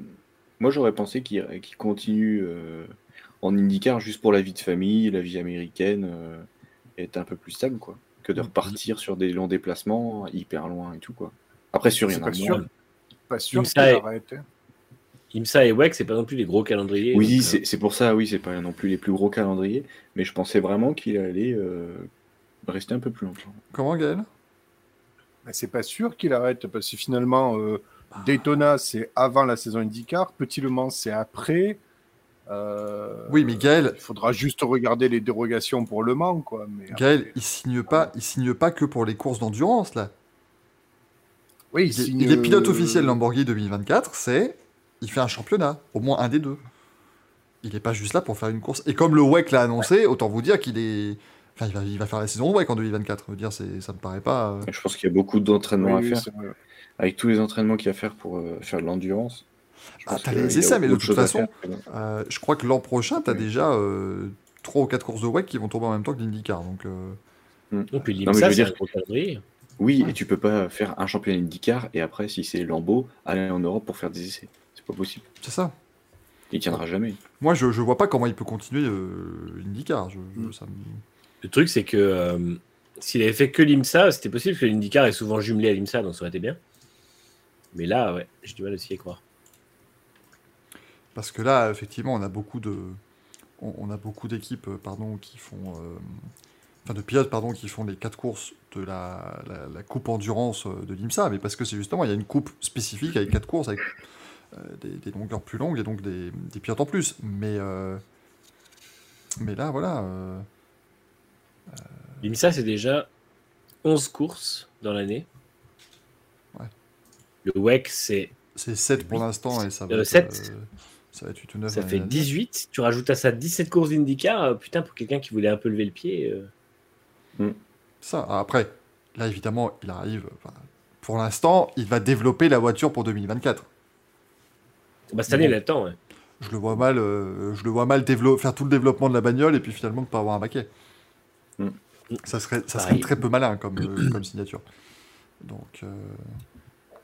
Moi, j'aurais pensé qu'il continue euh, en IndyCar juste pour la vie de famille, la vie américaine, être un peu plus stable, quoi. Que de repartir sur des longs déplacements, hyper loin et tout, quoi. Après, sûr, il y C'est en a pas moins. sûr. Pas sûr ça, et- arrête. IMSA et WEC, c'est pas non plus des gros calendriers. Oui, euh, c'est c'est pour ça, oui, c'est pas non plus les plus gros calendriers, mais je pensais vraiment qu'il allait euh, rester un peu plus longtemps. Comment, Gaël? Mais c'est pas sûr qu'il arrête parce que finalement, euh, Daytona, c'est avant la saison IndyCar. Petit Le Mans, c'est après. Euh, Oui, mais Gaël, Il faudra juste regarder les dérogations pour Le Mans, quoi. Mais Gaël, après- il signe pas, il signe pas que pour les courses d'endurance là. oui, Il, est- signe, il est pilote euh, officiel Lamborghini 2024, c'est il fait un championnat, au moins un des deux. Il est pas juste là pour faire une course. Et comme le WEC l'a annoncé, autant vous dire qu'il est, enfin, il va, il va faire la saison de WEC en 2024. Je veux dire, c'est, ça me paraît pas. euh, Je pense qu'il y a beaucoup d'entraînements oui, à oui, faire. Avec tous les entraînements qu'il y a à faire pour euh, faire de l'endurance. Ah, pense t'as les essais, mais de toute façon, euh, je crois que l'an prochain, t'as déjà euh, trois ou quatre courses de WEC qui vont tomber en même temps que l'IndyCar. Donc, euh, Et puis Non, mais je l'IMSA, veux dire-. Oui, et tu peux pas faire un championnat IndyCar et après, si c'est Lambeau, aller en Europe pour faire des essais. C'est pas possible. c'est ça. Il tiendra jamais. Moi, je, je vois pas comment il peut continuer euh, l'IndyCar. Je, je- ça me- Le truc, c'est que euh, s'il avait fait que l'IMSA, c'était possible que l'IndyCar est souvent jumelé à l'IMSA, donc ça aurait été bien. Mais là, ouais, j'ai du mal aussi à y croire. Parce que là, effectivement, on a beaucoup de, on, on a beaucoup d'équipes, euh, pardon, qui font, euh, enfin de pilotes, pardon, qui font les quatre courses de la, la, la coupe endurance euh, de l'IMSA, mais parce que c'est justement, il y a une coupe spécifique avec quatre courses avec euh, des, des longueurs plus longues et donc des, des pilotes en plus. Mais, euh, mais là, voilà. L'IMSA, c'est déjà 11 courses dans l'année. Ouais. Le WEC, c'est c'est 7 pour l'instant et ça va Euh, être, sept. euh, ça va être 8 ou 9. ça fait 18. Tu rajoutes à ça 17 courses d'IndyCar. euh, Putain, pour quelqu'un qui voulait un peu lever le pied. euh, Ça, après, là, évidemment, il arrive. pour l'instant, il va développer la voiture pour 2024. Bah, cette année, il a le temps. ouais. Je le vois mal, euh, je le vois mal faire tout le développement de la bagnole et puis finalement ne pas avoir un baquet. Mm. Ça serait, ça serait très peu malin comme, euh, comme signature. Donc euh,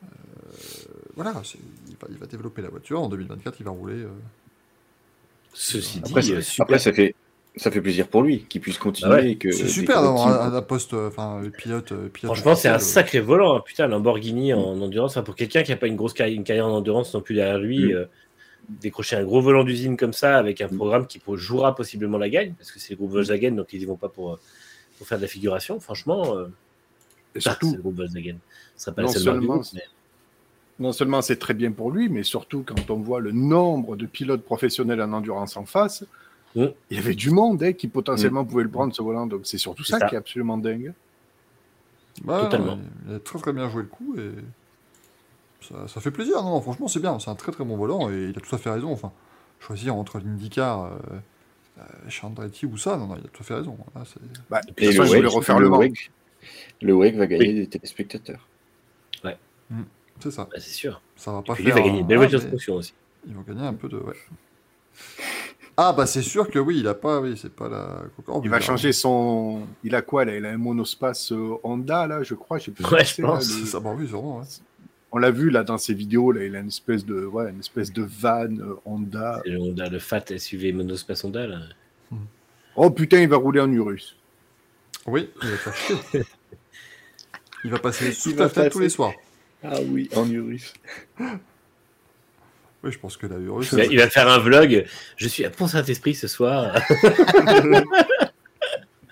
euh, voilà, c'est- il va, il va développer la voiture. En 2024, il va rouler. euh, Ceci dit, Après, euh, c'est- super. après, ça, fait, ça fait plaisir pour lui qu'il puisse continuer. Ah ouais. et que c'est super d'avoir un, un poste, euh, enfin, pilote, euh, pilote. Franchement, c'est un sacré volant. hein. Putain, Lamborghini en endurance. Enfin, pour quelqu'un qui n'a pas une grosse carrière, une carrière en endurance non plus derrière lui, Mm. euh, décrocher un gros volant d'usine comme ça avec un programme qui pour- jouera possiblement la gagne, parce que c'est le groupe Volkswagen, donc ils y vont pas pour, pour faire de la figuration. Franchement, euh, Et surtout, c'est le groupe Volkswagen. Ce serait pas Non la seule marque du seulement- groupe, mais- non seulement c'est très bien pour lui, mais surtout quand on voit le nombre de pilotes professionnels en endurance en face, Mm. il y avait du monde hein, qui potentiellement pouvait le prendre ce volant. Donc c'est surtout ça, ça. qui est absolument dingue. Ouais, Totalement. Il a très très bien joué le coup et ça, ça fait plaisir. Non, non, franchement, c'est bien. C'est un très très bon volant et il a tout à fait raison. Enfin, choisir entre l'IndyCar, euh, euh, chez Andretti ou ça, non, non, il a tout à fait raison. Là, Bah, Et toute le façon, refaire le le le WEC va gagner des téléspectateurs. C'est ça. Bah, c'est sûr. Ça va pas faire. va gagner une belle un- voiture ah, de mais fonction aussi. Ils vont gagner un peu de. Ouais. Ah bah c'est sûr que oui, il a pas, oui, c'est pas la. Concorde, Il va changer son. Il a quoi là Il a un monospace euh, Honda là, je crois. Plus Ouais, je là, pense. le- ça, bah oui, sûrement. Ouais. On l'a vu là dans ses vidéos. Là, il a une espèce de, ouais, une espèce de van euh, Honda. Le, Honda, le Fat SUV monospace Honda. Là. Oh putain, il va rouler en Urus. Oui, il va faire chier. Il va passer sous va fenêtre tous les soirs. Ah oui, en Urus. Oui, je pense que la Urus. Il va, il va faire un vlog. Je suis à Pont-Saint-Esprit ce soir.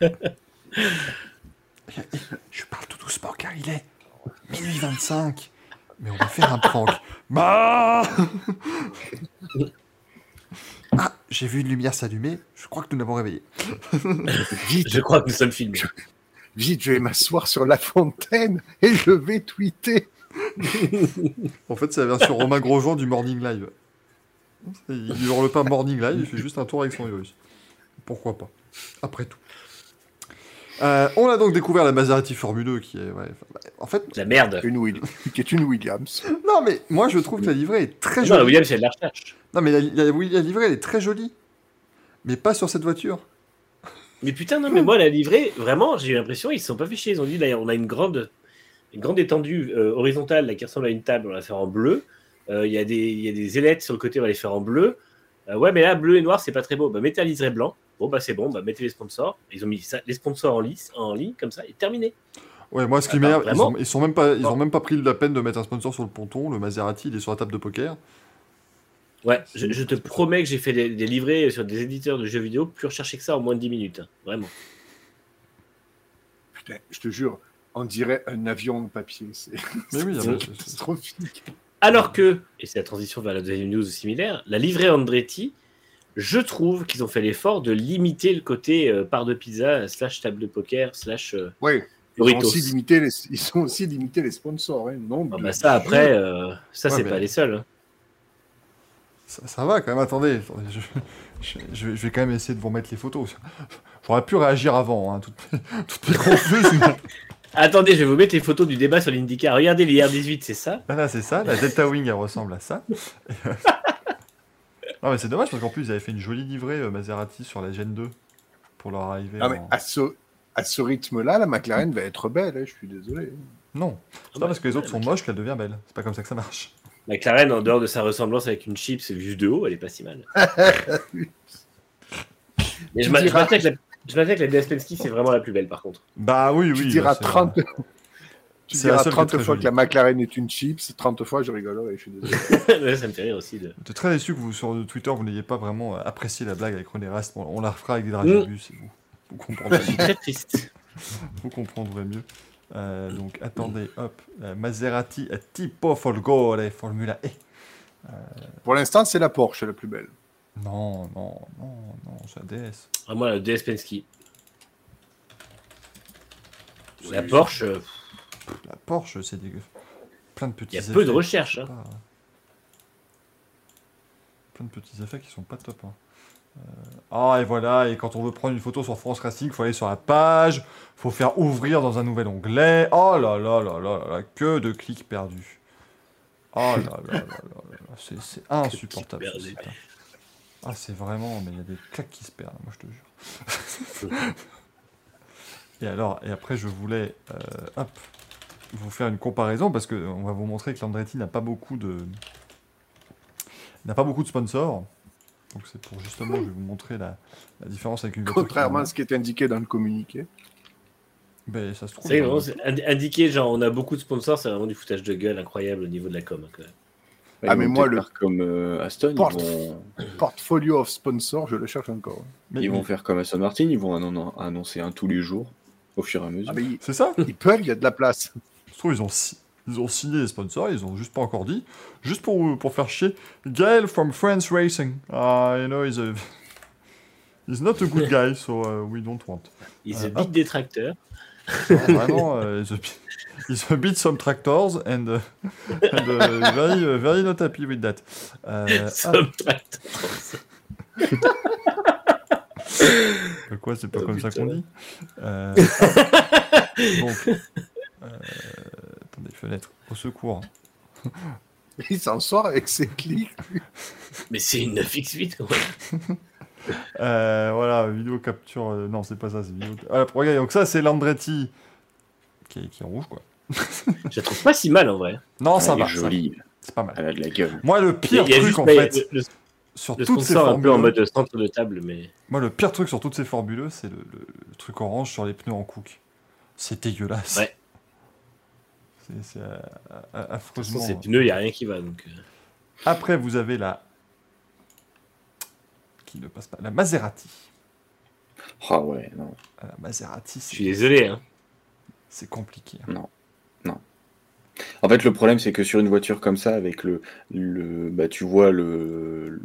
Je parle tout doucement car il est minuit 25. Mais on va faire un prank. Bah ah, j'ai vu une lumière s'allumer. Je crois que nous l'avons réveillé. Je crois que nous sommes filmés. Vite, je vais m'asseoir sur la fontaine et je vais tweeter. En fait, c'est la version Romain Grosjean du Morning Live. Il ne hurle pas Morning Live, il fait juste un tour avec son Urus. Pourquoi pas Après tout. Euh, on a donc découvert la Maserati Formule 2 qui est. ouais, bah, en fait, La merde. Une Will- qui est une Williams. non, mais moi je trouve que la livrée est très Non, jolie. la Williams, c'est de la recherche. Non, mais la, la- oui, la livrée elle est très jolie. Mais pas sur cette voiture. Mais putain, non, mais moi, la livrée, vraiment, j'ai eu l'impression, ils se sont pas fait chier. Ils ont dit, d'ailleurs, on a une grande, une grande étendue euh, horizontale là, qui ressemble à une table, on va la faire en bleu. Euh, Il y, a des- il y a des ailettes sur le côté, on va les faire en bleu. Euh, ouais, mais là, bleu et noir, c'est pas très beau. Bah, mettez un liseré blanc. Bon, bah, c'est bon, bah, mettez les sponsors. Ils ont mis ça, les sponsors en, lice, en ligne, comme ça, et terminé. Ouais, moi ce qui Attends, m'énerve, ils, vraiment ont- ils sont même pas, ils ont même pas pris la peine de mettre un sponsor sur le ponton. Le Maserati, il est sur la table de poker. Ouais, je, je te promets que j'ai fait des, des livrets sur des éditeurs de jeux vidéo plus recherchés que ça en moins de 10 minutes. hein. Vraiment. Putain, je te jure, on dirait un avion en papier. C'est Mais oui, C'est- ah, bah, catastrophique. Alors que, et c'est la transition vers la deuxième news similaire, la livrée Andretti, je trouve qu'ils ont fait l'effort de limiter le côté euh, part de pizza, slash table de poker, slash euh, Ouais. Ils ont, aussi limité les, ils ont aussi limité les sponsors. Hein. Non, Ah mais- bah ça après, euh, ça Ouais, c'est mais- pas les seuls. hein. ça, ça va quand même. Attendez, attendez, je, je- je vais- je vais quand même essayer de vous remettre les photos. J'aurais pu réagir avant, hein, toutes, toutes mes confuses. Attendez, je vais vous mettre les photos du débat sur l'IndyCar. Regardez l'IR18, c'est ça? Là, là, c'est ça. La Delta Wing, elle ressemble à ça. non, mais c'est dommage parce qu'en plus, ils avaient fait une jolie livrée euh, Maserati sur la Gen 2 pour leur arrivée. Ah, mais en- à ce, à ce rythme-là, la McLaren va être belle. hein, je suis désolé. Non, c'est pas parce que les autres sont moches qu'elle devient belle. C'est pas comme ça que ça marche. McLaren, en dehors de sa ressemblance avec une chips vue de haut, elle est pas si mal. Mais je Tu m'a- je diras- maintiens que la, je maintiens que la DS Penske, c'est vraiment la plus belle par contre. Bah oui, tu oui. diras bah, c'est- 30, Tu C'est diras seule qui est 30 très fois jolie. que la McLaren est une chips, 30 fois je rigolerai, je suis désolé. Ouais, ça me fait rire aussi. De... J'étais très déçu que vous, sur Twitter, vous n'ayez pas vraiment euh, apprécié la blague avec René Rast. Bon, on la refera avec des dragibus et vous, vous comprendrez Je suis très triste. vous comprendrez mieux. Euh, donc attendez, hop, euh, Maserati euh, Tipo Folgore Formula E. Pour l'instant, c'est la Porsche la plus belle. Non, non, non, non, c'est la DS. Ah, moi, le DS Penske. La Porsche, euh, La Porsche, c'est dégueu. Plein de petits il y a effets. peu de recherche. hein. pas- Plein de petits effets qui sont pas top. hein. Euh, Ah, et voilà, et quand on veut prendre une photo sur France Racing, il faut aller sur la page, faut faire ouvrir dans un nouvel onglet. Oh là là là là là, là, que de clics perdus. Oh là là là là là, là, c'est c'est insupportable. ce perdus. site, hein. Ah, c'est vraiment, mais il y a des claques qui se perdent, moi je te jure. et alors, et après, je voulais, euh, hop, vous faire une comparaison parce que on va vous montrer que l'Andretti n'a pas beaucoup de n'a pas beaucoup de sponsors. Donc c'est pour justement, je vais vous montrer la, la différence avec une Contrairement à ce qui est indiqué dans le communiqué. Ben, ça se trouve. C'est euh, indi- indiqué, genre, on a beaucoup de sponsors, c'est vraiment du foutage de gueule incroyable au niveau de la com. hein, quand même. Ah, mais moi, le- comme euh, Aston, ils Porte. vont, Portfolio of sponsor, je le cherche encore. mais- ils vont faire comme Aston Martin, ils vont annon- annoncer un tous les jours, au fur et à mesure. Ah, ils, C'est ça. ils peuvent, il y a de la place. Je trouve ils ont si- ils ont signé les sponsors, ils ont juste pas encore dit, juste pour pour faire chier. Gaël from France Racing. Ah, you know, he's a he's not a good guy, so uh, we don't want. Euh, se hop. bitent des tracteurs. Non, vraiment, uh, he's, a, bit- some tractors and, uh, and uh, very, uh, very not happy with that. Euh, Some ah, quoi, c'est pas Oh, comme ça putain. qu'on dit? Euh, ah, Donc, euh, attendez, fenêtre, au secours. Il s'en sort avec ses clics. Mais c'est une 9x8 quand même. Euh, voilà, vidéo capture. euh, non, c'est pas ça, c'est vidéo. Voilà, regardez, donc ça, c'est l'Andretti qui est, qui est rouge, quoi. Je la trouve pas si mal en vrai. Non, ça Elle va, est ça va. jolie, C'est pas mal. elle a de la gueule. Moi, le pire truc, juste en fait, le, le- sur le toutes ces peu en mode centre de table, mais moi, le pire truc sur toutes ces formuleux, c'est le, truc orange sur les pneus en cook. C'est dégueulasse. Ouais. C'est affreusement. ces pneus, il n'y a rien qui va. Donc, euh. Après, vous avez la. Qui ne passe pas. La Maserati. Ah ouais, non. La Maserati, Je suis c'est désolé. Hein. c'est compliqué. hein. En fait, le problème, c'est que sur une voiture comme ça, avec le, le bah, tu vois le,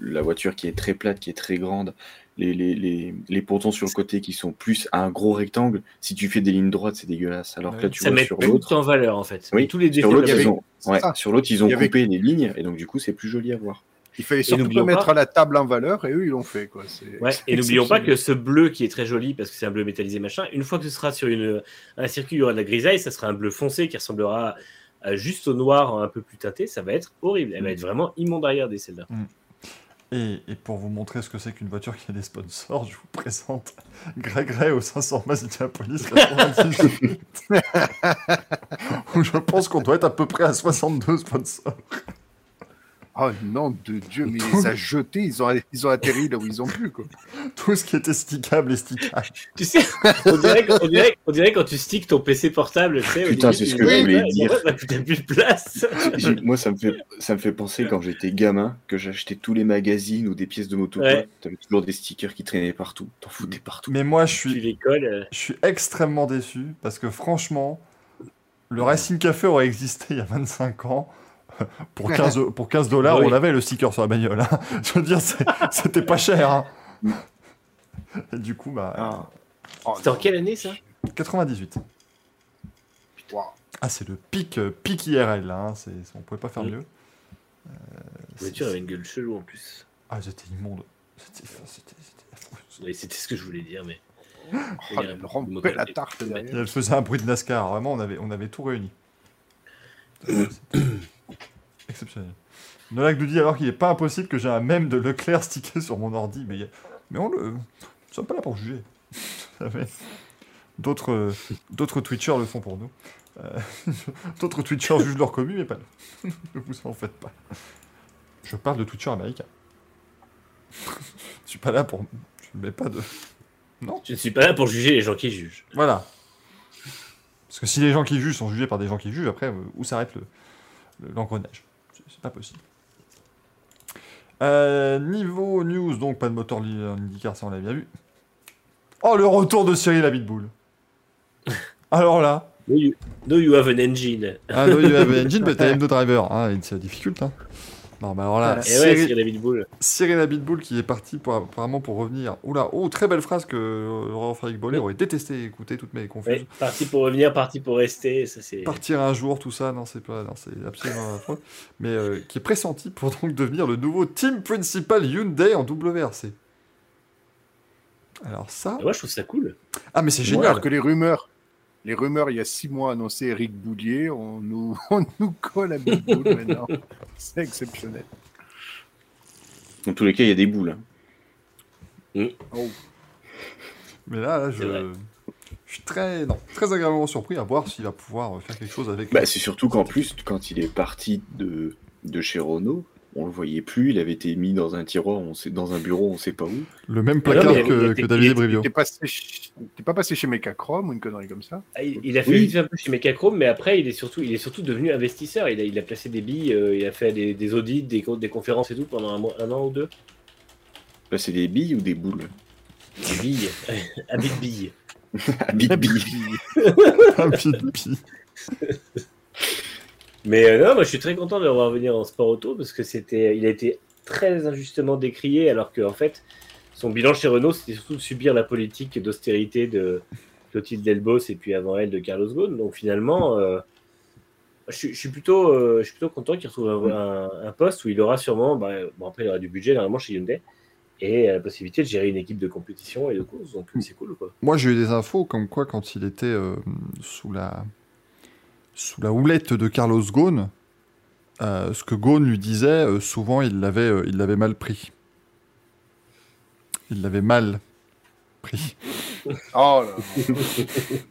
la voiture qui est très plate, qui est très grande, les, les, les, les pontons sur le côté qui sont plus à un gros rectangle, si tu fais des lignes droites, c'est dégueulasse. Alors que là, tu Ça vois met sur l'autre, en valeur en fait. oui, tous les sur défauts. l'autre, ils ont, ouais, ça. sur l'autre, ils ont Il y avait- coupé les lignes, et donc du coup, c'est plus joli à voir. Il fallait surtout pas mettre pas- la table en valeur et eux, ils l'ont fait. Quoi. Ouais, et n'oublions pas que ce bleu qui est très joli parce que c'est un bleu métallisé machin, une fois que ce sera sur une, un circuit, il y aura de la grisaille, ça sera un bleu foncé qui ressemblera à juste au noir un peu plus teinté, ça va être horrible. Elle va être vraiment immonde à regarder celle-là. Et, et pour vous montrer ce que c'est qu'une voiture qui a des sponsors, je vous présente Greg Ray au 500 Mazda-Police 98. Où je pense qu'on doit être à peu près à 62 sponsors. Oh non, de Dieu, mais ils les a jetés, ils ont, ils ont atterri là où ils ont pu. Quoi. Tout ce qui était stickable est stickable. Tu sais, on dirait, on dirait, on dirait quand tu sticks ton PC portable, tu sais. au Putain, début, c'est ce que je voulais dire. T'as plus de place. Moi, ça me, fait, ça me fait penser quand j'étais gamin, que j'achetais tous les magazines ou des pièces de moto. Ouais. Tu avais toujours des stickers qui traînaient partout. T'en foutais partout. Mais moi, je suis, euh, je suis extrêmement déçu parce que franchement, le Racing Café aurait existé il y a 25 ans. Pour 15, pour 15 dollars, Oui. on avait le sticker sur la bagnole. hein. Je veux dire, c'était pas cher. hein. Et du coup, bah, Ah. Oh, C'était en quelle année ça? 98. Waouh. Ah, c'est le pic, euh, pic IRL, là. Hein. c'est- on pouvait pas faire Oui. mieux. Euh, La voiture avait une gueule chelou en plus. Ah, c'était immonde. C'était c'était-. Oui, ce que je voulais dire, mais. Oh, elle rompait la tarte Et derrière. elle faisait un bruit de NASCAR. Vraiment, on avait, on avait tout réuni. Exceptionnel. Nolak nous dit alors qu'il n'est pas impossible que j'ai un mème de Leclerc stické sur mon ordi. Mais, mais on le. Nous sommes pas là pour juger. D'autres, euh, d'autres Twitchers le font pour nous. Euh, d'autres Twitchers jugent leur commu, mais pas nous. ne vous en faites pas. Je parle de Twitchers américains. Je suis pas là pour. Je ne mets pas de. Je ne suis pas là pour juger les gens qui jugent. Voilà. Parce que si les gens qui jugent sont jugés par des gens qui jugent, après, euh, où s'arrête le- l'engrenage C'est pas possible. Euh, niveau news, donc pas de moteur IndyCar, ça on l'a bien vu. Oh, le retour de Cyril Abitboul. Alors là, No you, no you have an engine. ah, no, you have an engine, but I am no driver. Ah, c'est difficile, hein. Non, bah alors là, Et ouais, Cyril- Cyril Abitboul. Cyril Abitboul qui est parti pour, apparemment pour revenir. Oula, oh, très belle phrase que euh, Laurent Frédéric Bollet aurait détesté écouter toutes mes confuses. Ouais, parti pour revenir, parti pour rester. Ça, c'est... Partir un jour, tout ça, non, c'est pas, non, c'est absolument affreux. Mais euh, qui est pressenti pour donc devenir le nouveau team principal Hyundai en WRC. Alors ça, Moi, je trouve ça cool. ah mais c'est Alors génial. que les rumeurs, les rumeurs, il y a six mois annonçaient Eric Boulier, on nous, on nous colle à Bitbull maintenant. C'est exceptionnel. Dans tous les cas, il y a des boules. hein. Oh. Mais là, là, je, suis très, non, très agréablement surpris à voir s'il va pouvoir faire quelque chose avec. Bah, c'est surtout qu'en plus, quand il est parti de, de chez Renault, on le voyait plus, il avait été mis dans un tiroir, on sait, dans un bureau, on sait pas où. le même Ah non, placard que, que David Brivio. T'es pas passé chez Mechachrome ou une connerie comme ça Ah, il, il a fait Oui. vite un peu chez Mechachrome, mais après, il est surtout, il est surtout devenu investisseur. Il a, il a placé des billes, euh, il a fait des, des audits, des, co- des conférences et tout pendant un, mois- un an ou deux. C'est des billes ou des boules Des billes, avec billes. Ah, billes, billes. Ah, puis- puis- Mais euh, non, moi je suis très content de le revoir venir en sport auto parce que c'était, il a été très injustement décrié alors qu'en fait son bilan chez Renault c'était surtout de subir la politique d'austérité de Clotilde Delbos et puis avant elle de Carlos Ghosn. Donc finalement, euh, je, suis- je suis plutôt, euh, je suis plutôt content qu'il retrouve un, un- un poste où il aura sûrement, bah, bon après il aura du budget normalement chez Hyundai et la possibilité de gérer une équipe de compétition et de course. Donc c'est cool quoi. Moi, j'ai eu des infos comme quoi, quand il était sous la sous la houlette de Carlos Ghosn, euh, ce que Ghosn lui disait, euh, souvent, il l'avait euh, il l'avait mal pris. Il l'avait mal pris. Oh là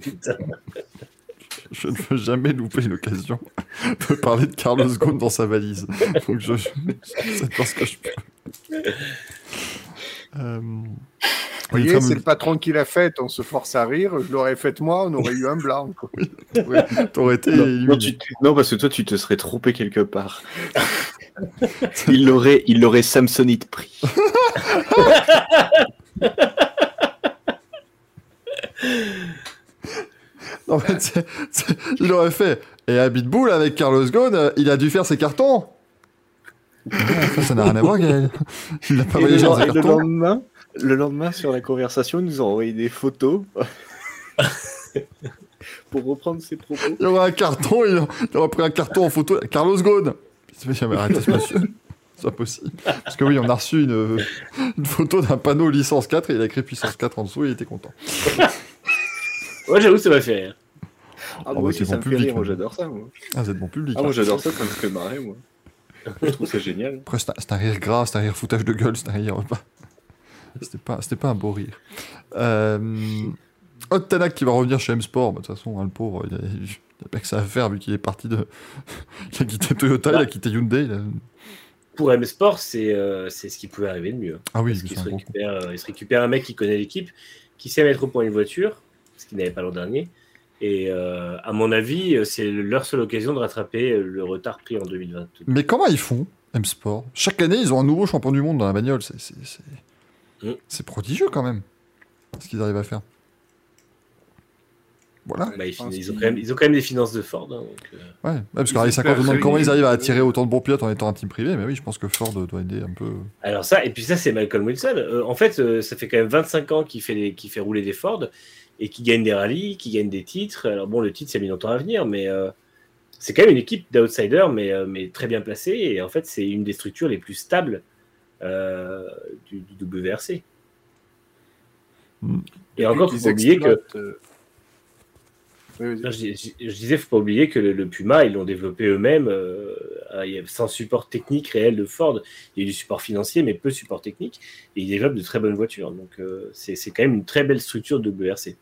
Putain. Je ne veux jamais louper l'occasion de parler de Carlos Ghosn dans sa valise. Donc, je, que je peux. Euh, Vous oui, voyez, c'est le patron qui l'a faite, on se force à rire. Je l'aurais faite moi, on aurait eu un blanc. quoi. ouais, T'aurais été Non, éliminé. non, tu- non, parce que toi, tu te serais trompé quelque part. il l'aurait, il l'aurait Samsonite pris. Non, mais il aurait fait. Et à Bitbull, avec Carlos Ghosn, euh, il a dû faire ses cartons. Ah, ça, ça n'a rien à voir, Gaël. Il n'a pas Et le, voyagé dans le lendemain, le lendemain, sur la conversation, ils nous ont envoyé des photos pour reprendre ses propos. Il aurait un carton, il il aurait pris un carton en photo. Carlos Ghosn. Fait, arrêtez ce monsieur. C'est pas possible. Parce que oui, on a reçu une, une photo d'un panneau licence 4 et il a écrit puissance 4 en dessous et il était content. Moi j'avoue ça m'a fait rire. Ah, bah, moi c'est aussi, ça bon me fait public, rire, moi hein. j'adore ça. Moi. Ah, vous êtes bon public. Ah, hein. moi j'adore ça, ça me fait marrer, moi. Je trouve ça génial. Après, c'est un, rire gras, c'est un rire foutage de gueule, c'est un rire. C'était pas, c'était pas un beau rire. Euh... Hot Tanak qui va revenir chez M-Sport, bah, de toute façon, hein, le pauvre, il a, il a pas que ça à faire vu qu'il est parti de. il a quitté Toyota, il a quitté Hyundai. il a- Pour M Sport, c'est euh, c'est ce qui pouvait arriver de mieux. Ah oui, Parce c'est se, récupère, euh, il se récupère un mec qui connaît l'équipe, qui sait mettre au point une voiture, ce qu'il n'avait pas l'an dernier. Et euh, à mon avis, c'est leur seule occasion de rattraper le retard pris en 2022. Mais comment ils font, M-Sport? Chaque année, ils ont un nouveau champion du monde dans la bagnole. C'est, c'est, c'est... Mm. c'est prodigieux quand même, ce qu'ils arrivent à faire. Voilà. Bah, ils, ont quand même, ils ont quand même des finances de Ford. hein, donc, euh, Ouais, ouais, parce Ils qu'Harry espèrent 50 demande réunir- comment ils arrivent à attirer autant de bons pilotes en étant un team privé. Mais oui, je pense que Ford doit aider un peu. Alors ça, et puis ça, c'est Malcolm Wilson. Euh, en fait, euh, ça fait quand même 25 ans qu'il fait, les- qu'il fait rouler des Ford et qui gagne des rallyes, qui gagne des titres. Alors bon, le titre, ça a mis longtemps à venir, mais euh, c'est quand même une équipe d'outsiders, mais, euh, mais très bien placée. Et en fait, c'est une des structures les plus stables euh, du, du WRC. Mm. Et encore, faut pas oublier que oui, non, je, je- je disais, faut pas oublier que le, le Puma, ils l'ont développé eux-mêmes, sans support technique réel de Ford. Il y a eu du support financier, mais peu de support technique. Et ils développent de très bonnes voitures. Donc, euh, c'est c'est quand même une très belle structure de WRC.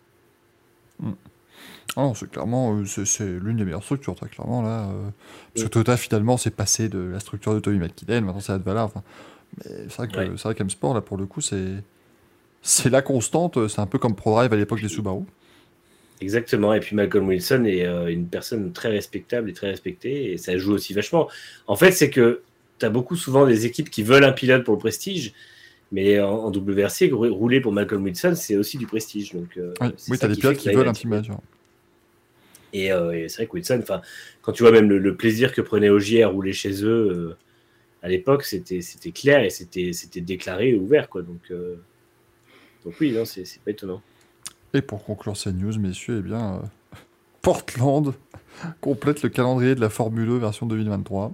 Ah non, c'est clairement, euh, c'est, c'est l'une des meilleures structures, très clairement là. euh, parce que Toyota finalement c'est passé de la structure de Tommy McKinnon, maintenant c'est Advala. Enfin, mais c'est vrai que Ouais. c'est vrai qu'M-Sport là pour le coup c'est c'est la constante. C'est un peu comme ProDrive à l'époque des Subaru. Exactement. Et puis Malcolm Wilson est euh, une personne très respectable et très respectée. Et ça joue aussi vachement. En fait, c'est que tu as beaucoup souvent des équipes qui veulent un pilote pour le prestige. Mais en, en WRC, rou- rouler pour Malcolm Wilson, c'est aussi du prestige. Donc, euh, Oui, ça t'as des pilotes qui veulent un manager. Et, euh, et c'est vrai que Wilson, quand tu vois même le, le plaisir que prenait Ogier à rouler chez eux euh, à l'époque, c'était clair et c'était déclaré et ouvert. Quoi. Donc, donc oui, c'est pas étonnant. Et pour conclure ces news, messieurs, eh bien, Portland complète le calendrier de la Formule 1 version 2023.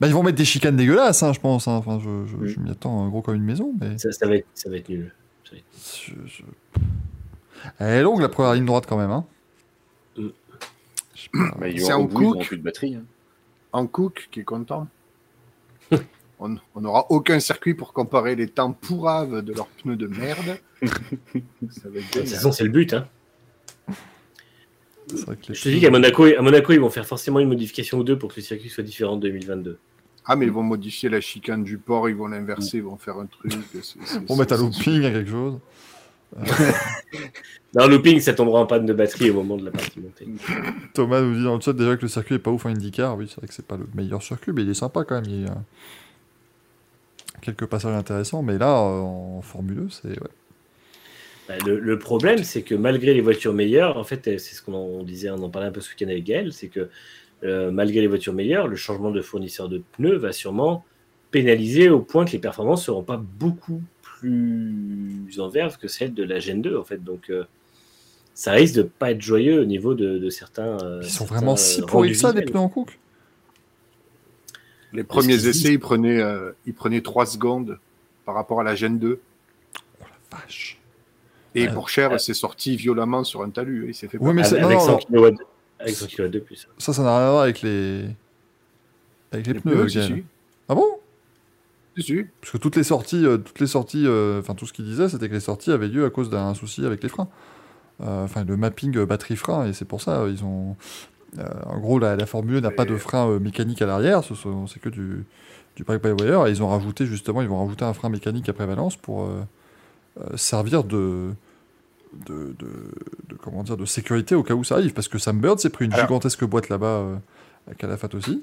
Bah, ils vont mettre des chicanes dégueulasses, hein, je pense. hein. Enfin, je, je- Oui. je m'y attends euh, gros comme une maison, mais Ça, ça va, être, ça va être nul. je- je- elle est longue la première ligne droite quand même. Hein. Bah, ils C'est ils Cook. plus de batterie. hein. En Cook qui est content. On n'aura aucun circuit pour comparer les temps pourraves de leurs pneus de merde. Ça va être De toute façon, c'est le but. Hein. Je te dis qu'à Monaco, à Monaco, ils vont faire forcément une modification ou deux pour que le circuit soit différent de 2022. Ah, mais ils vont modifier la chicane du port, ils vont l'inverser, ils vont faire un truc. c'est- c'est- Pour mettre un looping à quelque chose. Dans le looping, ça tombera en panne de batterie au moment de la partie montée. Thomas nous dit dans le chat déjà que le circuit est pas ouf en IndyCar. Oui, c'est vrai que c'est pas le meilleur circuit, mais il est sympa quand même. Il y a quelques passages intéressants, mais là, euh, en Formule 1, c'est. ouais. Bah, le, le problème, c'est que malgré les voitures meilleures, en fait, c'est ce qu'on disait, on en parlait un peu ce week-end avec Gaël, c'est que euh, malgré les voitures meilleures, le changement de fournisseur de pneus va sûrement pénaliser au point que les performances ne seront pas beaucoup plus en verve que celles de la Gen 2, en fait. Donc, euh, ça risque de pas être joyeux au niveau de, de certains. euh, Ils sont certains, vraiment si pourris que ça, des pneus en cook Les premiers essais, ils prenaient, euh, ils prenaient 3 secondes par rapport à la Gen 2. Vache. Et pour cher, c'est sorti violemment sur un talus. Il s'est fait Ouais, mais c'est- Avec, non, avec non, 100 kW, avec 100 kW de plus. Ça, ça n'a rien à voir avec les. Avec les, les pneus, pneus, si, Gaël. si. Ah bon? Si, si. Parce que toutes les sorties, euh, toutes les sorties, euh, enfin tout ce qu'il disait, c'était que les sorties avaient lieu à cause d'un souci avec les freins. Euh, Enfin, le mapping euh, batterie-frein, et c'est pour ça, ils ont. euh, en gros, la, la Formule 1 n'a pas de frein euh, mécanique à l'arrière, ce sont- c'est que du, du brake-by-wire, et ils ont rajouté justement, ils vont rajouter un frein mécanique à prévalence pour servir de, de, de, de- comment dire, de sécurité au cas où ça arrive, parce que Sam Bird s'est pris une Alors- gigantesque boîte là-bas euh, à Calafat aussi.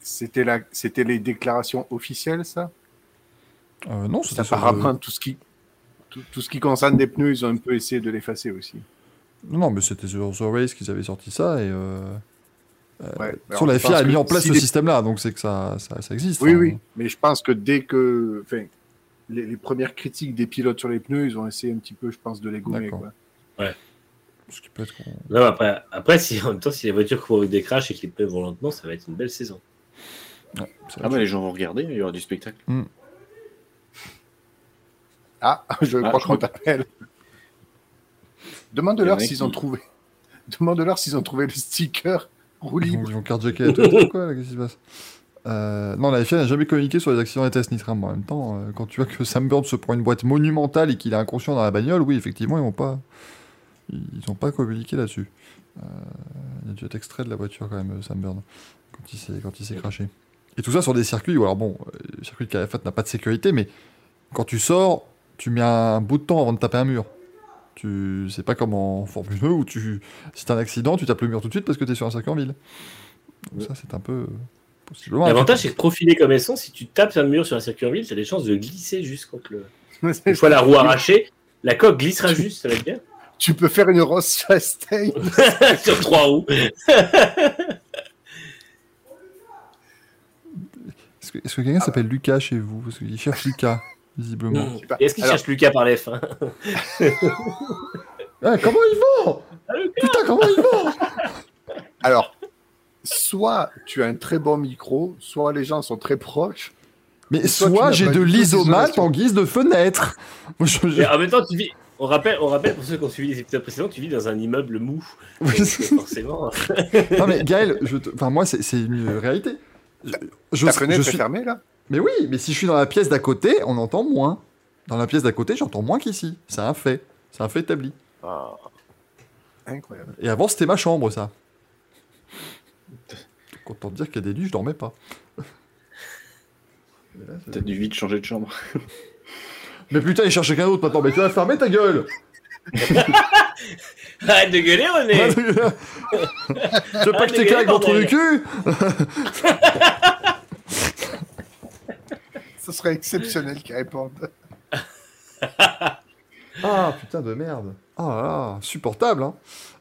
C'était la... c'était les déclarations officielles, ça? Euh, non, c'était sur le- Apparemment, tout ce qui tout, tout ce qui concerne des pneus, ils ont un peu essayé de l'effacer aussi. Non, mais c'était sur The Race qu'ils avaient sorti ça et. Euh... Ouais. sur la FIA a mis en place si ce système-là, donc c'est que ça, ça, ça existe. Oui, hein. oui, mais je pense que dès que, enfin, les, les premières critiques des pilotes sur les pneus, ils ont essayé un petit peu, je pense, de les gommer. D'accord. quoi. Ce qui peut être. Non, après, après si, en même temps, si les voitures courent avec des crashs et que les pneus vont lentement, ça va être une belle saison. Ouais, Ah bah les gens vont regarder, il y aura du spectacle. Ah, je Ah, crois je qu'on t'appelle. Demande-leur s'ils ont trouvé. Demande-leur s'ils ont trouvé le sticker roue que- Ils ou quoi là, Qu'est-ce qui se passe? Euh, non, la FIA n'a jamais communiqué sur les accidents des tests Nitram. En même temps, euh, quand tu vois que Sam Bird se prend une boîte monumentale et qu'il est inconscient dans la bagnole, oui, effectivement, ils vont pas, ils n'ont pas communiqué là-dessus. Euh, il y a dû être extrait de la voiture quand même, Sam Bird, quand il s'est quand il s'est craché. Et tout ça sur des circuits où, alors bon, le circuit de Calafat n'a pas de sécurité, mais quand tu sors, tu mets un bout de temps avant de taper un mur. Tu, c'est pas comme en Formule 1 où tu, si t'as un accident, tu tapes le mur tout de suite parce que t'es sur un circuit en ville. Donc ça, c'est un peu L'avantage, c'est que profilé comme elles sont, si tu tapes un mur sur un circuit en ville, tu as des chances de glisser juste contre le. Une tu fois la roue arrachée, la coque glissera juste, ça va être bien. peux faire une Ross Chastain. sur trois roues. Est-ce que, est-ce que quelqu'un s'appelle Lucas chez vous? Parce qu'il cherche Lucas, visiblement. Et Est-ce qu'il Alors- cherche Lucas par les fins Ah, comment ils vont Putain, comment ils vont Alors, soit tu as un très bon micro, soit les gens sont très proches. Mais soit j'ai de l'isomate en guise de fenêtre. Moi, je- je- Et en même temps, tu vis. On rappelle, on rappelle pour ceux qui ont suivi les épisodes précédents, tu vis dans un immeuble mou. Oui, Donc, forcément. non mais Gaël, je te- enfin moi c'est une réalité. Je, je- Ta fenêtre je est suis- fermée là? Mais oui, mais si je suis dans la pièce d'à côté, on entend moins. Dans la pièce d'à côté, j'entends moins qu'ici. C'est un fait. C'est un fait établi. Incroyable. Et avant, c'était ma chambre, ça. Donc, autant te dire qu'il y a des nuits, je dormais pas. T'as dû vite changer de chambre. Mais putain, il cherche quelqu'un d'autre maintenant. Mais tu vas fermer ta gueule Arrête de gueuler, René Tu veux pas que je trou du bordel. cul Ce serait exceptionnel qu'ils répondent. Ah putain de merde. Ah là là, supportable hein.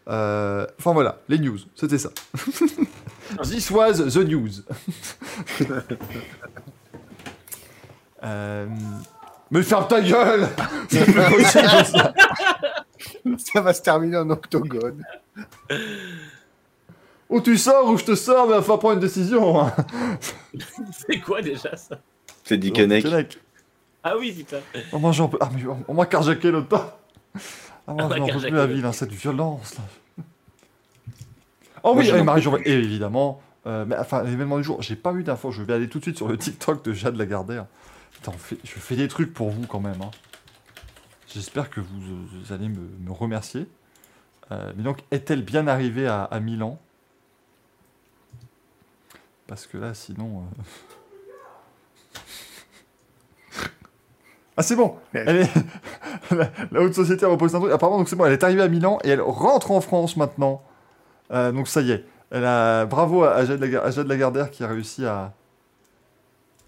Euh, Enfin voilà, les news, c'était ça. This was the news. Euh, Mais ferme ta gueule C'est pas possible, ça. Ça va se terminer en octogone. Ou tu sors ou je te sors, mais il faut prendre une décision. hein. C'est quoi déjà ça? C'est Dickeneck. Dickeneck. Ah oui, putain. Oh, moi j'en peux. Ah, mais on- on m'a carjacké l'autre temps. Ah, moi m'a je n'en peux plus la ville, hein, cette violence là. Oh oui, Marie et évidemment. euh, mais enfin, l'événement du jour, j'ai pas eu d'infos. Je vais aller tout de suite sur le TikTok de Jade Lagardère. Putain, on fait- je fais des trucs pour vous quand même. hein. J'espère que vous, vous allez me, me remercier. Euh, mais donc, est-elle bien arrivée à, à Milan? Parce que là, sinon. euh, Ah, c'est bon Elle est... la, haute société repose un truc. Apparemment, donc c'est bon, elle est arrivée à Milan et elle rentre en France maintenant. Euh, donc ça y est. Elle a... Bravo à Jade, Lagar- à Jade Lagardère qui a réussi à,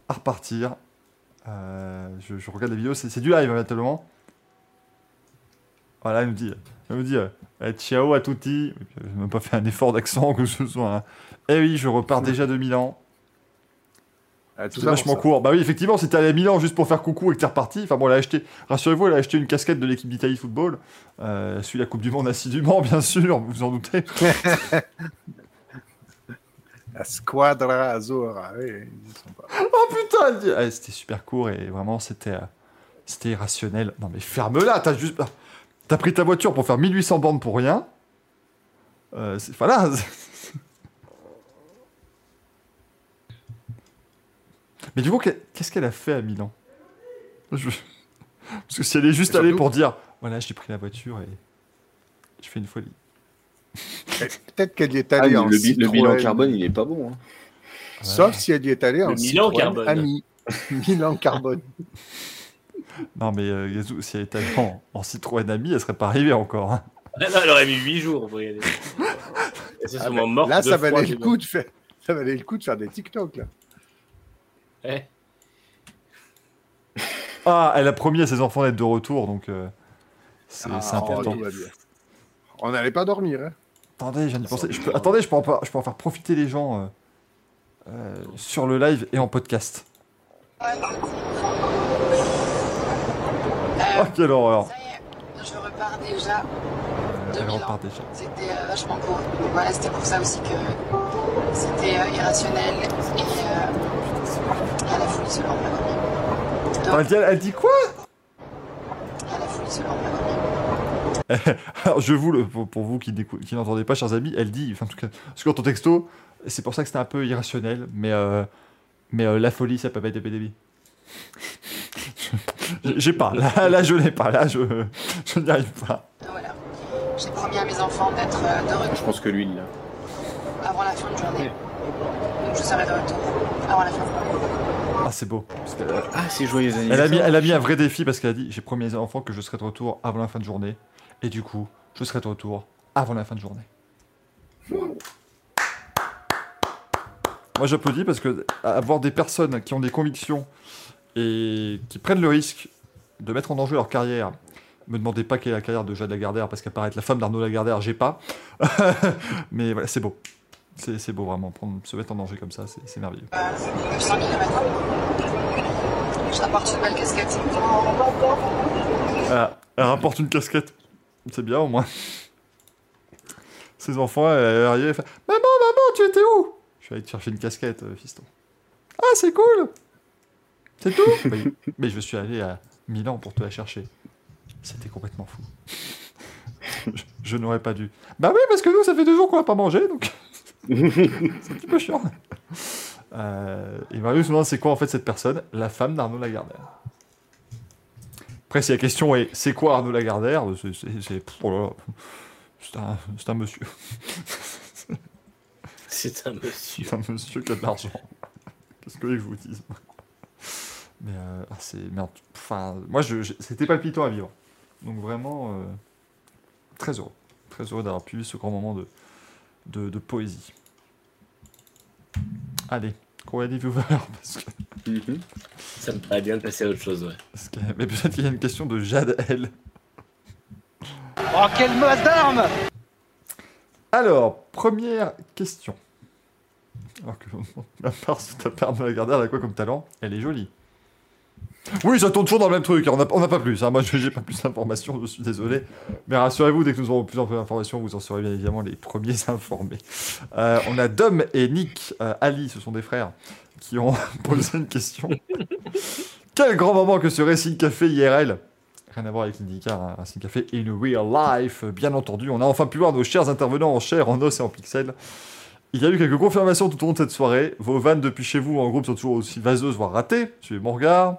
à repartir. Euh, je, je regarde les vidéos, c'est du live maintenant. Voilà, elle nous dit, elle nous dit euh, eh, ciao à tutti. Je n'ai même pas fait un effort d'accent que ce soit. hein. Eh oui, je repars déjà de Milan. Ah, C'est pour vachement court. Bah oui, effectivement, si t'es allé à Milan juste pour faire coucou et que t'es reparti, enfin bon, elle a acheté, rassurez-vous, elle a acheté une casquette de l'équipe d'Italie football. Euh, elle suit la Coupe du Monde assidûment, bien sûr, vous vous en doutez. La Squadra Azora. Oui, ils sont pas. Oh putain, elle dit- Ah, c'était super court et vraiment, c'était euh, c'était irrationnel. Non mais ferme-la, t'as juste... ah, T'as pris ta voiture pour faire 1800 bornes pour rien. Euh, c'est- voilà. Mais du coup, qu'est- qu'est-ce qu'elle a fait à Milan? Je- Parce que si elle est juste allée pour dire, voilà, j'ai pris la voiture et je fais une folie. Peut-être qu'elle y est Ah, allée mais en le, bi- le bilan carbone, il est pas bon. hein. Sauf si elle y est allée en Milan Citroën carbone. Ami. Milan carbone. Non mais euh, Yazoo, si elle était allée en, en Citroën Ami, elle serait pas arrivée encore. hein. Ah non, elle aurait mis 8 jours pour y aller. Elle s'est Ah, sûrement morte. là, ça valait le coup de faire. Ça valait le coup de faire des TikTok là. Eh, Ah, elle a promis à ses enfants d'être de retour, donc euh, c'est Ah, c'est important. tout va bien. On n'allait pas dormir. Hein. Attendez, je viens d'y penser. Je peux- Attendez, je peux, en, par- je peux en faire profiter les gens euh, euh, sur le live et en podcast. Oh, quelle horreur Ça y est, je repars déjà. Euh, Elle 2000 ans. repart déjà. C'était euh, vachement court. Voilà, c'était pour ça aussi que c'était euh, irrationnel et euh, la. Ah, Elle dit, elle dit quoi À la folie. Alors, je vous le, pour, pour vous qui, qui n'entendez pas, chers amis, elle dit, enfin, en tout cas, parce que dans ton texto, c'est pour ça que c'était un peu irrationnel, mais, euh, mais euh, la folie, ça peut pas être épidémie. J'ai pas, là, là je l'ai pas, là je, je n'y arrive pas. Donc voilà. J'ai promis à mes enfants d'être euh, de Je retour pense que l'huile, là. avant la fin de journée. Donc je serai de retour avant la fin de journée. Ah, c'est beau. Euh, Ah, c'est joyeux elle, a mis, elle a mis un vrai défi parce qu'elle a dit J'ai promis à mes enfants que je serai de retour avant la fin de journée. Et du coup, je serai de retour avant la fin de journée. Moi, j'applaudis parce que avoir des personnes qui ont des convictions et qui prennent le risque de mettre en danger leur carrière. Me demandez pas quelle est la carrière de Jade Lagardère parce qu'apparaître la femme d'Arnaud Lagardère, j'ai pas. Mais voilà, c'est beau. C'est beau vraiment, prendre, se mettre en danger comme ça, c'est merveilleux. Euh, 900 km. Je rapporte une belle casquette. Elle, elle rapporte une casquette. C'est bien au moins. Ses enfants, elle est arrivée, elle fait Maman, maman, tu étais où? Je suis allé te chercher une casquette, euh, fiston. Ah, c'est cool C'est tout Oui, mais je suis allé à Milan pour te la chercher. C'était complètement fou. je je n'aurais pas dû. Bah oui, parce que nous, ça fait deux jours qu'on n'a pas mangé, donc. C'est un petit peu chiant. Euh, et Marius me demande c'est quoi en fait cette personne? La femme d'Arnaud Lagardère. Après, si la question est c'est quoi Arnaud Lagardère? C'est- oh un, monsieur. C'est un monsieur. C'est un monsieur qui a de l'argent. Qu'est-ce que je vous dise? Mais euh, ah, c'est. Merde. Enfin, moi, je, je- c'était palpitant à vivre. Donc vraiment, euh, très heureux. Très heureux d'avoir pu vivre ce grand moment de, de, de poésie. Allez, combien de viewers parce que. Ça me paraît bien de passer à autre chose, ouais. parce que- Mais peut-être qu'il y a une question de Jade L. Oh, quelle masse d'armes Alors, première question. Alors que, à part si ta paire de la garder, elle a quoi comme talent? Elle est jolie. Oui, ça tourne toujours dans le même truc, on n'a on n'a pas plus. hein. Moi, je j'ai pas plus d'informations, je suis désolé. Mais rassurez-vous, dès que nous aurons plus d'informations, vous en serez bien évidemment les premiers informés. Euh, on a Dom et Nick, euh, Ali, ce sont des frères, qui ont posé une question. Quel grand moment que ce Racing Café IRL Rien à voir avec l'IndyCar, un Racing Café in real life, bien entendu. On a enfin pu voir nos chers intervenants en chair, en os et en pixels. Il y a eu quelques confirmations tout au long de cette soirée. Vos vannes depuis chez vous en groupe sont toujours aussi vaseuses, voire ratées. Suivez mon regard.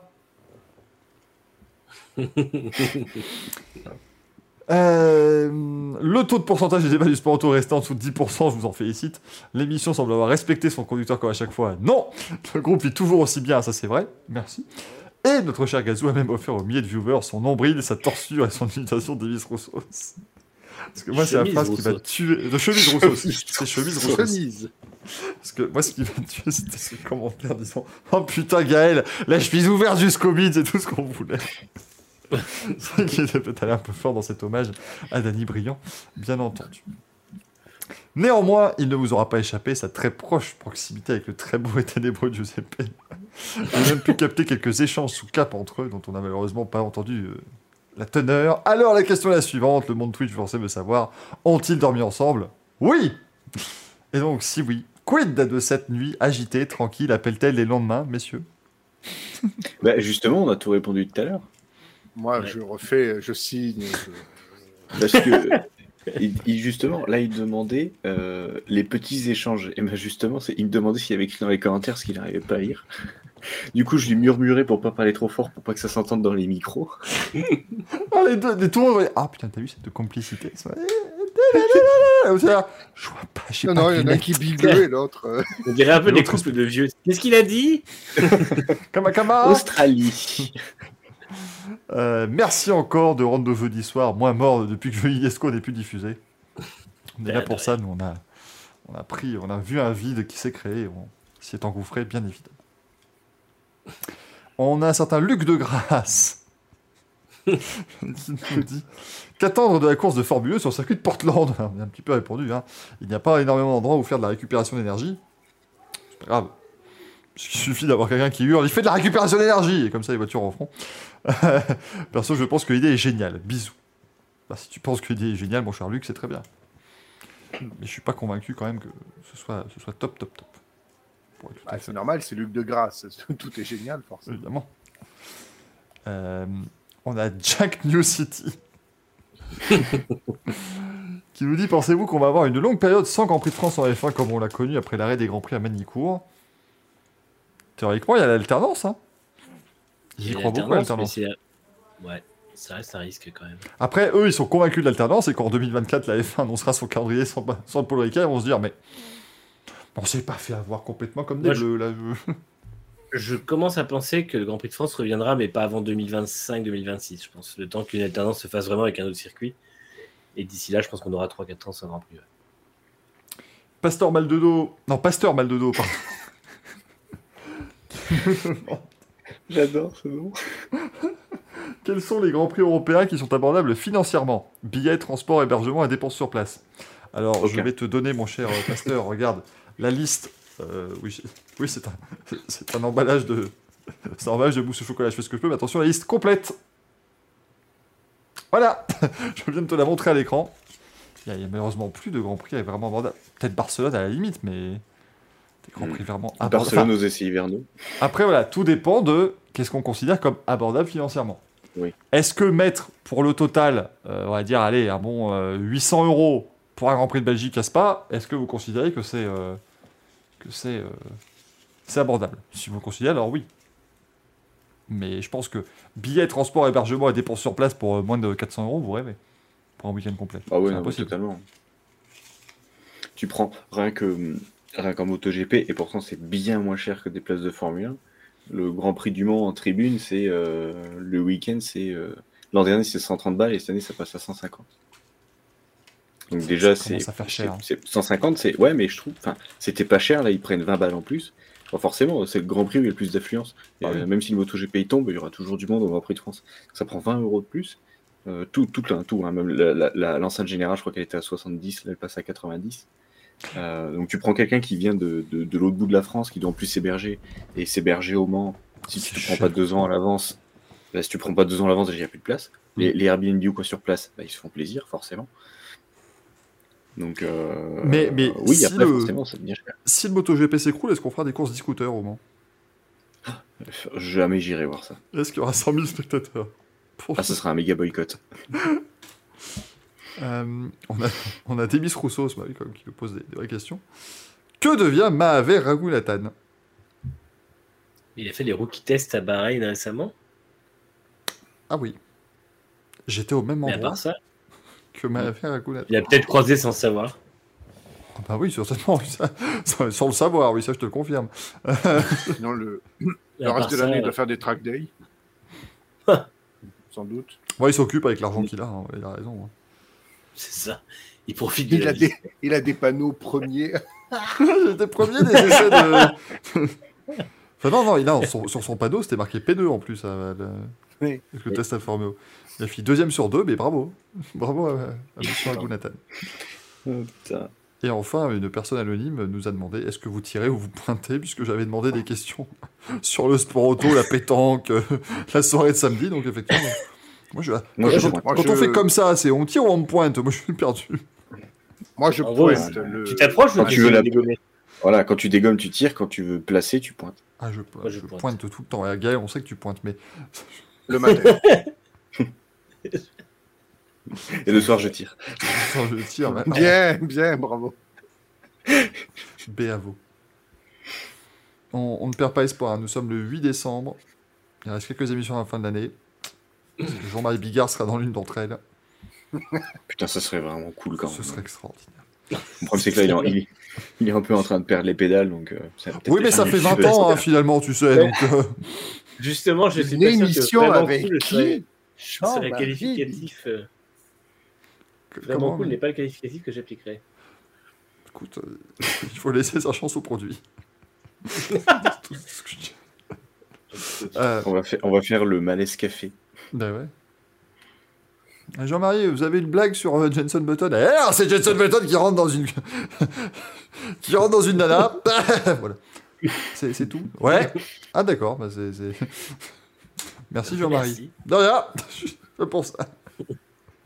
Euh, le taux de pourcentage des débats du sport auto restant en dessous de 10%, je vous en félicite. L'émission semble avoir respecté son conducteur comme à chaque fois. Non Le groupe vit toujours aussi bien, ça c'est vrai. Merci. Et notre cher Gazou a même offert aux milliers de viewers son nombril, sa torsure et son imitation d'Evis Rousseau. Parce que moi, c'est la phrase qui va Rousseau. tuer. De chemise Rousseau aussi. C'est chemise Rousseau. aussi. Chemise. Parce que moi, ce qui m'a tué, c'était ce commentaire disant Oh putain, Gaël, la chemise ouverte jusqu'au mid, c'est tout ce qu'on voulait. qu'il était peut-être allé un peu fort dans cet hommage à Danny Briand, bien entendu. Néanmoins, il ne vous aura pas échappé sa très proche proximité avec le très beau et ténébreux Giuseppe. A même pu capter quelques échanges sous cap entre eux, dont on n'a malheureusement pas entendu euh, la teneur. Alors, la question est la suivante le monde Twitch forcé veut savoir ont-ils dormi ensemble? Oui Et donc, si oui, quid de cette nuit agitée, tranquille, appelle-t-elle les lendemains, messieurs? Bah, justement, on a tout répondu tout à l'heure. Moi, Ouais. je refais, je signe. je- Parce que, il- justement, là, il demandait euh, les petits échanges. Et ben justement, il me demandait s'il y avait écrit dans les commentaires ce qu'il n'arrivait pas à lire. Du coup, je lui murmurais pour pas parler trop fort, pour pas que ça s'entende dans les micros. Ah, les deux, les tout le monde voyait, Ah putain, t'as vu cette complicité ça- Je vois pas, Non, pas non, il y en a qui et l'autre. euh, On dirait un peu des couples de vieux. Qu'est-ce qu'il a dit? Kama Kama Australie. Euh, Merci encore de rendre nos jeudis soirs moins morts depuis que Jeux Esco n'est plus diffusé. On est là Ben, pour ça, nous on a, on a pris, on a vu un vide qui s'est créé, on s'y est engouffré, bien évidemment. On a un certain Luc de Grasse qui nous dit qu'attendre de la course de Formule E sur le circuit de Portland On a un petit peu répondu, hein. il n'y a pas énormément d'endroits où faire de la récupération d'énergie. C'est pas grave. Il suffit d'avoir quelqu'un qui hurle, il fait de la récupération d'énergie Et comme ça, les voitures en feront. Perso, je pense que l'idée est géniale. Bisous. Bah, si tu penses que l'idée est géniale, mon cher Luc, c'est très bien. Mais je suis pas convaincu quand même que ce soit, ce soit top, top, top. Ah, c'est normal, c'est Luc de Grasse. Tout est génial, forcément. évidemment. Euh, on a Jack New City. qui nous dit Pensez-vous qu'on va avoir une longue période sans Grand Prix de France en F1 comme on l'a connu après l'arrêt des Grands Prix à Manicourt? Théoriquement, il y a l'alternance. Hein. J'y crois beaucoup à l'alternance, Ouais, ça reste un risque quand même. Après, eux, ils sont convaincus de l'alternance et qu'en 2024, la F1 annoncera son calendrier sans, sans Paul Ricard, ils vont se dire Mais on s'est pas fait avoir complètement comme des bleus là. Je commence à penser que le Grand Prix de France reviendra, mais pas avant 2025-2026, je pense. Le temps qu'une alternance se fasse vraiment avec un autre circuit. Et d'ici là, je pense qu'on aura 3-4 ans sans Grand Prix. ouais. Pasteur Maldodo. Non, Pasteur Maldodo, pardon. J'adore ce nom. Quels sont les grands prix européens qui sont abordables financièrement? Billets, transport, hébergement et dépenses sur place. Alors, je vais te donner, mon cher euh, pasteur, regarde, la liste. euh, oui, oui c'est un, c'est un emballage de. C'est un emballage de mousse au chocolat, je fais ce que je peux, mais attention, la liste complète. Voilà Je viens de te la montrer à l'écran. Il n'y a, malheureusement plus de grands prix vraiment abordables. Peut-être Barcelone à la limite, mais. Des grands Hmm. prix vraiment abordables. Barcelone aux essais hivernaux. Après, voilà, tout dépend de qu'est-ce qu'on considère comme abordable financièrement. Oui. Est-ce que mettre pour le total, euh, on va dire, allez, un bon euh, 800 euros pour un Grand Prix de Belgique à Spa, est-ce que vous considérez que c'est euh, que c'est euh, c'est abordable? Si vous le considérez, alors oui. Mais je pense que billets, transport, hébergement et dépenses sur place pour euh, moins de 400 euros, vous rêvez. Pour un week-end complet. Ah non, impossible. totalement. Tu prends rien que rien qu'en MotoGP, et pourtant c'est bien moins cher que des places de Formule 1. Le Grand Prix du Mans en tribune, c'est euh, le week-end, c'est euh, l'an dernier c'est 130 balles et cette année ça passe à 150. Donc déjà Ça c'est commence à faire cher, c'est- 150, ouais, mais je trouve, enfin, c'était pas cher là, ils prennent 20 balles en plus. Enfin, forcément, c'est le Grand Prix où il y a le plus d'affluence. Ah oui. euh, même si le MotoGP tombe, il y aura toujours du monde au Grand Prix de France. Ça prend 20 euros de plus. Euh, tout, tout, tout, hein, même l'enceinte générale, je crois qu'elle était à 70, là elle passe à 90. Euh, donc tu prends quelqu'un qui vient de, de, de l'autre bout de la France, qui doit en plus s'héberger, et s'héberger au Mans, si tu ne prends pas deux ans à l'avance, bah, si tu prends pas deux ans à l'avance, il n'y a plus de place. Les, les Airbnb ou quoi sur place, bah, ils se font plaisir, forcément. Donc, euh, Mais- mais oui, si après, le- forcément, ça devient cher. Si le MotoGP s'écroule, est-ce qu'on fera des courses d'e-scooter au Mans? Jamais j'irai voir ça. Est-ce qu'il y aura 100 000 spectateurs? Pour- Ah, ce sera un méga boycott. Euh, on, a, on a Demis Rousseau, ce même, qui nous pose des, des vraies questions. Que devient Mahavé Raghunathan Il a fait les rookie tests à Bahreïn récemment. Ah oui. J'étais au même Mais à endroit part ça, que Mahavé Raghunathan. il a peut-être croisé sans savoir. Ah bah oui, certainement. ça- sans le savoir, oui, ça je te le confirme. Sinon, le, le reste de l'année, il doit faire des track days. Sans doute. Moi, il s'occupe avec l'argent qu'il a, hein, il a raison. hein. C'est ça. Il profite de Il la a, vie. des, il a des panneaux premiers. J'étais premier des essais de. enfin, non, non, il a, sur, sur son panneau, c'était marqué P2 en plus, à- le, Oui. avec le test Alfa. Il a fait deuxième sur deux, mais bravo. Bravo à, à Monsieur Raghunathan. Et enfin, une personne anonyme nous a demandé est-ce que vous tirez ou vous pointez Puisque j'avais demandé des questions sur le sport auto, la pétanque, euh, la soirée de samedi. Donc, effectivement, moi, je, Moi, quand, je on fait comme ça, c'est on tire ou on pointe Moi, je suis perdu. Moi, je En pointe le. Tu t'approches ou Quand tu veux la- dégommer Voilà, quand tu dégommes, tu tires. Quand tu veux placer, tu pointes. Ah, je, Moi, je je pointe. pointe. tout le temps. Et Gaël, on sait que tu pointes, mais le matin. Et le soir, je tire. quand je tire, maintenant, bien, bien, bravo. B à vous. On, on ne perd pas espoir. hein. Nous sommes le 8 décembre. Il reste quelques émissions à la fin de l'année. Jean-Marie Bigard sera dans l'une d'entre elles. Putain, ça serait vraiment cool quand même. Ce serait extraordinaire. Le problème, c'est que là, il est, en- il est- il est un peu en train de perdre les pédales. Donc, euh, ça va peut-être Oui, mais ça fait petit 20 peu ans, hein, finalement, tu sais. Ouais. Donc, euh, Justement, je suis Une pas sûr que émission vraiment avec cool qui serait Jean-Marie qualificatif. euh, vraiment comment cool mais- n'est pas le qualificatif que j'appliquerai. Écoute, euh, il faut laisser sa chance au produit. Que. Euh, On va, faire, on va faire le malaise café. Bah ouais. Euh, Jean-Marie, vous avez une blague sur euh, Jenson Button? Eh, ah, c'est Jenson Button qui rentre dans une qui rentre dans une nana. voilà. C'est c'est tout? Ouais. Ah d'accord. Bah, c'est c'est- Merci Jean-Marie. Merci. De rien. Je pense.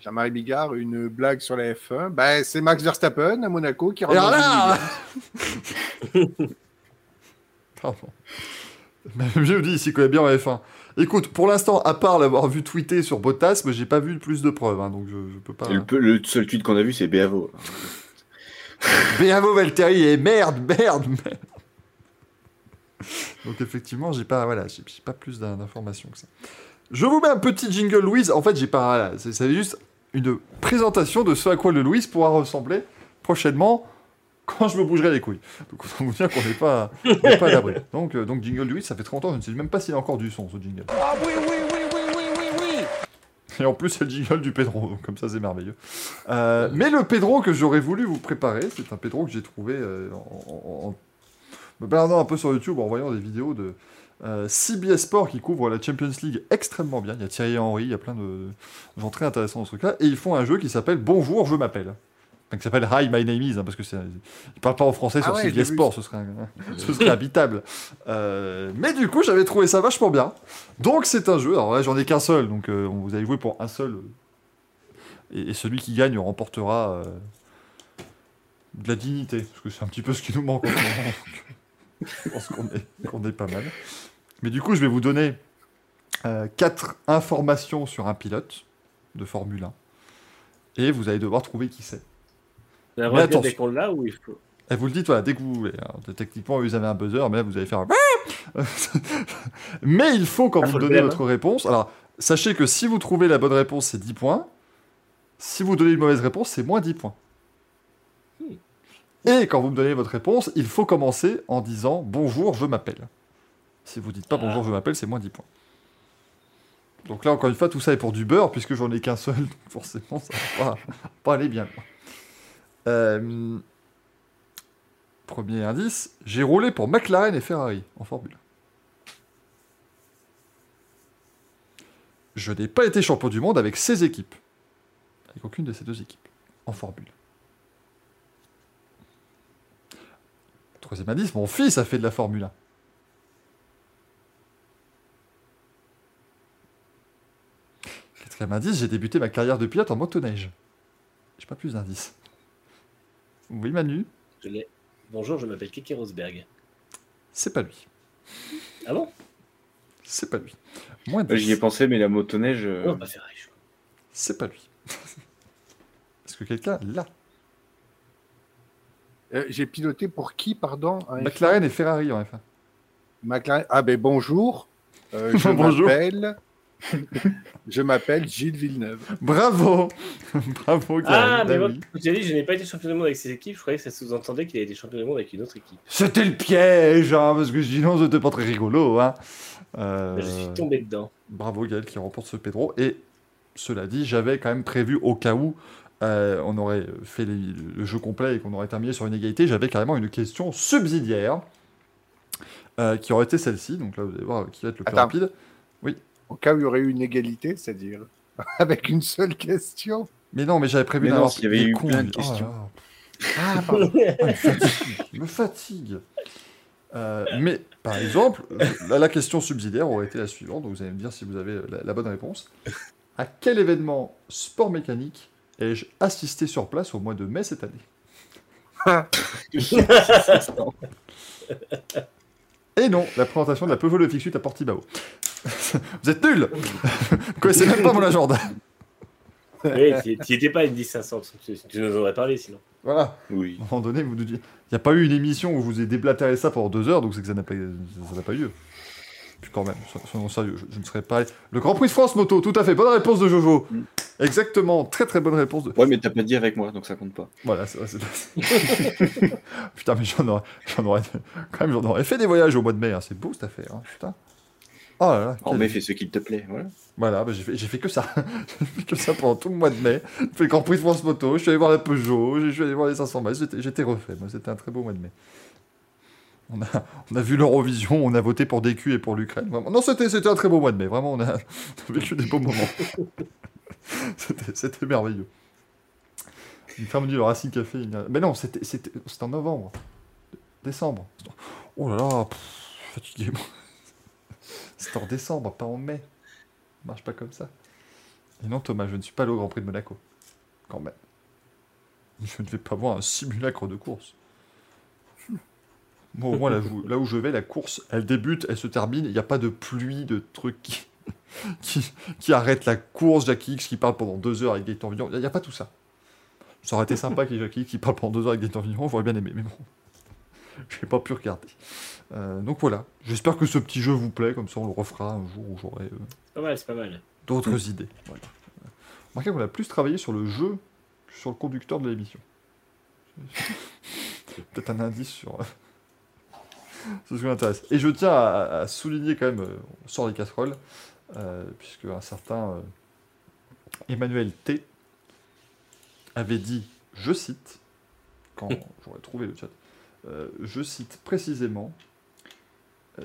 Jean-Marie Bigard, une blague sur la F1. Ben, c'est Max Verstappen à Monaco qui Et rentre dans là une Pardon. Mais je vous dis, il s'y connaît bien en F1. Écoute, pour l'instant, à part l'avoir vu tweeter sur Bottas, moi j'ai pas vu plus de preuves, hein, donc je, je peux pas. Le, seul tweet qu'on a vu, c'est Béavo. Bravo Valtteri et merde, merde, merde. Donc effectivement, j'ai pas, voilà, j'ai pas plus d'in- d'informations que ça. Je vous mets un petit jingle Louise. En fait, j'ai pas, voilà, c'est juste une présentation de ce à quoi le Louise pourra ressembler prochainement quand je me bougerai les couilles. Donc autant vous dire qu'on n'est pas, on pas à l'abri. Donc, euh, donc jingle Louise, ça fait très longtemps, je ne sais même pas s'il a encore du son ce jingle. Ah oui, oui, oui, oui, oui, oui, oui. Et en plus, c'est le jingle du Pedro, donc comme ça, c'est merveilleux. Euh, mais le Pedro que j'aurais voulu vous préparer, c'est un Pedro que j'ai trouvé euh, en, en- en me baladant un peu sur YouTube, en voyant des vidéos de euh, CBS Sport qui couvre la Champions League extrêmement bien. Il y a Thierry Henry, il y a plein de gens très intéressants dans ce truc-là. Et ils font un jeu qui s'appelle Bonjour, je m'appelle. Qui s'appelle Hi, my name is, hein, parce que c'est, ils parlent pas en français Ah sur ouais, CBS. Sport, ce serait, un- ce serait habitable. Euh, mais du coup, j'avais trouvé ça vachement bien. Donc c'est un jeu, alors là j'en ai qu'un seul, donc euh, vous avez joué pour un seul. euh, Et, et celui qui gagne remportera euh, de la dignité, parce que c'est un petit peu ce qui nous manque en ce moment. donc, Je pense qu'on est, qu'on est pas mal. Mais du coup, je vais vous donner quatre informations sur un pilote de Formule 1. Et vous allez devoir trouver qui c'est. Mais attention. dès qu'on l'a ou il faut. Et vous le voilà, dès que vous voulez. Alors, techniquement, vous avez un buzzer, mais là, vous allez faire. un mais il faut, quand Ah, vous donnez blême, votre réponse. Alors, sachez que si vous trouvez la bonne réponse, c'est 10 points. Si vous donnez une mauvaise réponse, c'est moins 10 points. Et quand vous me donnez votre réponse, il faut commencer en disant Bonjour, je m'appelle. Si vous dites pas bonjour, je m'appelle, c'est moins 10 points. Donc là, encore une fois, tout ça est pour du beurre, puisque j'en ai qu'un seul, donc forcément, ça va pas, pas aller bien. quoi. Euh, Premier indice, j'ai roulé pour McLaren et Ferrari en Formule. Je n'ai pas été champion du monde avec ces équipes. Avec aucune de ces deux équipes. En Formule. Troisième indice, mon fils a fait de la Formule 1. Quatrième indice, j'ai débuté ma carrière de pilote en motoneige. J'ai pas plus d'indices. Oui, Manu, Je l'ai. Bonjour, je m'appelle Keke Rosberg. c'est pas lui. Ah bon? C'est pas lui. Moins Euh, J'y ai 10. pensé, mais la motoneige. euh, Non, pas Ferrari. je crois. C'est pas lui. Est-ce que quelqu'un l'a? Euh, J'ai piloté pour qui, pardon un F1? McLaren et Ferrari en F1. McLaren. Ah ben bonjour. Euh, je Bonjour. m'appelle. Je m'appelle Gilles Villeneuve. Bravo Bravo, Ah, mais moi, oui. je dit, je n'ai pas été champion du monde avec ces équipes. Je croyais que ça sous-entendait qu'il a été champion du monde avec une autre équipe. C'était le piège, hein, parce que sinon c'était pas très rigolo. Hein. Euh, Je suis tombé dedans. Bravo Gaël qui remporte ce Pedro. Et cela dit, j'avais quand même prévu au cas où euh, on aurait fait les- le jeu complet et qu'on aurait terminé sur une égalité, j'avais carrément une question subsidiaire euh, qui aurait été celle-ci. Donc là, vous allez voir qui va être le plus Attends. rapide. Au cas où il y aurait eu une égalité, c'est-à-dire avec une seule question. Mais non, mais j'avais prévu Mais d'en non, avoir s'il y avait eu cons, plein de. Oh questions. là. Ah, pardon. Ah, il me fatigue. Il me fatigue. Euh, mais, par exemple, la question subsidiaire aurait été la suivante. Donc, vous allez me dire si vous avez la, la bonne réponse. À quel événement sport mécanique ai-je assisté sur place au mois de mai cette année? Et non, la présentation de la Peugeot Le Fix 8 à Portimao. vous êtes nuls Vous connaissez même pas mon agenda. Oui, tu étais pas une 10500, tu, tu nous en aurais parlé sinon. Voilà. Oui. À un moment donné, vous nous dites, il n'y a pas eu une émission où vous ai déblatéré ça pendant deux heures, donc c'est que ça n'a pas, ça n'a pas eu lieu. Puis quand même, so- soyons sérieux, je, je ne serais pas allé. Le Grand Prix de France moto, tout à fait, bonne réponse de Jojo. Mm. Exactement, très très bonne réponse de. Ouais, mais t'as pas dit avec moi, donc ça compte pas. Voilà, c'est vrai, c'est Putain, mais j'en aurais, j'en aurais, quand même, j'en aurais fait des voyages au mois de mai, hein. c'est beau cette affaire, hein, putain. Oh là là. En mai, fais ce qu'il te plaît. Voilà. Voilà, bah, j'ai fait, que ça. j'ai fait que ça pendant tout le mois de mai. J'ai fait le Grand Prix de France Moto, je suis allé voir la Peugeot, je suis allé voir les 500 miles, j'étais, refait. C'était un très beau mois de mai. On a, on a vu l'Eurovision, on a voté pour DQ et pour l'Ukraine. Non, c'était, un très beau mois de mai. Vraiment, on a, on a vécu des beaux moments. c'était, merveilleux. Une femme dit le Racing Café. Mais non, c'était en novembre. Décembre. Oh là là, pff, fatigué. C'était en décembre, pas en mai. Ça marche pas comme ça. Et non, Thomas, je ne suis pas allé au Grand Prix de Monaco. Quand même. Je ne vais pas voir un simulacre de course. Moi, au moins, là, où- je vais, la course, elle débute, elle se termine. Il n'y a pas de pluie, de trucs qui, qui, arrêtent la course. Jackie X qui parle pendant deux heures avec Gaëtan Vignon. Il n'y a, pas tout ça. Ça aurait été sympa qu'il y ait Jackie X qui parle pendant deux heures avec Gaëtan Vignon. J'aurais bien aimé, mais bon. Je n'ai pas pu regarder. Euh, donc voilà. J'espère que ce petit jeu vous plaît. Comme ça, on le refera un jour où j'aurai. euh, d'autres idées. Voilà. Remarquez qu'on a plus travaillé sur le jeu que sur le conducteur de l'émission. Peut-être un indice sur. euh, C'est ce qui m'intéresse. Et je tiens à, à souligner quand même, on sort des casseroles, euh, puisque un certain Emmanuel T avait dit, je cite, quand j'aurais trouvé le chat, euh, je cite précisément, euh,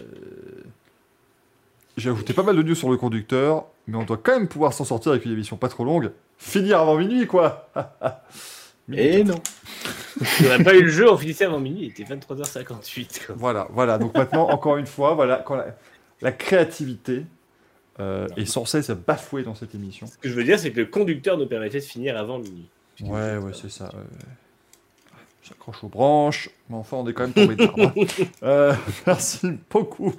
j'ai ajouté pas mal de news sur le conducteur, mais on doit quand même pouvoir s'en sortir avec une émission pas trop longue. Finir avant minuit, quoi Et non. Si on n'a pas eu le jeu, on finissait avant minuit, il était 23h58. Quoi. Voilà, voilà. Donc maintenant, encore une fois, voilà, quand la, la créativité euh, est sans cesse bafouée dans cette émission. Ce que je veux dire, c'est que le conducteur nous permettait de finir avant minuit. Ouais, ouais, c'est ça. ouais. J'accroche aux branches, mais enfin, on est quand même tombé tard. hein. Euh, merci beaucoup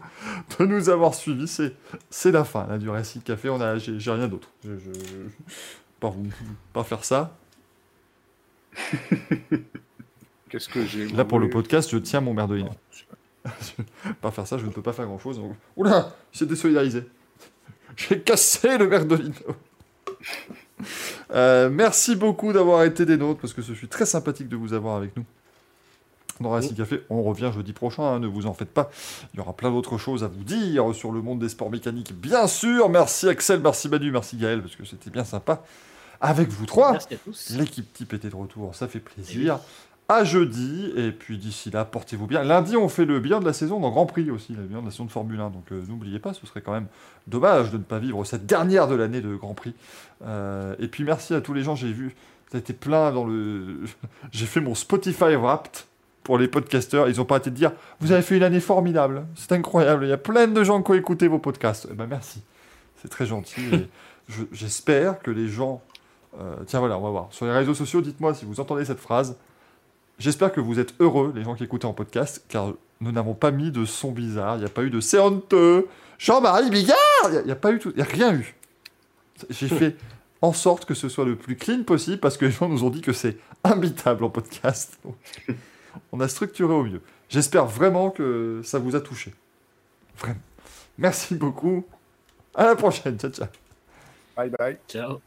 de nous avoir suivis. C'est, c'est la fin là, du Récit Café. On a, j'ai, j'ai rien d'autre. Je, je- je- pas, vous, pas faire ça. Qu'est-ce que j'ai Là, pour le podcast, je tiens mon merdolino. pas faire ça, je ne peux pas faire grand-chose. donc- Oula, j'ai désolidarisé. J'ai cassé le merdolino. Euh, merci beaucoup d'avoir été des nôtres, parce que ce fut très sympathique de vous avoir avec nous dans Racing Café. On revient jeudi prochain, hein, ne vous en faites pas. Il y aura plein d'autres choses à vous dire sur le monde des sports mécaniques, bien sûr. Merci Axel, merci Manu, merci Gaël, parce que c'était bien sympa avec vous trois. L'équipe type était de retour, ça fait plaisir. À jeudi, et puis d'ici là, portez-vous bien. Lundi, on fait le bilan de la saison dans Grand Prix aussi, le bilan de la saison de Formule 1. Donc euh, n'oubliez pas, ce serait quand même dommage de ne pas vivre cette dernière de l'année de Grand Prix. Euh, et puis merci à tous les gens, j'ai vu, ça a été plein dans le. j'ai fait mon Spotify Wrapped pour les podcasteurs. Ils ont pas arrêté de dire Vous avez fait une année formidable, c'est incroyable. Il y a plein de gens qui ont écouté vos podcasts. Eh ben merci, c'est très gentil. J'espère que les gens. euh, tiens, voilà, on va voir. Sur les réseaux sociaux, dites-moi si vous entendez cette phrase. J'espère que vous êtes heureux, les gens qui écoutent en podcast, car nous n'avons pas mis de son bizarre. Il n'y a pas eu de c'est honteux, Jean-Marie Bigard Il n'y a, pas eu tout. Il n'y a rien eu. J'ai fait en sorte que ce soit le plus clean possible parce que les gens nous ont dit que c'est imbitable en podcast. Donc, on a structuré au mieux. J'espère vraiment que ça vous a touché. Vraiment. Merci beaucoup. À la prochaine. Ciao, ciao. Bye bye. Ciao.